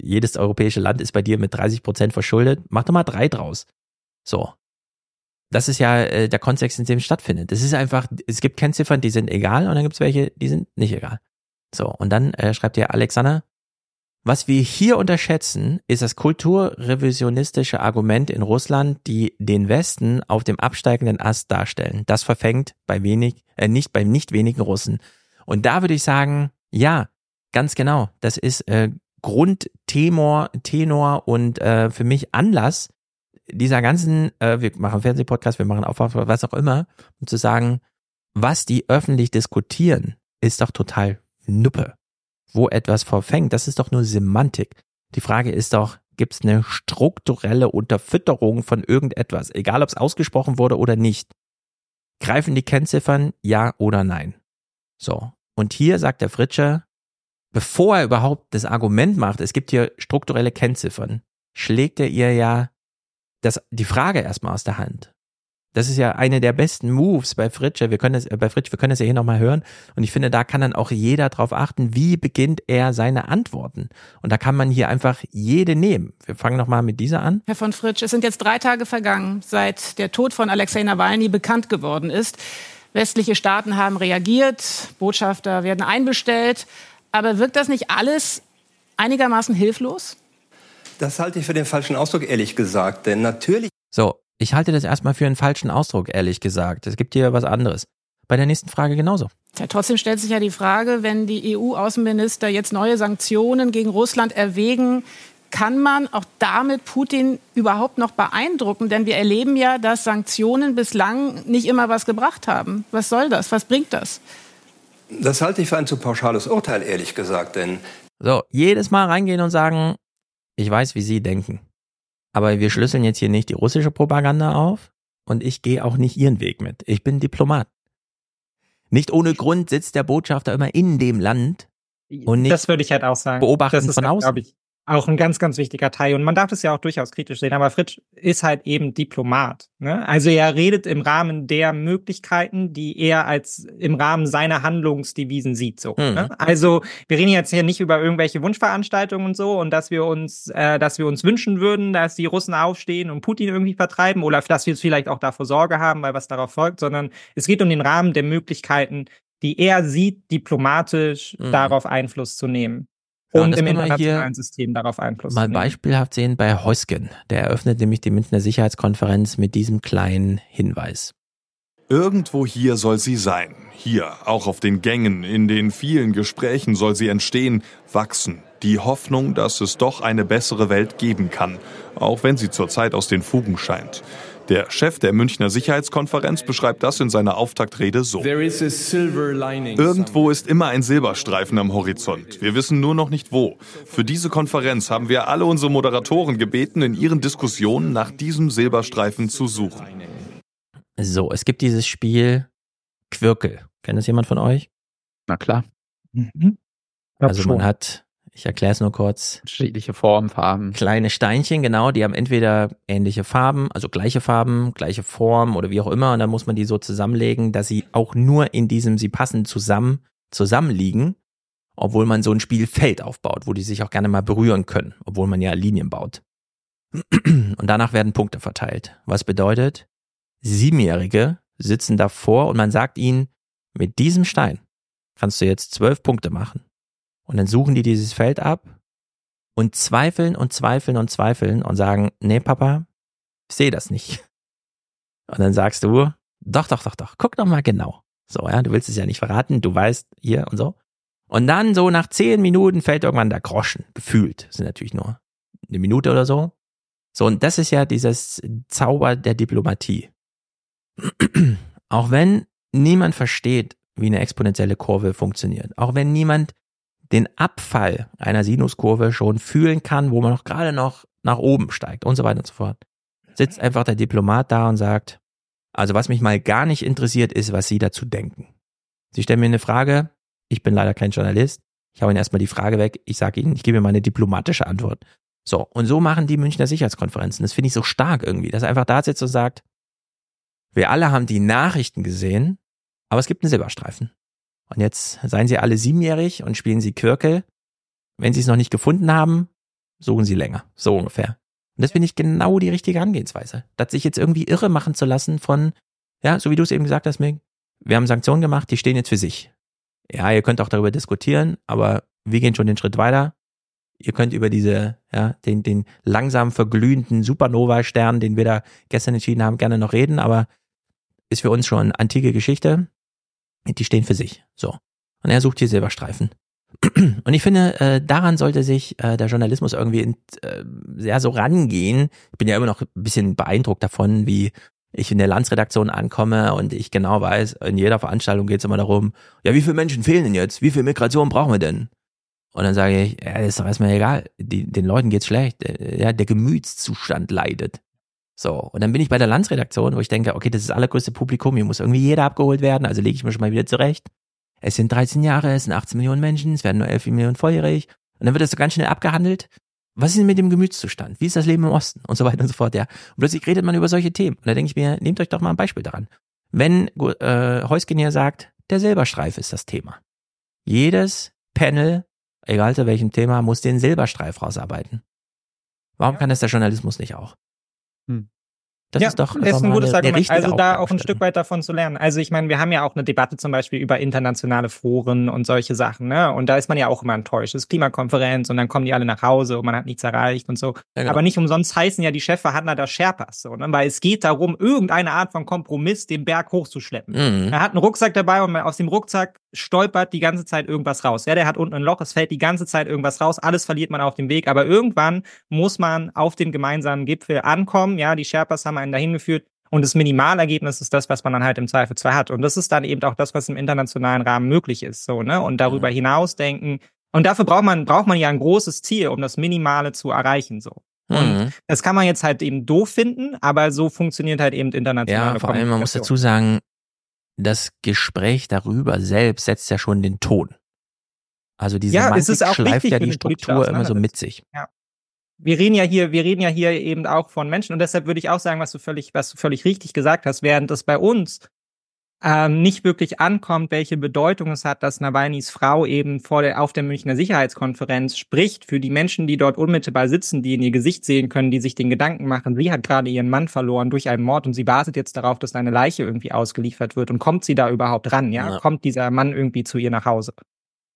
jedes europäische Land ist bei dir mit 30 Prozent verschuldet, mach doch mal drei draus. So. Das ist ja äh, der Kontext, in dem es stattfindet. Es ist einfach, es gibt Kennziffern, die sind egal und dann gibt es welche, die sind nicht egal. So, und dann äh, schreibt ihr Alexander, was wir hier unterschätzen, ist das kulturrevisionistische Argument in Russland, die den Westen auf dem absteigenden Ast darstellen. Das verfängt bei wenig, äh, nicht bei nicht wenigen Russen. Und da würde ich sagen, ja, ganz genau. Das ist äh, Grundtenor Tenor und äh, für mich Anlass dieser ganzen, äh, wir machen Fernsehpodcast, wir machen Aufwach, was auch immer, um zu sagen, was die öffentlich diskutieren, ist doch total Nuppe. Wo etwas verfängt, das ist doch nur Semantik. Die Frage ist doch, gibt es eine strukturelle Unterfütterung von irgendetwas, egal ob es ausgesprochen wurde oder nicht. Greifen die Kennziffern ja oder nein? So. Und hier sagt der Fritsche, bevor er überhaupt das Argument macht, es gibt hier strukturelle Kennziffern, schlägt er ihr ja das, die Frage erstmal aus der Hand. Das ist ja eine der besten Moves bei Fritsche. Wir können das, äh, bei Fritsch, wir können das ja hier nochmal hören. Und ich finde, da kann dann auch jeder drauf achten, wie beginnt er seine Antworten. Und da kann man hier einfach jede nehmen. Wir fangen nochmal mit dieser an. Herr von Fritsch, es sind jetzt drei Tage vergangen, seit der Tod von Alexei Nawalny bekannt geworden ist. Westliche Staaten haben reagiert, Botschafter werden einbestellt. Aber wirkt das nicht alles einigermaßen hilflos? Das halte ich für den falschen Ausdruck, ehrlich gesagt. Denn natürlich. So, ich halte das erstmal für einen falschen Ausdruck, ehrlich gesagt. Es gibt hier was anderes. Bei der nächsten Frage genauso. Ja, trotzdem stellt sich ja die Frage, wenn die EU-Außenminister jetzt neue Sanktionen gegen Russland erwägen, kann man auch damit Putin überhaupt noch beeindrucken? Denn wir erleben ja, dass Sanktionen bislang nicht immer was gebracht haben. Was soll das? Was bringt das? Das halte ich für ein zu pauschales Urteil, ehrlich gesagt, denn. So, jedes Mal reingehen und sagen, ich weiß, wie Sie denken. Aber wir schlüsseln jetzt hier nicht die russische Propaganda auf und ich gehe auch nicht Ihren Weg mit. Ich bin Diplomat. Nicht ohne Grund sitzt der Botschafter immer in dem Land und nicht das würde ich halt auch sagen. beobachten das ist, von halt, außen. Ich, auch ein ganz, ganz wichtiger Teil. Und man darf das ja auch durchaus kritisch sehen, aber Fritsch ist halt eben Diplomat. Ne? Also er redet im Rahmen der Möglichkeiten, die er als im Rahmen seiner Handlungsdevisen sieht. So. Mhm. Ne? Also wir reden jetzt hier nicht über irgendwelche Wunschveranstaltungen und so und dass wir uns, äh, dass wir uns wünschen würden, dass die Russen aufstehen und Putin irgendwie vertreiben oder dass wir vielleicht auch davor Sorge haben, weil was darauf folgt, sondern es geht um den Rahmen der Möglichkeiten, die er sieht, diplomatisch Mhm. darauf Einfluss zu nehmen. Ja, und im internationalen hier System darauf Einfluss Mal nehmen. beispielhaft sehen bei Heusgen. Der eröffnet nämlich die Münchner Sicherheitskonferenz mit diesem kleinen Hinweis. Irgendwo hier soll sie sein. Hier, auch auf den Gängen, in den vielen Gesprächen soll sie entstehen, wachsen. Die Hoffnung, dass es doch eine bessere Welt geben kann, auch wenn sie zurzeit aus den Fugen scheint. Der Chef der Münchner Sicherheitskonferenz beschreibt das in seiner Auftaktrede so. Irgendwo ist immer ein Silberstreifen am Horizont. Wir wissen nur noch nicht wo. Für diese Konferenz haben wir alle unsere Moderatoren gebeten, in ihren Diskussionen nach diesem Silberstreifen zu suchen. So, es gibt dieses Spiel Quirkel. Kennt das jemand von euch? Na klar. Mhm. Also man hat, ich erkläre es nur kurz. Unterschiedliche Formen, Farben. Kleine Steinchen, genau, die haben entweder ähnliche Farben, also gleiche Farben, gleiche Form oder wie auch immer. Und dann muss man die so zusammenlegen, dass sie auch nur in diesem, sie passen zusammen, zusammenliegen, obwohl man so ein Spielfeld aufbaut, wo die sich auch gerne mal berühren können, obwohl man ja Linien baut. Und danach werden Punkte verteilt. Was bedeutet, Siebenjährige sitzen davor und man sagt ihnen, mit diesem Stein kannst du jetzt zwölf Punkte machen. Und dann suchen die dieses Feld ab und zweifeln und zweifeln und zweifeln und sagen, nee, Papa, ich sehe das nicht. Und dann sagst du, doch, doch, doch, doch, guck doch mal genau. So, ja, du willst es ja nicht verraten, du weißt hier und so. Und dann so nach zehn Minuten fällt irgendwann der Groschen, gefühlt. Das sind natürlich nur eine Minute oder so. So, und das ist ja dieses Zauber der Diplomatie. Auch wenn niemand versteht, wie eine exponentielle Kurve funktioniert, auch wenn niemand den Abfall einer Sinuskurve schon fühlen kann, wo man noch gerade noch nach oben steigt und so weiter und so fort, sitzt einfach der Diplomat da und sagt, also was mich mal gar nicht interessiert ist, was Sie dazu denken. Sie stellen mir eine Frage, ich bin leider kein Journalist, ich hau Ihnen erstmal die Frage weg, ich sage Ihnen, ich gebe Ihnen mal eine diplomatische Antwort. So, und so machen die Münchner Sicherheitskonferenzen. Das finde ich so stark irgendwie, dass er einfach da sitzt und sagt, wir alle haben die Nachrichten gesehen, aber es gibt einen Silberstreifen. Und jetzt seien Sie alle siebenjährig und spielen Sie Quirkel. Wenn Sie es noch nicht gefunden haben, suchen Sie länger. So ungefähr. Und das finde ich genau die richtige Angehensweise. Das sich jetzt irgendwie irre machen zu lassen von, ja, so wie du es eben gesagt hast, Mig, wir haben Sanktionen gemacht, die stehen jetzt für sich. Ja, ihr könnt auch darüber diskutieren, aber wir gehen schon den Schritt weiter. Ihr könnt über diese, ja, den, den langsam verglühenden Supernova-Stern, den wir da gestern entschieden haben, gerne noch reden, aber ist für uns schon antike Geschichte. Die stehen für sich. So. Und er sucht hier Silberstreifen. Und ich finde, äh, daran sollte sich äh, der Journalismus irgendwie in, äh, sehr so rangehen. Ich bin ja immer noch ein bisschen beeindruckt davon, wie ich in der Landsredaktion ankomme und ich genau weiß, in jeder Veranstaltung geht es immer darum, ja, wie viele Menschen fehlen denn jetzt? Wie viel Migration brauchen wir denn? Und dann sage ich, ja, ist doch erstmal egal. Die, den Leuten geht's schlecht. Äh, Ja, der Gemütszustand leidet. So, und dann bin ich bei der Landsredaktion, wo ich denke, okay, das ist das allergrößte Publikum, hier muss irgendwie jeder abgeholt werden, also lege ich mir schon mal wieder zurecht. Es sind 13 Jahre, es sind 18 Millionen Menschen, es werden nur 11 Millionen volljährig. Und dann wird das so ganz schnell abgehandelt. was ist denn mit dem Gemütszustand? Wie ist das Leben im Osten? Und so weiter und so fort, ja. Und plötzlich redet man über solche Themen. Und da denke ich mir, nehmt euch doch mal ein Beispiel daran. Wenn äh, Heusgen hier sagt, der Silberstreif ist das Thema. Jedes Panel, egal zu welchem Thema, muss den Silberstreif rausarbeiten. Warum kann das der Journalismus nicht auch? Hm. Das ja, ist doch ist ein gutes eine, Argument. Also da auch ein. Stück weit davon zu lernen. Also ich meine, wir haben ja auch eine Debatte zum Beispiel über internationale Foren und solche Sachen, ne? Und da ist man ja auch immer enttäuscht. Es ist Klimakonferenz und dann kommen die alle nach Hause und man hat nichts erreicht und so. Ja, genau. Aber nicht umsonst heißen ja die Chefverhandler der Sherpas, so, ne? Weil es geht darum, irgendeine Art von Kompromiss den Berg hochzuschleppen. Mhm. Er hat einen Rucksack dabei und aus dem Rucksack stolpert die ganze Zeit irgendwas raus. Ja, der hat unten ein Loch, es fällt die ganze Zeit irgendwas raus, alles verliert man auf dem Weg, aber irgendwann muss man auf dem gemeinsamen Gipfel ankommen. Ja, die Sherpas haben einen dahin geführt. Und das Minimalergebnis ist das, was man dann halt im Zweifelsfall hat. Und das ist dann eben auch das, was im internationalen Rahmen möglich ist, so, ne? Und darüber hinaus denken. Und dafür braucht man, braucht man ja ein großes Ziel, um das Minimale zu erreichen, so. Und Mhm. das kann man jetzt halt eben doof finden, aber so funktioniert halt eben internationale Ja, vor allem, man muss dazu sagen, das Gespräch darüber selbst setzt ja schon den Ton. Also die Ja, auch schleift ja die Struktur immer so mit sich. Ja. Wir reden ja hier, wir reden ja hier eben auch von Menschen und deshalb würde ich auch sagen, was du völlig, was du völlig richtig gesagt hast, während es bei uns ähm, nicht wirklich ankommt, welche Bedeutung es hat, dass Nawalnys Frau eben vor der, auf der Münchner Sicherheitskonferenz spricht für die Menschen, die dort unmittelbar sitzen, die in ihr Gesicht sehen können, die sich den Gedanken machen, sie hat gerade ihren Mann verloren durch einen Mord und sie wartet jetzt darauf, dass eine Leiche irgendwie ausgeliefert wird und kommt sie da überhaupt ran, ja? Ja. Kommt dieser Mann irgendwie zu ihr nach Hause?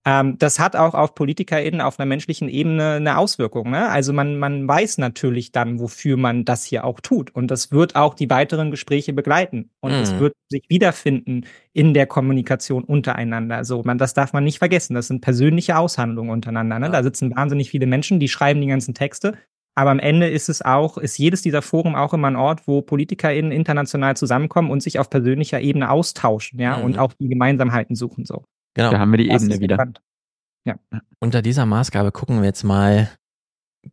Ähm, das hat auch auf PolitikerInnen auf einer menschlichen Ebene eine Auswirkung. Ne? Also man, man weiß natürlich dann, wofür man das hier auch tut. Und das wird auch die weiteren Gespräche begleiten. Und es Mhm. wird sich wiederfinden in der Kommunikation untereinander. So, man, das darf man nicht vergessen. Das sind persönliche Aushandlungen untereinander. Ne? Da sitzen wahnsinnig viele Menschen, die schreiben die ganzen Texte. Aber am Ende ist es auch, ist jedes dieser Forum auch immer ein Ort, wo PolitikerInnen international zusammenkommen und sich auf persönlicher Ebene austauschen, ja, Mhm. und auch die Gemeinsamkeiten suchen, so. Genau. Da haben wir die Das Ebene wieder. spannend. Ja. Unter dieser Maßgabe gucken wir jetzt mal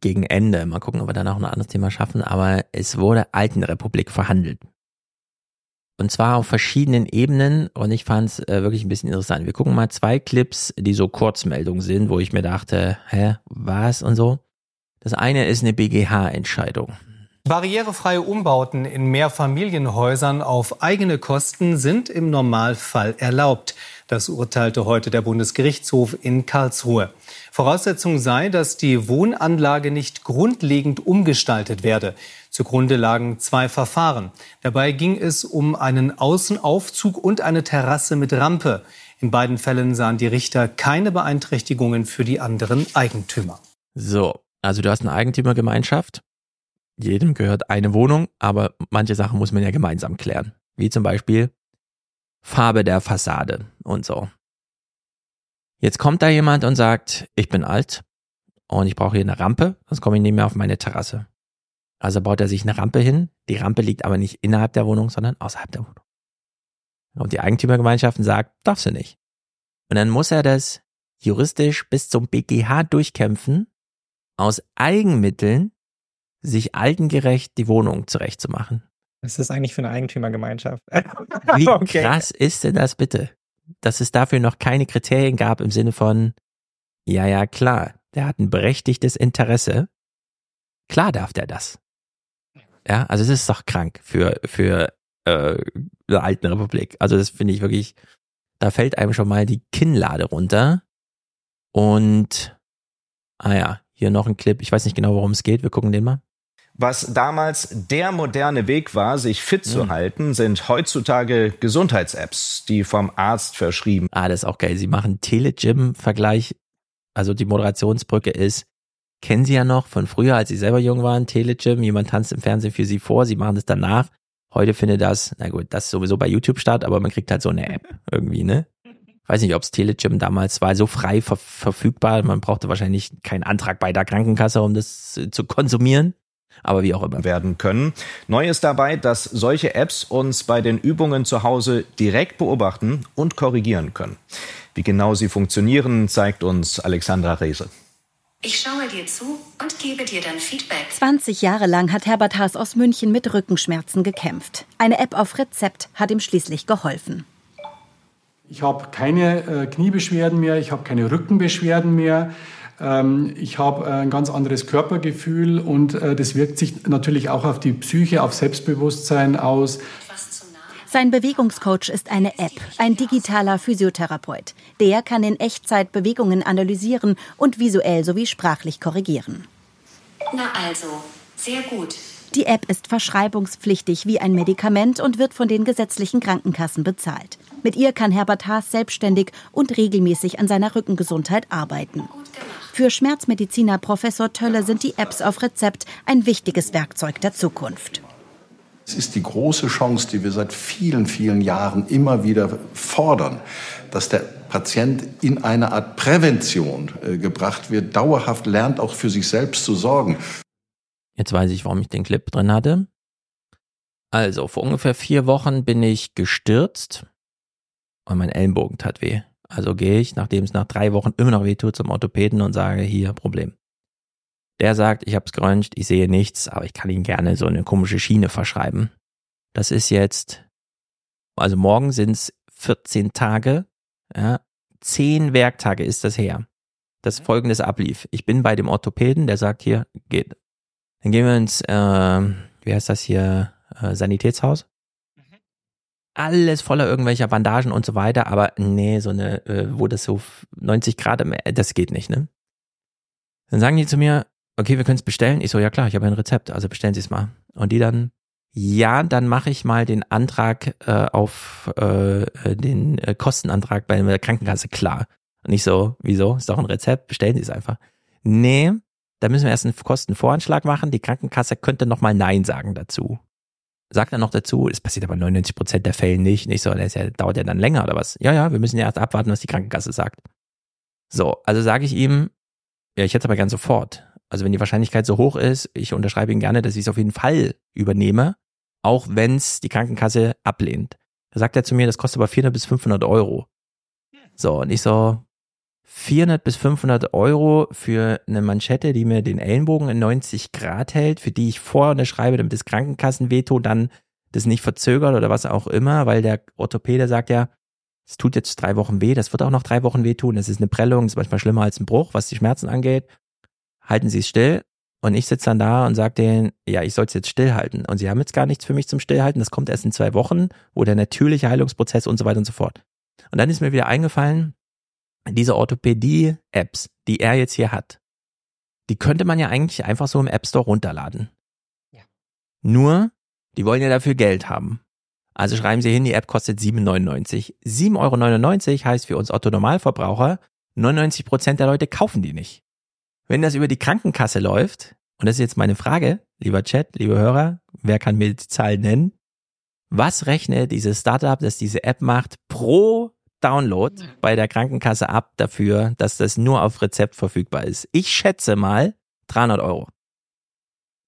gegen Ende. Mal gucken, ob wir dann auch ein anderes Thema schaffen. Aber es wurde Altenrepublik verhandelt. Und zwar auf verschiedenen Ebenen. Und ich fand es äh, wirklich ein bisschen interessant. Wir gucken mal zwei Clips, die so Kurzmeldungen sind, wo ich mir dachte, hä, was und so. Das eine ist eine BGH-Entscheidung. Barrierefreie Umbauten in Mehrfamilienhäusern auf eigene Kosten sind im Normalfall erlaubt. Das urteilte heute der Bundesgerichtshof in Karlsruhe. Voraussetzung sei, dass die Wohnanlage nicht grundlegend umgestaltet werde. Zugrunde lagen zwei Verfahren. Dabei ging es um einen Außenaufzug und eine Terrasse mit Rampe. In beiden Fällen sahen die Richter keine Beeinträchtigungen für die anderen Eigentümer. So, also du hast eine Eigentümergemeinschaft. Jedem gehört eine Wohnung, aber manche Sachen muss man ja gemeinsam klären. Wie zum Beispiel Farbe der Fassade und so. Jetzt kommt da jemand und sagt, ich bin alt und ich brauche hier eine Rampe, sonst komme ich nicht mehr auf meine Terrasse. Also baut er sich eine Rampe hin. Die Rampe liegt aber nicht innerhalb der Wohnung, sondern außerhalb der Wohnung. Und die Eigentümergemeinschaften sagt, darfst du nicht. Und dann muss er das juristisch bis zum BGH durchkämpfen, aus Eigenmitteln sich altengerecht die Wohnung zurechtzumachen. Was ist das eigentlich für eine Eigentümergemeinschaft? Wie Okay. krass ist denn das bitte? Dass es dafür noch keine Kriterien gab im Sinne von, ja, ja, klar, der hat ein berechtigtes Interesse. Klar darf der das. Ja, also es ist doch krank für, für äh, eine alten Republik. Also das finde ich wirklich, da fällt einem schon mal die Kinnlade runter. Und, ah ja, hier noch ein Clip. Ich weiß nicht genau, worum es geht. Wir gucken den mal. Was damals der moderne Weg war, sich fit zu halten, sind heutzutage Gesundheits-Apps, die vom Arzt verschrieben. Ah, das ist auch geil. Sie machen Tele-Gym-Vergleich. Also die Moderationsbrücke ist, kennen Sie ja noch von früher, als Sie selber jung waren, Tele-Gym, jemand tanzt im Fernsehen für Sie vor, Sie machen das danach. Heute findet das, na gut, das ist sowieso bei YouTube statt, aber man kriegt halt so eine App irgendwie, ne? Weiß nicht, ob's Tele-Gym damals war, so frei ver verfügbar. Man brauchte wahrscheinlich keinen Antrag bei der Krankenkasse, um das äh, zu konsumieren. Aber wie auch immer. werden können. Neu ist dabei, dass solche Apps uns bei den Übungen zu Hause direkt beobachten und korrigieren können. Wie genau sie funktionieren, zeigt uns Alexandra Rehse. Ich schaue dir zu und gebe dir dann Feedback. 20 Jahre lang hat Herbert Haas aus München mit Rückenschmerzen gekämpft. Eine App auf Rezept hat ihm schließlich geholfen. Ich habe keine äh, Kniebeschwerden mehr, ich habe keine Rückenbeschwerden mehr. Ähm, ich habe ein ganz anderes Körpergefühl und äh, das wirkt sich natürlich auch auf die Psyche, auf Selbstbewusstsein aus. Sein Bewegungscoach ist eine App, ein digitaler Physiotherapeut. Der kann in Echtzeit Bewegungen analysieren und visuell sowie sprachlich korrigieren. Na also, sehr gut. Die App ist verschreibungspflichtig wie ein Medikament und wird von den gesetzlichen Krankenkassen bezahlt. Mit ihr kann Herbert Haas selbstständig und regelmäßig an seiner Rückengesundheit arbeiten. Für Schmerzmediziner Professor Tölle sind die Apps auf Rezept ein wichtiges Werkzeug der Zukunft. Es ist die große Chance, die wir seit vielen, vielen Jahren immer wieder fordern, dass der Patient in eine Art Prävention äh, gebracht wird, dauerhaft lernt, auch für sich selbst zu sorgen. Jetzt weiß ich, warum ich den Clip drin hatte. Also, vor ungefähr vier Wochen bin ich gestürzt und mein Ellenbogen tat weh. Also gehe ich, nachdem es nach drei Wochen immer noch weh tut, zum Orthopäden und sage, hier, Problem. Der sagt, ich habe es geröntgt, ich sehe nichts, aber ich kann Ihnen gerne so eine komische Schiene verschreiben. Das ist jetzt, also morgen sind es 14 Tage, ja, 10 Werktage ist das her, dass folgendes ablief. Ich bin bei dem Orthopäden, der sagt, hier, geht. Dann gehen wir ins, äh, wie heißt das hier, äh, Sanitätshaus alles voller irgendwelcher Bandagen und so weiter, aber nee, so eine, äh, wo das so 90 Grad, das geht nicht, ne? Dann sagen die zu mir, okay, wir können es bestellen. Ich so, ja klar, ich habe ein Rezept, also bestellen Sie es mal. Und die dann, ja, dann mache ich mal den Antrag äh, auf äh, den äh, Kostenantrag bei der Krankenkasse klar. Und ich so, wieso? Ist doch ein Rezept, bestellen Sie es einfach. Nee, da müssen wir erst einen Kostenvoranschlag machen. Die Krankenkasse könnte nochmal Nein sagen dazu. Sagt er noch dazu, es passiert aber 99 Prozent der Fälle nicht. Nicht so, das dauert ja dann länger oder was? Ja, ja, wir müssen ja erst abwarten, was die Krankenkasse sagt. So, also sage ich ihm, ja, ich hätte aber gern sofort. Also wenn die Wahrscheinlichkeit so hoch ist, ich unterschreibe Ihnen gerne, dass ich es auf jeden Fall übernehme, auch wenn es die Krankenkasse ablehnt. Da sagt er zu mir, das kostet aber 400 bis 500 Euro. So, und ich so, 400 bis 500 Euro für eine Manschette, die mir den Ellenbogen in 90 Grad hält, für die ich vorher unterschreibe, damit das Krankenkassenveto dann das nicht verzögert oder was auch immer, weil der Orthopäde sagt ja, es tut jetzt drei Wochen weh, das wird auch noch drei Wochen wehtun, das ist eine Prellung, das ist manchmal schlimmer als ein Bruch, was die Schmerzen angeht. Halten Sie es still. Und ich sitze dann da und sage denen, ja, ich soll es jetzt stillhalten. Und sie haben jetzt gar nichts für mich zum Stillhalten. Das kommt erst in zwei Wochen, wo der natürliche Heilungsprozess und so weiter und so fort. Und dann ist mir wieder eingefallen, diese Orthopädie-Apps, die er jetzt hier hat, die könnte man ja eigentlich einfach so im App Store runterladen. Ja. Nur, die wollen ja dafür Geld haben. Also schreiben Sie hin, die App kostet 7,99. 7,99 Euro heißt für uns Otto Normalverbraucher, 99 Prozent der Leute kaufen die nicht. Wenn das über die Krankenkasse läuft, und das ist jetzt meine Frage, lieber Chat, liebe Hörer, wer kann mir die Zahl nennen? Was rechnet dieses Startup, das diese App macht, pro Download bei der Krankenkasse ab dafür, dass das nur auf Rezept verfügbar ist. Ich schätze mal 300 Euro.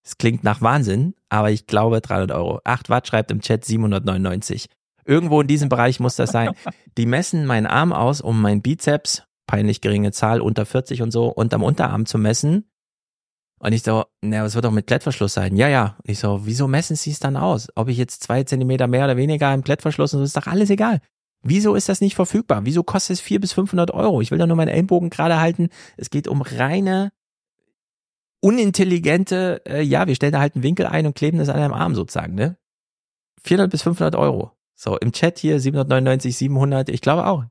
Es klingt nach Wahnsinn, aber ich glaube 300 Euro. 8 Watt schreibt im Chat 799. Irgendwo in diesem Bereich muss das sein. Die messen meinen Arm aus, um meinen Bizeps, peinlich geringe Zahl, unter 40 und so, unterm Unterarm zu messen. Und ich so, na, was wird doch mit Klettverschluss sein? Ja, ja. Und ich so, wieso messen Sie es dann aus? Ob ich jetzt zwei Zentimeter mehr oder weniger im Klettverschluss, und so ist doch alles egal. Wieso ist das nicht verfügbar? Wieso kostet es 400 bis 500 Euro? Ich will doch nur meinen Ellenbogen gerade halten. Es geht um reine, unintelligente, äh, ja, wir stellen da halt einen Winkel ein und kleben das an einem Arm sozusagen, ne? 400 bis 500 Euro. So, im Chat hier 799, 700, ich glaube auch.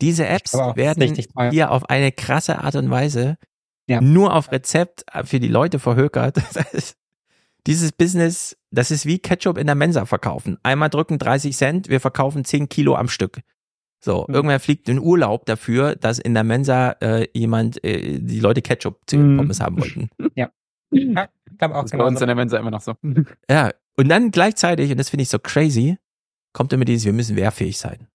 Diese Apps werden hier auf eine krasse Art und Weise ja. nur auf Rezept für die Leute verhökert. Dieses Business, das ist wie Ketchup in der Mensa verkaufen. Einmal drücken 30 Cent, wir verkaufen 10 Kilo am Stück. So, mhm. irgendwer fliegt in Urlaub dafür, dass in der Mensa äh, jemand, äh, die Leute Ketchup-Pommes mhm. haben wollten. Ja. ja ich glaube auch das genau bei uns so. in der Mensa immer noch so. Ja, und dann gleichzeitig, und das finde ich so crazy, kommt immer dieses, wir müssen wehrfähig sein.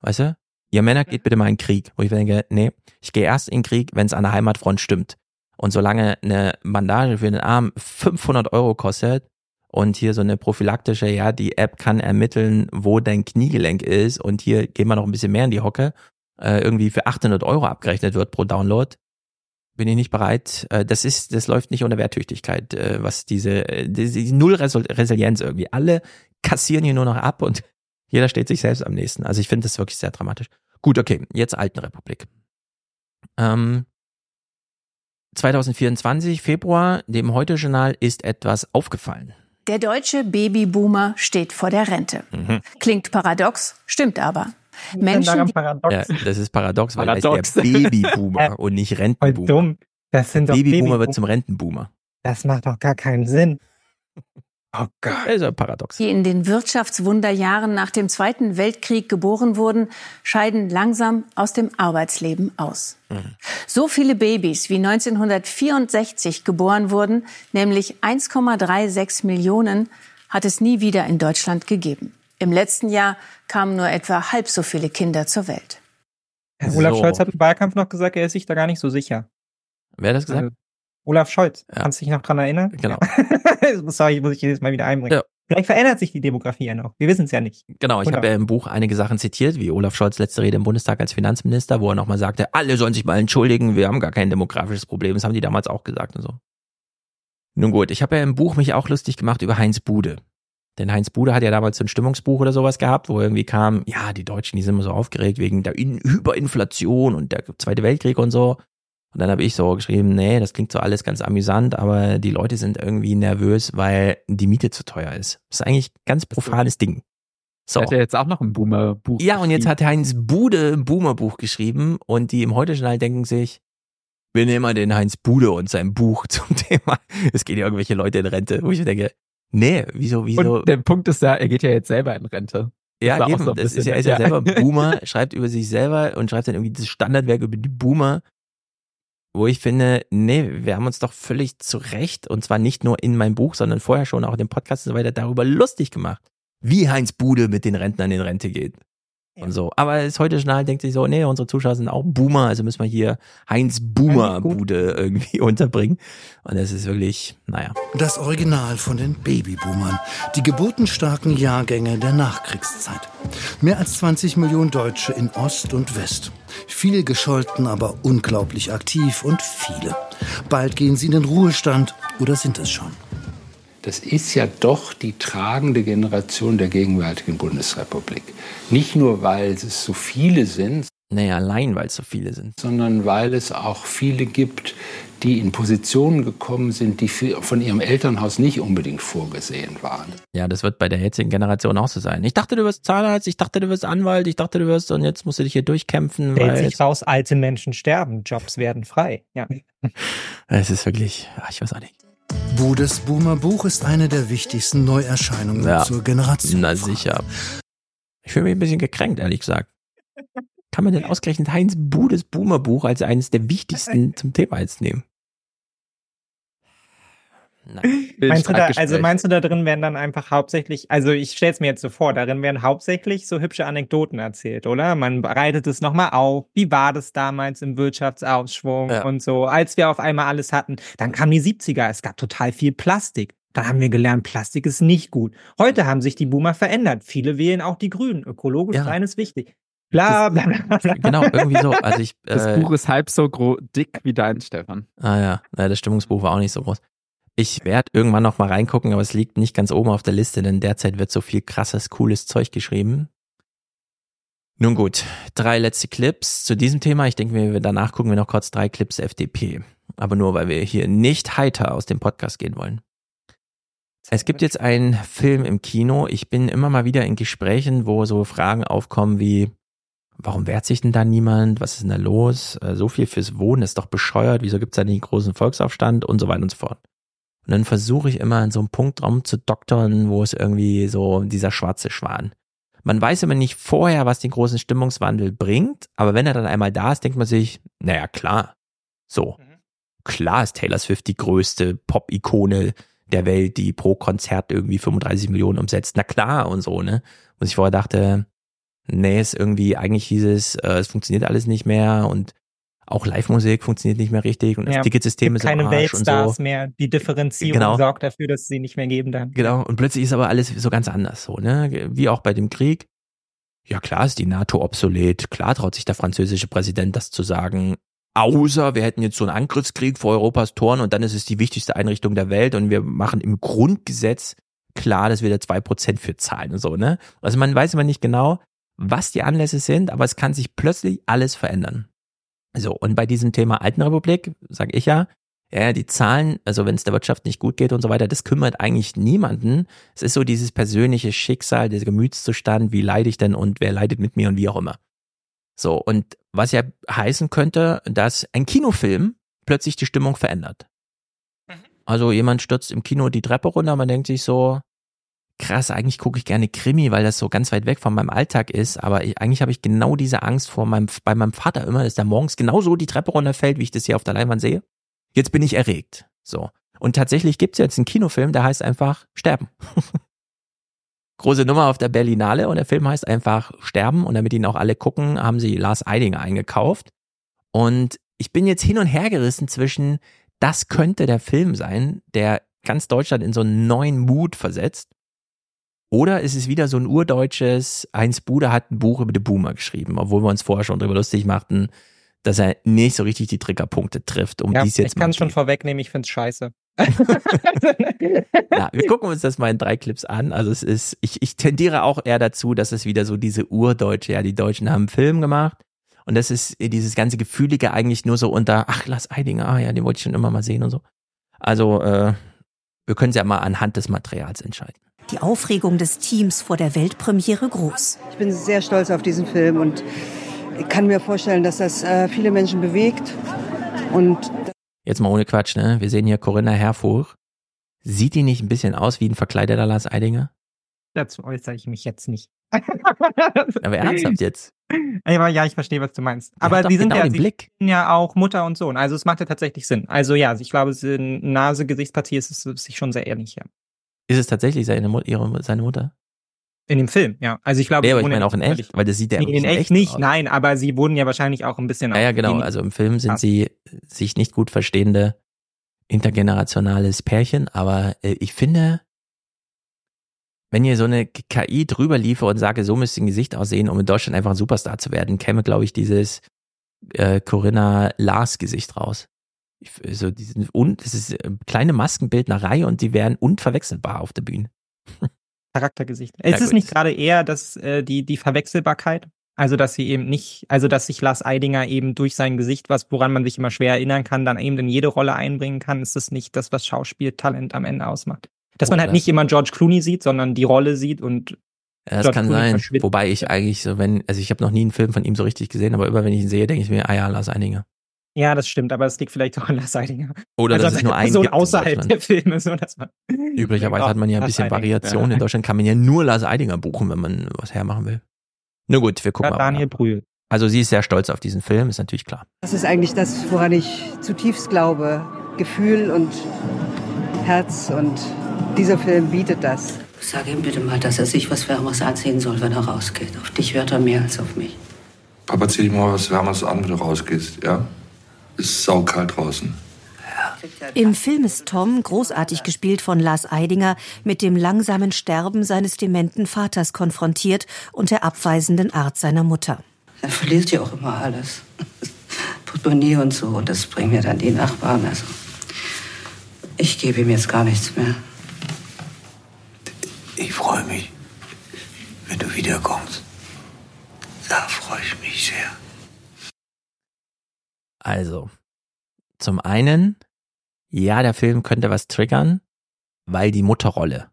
Weißt du? Ihr Männer, geht bitte mal in den Krieg. Wo ich denke, nee, ich gehe erst in den Krieg, wenn es an der Heimatfront stimmt. Und solange eine Bandage für den Arm 500 Euro kostet und hier so eine prophylaktische, ja, die App kann ermitteln, wo dein Kniegelenk ist und hier gehen wir noch ein bisschen mehr in die Hocke, äh, irgendwie für 800 Euro abgerechnet wird pro Download, bin ich nicht bereit. Äh, das ist, das läuft nicht unter Wehrtüchtigkeit, äh, was diese, diese, diese Null Resilienz irgendwie. Alle kassieren hier nur noch ab und jeder steht sich selbst am nächsten. Also ich finde das wirklich sehr dramatisch. Gut, okay, jetzt Alten Republik. Ähm, 2024, Februar, dem Heute-Journal ist etwas aufgefallen. Der deutsche Babyboomer steht vor der Rente. Mhm. Klingt paradox, stimmt aber. Menschen, die Ja, das ist paradox, weil Paradox. er ist der Babyboomer und nicht Rentenboomer. dumm. Das sind doch Babyboomer Babyboomer. wird zum Rentenboomer. Das macht doch gar keinen Sinn. Oh Gott. Das ist ja paradox. die in den Wirtschaftswunderjahren nach dem Zweiten Weltkrieg geboren wurden, scheiden langsam aus dem Arbeitsleben aus. So viele Babys wie 1964 geboren wurden, nämlich 1,36 Millionen, hat es nie wieder in Deutschland gegeben. Im letzten Jahr kamen nur etwa halb so viele Kinder zur Welt. Herr Olaf So. Scholz hat im Wahlkampf noch gesagt, er ist sich da gar nicht so sicher. Wer hat das gesagt? Also, Olaf Scholz, kannst du dich noch dran erinnern? Genau. Sorry, muss ich jedes Mal wieder einbringen. Ja. Vielleicht verändert sich die Demografie ja noch. Wir wissen es ja nicht. Genau, ich habe ja im Buch einige Sachen zitiert, wie Olaf Scholz letzte Rede im Bundestag als Finanzminister, wo er nochmal sagte, alle sollen sich mal entschuldigen, wir haben gar kein demografisches Problem. Das haben die damals auch gesagt und so. Nun gut, ich habe ja im Buch mich auch lustig gemacht über Heinz Bude. Denn Heinz Bude hat ja damals so ein Stimmungsbuch oder sowas gehabt, wo irgendwie kam, ja, die Deutschen, die sind immer so aufgeregt wegen der In- Hyperinflation und der Zweite Weltkrieg und so. Und dann habe ich so geschrieben, nee, das klingt so alles ganz amüsant, aber die Leute sind irgendwie nervös, weil die Miete zu teuer ist. Das ist eigentlich ein ganz profanes Ding. So. Hat er jetzt auch noch ein Boomer-Buch? Ja, und jetzt hat Heinz Bude ein Boomer-Buch geschrieben und die im Heute-Journal denken sich, wir nehmen mal den Heinz Bude und sein Buch zum Thema. Es gehen ja irgendwelche Leute in Rente, wo ich mir denke, nee, wieso, wieso? Und der Punkt ist ja, er geht ja jetzt selber in Rente. ja, eben, so das ist ja, er ist ja ja. selber Boomer, schreibt über sich selber und schreibt dann irgendwie das Standardwerk über die Boomer, wo ich finde, nee, wir haben uns doch völlig zu Recht, und zwar nicht nur in meinem Buch, sondern vorher schon auch in dem Podcast und so weiter, darüber lustig gemacht, wie Heinz Bude mit den Rentnern in Rente geht. Und so. Aber das heute Journal denkt sich so, nee, unsere Zuschauer sind auch Boomer, also müssen wir hier Heinz Boomer Bude irgendwie unterbringen. Und das ist wirklich, naja. Das Original von den Babyboomern, die geburtenstarken Jahrgänge der Nachkriegszeit. Mehr als 20 Millionen Deutsche in Ost und West. Viele gescholten, aber unglaublich aktiv und viele. Bald gehen sie in den Ruhestand oder sind es schon. Das ist ja doch die tragende Generation der gegenwärtigen Bundesrepublik. Nicht nur, weil es so viele sind, Naja, allein weil es so viele sind. sondern weil es auch viele gibt, die in Positionen gekommen sind, die von ihrem Elternhaus nicht unbedingt vorgesehen waren. Ja, das wird bei der jetzigen Generation auch so sein. Ich dachte, du wirst Zahnarzt, ich dachte, du wirst Anwalt, ich dachte, du wirst, und jetzt musst du dich hier durchkämpfen, Stellt weil sich raus, alte Menschen sterben, Jobs werden frei. Ja. es ist wirklich, ach, ich weiß auch nicht. Budes Boomer-Buch ist eine der wichtigsten Neuerscheinungen Ja. zur Generation. Na sicher. Ich fühle mich ein bisschen gekränkt, ehrlich gesagt. Kann man denn ausgerechnet Heinz Budes Boomer-Buch als eines der wichtigsten zum Thema jetzt nehmen? Meinst du da, also meinst du, da drin werden dann einfach hauptsächlich, also ich stelle es mir jetzt so vor, darin werden hauptsächlich so hübsche Anekdoten erzählt, oder? Man bereitet es nochmal auf. Wie war das damals im Wirtschaftsaufschwung Ja. und so, als wir auf einmal alles hatten? Dann kamen die 70er, es gab total viel Plastik. Dann haben wir gelernt, Plastik ist nicht gut. Heute haben sich die Boomer verändert. Viele wählen auch die Grünen. Ökologisch Ja. sein ist wichtig. Bla, bla, bla, bla. Genau, irgendwie so. Also ich, Das äh, Buch ist halb so gro dick wie dein, Stefan. Ah ja, das Stimmungsbuch war auch nicht so groß. Ich werde irgendwann noch mal reingucken, aber es liegt nicht ganz oben auf der Liste, denn derzeit wird so viel krasses, cooles Zeug geschrieben. Nun gut, drei letzte Clips zu diesem Thema. Ich denke danach gucken wir noch kurz drei Clips FDP. Aber nur, weil wir hier nicht heiter aus dem Podcast gehen wollen. Es gibt jetzt einen Film im Kino. Ich bin immer mal wieder in Gesprächen, wo so Fragen aufkommen wie, warum wehrt sich denn da niemand? Was ist denn da los? Äh, So viel fürs Wohnen ist doch bescheuert. Wieso gibt's da nicht einen großen Volksaufstand? Und so weiter und so fort. Und dann versuche ich immer an so einem Punkt rum zu doktern, wo es irgendwie so dieser schwarze Schwan. Man weiß immer nicht vorher, was den großen Stimmungswandel bringt, aber wenn er dann einmal da ist, denkt man sich, naja, klar. So. Klar ist Taylor Swift die größte Pop-Ikone der Welt, die pro Konzert irgendwie 35 Millionen umsetzt. Na klar und so, ne? Und ich vorher dachte, nee, ist irgendwie, eigentlich hieß es, äh, es funktioniert alles nicht mehr und auch Live-Musik funktioniert nicht mehr richtig und das Ja, Ticketsystem ist keine Weltstars so. mehr. Die Differenzierung Genau. sorgt dafür, dass sie nicht mehr geben dann. Genau, und plötzlich ist aber alles so ganz anders so, ne? Wie auch bei dem Krieg. Ja, klar ist die NATO obsolet, klar traut sich der französische Präsident das zu sagen. Außer wir hätten jetzt so einen Angriffskrieg vor Europas Toren und dann ist es die wichtigste Einrichtung der Welt und wir machen im Grundgesetz klar, dass wir da zwei Prozent für zahlen und so, ne? Also man weiß immer nicht genau, was die Anlässe sind, aber es kann sich plötzlich alles verändern. So, und bei diesem Thema Alten Republik, sage ich ja, Ja, die Zahlen, also wenn es der Wirtschaft nicht gut geht und so weiter, das kümmert eigentlich niemanden. Es ist so dieses persönliche Schicksal, der Gemütszustand, wie leide ich denn und wer leidet mit mir und wie auch immer. So, und was ja heißen könnte, dass ein Kinofilm plötzlich die Stimmung verändert. Also jemand stürzt im Kino die Treppe runter, man denkt sich so, krass, eigentlich gucke ich gerne Krimi, weil das so ganz weit weg von meinem Alltag ist, aber ich, eigentlich habe ich genau diese Angst vor meinem, bei meinem Vater immer, dass der morgens genauso die Treppe runterfällt, wie ich das hier auf der Leinwand sehe. Jetzt bin ich erregt. So. Und tatsächlich gibt's jetzt einen Kinofilm, der heißt einfach Sterben. Große Nummer auf der Berlinale und der Film heißt einfach Sterben und damit ihn auch alle gucken, haben sie Lars Eidinger eingekauft. Und ich bin jetzt hin und her gerissen zwischen, das könnte der Film sein, der ganz Deutschland in so einen neuen Mut versetzt. Oder ist es wieder so ein urdeutsches, Heinz Bude hat ein Buch über die Boomer geschrieben, obwohl wir uns vorher schon darüber lustig machten, dass er nicht so richtig die Triggerpunkte trifft, um ja, die es jetzt ich kann es schon vorwegnehmen, ich find's scheiße. ja, wir gucken uns das mal in drei Clips an. Also es ist, ich, ich tendiere auch eher dazu, dass es wieder so diese urdeutsche, ja, die Deutschen haben einen Film gemacht. Und das ist dieses ganze Gefühlige eigentlich nur so unter, ach, Lars Eidinger, ah ja, den wollte ich schon immer mal sehen und so. Also, äh, wir können es ja mal anhand des Materials entscheiden. Die Aufregung des Teams vor der Weltpremiere groß. Ich bin sehr stolz auf diesen Film und ich kann mir vorstellen, dass das äh, viele Menschen bewegt. Und Jetzt mal ohne Quatsch, ne? Wir sehen hier Corinna Herfurch. Sieht die nicht ein bisschen aus wie ein verkleideter Lars Eidinger? Dazu äußere ich mich jetzt nicht. Aber ernsthaft jetzt. Aber ja, ich verstehe, was du meinst. Hat Aber die sind genau ja, sie Blick. sind ja auch Mutter und Sohn. Also es macht ja tatsächlich Sinn. Also ja, ich glaube, es ist Nase, Gesichtspartie ist es sich schon sehr ähnlich, ja. Ist es tatsächlich seine, ihre, seine Mutter? In dem Film, ja. Also ich glaube, Ja, aber ich meine auch in natürlich- echt, weil das sieht ja Nee, in wirklich echt nicht, aus. nein, aber sie wurden ja wahrscheinlich auch ein bisschen. Ja, ja, genau. Also im Film sind sie sich nicht gut verstehende intergenerationales Pärchen, aber äh, ich finde, wenn hier so eine KI drüber liefe und sage, so müsste ein Gesicht aussehen, um in Deutschland einfach ein Superstar zu werden, käme, glaube ich, dieses äh, Corinna Lars Gesicht raus. Ich, so diesen, und das ist äh, kleine Maskenbildnerei und die wären unverwechselbar auf der Bühne. Charaktergesicht. Ja, Es ist gut. nicht gerade eher dass äh, die, die Verwechselbarkeit. Also, dass sie eben nicht, also, dass sich Lars Eidinger eben durch sein Gesicht, was, woran man sich immer schwer erinnern kann, dann eben in jede Rolle einbringen kann, ist das nicht das, was Schauspieltalent am Ende ausmacht. Dass man halt Oder- nicht immer George Clooney sieht, sondern die Rolle sieht und Ja, das George kann Clooney sein. Wobei ich eigentlich so, wenn, also ich habe noch nie einen Film von ihm so richtig gesehen, aber immer wenn ich ihn sehe, denke ich mir, ah ja, Lars Eidinger. Ja, das stimmt, aber es liegt vielleicht auch an Lars Eidinger. Oder also dass es nur einen Person gibt außerhalb der Filme, so dass man. Üblicherweise hat man ja ein bisschen Eidinger, Variation. In Deutschland kann man ja nur Lars Eidinger buchen, wenn man was hermachen will. Na gut, wir gucken Ja, mal. Daniel Brühl. Also sie ist sehr stolz auf diesen Film, ist natürlich klar. das ist eigentlich das, woran ich zutiefst glaube. Gefühl und Herz und dieser Film bietet das. Sag ihm bitte mal, dass er sich was Wärmeres anziehen soll, wenn er rausgeht. Auf dich hört er mehr als auf mich. Papa, zieh dich mal was Wärmeres an, wenn du rausgehst, ja? Ist saukalt draußen. Im Film ist Tom, großartig gespielt von Lars Eidinger, mit dem langsamen Sterben seines dementen Vaters konfrontiert und der abweisenden Art seiner Mutter. Er verliert ja auch immer alles. Portemonnaie und so. Und das bringen mir dann die Nachbarn. Also, ich gebe ihm jetzt gar nichts mehr. Ich freue mich, wenn du wiederkommst. Da freue ich mich sehr. Also, zum einen, ja, der Film könnte was triggern, weil die Mutterrolle,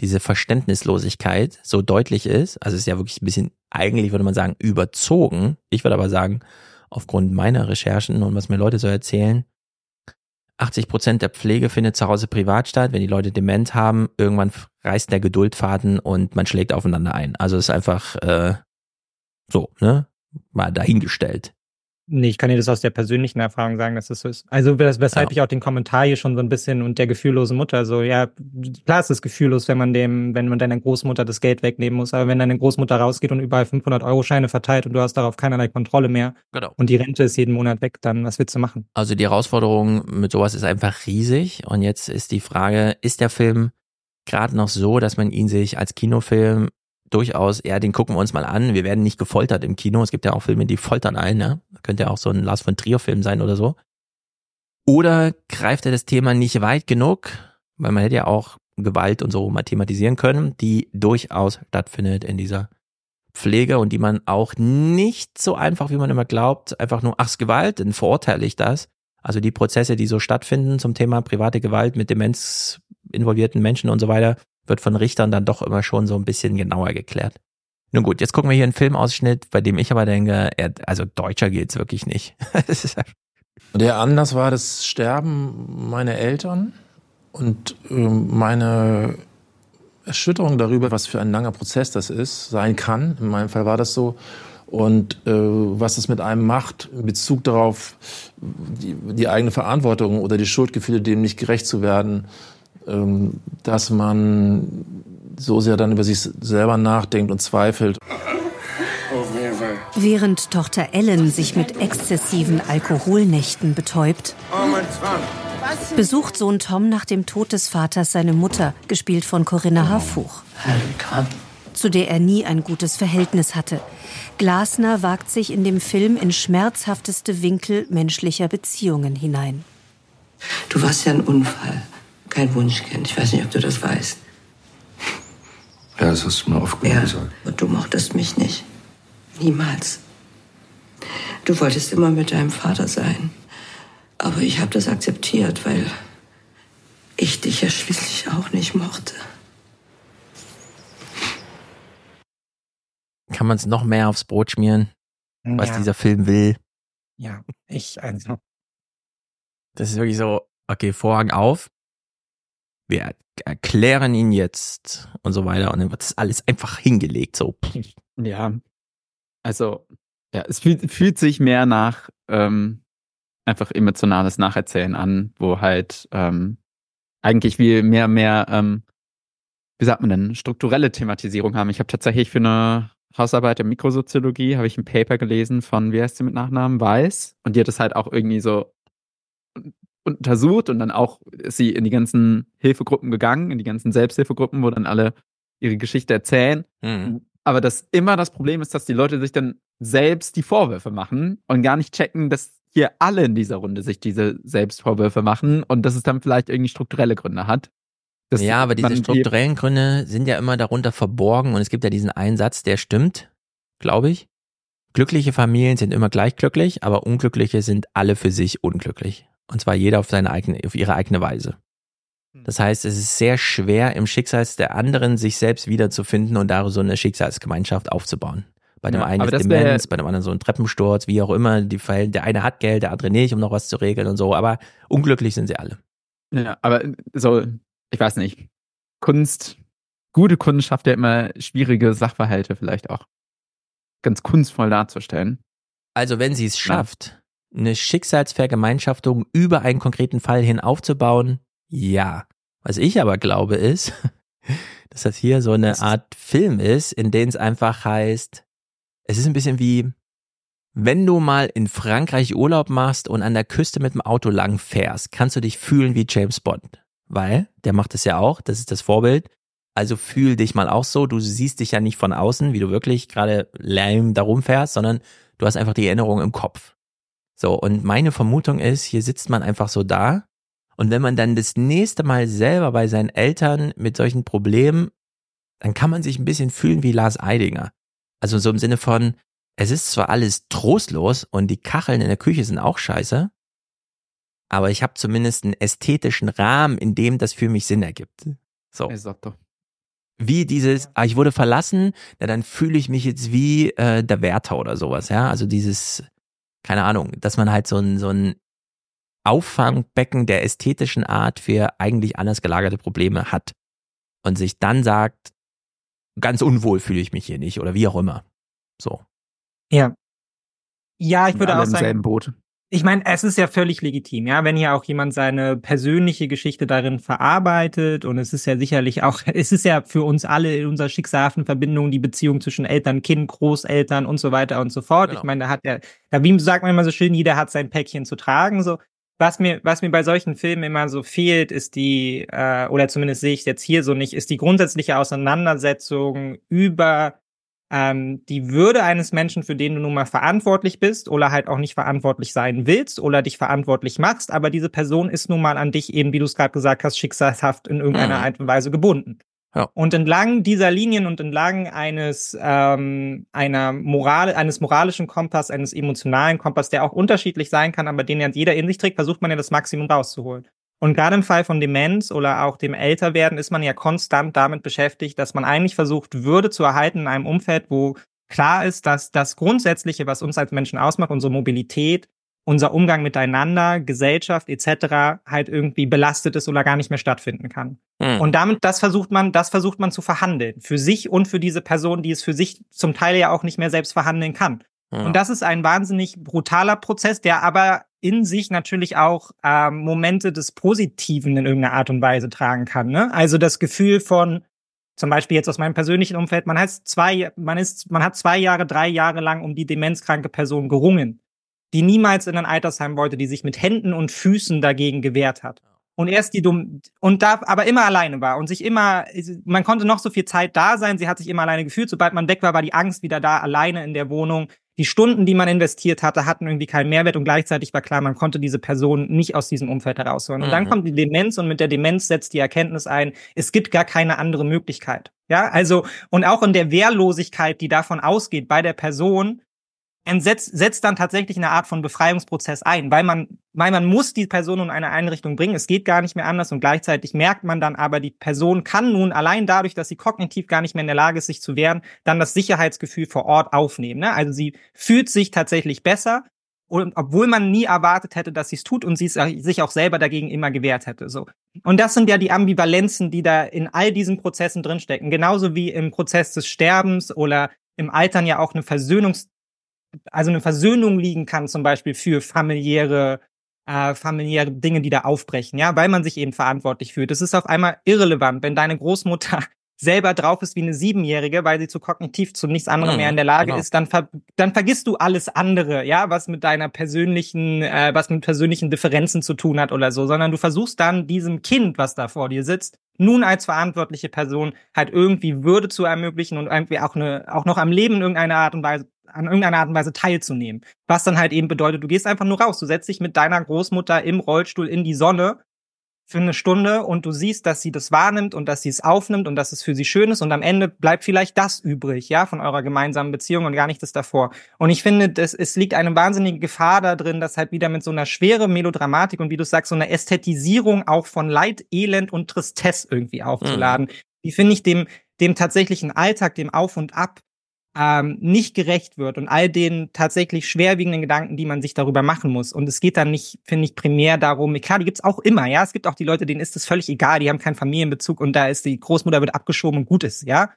diese Verständnislosigkeit so deutlich ist. Also es ist ja wirklich ein bisschen, eigentlich würde man sagen, überzogen. Ich würde aber sagen, aufgrund meiner Recherchen und was mir Leute so erzählen, 80 Prozent der Pflege findet zu Hause privat statt. Wenn die Leute dement haben, irgendwann reißt der Geduldfaden und man schlägt aufeinander ein. Also es ist einfach äh, so, ne? Mal dahingestellt. Nee, ich kann dir das aus der persönlichen Erfahrung sagen, dass das so ist. Also wes weshalb ich auch den Kommentar hier schon so ein bisschen und der gefühllose Mutter so, ja, klar ist es gefühllos, wenn man dem, wenn man deiner Großmutter das Geld wegnehmen muss, aber wenn deine Großmutter rausgeht und überall 500 Euro Scheine verteilt und du hast darauf keinerlei Kontrolle mehr Genau. und die Rente ist jeden Monat weg, dann was willst du machen? Also die Herausforderung mit sowas ist einfach riesig. Und jetzt ist die Frage, ist der Film gerade noch so, dass man ihn sich als Kinofilm durchaus, ja, den gucken wir uns mal an. Wir werden nicht gefoltert im Kino. Es gibt ja auch Filme, die foltern einen, ne? Könnte ja auch so ein Lars von Trier Film sein oder so. Oder greift er das Thema nicht weit genug? Weil man hätte ja auch Gewalt und so mal thematisieren können, die durchaus stattfindet in dieser Pflege und die man auch nicht so einfach, wie man immer glaubt, einfach nur, ach, ist Gewalt, dann verurteile ich das. Also die Prozesse, die so stattfinden zum Thema private Gewalt mit Demenz involvierten Menschen und so weiter, wird von Richtern dann doch immer schon so ein bisschen genauer geklärt. Nun gut, jetzt gucken wir hier einen Filmausschnitt, bei dem ich aber denke, also deutscher geht's wirklich nicht. Der Anlass war das Sterben meiner Eltern und äh, meine Erschütterung darüber, was für ein langer Prozess das ist, sein kann. In meinem Fall war das so. Und äh, was es mit einem macht in Bezug darauf, die, die eigene Verantwortung oder die Schuldgefühle, dem nicht gerecht zu werden, ähm, dass man so sehr dann über sich selber nachdenkt und zweifelt. Während Tochter Ellen sich mit exzessiven Alkoholnächten betäubt, besucht Sohn Tom nach dem Tod des Vaters seine Mutter, gespielt von Corinna Harfuch, zu der er nie ein gutes Verhältnis hatte. Glasner wagt sich in dem Film in schmerzhafteste Winkel menschlicher Beziehungen hinein. Du warst ja ein Unfall, kein Wunschkind. Ich weiß nicht, ob du das weißt. Ja, das hast du mir oft genug Ja, gesagt. und du mochtest mich nicht. Niemals. Du wolltest immer mit deinem Vater sein. Aber ich habe das akzeptiert, weil ich dich ja schließlich auch nicht mochte. Kann man es noch mehr aufs Brot schmieren, was Ja. dieser Film will? Ja, ich, also. Das ist wirklich so, okay, Vorhang auf. Wir erklären ihn jetzt und so weiter. Und dann wird das alles einfach hingelegt, so. Ja. Also, ja, es fühlt, fühlt sich mehr nach ähm, einfach emotionales Nacherzählen an, wo halt ähm, eigentlich wir mehr, mehr, ähm, wie sagt man denn, strukturelle Thematisierung haben. Ich habe tatsächlich für eine Hausarbeit in Mikrosoziologie, habe ich ein Paper gelesen von, wie heißt sie mit Nachnamen, Weiß. Und die hat es halt auch irgendwie so untersucht und dann auch ist sie in die ganzen Hilfegruppen gegangen, in die ganzen Selbsthilfegruppen, wo dann alle ihre Geschichte erzählen. Aber das immer das Problem ist, dass die Leute sich dann selbst die Vorwürfe machen und gar nicht checken, dass hier alle in dieser Runde sich diese Selbstvorwürfe machen und dass es dann vielleicht irgendwie strukturelle Gründe hat. Dass ja, aber diese strukturellen Gründe sind ja immer darunter verborgen und es gibt ja diesen Einsatz, der stimmt, glaube ich. Glückliche Familien sind immer gleich glücklich, aber unglückliche sind alle für sich unglücklich. Und zwar jeder auf seine eigene, auf ihre eigene Weise. Hm. Das heißt, es ist sehr schwer, im Schicksal der anderen sich selbst wiederzufinden und da so eine Schicksalsgemeinschaft aufzubauen. Bei dem Ja, einen ist Demenz, bei dem anderen so ein Treppensturz, wie auch immer. Die der eine hat Geld, der andere nicht, um noch was zu regeln und so. Aber unglücklich sind sie alle. Ja, aber so, ich weiß nicht. Kunst, gute Kunst schafft ja immer schwierige Sachverhalte vielleicht auch ganz kunstvoll darzustellen. Also wenn sie es schafft, eine Schicksalsvergemeinschaftung über einen konkreten Fall hin aufzubauen, ja. Was ich aber glaube ist, dass das hier so eine Art Film ist, in dem es einfach heißt, es ist ein bisschen wie, wenn du mal in Frankreich Urlaub machst und an der Küste mit dem Auto lang fährst, kannst du dich fühlen wie James Bond. Weil, der macht es ja auch, das ist das Vorbild. Also fühl dich mal auch so, du siehst dich ja nicht von außen, wie du wirklich gerade lame da rumfährst, sondern du hast einfach die Erinnerung im Kopf. So, und meine Vermutung ist, hier sitzt man einfach so da und wenn man dann das nächste Mal selber bei seinen Eltern mit solchen Problemen, dann kann man sich ein bisschen fühlen wie Lars Eidinger. Also so im Sinne von, es ist zwar alles trostlos und die Kacheln in der Küche sind auch scheiße, aber ich habe zumindest einen ästhetischen Rahmen, in dem das für mich Sinn ergibt. So. Esatto. Wie dieses, ah, ich wurde verlassen, na, dann fühle ich mich jetzt wie äh, der Wärter oder sowas, ja. Also dieses, keine Ahnung, dass man halt so ein, so ein Auffangbecken der ästhetischen Art für eigentlich anders gelagerte Probleme hat. Und sich dann sagt, ganz unwohl fühle ich mich hier nicht oder wie auch immer. So. Ja. Ja, ich würde auch im sagen. selben Boot. Ich meine, es ist ja völlig legitim, ja, wenn hier auch jemand seine persönliche Geschichte darin verarbeitet und es ist ja sicherlich auch, es ist ja für uns alle in unserer schicksalhaften Verbindung die Beziehung zwischen Eltern, Kind, Großeltern und so weiter und so fort. Genau. Ich meine, da hat er, da wie sagt man immer so schön, jeder hat sein Päckchen zu tragen, so. Was mir, was mir bei solchen Filmen immer so fehlt, ist die, äh, oder zumindest sehe ich es jetzt hier so nicht, ist die grundsätzliche Auseinandersetzung über ähm, die Würde eines Menschen, für den du nun mal verantwortlich bist oder halt auch nicht verantwortlich sein willst oder dich verantwortlich machst, aber diese Person ist nun mal an dich eben, wie du es gerade gesagt hast, schicksalshaft in irgendeiner Mhm. Art und Weise gebunden. Ja. Und entlang dieser Linien und entlang eines ähm, einer Moral, eines moralischen Kompass, eines emotionalen Kompass, der auch unterschiedlich sein kann, aber den ja jeder in sich trägt, versucht man ja das Maximum rauszuholen. Und gerade im Fall von Demenz oder auch dem Älterwerden ist man ja konstant damit beschäftigt, dass man eigentlich versucht, Würde zu erhalten in einem Umfeld, wo klar ist, dass das Grundsätzliche, was uns als Menschen ausmacht, unsere Mobilität, unser Umgang miteinander, Gesellschaft etc. halt irgendwie belastet ist oder gar nicht mehr stattfinden kann. Mhm. Und damit, das versucht man, das versucht man zu verhandeln. Für sich und für diese Person, die es für sich zum Teil ja auch nicht mehr selbst verhandeln kann. Und das ist ein wahnsinnig brutaler Prozess, der aber in sich natürlich auch ähm, Momente des Positiven in irgendeiner Art und Weise tragen kann. Ne? Also das Gefühl von, zum Beispiel jetzt aus meinem persönlichen Umfeld, man hat zwei, man ist, man hat zwei Jahre, drei Jahre lang um die demenzkranke Person gerungen, die niemals in ein Altersheim wollte, die sich mit Händen und Füßen dagegen gewehrt hat. Und erst die dumm und da aber immer alleine war und sich immer, man konnte noch so viel Zeit da sein, sie hat sich immer alleine gefühlt. Sobald man weg war, war die Angst wieder da, alleine in der Wohnung. Die Stunden, die man investiert hatte, hatten irgendwie keinen Mehrwert und gleichzeitig war klar, man konnte diese Person nicht aus diesem Umfeld herausholen. Und dann Mhm. kommt die Demenz und mit der Demenz setzt die Erkenntnis ein, es gibt gar keine andere Möglichkeit. Ja, also, und auch in der Wehrlosigkeit, die davon ausgeht bei der Person, entsetzt, setzt dann tatsächlich eine Art von Befreiungsprozess ein, weil man, weil man muss die Person in eine Einrichtung bringen. Es geht gar nicht mehr anders und gleichzeitig merkt man dann aber, die Person kann nun allein dadurch, dass sie kognitiv gar nicht mehr in der Lage ist, sich zu wehren, dann das Sicherheitsgefühl vor Ort aufnehmen. Ne? Also sie fühlt sich tatsächlich besser. Und obwohl man nie erwartet hätte, dass sie es tut und sie es sich auch selber dagegen immer gewehrt hätte. So. Und das sind ja die Ambivalenzen, die da in all diesen Prozessen drinstecken. Genauso wie im Prozess des Sterbens oder im Altern ja auch eine Versöhnungs also eine Versöhnung liegen kann, zum Beispiel für familiäre, äh, familiäre Dinge, die da aufbrechen, ja, weil man sich eben verantwortlich fühlt. Es ist auf einmal irrelevant, wenn deine Großmutter selber drauf ist wie eine Siebenjährige, weil sie zu kognitiv zu nichts anderem Mhm, mehr in der Lage genau. ist, dann, ver dann vergisst du alles andere, ja, was mit deiner persönlichen, äh, was mit persönlichen Differenzen zu tun hat oder so, sondern du versuchst dann diesem Kind, was da vor dir sitzt, nun als verantwortliche Person halt irgendwie Würde zu ermöglichen und irgendwie auch eine, auch noch am Leben in irgendeiner Art und Weise an irgendeiner Art und Weise teilzunehmen. Was dann halt eben bedeutet, du gehst einfach nur raus. Du setzt dich mit deiner Großmutter im Rollstuhl in die Sonne für eine Stunde und du siehst, dass sie das wahrnimmt und dass sie es aufnimmt und dass es für sie schön ist und am Ende bleibt vielleicht das übrig, ja, von eurer gemeinsamen Beziehung und gar nicht das davor. Und ich finde, das, es liegt eine wahnsinnige Gefahr da drin, dass halt wieder mit so einer schweren Melodramatik und wie du sagst, so einer Ästhetisierung auch von Leid, Elend und Tristesse irgendwie aufzuladen. Die finde ich dem, dem tatsächlichen Alltag, dem Auf und Ab ähm, nicht gerecht wird und all den tatsächlich schwerwiegenden Gedanken, die man sich darüber machen muss. Und es geht dann nicht, finde ich, primär darum, klar, die gibt's auch immer, ja. Es gibt auch die Leute, denen ist es völlig egal, die haben keinen Familienbezug und da ist die Großmutter wird abgeschoben und gut ist, ja.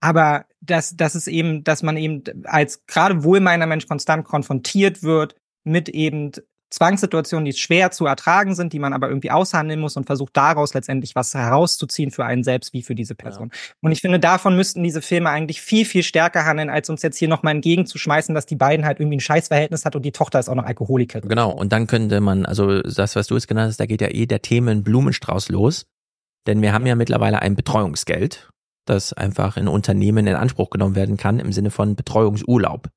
Aber dass, dass es eben, dass man eben als gerade wohlmeiner Mensch konstant konfrontiert wird mit eben Zwangssituationen, die schwer zu ertragen sind, die man aber irgendwie aushandeln muss und versucht daraus letztendlich was herauszuziehen für einen selbst wie für diese Person. Und ich finde, davon müssten diese Filme eigentlich viel, viel stärker handeln, als uns jetzt hier nochmal entgegenzuschmeißen, dass die beiden halt irgendwie ein Scheißverhältnis hat und die Tochter ist auch noch Alkoholikerin. Genau, und dann könnte man, also das, was du jetzt genannt hast, da geht ja eh der Themenblumenstrauß los. Denn wir haben ja mittlerweile ein Betreuungsgeld, das einfach in Unternehmen in Anspruch genommen werden kann im Sinne von Betreuungsurlaub.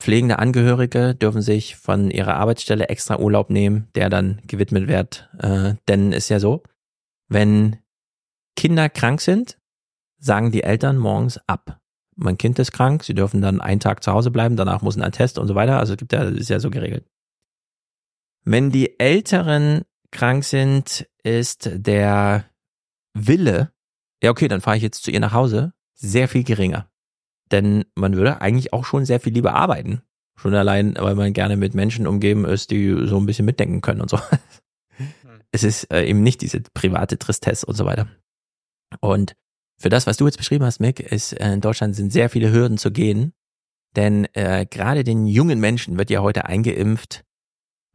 Pflegende Angehörige dürfen sich von ihrer Arbeitsstelle extra Urlaub nehmen, der dann gewidmet wird. Äh, denn ist ja so, wenn Kinder krank sind, sagen die Eltern morgens ab. Mein Kind ist krank, sie dürfen dann einen Tag zu Hause bleiben, danach muss ein Attest und so weiter. Also es gibt ja, das ist ja so geregelt. Wenn die Älteren krank sind, ist der Wille, ja okay, dann fahre ich jetzt zu ihr nach Hause, sehr viel geringer. Denn man würde eigentlich auch schon sehr viel lieber arbeiten. Schon allein, weil man gerne mit Menschen umgeben ist, die so ein bisschen mitdenken können und so. Es ist äh, eben nicht diese private Tristesse und so weiter. Und für das, was du jetzt beschrieben hast, Mick, ist äh, in Deutschland sind sehr viele Hürden zu gehen. Denn äh, gerade den jungen Menschen wird ja heute eingeimpft,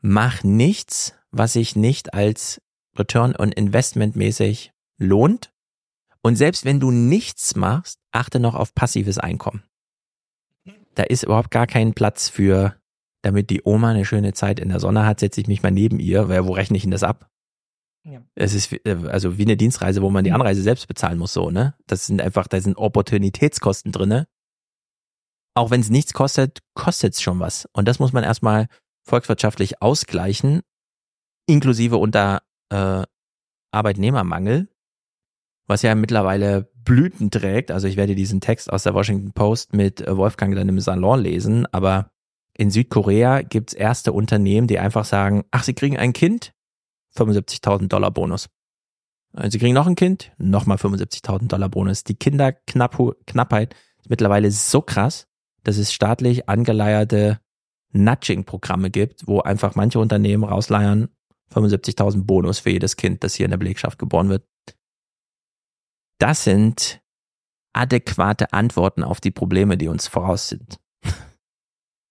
mach nichts, was sich nicht als Return on Investment mäßig lohnt. Und selbst wenn du nichts machst, achte noch auf passives Einkommen. Da ist überhaupt gar kein Platz für, damit die Oma eine schöne Zeit in der Sonne hat, setze ich mich mal neben ihr, weil wo rechne ich denn das ab? Ja. Es ist äh, also wie eine Dienstreise, wo man die Anreise selbst bezahlen muss, so, ne? Das sind einfach, da sind Opportunitätskosten drinne. Auch wenn es nichts kostet, kostet es schon was. Und das muss man erstmal volkswirtschaftlich ausgleichen, inklusive unter äh, Arbeitnehmermangel. Was ja mittlerweile Blüten trägt. Also ich werde diesen Text aus der Washington Post mit äh, Wolfgang dann im Salon lesen, aber in Südkorea gibt's erste Unternehmen, die einfach sagen, ach, sie kriegen ein Kind, 75.000 Dollar Bonus. Äh, sie kriegen noch ein Kind, nochmal 75.000 Dollar Bonus. Die Kinderknappheit ist mittlerweile so krass, dass es staatlich angeleierte Nudging-Programme gibt, wo einfach manche Unternehmen rausleiern 75.000 Bonus für jedes Kind, das hier in der Belegschaft geboren wird. Das sind adäquate Antworten auf die Probleme, die uns voraus sind.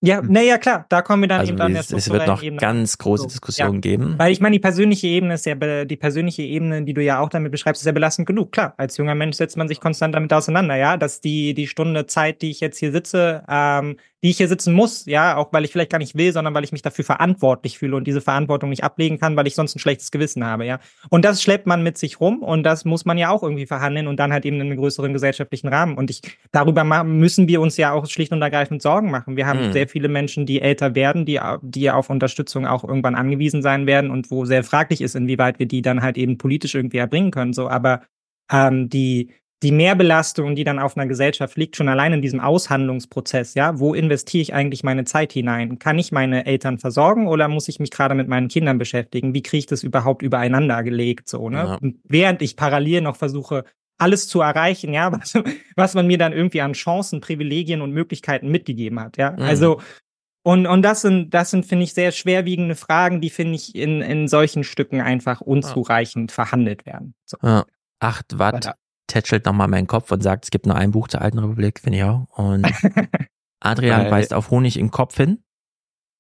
Ja, naja, klar, da kommen wir dann also eben dann es, es wird noch Ebene. ganz große Diskussionen ja. geben. Weil ich meine, die persönliche Ebene ist ja, die persönliche Ebene, die du ja auch damit beschreibst, ist ja belastend genug. Klar, als junger Mensch setzt man sich konstant damit auseinander, ja, dass die, die Stunde Zeit, die ich jetzt hier sitze, ähm, die ich hier sitzen muss, ja, auch weil ich vielleicht gar nicht will, sondern weil ich mich dafür verantwortlich fühle und diese Verantwortung nicht ablegen kann, weil ich sonst ein schlechtes Gewissen habe, ja. Und das schleppt man mit sich rum und das muss man ja auch irgendwie verhandeln und dann halt eben in einem größeren gesellschaftlichen Rahmen. Und ich, darüber müssen wir uns ja auch schlicht und ergreifend Sorgen machen. Wir haben Mhm. sehr viele Menschen, die älter werden, die, die auf Unterstützung auch irgendwann angewiesen sein werden und wo sehr fraglich ist, inwieweit wir die dann halt eben politisch irgendwie erbringen können, so. Aber, ähm, die, die Mehrbelastung, die dann auf einer Gesellschaft liegt, schon allein in diesem Aushandlungsprozess, ja, wo investiere ich eigentlich meine Zeit hinein? Kann ich meine Eltern versorgen oder muss ich mich gerade mit meinen Kindern beschäftigen? Wie kriege ich das überhaupt übereinander gelegt, so, ne? Ja. Während ich parallel noch versuche, alles zu erreichen, ja, was, was man mir dann irgendwie an Chancen, Privilegien und Möglichkeiten mitgegeben hat, ja. Mhm. Also, und, und das sind, das sind, finde ich, sehr schwerwiegende Fragen, die, finde ich, in, in solchen Stücken einfach unzureichend verhandelt werden. So. Ja. 8 Watt. Tätschelt nochmal meinen Kopf und sagt, es gibt nur ein Buch zur Alten Republik, finde ich auch. Und Adrian weist auf Honig im Kopf hin.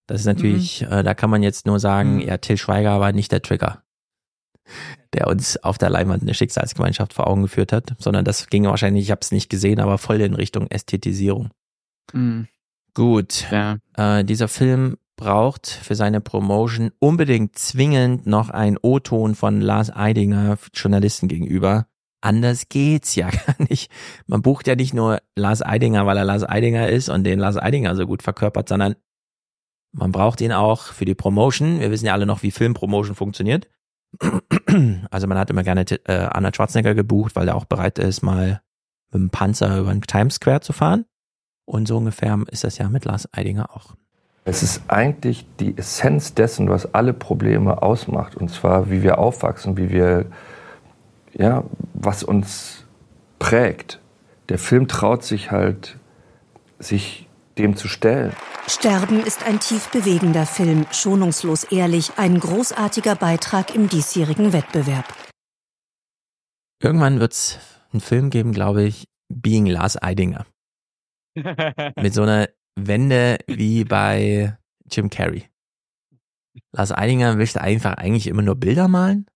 Das ist natürlich, äh, da kann man jetzt nur sagen, Mhm. ja, Till Schweiger war nicht der Trigger, der uns auf der Leinwand eine Schicksalsgemeinschaft vor Augen geführt hat, sondern das ging wahrscheinlich, ich habe es nicht gesehen, aber voll in Richtung Ästhetisierung. Mhm. Gut, Ja. äh, dieser Film braucht für seine Promotion unbedingt zwingend noch ein O-Ton von Lars Eidinger Journalisten gegenüber. Anders geht's ja gar nicht. Man bucht ja nicht nur Lars Eidinger, weil er Lars Eidinger ist und den Lars Eidinger so gut verkörpert, sondern man braucht ihn auch für die Promotion. Wir wissen ja alle noch, wie Filmpromotion funktioniert. Also man hat immer gerne äh, Arnold Schwarzenegger gebucht, weil er auch bereit ist, mal mit dem Panzer über den Times Square zu fahren. Und so ungefähr ist das ja mit Lars Eidinger auch. Es ist eigentlich die Essenz dessen, was alle Probleme ausmacht. Und zwar, wie wir aufwachsen, wie wir, ja, was uns prägt. Der Film traut sich halt, sich dem zu stellen. Sterben ist ein tief bewegender Film, schonungslos ehrlich, ein großartiger Beitrag im diesjährigen Wettbewerb. Irgendwann wird's einen Film geben, glaube ich, Being Lars Eidinger. Mit so einer Wende wie bei Jim Carrey. Lars Eidinger möchte einfach eigentlich immer nur Bilder malen.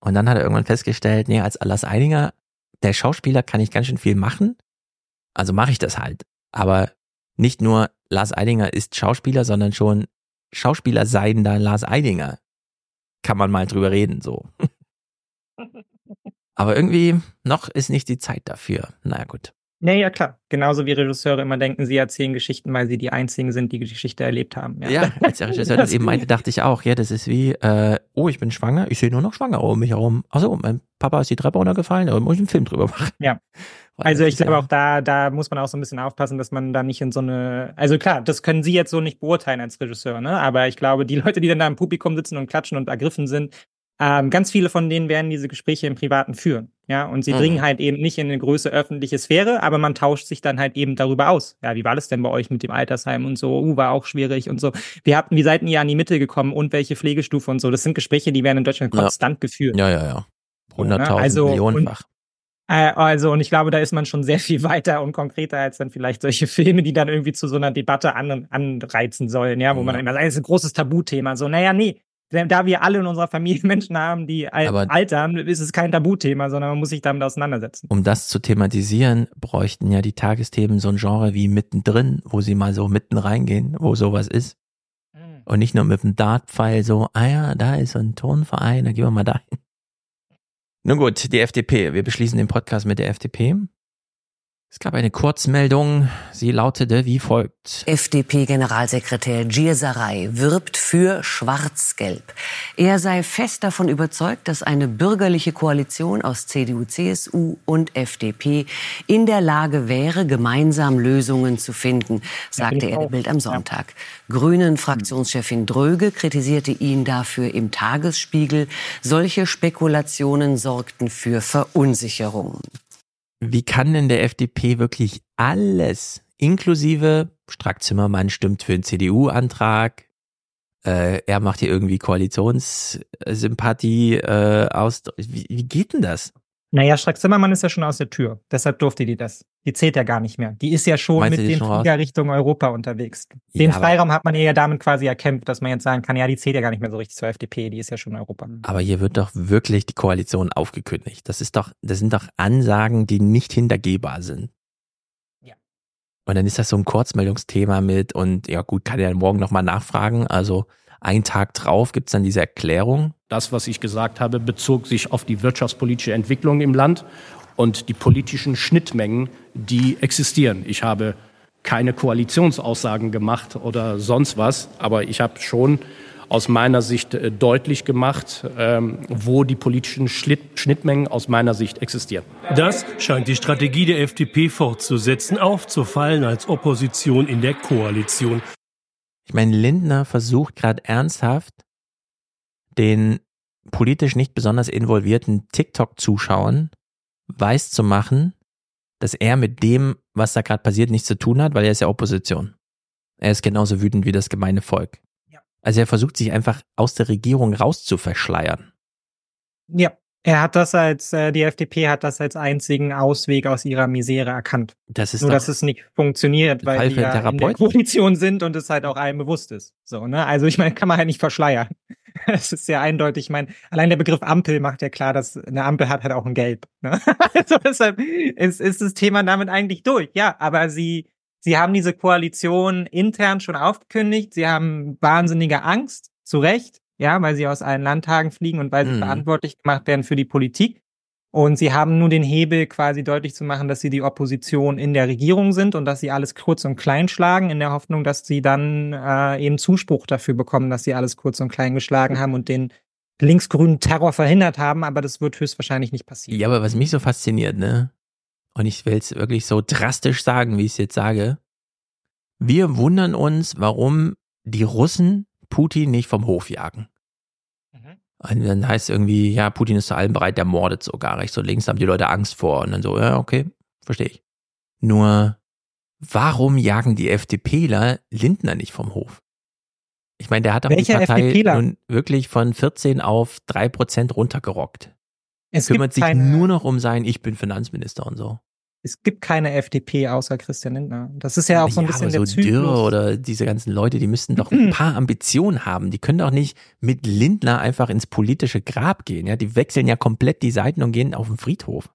Und dann hat er irgendwann festgestellt, nee, als Lars Eidinger, der Schauspieler kann ich ganz schön viel machen. Also mache ich das halt. Aber nicht nur Lars Eidinger ist Schauspieler, sondern schon Schauspieler seiender Lars Eidinger. Kann man mal drüber reden, so. Aber irgendwie noch ist nicht die Zeit dafür. Na gut. Ja, ja, klar. Genauso wie Regisseure immer denken, sie erzählen Geschichten, weil sie die einzigen sind, die die Geschichte erlebt haben. Ja, als der Regisseur das eben meinte, dachte ich auch, ja, das ist wie, äh, oh, ich bin schwanger, ich sehe nur noch schwanger um mich herum. Achso, mein Papa ist die Treppe runtergefallen, da muss ich einen Film drüber machen. Ja. Also ich glaube auch da, da muss man auch so ein bisschen aufpassen, dass man da nicht in so eine, also klar, das können Sie jetzt so nicht beurteilen als Regisseur, ne? Aber ich glaube, die Leute, die dann da im Publikum sitzen und klatschen und ergriffen sind, ähm, ganz viele von denen werden diese Gespräche im Privaten führen, ja? Und sie Mhm. dringen halt eben nicht in eine größere öffentliche Sphäre, aber man tauscht sich dann halt eben darüber aus. Ja, wie war das denn bei euch mit dem Altersheim und so? Uh, war auch schwierig und so. Wir hatten, wie seid ihr an die Mitte gekommen und welche Pflegestufe und so? Das sind Gespräche, die werden in Deutschland Ja. konstant geführt. Ja, ja, ja. So, ne? 100.000 Also, Millionenfach. Äh, Also, und ich glaube, da ist man schon sehr viel weiter und konkreter als dann vielleicht solche Filme, die dann irgendwie zu so einer Debatte an, anreizen sollen, ja, wo man dann immer sagt, das ist ein großes Tabuthema. So, naja, nee. Da wir alle in unserer Familie Menschen haben, die Aber- altern, ist es kein Tabuthema, sondern man muss sich damit auseinandersetzen. Um das zu thematisieren, bräuchten ja die Tagesthemen so ein Genre wie mittendrin, wo sie mal so mitten reingehen, wo sowas ist. Mhm. Und nicht nur mit dem Dartpfeil so, ah ja, da ist so ein Turnverein, da gehen wir mal dahin. Nun gut, die FDP. Wir beschließen den Podcast mit der FDP. Es gab eine Kurzmeldung, sie lautete wie folgt. FDP-Generalsekretär Giersaray wirbt für Schwarz-Gelb. Er sei fest davon überzeugt, dass eine bürgerliche Koalition aus CDU, CSU und FDP in der Lage wäre, gemeinsam Lösungen zu finden, sagte er der Bild am Sonntag. Grünen-Fraktionschefin Dröge kritisierte ihn dafür im Tagesspiegel. Solche Spekulationen sorgten für Verunsicherung. Wie kann denn der FDP wirklich alles, inklusive Strack-Zimmermann stimmt für einen CDU-Antrag, äh, er macht hier irgendwie Koalitionssympathie äh, aus. Wie, wie geht denn das? Naja, Strack-Zimmermann ist ja schon aus der Tür. Deshalb durfte die das. Die zählt ja gar nicht mehr. Die ist ja schon Meinst mit dem Flieger Richtung Europa unterwegs. Den Ja, aber- Freiraum hat man ihr ja damit quasi erkämpft, dass man jetzt sagen kann, ja, die zählt ja gar nicht mehr so richtig zur FDP. Die ist ja schon in Europa. Aber hier wird doch wirklich die Koalition aufgekündigt. Das ist doch, das sind doch Ansagen, die nicht hintergehbar sind. Ja. Und dann ist das so ein Kurzmeldungsthema mit und ja gut, kann er morgen nochmal nachfragen. Also einen Tag drauf gibt's dann diese Erklärung. Das, was ich gesagt habe, bezog sich auf die wirtschaftspolitische Entwicklung im Land und die politischen Schnittmengen, die existieren. Ich habe keine Koalitionsaussagen gemacht oder sonst was, aber ich habe schon aus meiner Sicht äh, deutlich gemacht, ähm, wo die politischen Schnittmengen aus meiner Sicht existieren. Das scheint die Strategie der FDP fortzusetzen, aufzufallen als Opposition in der Koalition. Ich meine, Lindner versucht gerade ernsthaft, den politisch nicht besonders involvierten TikTok-Zuschauern weiß zu machen, dass er mit dem, was da gerade passiert, nichts zu tun hat, weil er ist ja Opposition. Er ist genauso wütend wie das gemeine Volk. Also er versucht sich einfach aus der Regierung rauszuverschleiern. Ja, er hat das als, äh, die FDP hat das als einzigen Ausweg aus ihrer Misere erkannt. Das ist Nur, dass es nicht funktioniert, weil für ja in der. Koalition sind und es halt auch allen bewusst ist. So, ne? Also ich meine, kann man halt nicht verschleiern. Es ist ja eindeutig, ich meine, allein der Begriff Ampel macht ja klar, dass eine Ampel hat halt auch ein Gelb. Ne? Also deshalb ist, ist das Thema damit eigentlich durch. Ja, aber sie, sie haben diese Koalition intern schon aufgekündigt. Sie haben wahnsinnige Angst, zu Recht, ja, weil sie aus allen Landtagen fliegen und weil sie Mhm. verantwortlich gemacht werden für die Politik. Und sie haben nur den Hebel quasi deutlich zu machen, dass sie die Opposition in der Regierung sind und dass sie alles kurz und klein schlagen, in der Hoffnung, dass sie dann äh, eben Zuspruch dafür bekommen, dass sie alles kurz und klein geschlagen haben und den linksgrünen Terror verhindert haben. Aber das wird höchstwahrscheinlich nicht passieren. Ja, aber was mich so fasziniert, ne? Und ich will es wirklich so drastisch sagen, wie ich es jetzt sage. Wir wundern uns, warum die Russen Putin nicht vom Hof jagen. Und dann heißt irgendwie, ja, Putin ist zu allem bereit, der mordet sogar. Rechts und links haben die Leute Angst vor. Und dann so, ja, okay, verstehe ich. Nur, warum jagen die FDPler Lindner nicht vom Hof? Ich meine, der hat doch die Partei FDPler? nun wirklich von 14 auf 3 Prozent runtergerockt. Es Kümmert sich keine- nur noch um sein, ich bin Finanzminister und so. Es gibt keine FDP außer Christian Lindner. Das ist ja auch so ein bisschen aber der so Zyklus. Dürr oder diese ganzen Leute, die müssten doch ein paar Ambitionen haben. Die können doch nicht mit Lindner einfach ins politische Grab gehen. Ja, die wechseln ja komplett die Seiten und gehen auf den Friedhof.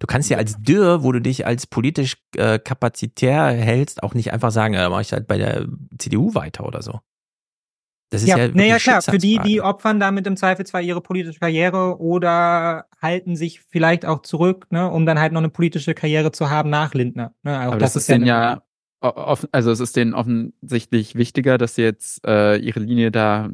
Du kannst ja als Dürr, wo du dich als politisch äh, kapazitär hältst, auch nicht einfach sagen, ja, mach ich halt bei der CDU weiter oder so. Das ist ja, ja, naja, klar, für die, die opfern damit im Zweifel zwar ihre politische Karriere oder halten sich vielleicht auch zurück, ne, um dann halt noch eine politische Karriere zu haben nach Lindner. Ne, auch Aber das, ist denen ja, o- offen, also es ist denen offensichtlich wichtiger, dass sie jetzt äh, ihre Linie da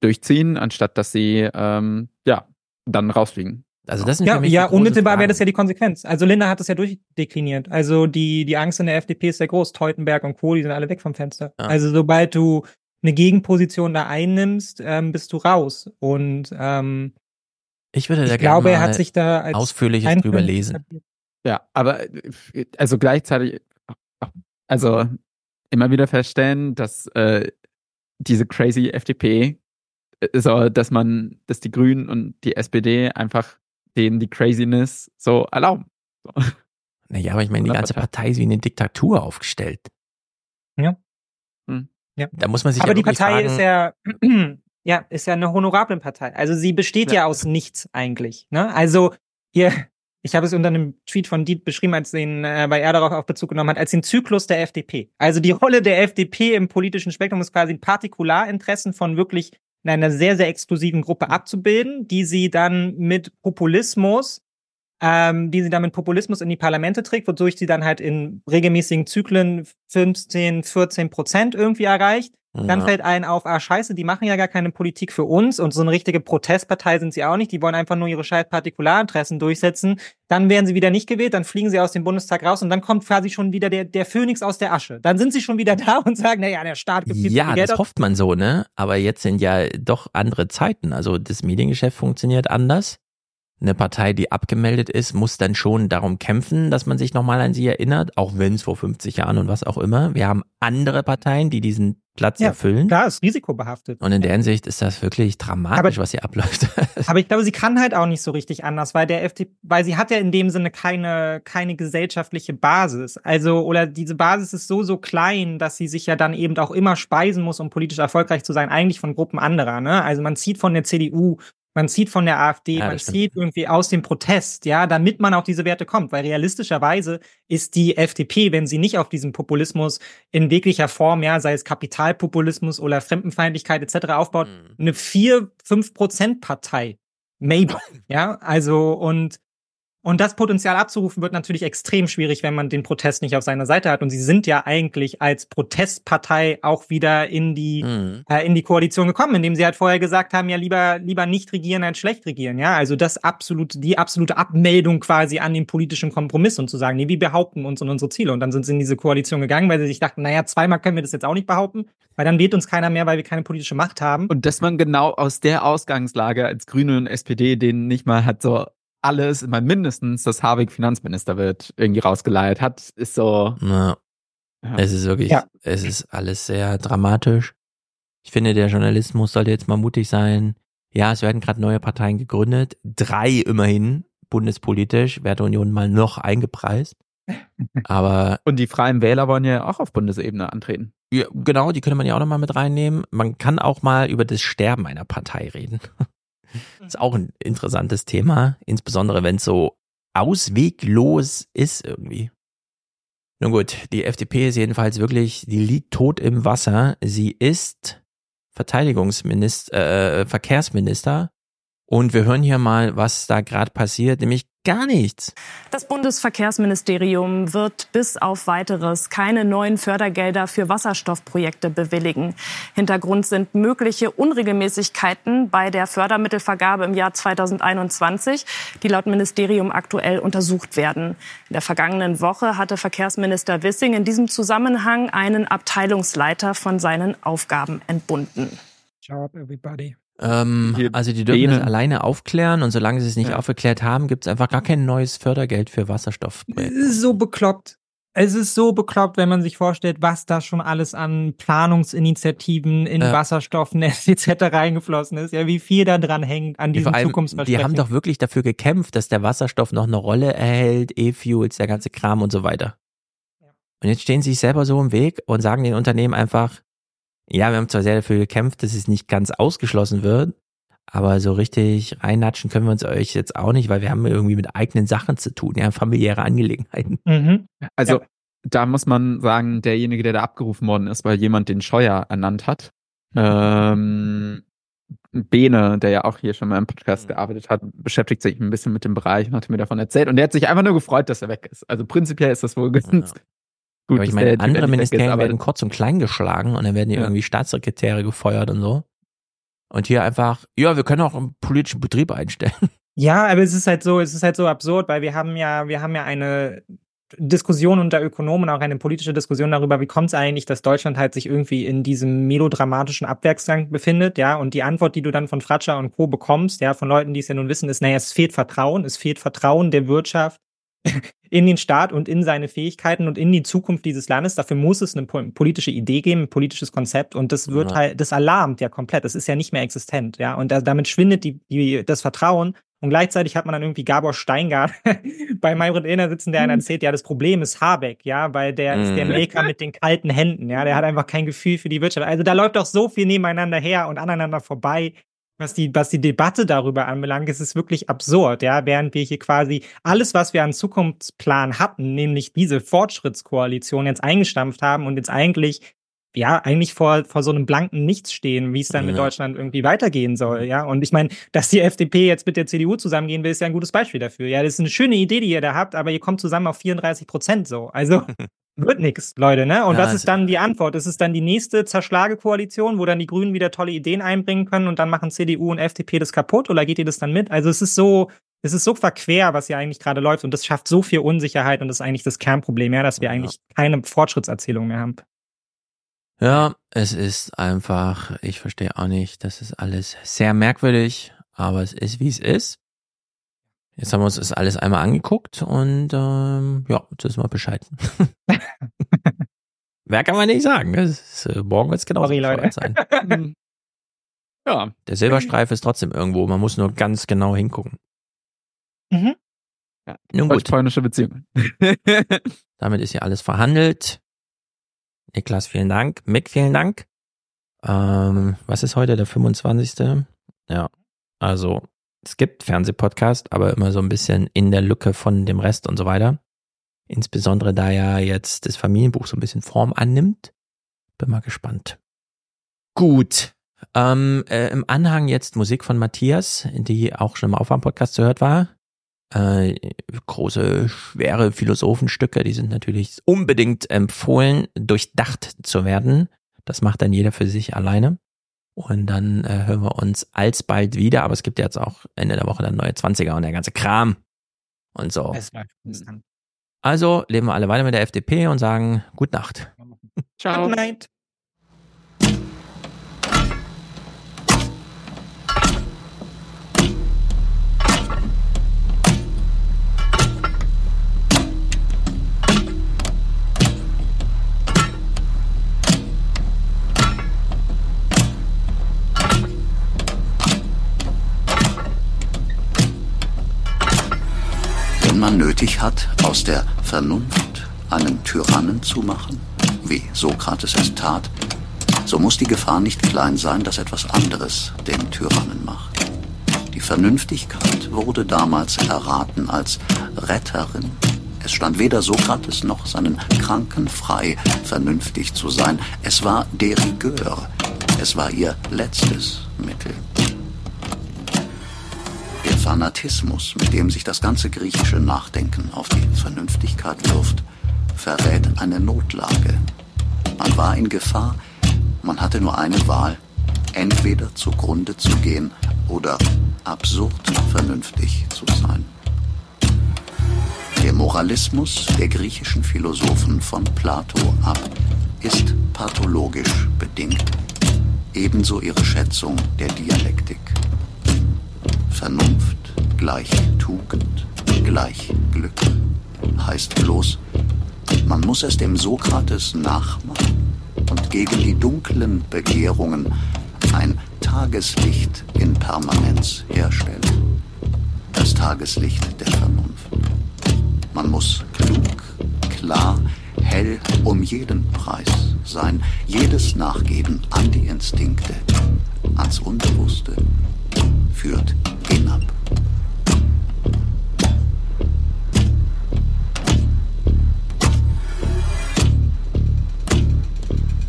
durchziehen, anstatt dass sie ähm, ja dann rausfliegen. Also das ja, ja unmittelbar wäre das ja die Konsequenz. Also Lindner hat das ja durchdekliniert. Also die, die Angst in der FDP ist sehr groß. Teutenberg und Co., die sind alle weg vom Fenster. Ja. Also sobald du eine Gegenposition da einnimmst, ähm, bist du raus. Und ähm, Ich würde da ich gerne glaube, er hat sich da als ausführliches drüber lesen. Ja, aber äh, also gleichzeitig, also immer wieder feststellen, dass äh, diese crazy FDP, äh, so, dass man, dass die Grünen und die SPD einfach denen die Craziness so erlauben. So. Naja, aber ich meine, die ganze Partei. Partei ist wie eine Diktatur aufgestellt. Ja. Ja. Da muss man sich Aber ja die Partei fragen, ist ja, ja, ist ja eine honorable Partei. Also sie besteht ja, aus nichts eigentlich. Ne? Also ihr, ich habe es unter einem Tweet von Diet beschrieben, als den, äh, weil er darauf auch Bezug genommen hat, als den Zyklus der FDP. Also die Rolle der FDP im politischen Spektrum ist quasi Partikularinteressen von wirklich in einer sehr, sehr exklusiven Gruppe abzubilden, die sie dann mit Populismus ähm, die sie dann mit Populismus in die Parlamente trägt, wodurch sie dann halt in regelmäßigen Zyklen 15, 14 Prozent irgendwie erreicht. Dann Ja. fällt einen auf, ah scheiße, die machen ja gar keine Politik für uns und so eine richtige Protestpartei sind sie auch nicht, die wollen einfach nur ihre scheiß Partikularinteressen durchsetzen. Dann werden sie wieder nicht gewählt, dann fliegen sie aus dem Bundestag raus und dann kommt quasi schon wieder der, der Phönix aus der Asche. Dann sind sie schon wieder da und sagen, naja, der Staat gibt viel Ja, Geld das aus. hofft man so, ne? Aber jetzt sind ja doch andere Zeiten. Also das Mediengeschäft funktioniert anders. Eine Partei, die abgemeldet ist, muss dann schon darum kämpfen, dass man sich nochmal an sie erinnert, auch wenn es vor 50 Jahren und was auch immer. Wir haben andere Parteien, die diesen Platz Ja, erfüllen. klar, ist risikobehaftet. Und in der Hinsicht ist das wirklich dramatisch, was hier abläuft. Aber ich glaube, sie kann halt auch nicht so richtig anders, weil der FDP, weil sie hat ja in dem Sinne keine, keine gesellschaftliche Basis. Also, oder diese Basis ist so, so klein, dass sie sich ja dann eben auch immer speisen muss, um politisch erfolgreich zu sein, eigentlich von Gruppen anderer, ne? Also man zieht von der CDU, man zieht von der AfD, Ja, man stimmt. zieht irgendwie aus dem Protest, ja, damit man auf diese Werte kommt, weil realistischerweise ist die FDP, wenn sie nicht auf diesen Populismus in jeglicher Form, ja, sei es Kapitalpopulismus oder Fremdenfeindlichkeit etc. aufbaut, Mhm. eine 4, 5 Prozent Partei. Maybe. Ja, also und und das Potenzial abzurufen wird natürlich extrem schwierig, wenn man den Protest nicht auf seiner Seite hat. Und sie sind ja eigentlich als Protestpartei auch wieder in die Mhm. äh, in die Koalition gekommen, indem sie halt vorher gesagt haben, ja lieber lieber nicht regieren als schlecht regieren. Ja, also das absolute die absolute Abmeldung quasi an den politischen Kompromiss und zu sagen, nee, wir behaupten uns und unsere Ziele. Und dann sind sie in diese Koalition gegangen, weil sie sich dachten, naja, zweimal können wir das jetzt auch nicht behaupten, weil dann wählt uns keiner mehr, weil wir keine politische Macht haben. Und dass man genau aus der Ausgangslage als Grüne und SPD den nicht mal hat so alles, immer mindestens, dass Habeck Finanzminister wird, irgendwie rausgeleiert hat, ist so. Ja. Es ist wirklich, Ja. es ist alles sehr dramatisch. Ich finde, der Journalismus sollte jetzt mal mutig sein. Ja, es werden gerade neue Parteien gegründet. Drei immerhin, bundespolitisch, Werteunion mal noch eingepreist. Aber. Und die Freien Wähler wollen ja auch auf Bundesebene antreten. Ja, genau, die könnte man ja auch nochmal mit reinnehmen. Man kann auch mal über das Sterben einer Partei reden. Das ist auch ein interessantes Thema, insbesondere wenn es so ausweglos ist irgendwie. Nun gut, die FDP ist jedenfalls wirklich, die liegt tot im Wasser. Sie ist Verteidigungsminister, äh, Verkehrsminister. Und wir hören hier mal, was da gerade passiert, nämlich gar nichts. Das Bundesverkehrsministerium wird bis auf weiteres keine neuen Fördergelder für Wasserstoffprojekte bewilligen. Hintergrund sind mögliche Unregelmäßigkeiten bei der Fördermittelvergabe im Jahr 2021, die laut Ministerium aktuell untersucht werden. In der vergangenen Woche hatte Verkehrsminister Wissing in diesem Zusammenhang einen Abteilungsleiter von seinen Aufgaben entbunden. Job, everybody. Ähm, also die dürfen Bene. das alleine aufklären und solange sie es nicht aufgeklärt haben, gibt es einfach gar kein neues Fördergeld für ist so bekloppt. Es ist so bekloppt, wenn man sich vorstellt, was da schon alles an Planungsinitiativen in Ja. Wasserstoffnetz etc. reingeflossen ist. Ja, wie viel da dran hängt an Die, diesem allem, Zukunftsversprechen. die haben doch wirklich dafür gekämpft, dass der Wasserstoff noch eine Rolle erhält, E-Fuels, der ganze Kram und so weiter. Und jetzt stehen sie sich selber so im Weg und sagen den Unternehmen einfach, ja, wir haben zwar sehr dafür gekämpft, dass es nicht ganz ausgeschlossen wird, aber so richtig reinnatschen können wir uns euch jetzt auch nicht, weil wir haben irgendwie mit eigenen Sachen zu tun, ja, familiäre Angelegenheiten. Mhm. Also da muss man sagen, derjenige, der da abgerufen worden ist, weil jemand den Scheuer ernannt hat, ähm, Bene, der ja auch hier schon mal im Podcast gearbeitet hat, beschäftigt sich ein bisschen mit dem Bereich und hat mir davon erzählt. Und der hat sich einfach nur gefreut, dass er weg ist. Also prinzipiell ist das wohl ganz gut. aber ich meine, andere Ministerien aber- werden kurz und klein geschlagen und dann werden die Ja. irgendwie Staatssekretäre gefeuert und so. Und hier einfach, ja, wir können auch einen politischen Betrieb einstellen. Ja, aber es ist halt so, es ist halt so absurd, weil wir haben ja, wir haben ja eine Diskussion unter Ökonomen, auch eine politische Diskussion darüber, wie kommt es eigentlich, dass Deutschland halt sich irgendwie in diesem melodramatischen Abwärtsgang befindet, ja, und die Antwort, die du dann von Fratscher und Co. bekommst, ja, von Leuten, die es ja nun wissen, ist, naja, es fehlt Vertrauen, es fehlt Vertrauen der Wirtschaft in den Staat und in seine Fähigkeiten und in die Zukunft dieses Landes. Dafür muss es eine po- politische Idee geben, ein politisches Konzept und das wird Ja. halt, das alarmt ja komplett. Das ist ja nicht mehr existent, ja. Und da, damit schwindet die, die, das Vertrauen. Und gleichzeitig hat man dann irgendwie Gabor Steingart bei Maybrit Illner sitzen, der einen erzählt, ja, das Problem ist Habeck, ja, weil der ist der Mhm. Maker mit den kalten Händen, ja, der hat einfach kein Gefühl für die Wirtschaft. Also da läuft doch so viel nebeneinander her und aneinander vorbei. Was die, was die Debatte darüber anbelangt, ist es wirklich absurd, ja, während wir hier quasi alles, was wir an Zukunftsplan hatten, nämlich diese Fortschrittskoalition jetzt eingestampft haben und jetzt eigentlich ja eigentlich vor, vor so einem blanken Nichts stehen, wie es dann Ja. mit Deutschland irgendwie weitergehen soll, ja. Und ich meine, dass die FDP jetzt mit der CDU zusammengehen will, ist ja ein gutes Beispiel dafür. Ja, das ist eine schöne Idee, die ihr da habt, aber ihr kommt zusammen auf 34 Prozent so. Also wird nix, Leute, ne? Und Ja, das also- ist dann die Antwort. Das ist dann die nächste Zerschlagekoalition, wo dann die Grünen wieder tolle Ideen einbringen können und dann machen CDU und FDP das kaputt oder geht ihr das dann mit? Also es ist so, es ist so verquer, was hier eigentlich gerade läuft und das schafft so viel Unsicherheit und das ist eigentlich das Kernproblem, ja, dass wir eigentlich keine Fortschrittserzählung mehr haben. Ja, es ist einfach, ich verstehe auch nicht, das ist alles sehr merkwürdig, aber es ist, wie es ist. Jetzt haben wir uns das alles einmal angeguckt und ähm, ja, jetzt wissen wir Bescheid. Wer kann man nicht sagen? Das ist, äh, morgen wird es genau Sorry, Leute. sein. ja. Der Silberstreif ist trotzdem irgendwo, man muss nur ganz genau hingucken. Mhm. Ja, Nun gut. Deutsch-polnische Beziehungen. Damit ist ja alles verhandelt. Niklas, vielen Dank. Mick, vielen Dank. Ähm, was ist heute, der 25.? Ja, also es gibt Fernsehpodcast, aber immer so ein bisschen in der Lücke von dem Rest und so weiter. Insbesondere da ja jetzt das Familienbuch so ein bisschen Form annimmt. Bin mal gespannt. Gut. Ähm, äh, Im Anhang jetzt Musik von Matthias, die auch schon im Aufwärmpodcast zu hört war. Äh, große, schwere Philosophenstücke, die sind natürlich unbedingt empfohlen, durchdacht zu werden. Das macht dann jeder für sich alleine. Und dann äh, hören wir uns alsbald wieder, aber es gibt ja jetzt auch Ende der Woche dann neue 20er und der ganze Kram und so. Also leben wir alle weiter mit der FDP und sagen Gute Nacht. Ciao. Good night. Wenn man nötig hat, aus der Vernunft einen Tyrannen zu machen, wie Sokrates es tat, so muss die Gefahr nicht klein sein, dass etwas anderes den Tyrannen macht. Die Vernünftigkeit wurde damals erraten als Retterin. Es stand weder Sokrates noch seinen Kranken frei, vernünftig zu sein. Es war de rigueur. Es war ihr letztes Mittel. Der Fanatismus, mit dem sich das ganze griechische Nachdenken auf die Vernünftigkeit wirft, verrät eine Notlage. Man war in Gefahr, man hatte nur eine Wahl, entweder zugrunde zu gehen oder absurd vernünftig zu sein. Der Moralismus der griechischen Philosophen von Plato ab ist pathologisch bedingt, ebenso ihre Schätzung der Dialektik. Vernunft gleich Tugend gleich Glück heißt bloß, man muss es dem Sokrates nachmachen und gegen die dunklen Begehrungen ein Tageslicht in Permanenz herstellen. Das Tageslicht der Vernunft. Man muss klug, klar, hell um jeden Preis sein, jedes Nachgeben an die Instinkte, ans Unbewusste, führt hinab.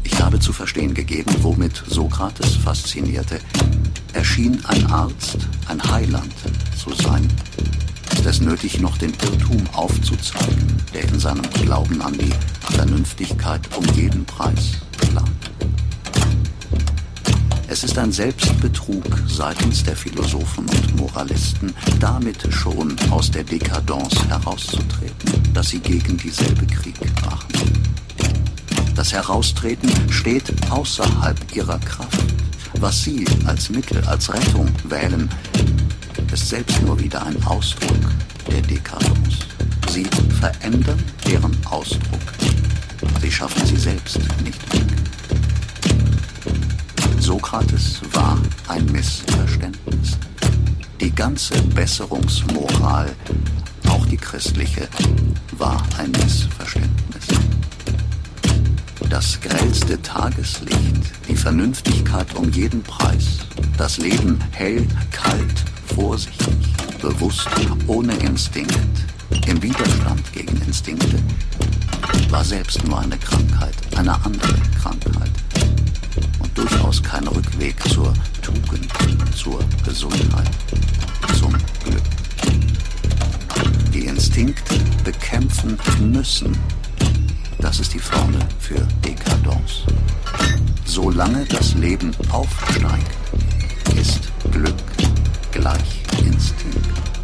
Ich habe zu verstehen gegeben, womit Sokrates faszinierte. Er schien ein Arzt, ein Heiland zu sein. Ist es nötig, noch den Irrtum aufzuzeigen, der in seinem Glauben an die Vernünftigkeit um jeden Preis plant? Es ist ein Selbstbetrug seitens der Philosophen und Moralisten, damit schon aus der Dekadence herauszutreten, dass sie gegen dieselbe Krieg machen. Das Heraustreten steht außerhalb ihrer Kraft. Was sie als Mittel, als Rettung wählen, ist selbst nur wieder ein Ausdruck der Dekadence. Sie verändern deren Ausdruck. Sie schaffen sie selbst nicht weg. Sokrates war ein Missverständnis. Die ganze Besserungsmoral, auch die christliche, war ein Missverständnis. Das grellste Tageslicht, die Vernünftigkeit um jeden Preis, das Leben hell, kalt, vorsichtig, bewusst, ohne Instinkt, im Widerstand gegen Instinkte, war selbst nur eine Krankheit, eine andere Krankheit und durchaus kein Rückweg zur Tugend, zur Gesundheit, zum Glück. Die Instinkte bekämpfen müssen, das ist die Formel für Dekadence. Solange das Leben aufsteigt, ist Glück gleich Instinkt.